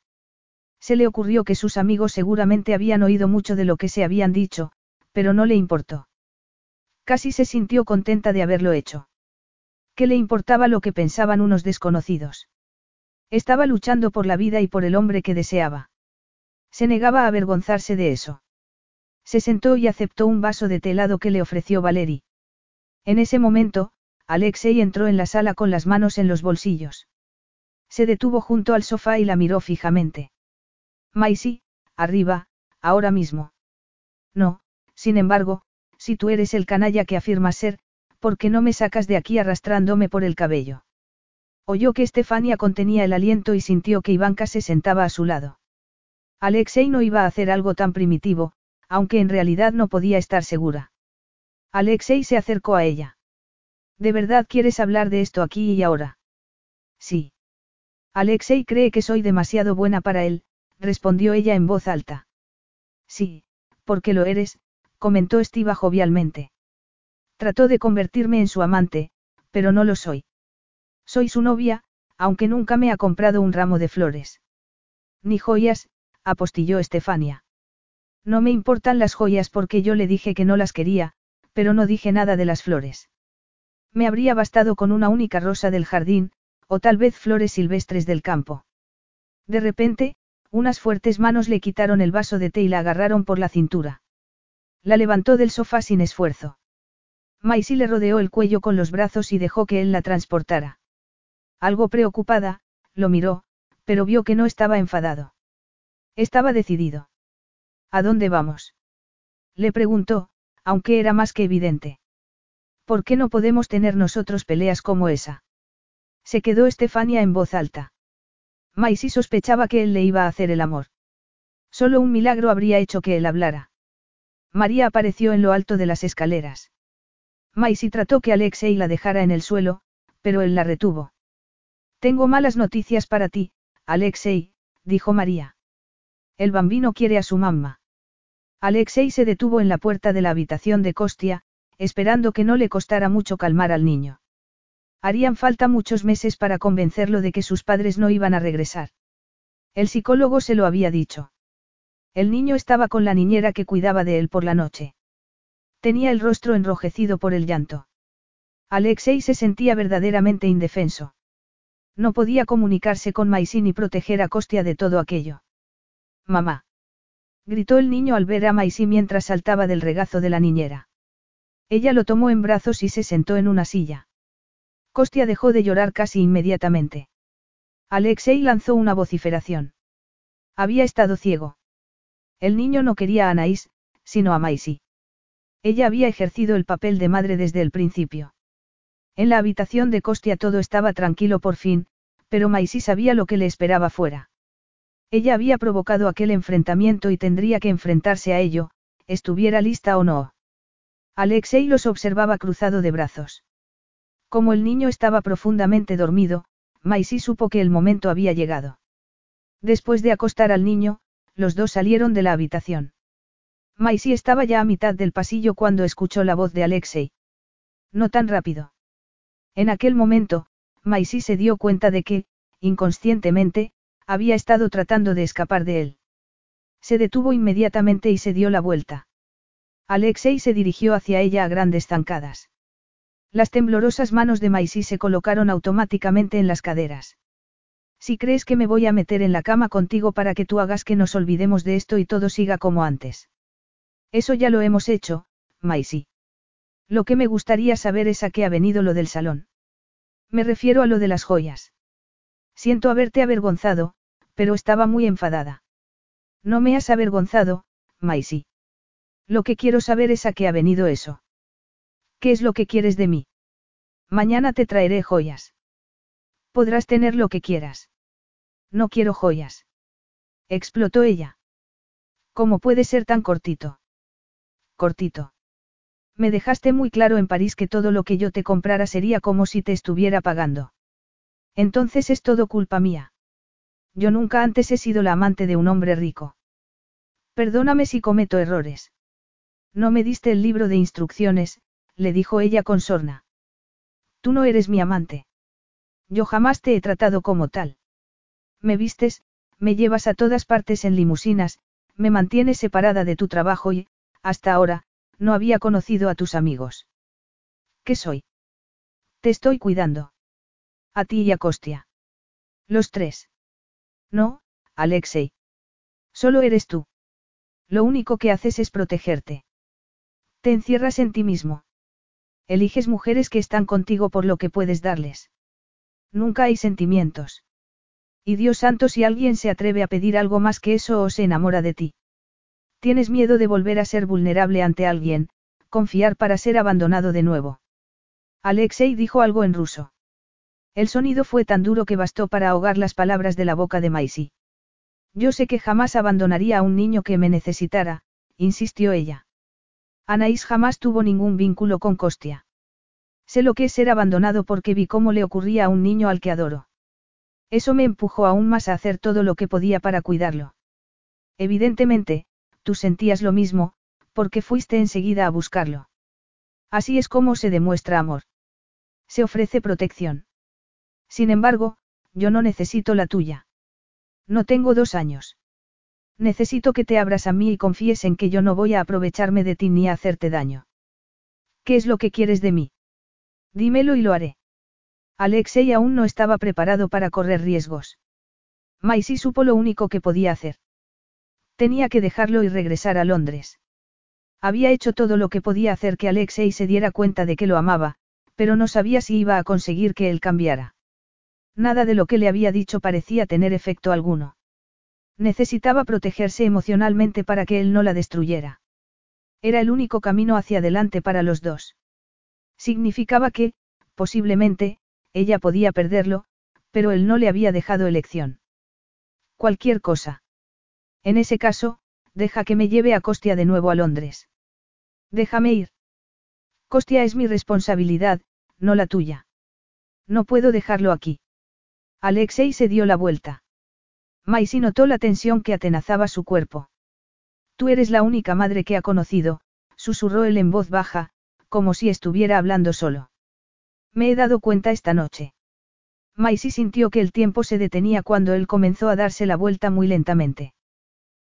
Se le ocurrió que sus amigos seguramente habían oído mucho de lo que se habían dicho, pero no le importó. Casi se sintió contenta de haberlo hecho. ¿Qué le importaba lo que pensaban unos desconocidos? Estaba luchando por la vida y por el hombre que deseaba. Se negaba a avergonzarse de eso. Se sentó y aceptó un vaso de té helado que le ofreció Valery. En ese momento, Alexei entró en la sala con las manos en los bolsillos. Se detuvo junto al sofá y la miró fijamente. Maisie, arriba, ahora mismo. No, sin embargo, si tú eres el canalla que afirmas ser, ¿por qué no me sacas de aquí arrastrándome por el cabello? Oyó que Estefania contenía el aliento y sintió que Ivanka se sentaba a su lado. Alexei no iba a hacer algo tan primitivo, aunque en realidad no podía estar segura. Alexei se acercó a ella. ¿De verdad quieres hablar de esto aquí y ahora? Sí. Alexei cree que soy demasiado buena para él, respondió ella en voz alta. Sí, porque lo eres, comentó Estiva jovialmente. Trató de convertirme en su amante, pero no lo soy. Soy su novia, aunque nunca me ha comprado un ramo de flores. Ni joyas, apostilló Estefania. No me importan las joyas porque yo le dije que no las quería, pero no dije nada de las flores. Me habría bastado con una única rosa del jardín, o tal vez flores silvestres del campo. De repente, unas fuertes manos le quitaron el vaso de té y la agarraron por la cintura. La levantó del sofá sin esfuerzo. Maisie le rodeó el cuello con los brazos y dejó que él la transportara. Algo preocupada, lo miró, pero vio que no estaba enfadado. Estaba decidido. ¿A dónde vamos? Le preguntó, aunque era más que evidente. ¿Por qué no podemos tener nosotros peleas como esa? Se quedó Estefania en voz alta. Maisie sospechaba que él le iba a hacer el amor. Solo un milagro habría hecho que él hablara. María apareció en lo alto de las escaleras. Maisie trató que Alexei la dejara en el suelo, pero él la retuvo. Tengo malas noticias para ti, Alexei, dijo María. El bambino quiere a su mamá. Alexei se detuvo en la puerta de la habitación de Costia, esperando que no le costara mucho calmar al niño. Harían falta muchos meses para convencerlo de que sus padres no iban a regresar. El psicólogo se lo había dicho. El niño estaba con la niñera que cuidaba de él por la noche. Tenía el rostro enrojecido por el llanto. Alexei se sentía verdaderamente indefenso. No podía comunicarse con Maisie ni proteger a Costia de todo aquello. Mamá. Gritó el niño al ver a Maisie mientras saltaba del regazo de la niñera. Ella lo tomó en brazos y se sentó en una silla. Costia dejó de llorar casi inmediatamente. Alexei lanzó una vociferación. Había estado ciego. El niño no quería a Anaís, sino a Maisie. Ella había ejercido el papel de madre desde el principio. En la habitación de Costia todo estaba tranquilo por fin, pero Maisy sabía lo que le esperaba fuera. Ella había provocado aquel enfrentamiento y tendría que enfrentarse a ello, estuviera lista o no. Alexei los observaba cruzado de brazos. Como el niño estaba profundamente dormido, Maisy supo que el momento había llegado. Después de acostar al niño, los dos salieron de la habitación. Maisie estaba ya a mitad del pasillo cuando escuchó la voz de Alexei. No tan rápido. En aquel momento, Maisie se dio cuenta de que, inconscientemente, había estado tratando de escapar de él. Se detuvo inmediatamente y se dio la vuelta. Alexei se dirigió hacia ella a grandes zancadas. Las temblorosas manos de Maisie se colocaron automáticamente en las caderas. Si crees que me voy a meter en la cama contigo para que tú hagas que nos olvidemos de esto y todo siga como antes. Eso ya lo hemos hecho, Maisie. Lo que me gustaría saber es a qué ha venido lo del salón. Me refiero a lo de las joyas. Siento haberte avergonzado, pero estaba muy enfadada. No me has avergonzado, Maisie. Lo que quiero saber es a qué ha venido eso. ¿Qué es lo que quieres de mí? Mañana te traeré joyas. Podrás tener lo que quieras. No quiero joyas. Explotó ella. ¿Cómo puede ser tan cortito? cortito. Me dejaste muy claro en París que todo lo que yo te comprara sería como si te estuviera pagando. Entonces es todo culpa mía. Yo nunca antes he sido la amante de un hombre rico. Perdóname si cometo errores. No me diste el libro de instrucciones, le dijo ella con sorna. Tú no eres mi amante. Yo jamás te he tratado como tal. Me vistes, me llevas a todas partes en limusinas, me mantienes separada de tu trabajo y, hasta ahora, no había conocido a tus amigos. ¿Qué soy? Te estoy cuidando. A ti y a Costia. Los tres. No, Alexei. Solo eres tú. Lo único que haces es protegerte. Te encierras en ti mismo. Eliges mujeres que están contigo por lo que puedes darles. Nunca hay sentimientos. Y Dios santo si alguien se atreve a pedir algo más que eso o se enamora de ti. Tienes miedo de volver a ser vulnerable ante alguien, confiar para ser abandonado de nuevo. Alexei dijo algo en ruso. El sonido fue tan duro que bastó para ahogar las palabras de la boca de Maisie. Yo sé que jamás abandonaría a un niño que me necesitara, insistió ella. Anaís jamás tuvo ningún vínculo con Costia. Sé lo que es ser abandonado porque vi cómo le ocurría a un niño al que adoro. Eso me empujó aún más a hacer todo lo que podía para cuidarlo. Evidentemente, tú sentías lo mismo, porque fuiste enseguida a buscarlo. Así es como se demuestra amor. Se ofrece protección. Sin embargo, yo no necesito la tuya. No tengo dos años. Necesito que te abras a mí y confíes en que yo no voy a aprovecharme de ti ni a hacerte daño. ¿Qué es lo que quieres de mí? Dímelo y lo haré. Alexei aún no estaba preparado para correr riesgos. Maisie supo lo único que podía hacer. Tenía que dejarlo y regresar a Londres. Había hecho todo lo que podía hacer que Alexei se diera cuenta de que lo amaba, pero no sabía si iba a conseguir que él cambiara. Nada de lo que le había dicho parecía tener efecto alguno. Necesitaba protegerse emocionalmente para que él no la destruyera. Era el único camino hacia adelante para los dos. Significaba que, posiblemente, ella podía perderlo, pero él no le había dejado elección. Cualquier cosa. En ese caso, deja que me lleve a Costia de nuevo a Londres. Déjame ir. Costia es mi responsabilidad, no la tuya. No puedo dejarlo aquí. Alexei se dio la vuelta. Maisie notó la tensión que atenazaba su cuerpo. Tú eres la única madre que ha conocido, susurró él en voz baja, como si estuviera hablando solo. Me he dado cuenta esta noche. Maisie sintió que el tiempo se detenía cuando él comenzó a darse la vuelta muy lentamente.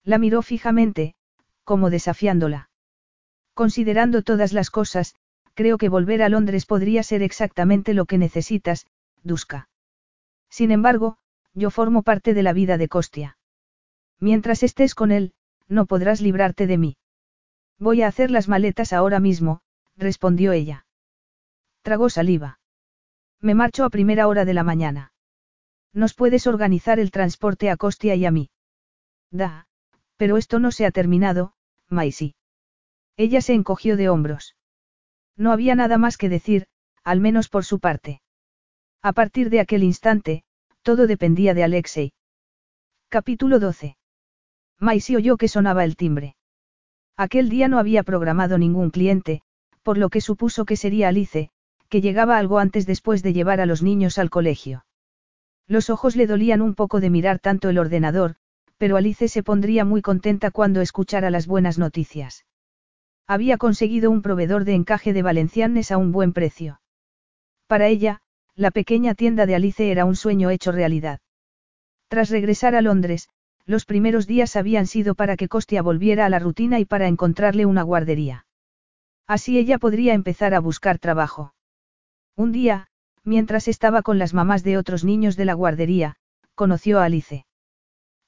La miró fijamente, como desafiándola. Considerando todas las cosas, creo que volver a Londres podría ser exactamente lo que necesitas, Duska. Sin embargo, yo formo parte de la vida de Costia. Mientras estés con él, no podrás librarte de mí. Voy a hacer las maletas ahora mismo, respondió ella. Tragó saliva. Me marcho a primera hora de la mañana. Nos puedes organizar el transporte a Costia y a mí. Da, pero esto no se ha terminado, Maisie. Ella se encogió de hombros. No había nada más que decir, al menos por su parte. A partir de aquel instante, todo dependía de Alexei. Capítulo 12. Maisie oyó que sonaba el timbre. Aquel día no había programado ningún cliente, por lo que supuso que sería Alice, que llegaba algo antes después de llevar a los niños al colegio. Los ojos le dolían un poco de mirar tanto el ordenador, pero Alice se pondría muy contenta cuando escuchara las buenas noticias. Había conseguido un proveedor de encaje de valencianes a un buen precio. Para ella, la pequeña tienda de Alice era un sueño hecho realidad. Tras regresar a Londres, los primeros días habían sido para que Costia volviera a la rutina y para encontrarle una guardería. Así ella podría empezar a buscar trabajo. Un día, mientras estaba con las mamás de otros niños de la guardería, conoció a Alice.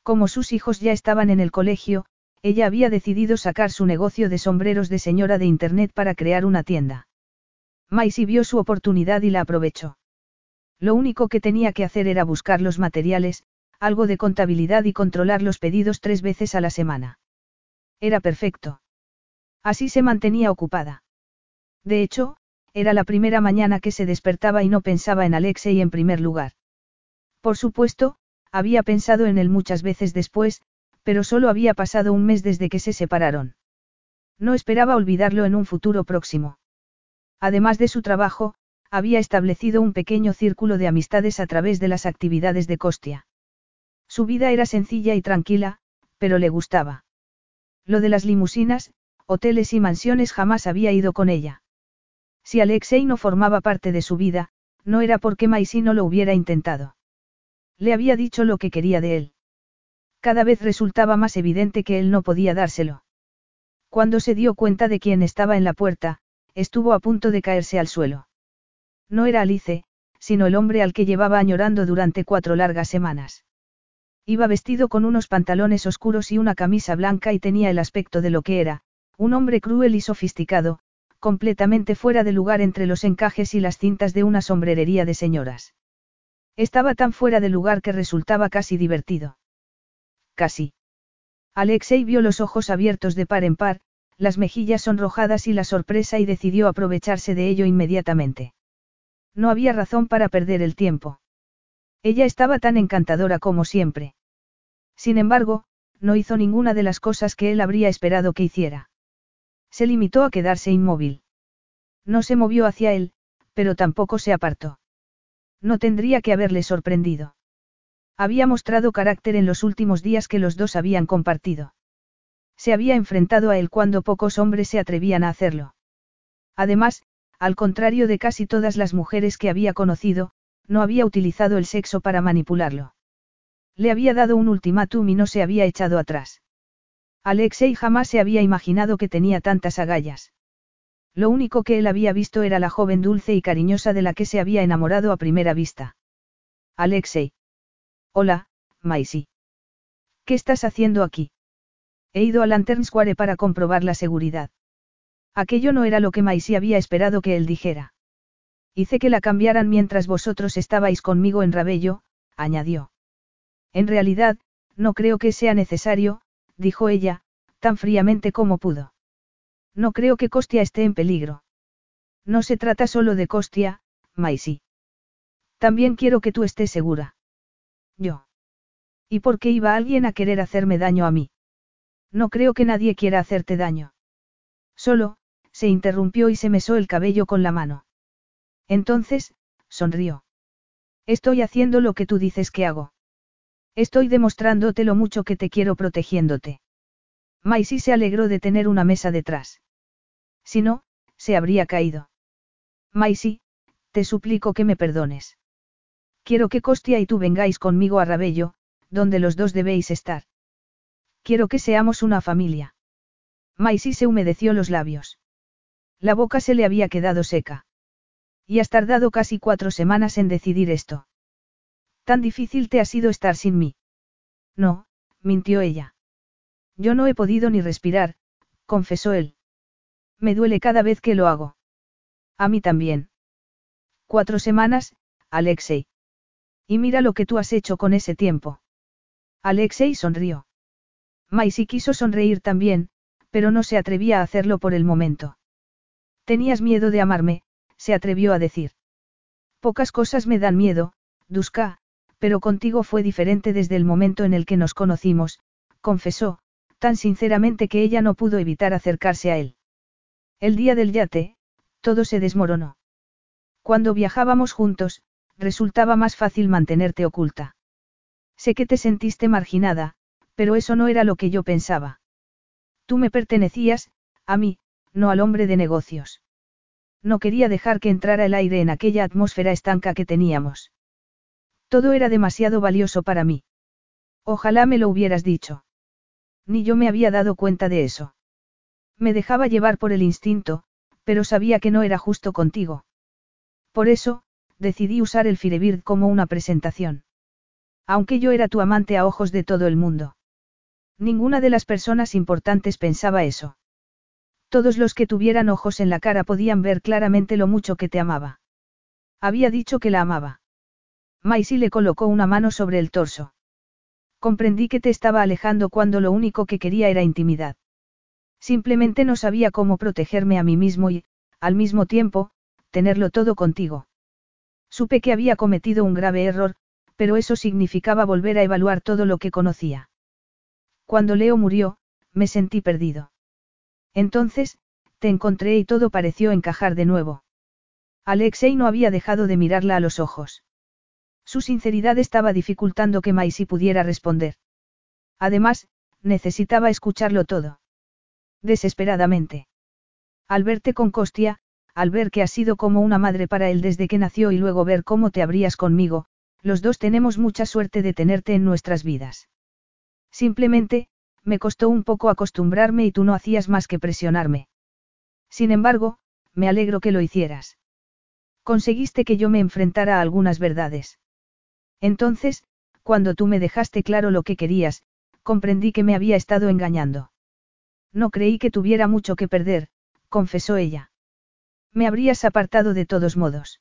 Como sus hijos ya estaban en el colegio, ella había decidido sacar su negocio de sombreros de señora de Internet para crear una tienda. Maisie vio su oportunidad y la aprovechó. Lo único que tenía que hacer era buscar los materiales, algo de contabilidad y controlar los pedidos tres veces a la semana. Era perfecto. Así se mantenía ocupada. De hecho, era la primera mañana que se despertaba y no pensaba en Alexei en primer lugar. Por supuesto, había pensado en él muchas veces después, pero solo había pasado un mes desde que se separaron. No esperaba olvidarlo en un futuro próximo. Además de su trabajo, había establecido un pequeño círculo de amistades a través de las actividades de Costia. Su vida era sencilla y tranquila, pero le gustaba. Lo de las limusinas, hoteles y mansiones jamás había ido con ella. Si Alexei no formaba parte de su vida, no era porque Maisie no lo hubiera intentado. Le había dicho lo que quería de él. Cada vez resultaba más evidente que él no podía dárselo. Cuando se dio cuenta de quién estaba en la puerta, estuvo a punto de caerse al suelo. No era Alice, sino el hombre al que llevaba añorando durante cuatro largas semanas. Iba vestido con unos pantalones oscuros y una camisa blanca y tenía el aspecto de lo que era, un hombre cruel y sofisticado, completamente fuera de lugar entre los encajes y las cintas de una sombrerería de señoras. Estaba tan fuera de lugar que resultaba casi divertido. Casi. Alexei vio los ojos abiertos de par en par, las mejillas sonrojadas y la sorpresa y decidió aprovecharse de ello inmediatamente. No había razón para perder el tiempo. Ella estaba tan encantadora como siempre. Sin embargo, no hizo ninguna de las cosas que él habría esperado que hiciera. Se limitó a quedarse inmóvil. No se movió hacia él, pero tampoco se apartó. No tendría que haberle sorprendido. Había mostrado carácter en los últimos días que los dos habían compartido. Se había enfrentado a él cuando pocos hombres se atrevían a hacerlo. Además, al contrario de casi todas las mujeres que había conocido, no había utilizado el sexo para manipularlo. Le había dado un ultimátum y no se había echado atrás. Alexei jamás se había imaginado que tenía tantas agallas. Lo único que él había visto era la joven dulce y cariñosa de la que se había enamorado a primera vista. Alexei. Hola, Maisie. ¿Qué estás haciendo aquí? He ido a Lantern Square para comprobar la seguridad. Aquello no era lo que Maisie había esperado que él dijera. Hice que la cambiaran mientras vosotros estabais conmigo en Rabello, añadió. En realidad, no creo que sea necesario, dijo ella, tan fríamente como pudo. No creo que Costia esté en peligro. No se trata solo de Costia, Maisie. También quiero que tú estés segura. Yo. ¿Y por qué iba alguien a querer hacerme daño a mí? No creo que nadie quiera hacerte daño. Solo, se interrumpió y se mesó el cabello con la mano. Entonces, sonrió. Estoy haciendo lo que tú dices que hago. Estoy demostrándote lo mucho que te quiero protegiéndote. Maisie se alegró de tener una mesa detrás. Si no, se habría caído. Maisie, te suplico que me perdones. Quiero que Costia y tú vengáis conmigo a Rabello, donde los dos debéis estar. Quiero que seamos una familia. Maisie se humedeció los labios. La boca se le había quedado seca. Y has tardado casi cuatro semanas en decidir esto. Tan difícil te ha sido estar sin mí. No, mintió ella. Yo no he podido ni respirar, confesó él. Me duele cada vez que lo hago. A mí también. Cuatro semanas, Alexei. Y mira lo que tú has hecho con ese tiempo. Alexei sonrió. Maisie quiso sonreír también, pero no se atrevía a hacerlo por el momento. Tenías miedo de amarme, se atrevió a decir. Pocas cosas me dan miedo, Duska, pero contigo fue diferente desde el momento en el que nos conocimos, confesó, tan sinceramente que ella no pudo evitar acercarse a él. El día del yate, todo se desmoronó. Cuando viajábamos juntos, resultaba más fácil mantenerte oculta. Sé que te sentiste marginada, pero eso no era lo que yo pensaba. Tú me pertenecías, a mí, no al hombre de negocios. No quería dejar que entrara el aire en aquella atmósfera estanca que teníamos. Todo era demasiado valioso para mí. Ojalá me lo hubieras dicho. Ni yo me había dado cuenta de eso. Me dejaba llevar por el instinto, pero sabía que no era justo contigo. Por eso, decidí usar el Firebird como una presentación. Aunque yo era tu amante a ojos de todo el mundo. Ninguna de las personas importantes pensaba eso. Todos los que tuvieran ojos en la cara podían ver claramente lo mucho que te amaba. Había dicho que la amaba. Maisie le colocó una mano sobre el torso. Comprendí que te estaba alejando cuando lo único que quería era intimidad. Simplemente no sabía cómo protegerme a mí mismo y, al mismo tiempo, tenerlo todo contigo. Supe que había cometido un grave error, pero eso significaba volver a evaluar todo lo que conocía. Cuando Leo murió, me sentí perdido. Entonces, te encontré y todo pareció encajar de nuevo. Alexei no había dejado de mirarla a los ojos. Su sinceridad estaba dificultando que Maisie pudiera responder. Además, necesitaba escucharlo todo. Desesperadamente. Al verte con Costia, al ver que has sido como una madre para él desde que nació y luego ver cómo te abrías conmigo, los dos tenemos mucha suerte de tenerte en nuestras vidas. Simplemente, me costó un poco acostumbrarme y tú no hacías más que presionarme. Sin embargo, me alegro que lo hicieras. Conseguiste que yo me enfrentara a algunas verdades. Entonces, cuando tú me dejaste claro lo que querías, comprendí que me había estado engañando. No creí que tuviera mucho que perder, confesó ella. Me habrías apartado de todos modos.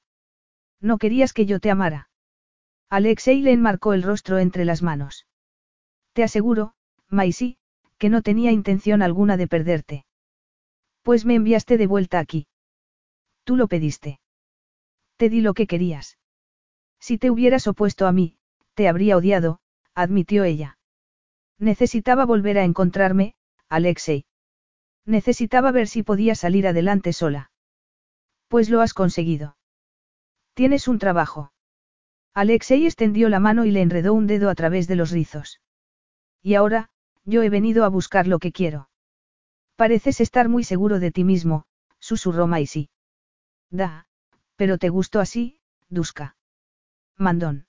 No querías que yo te amara. Alexei le enmarcó el rostro entre las manos. Te aseguro, Maisie, que no tenía intención alguna de perderte. Pues me enviaste de vuelta aquí. Tú lo pediste. Te di lo que querías. Si te hubieras opuesto a mí, te habría odiado, admitió ella. Necesitaba volver a encontrarme, Alexei. Necesitaba ver si podía salir adelante sola. Pues lo has conseguido. Tienes un trabajo. Alexei extendió la mano y le enredó un dedo a través de los rizos. Y ahora, yo he venido a buscar lo que quiero. Pareces estar muy seguro de ti mismo, susurró Maisy. Da, pero te gustó así, Duska. Mandón.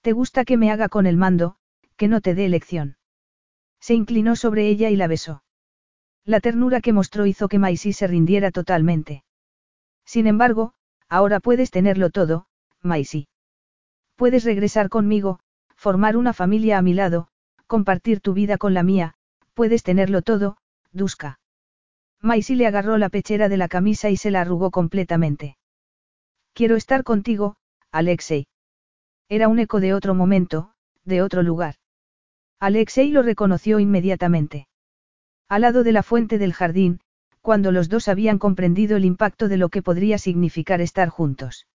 ¿Te gusta que me haga con el mando, que no te dé elección? Se inclinó sobre ella y la besó. La ternura que mostró hizo que Maisy se rindiera totalmente. Sin embargo, ahora puedes tenerlo todo, Maisy. Puedes regresar conmigo, formar una familia a mi lado, compartir tu vida con la mía, puedes tenerlo todo, Duska. Maisy le agarró la pechera de la camisa y se la arrugó completamente. Quiero estar contigo, Alexei. Era un eco de otro momento, de otro lugar. Alexei lo reconoció inmediatamente. Al lado de la fuente del jardín, cuando los dos habían comprendido el impacto de lo que podría significar estar juntos.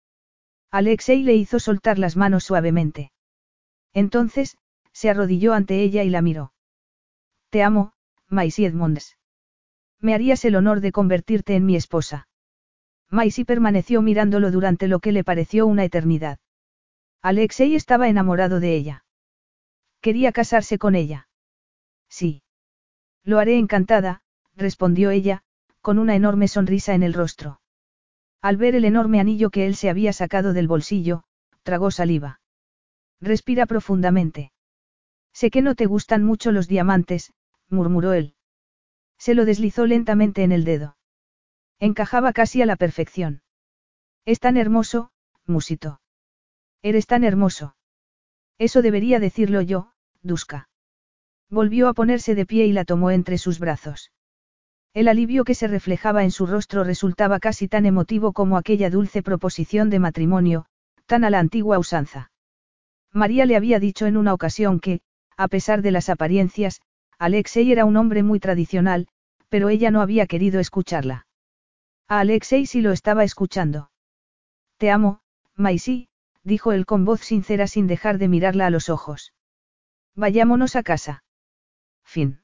Alexei le hizo soltar las manos suavemente. Entonces, se arrodilló ante ella y la miró. Te amo, Maisie Edmonds. Me harías el honor de convertirte en mi esposa. Maisie permaneció mirándolo durante lo que le pareció una eternidad. Alexei estaba enamorado de ella. Quería casarse con ella. Sí. Lo haré encantada, respondió ella, con una enorme sonrisa en el rostro. Al ver el enorme anillo que él se había sacado del bolsillo, tragó saliva. Respira profundamente. Sé que no te gustan mucho los diamantes, murmuró él. Se lo deslizó lentamente en el dedo. Encajaba casi a la perfección. Es tan hermoso, musitó. Eres tan hermoso. Eso debería decirlo yo, Duska. Volvió a ponerse de pie y la tomó entre sus brazos. El alivio que se reflejaba en su rostro resultaba casi tan emotivo como aquella dulce proposición de matrimonio, tan a la antigua usanza. María le había dicho en una ocasión que, a pesar de las apariencias, Alexei era un hombre muy tradicional, pero ella no había querido escucharla. A Alexei sí lo estaba escuchando. Te amo, Maisy, dijo él con voz sincera sin dejar de mirarla a los ojos. Vayámonos a casa. Fin.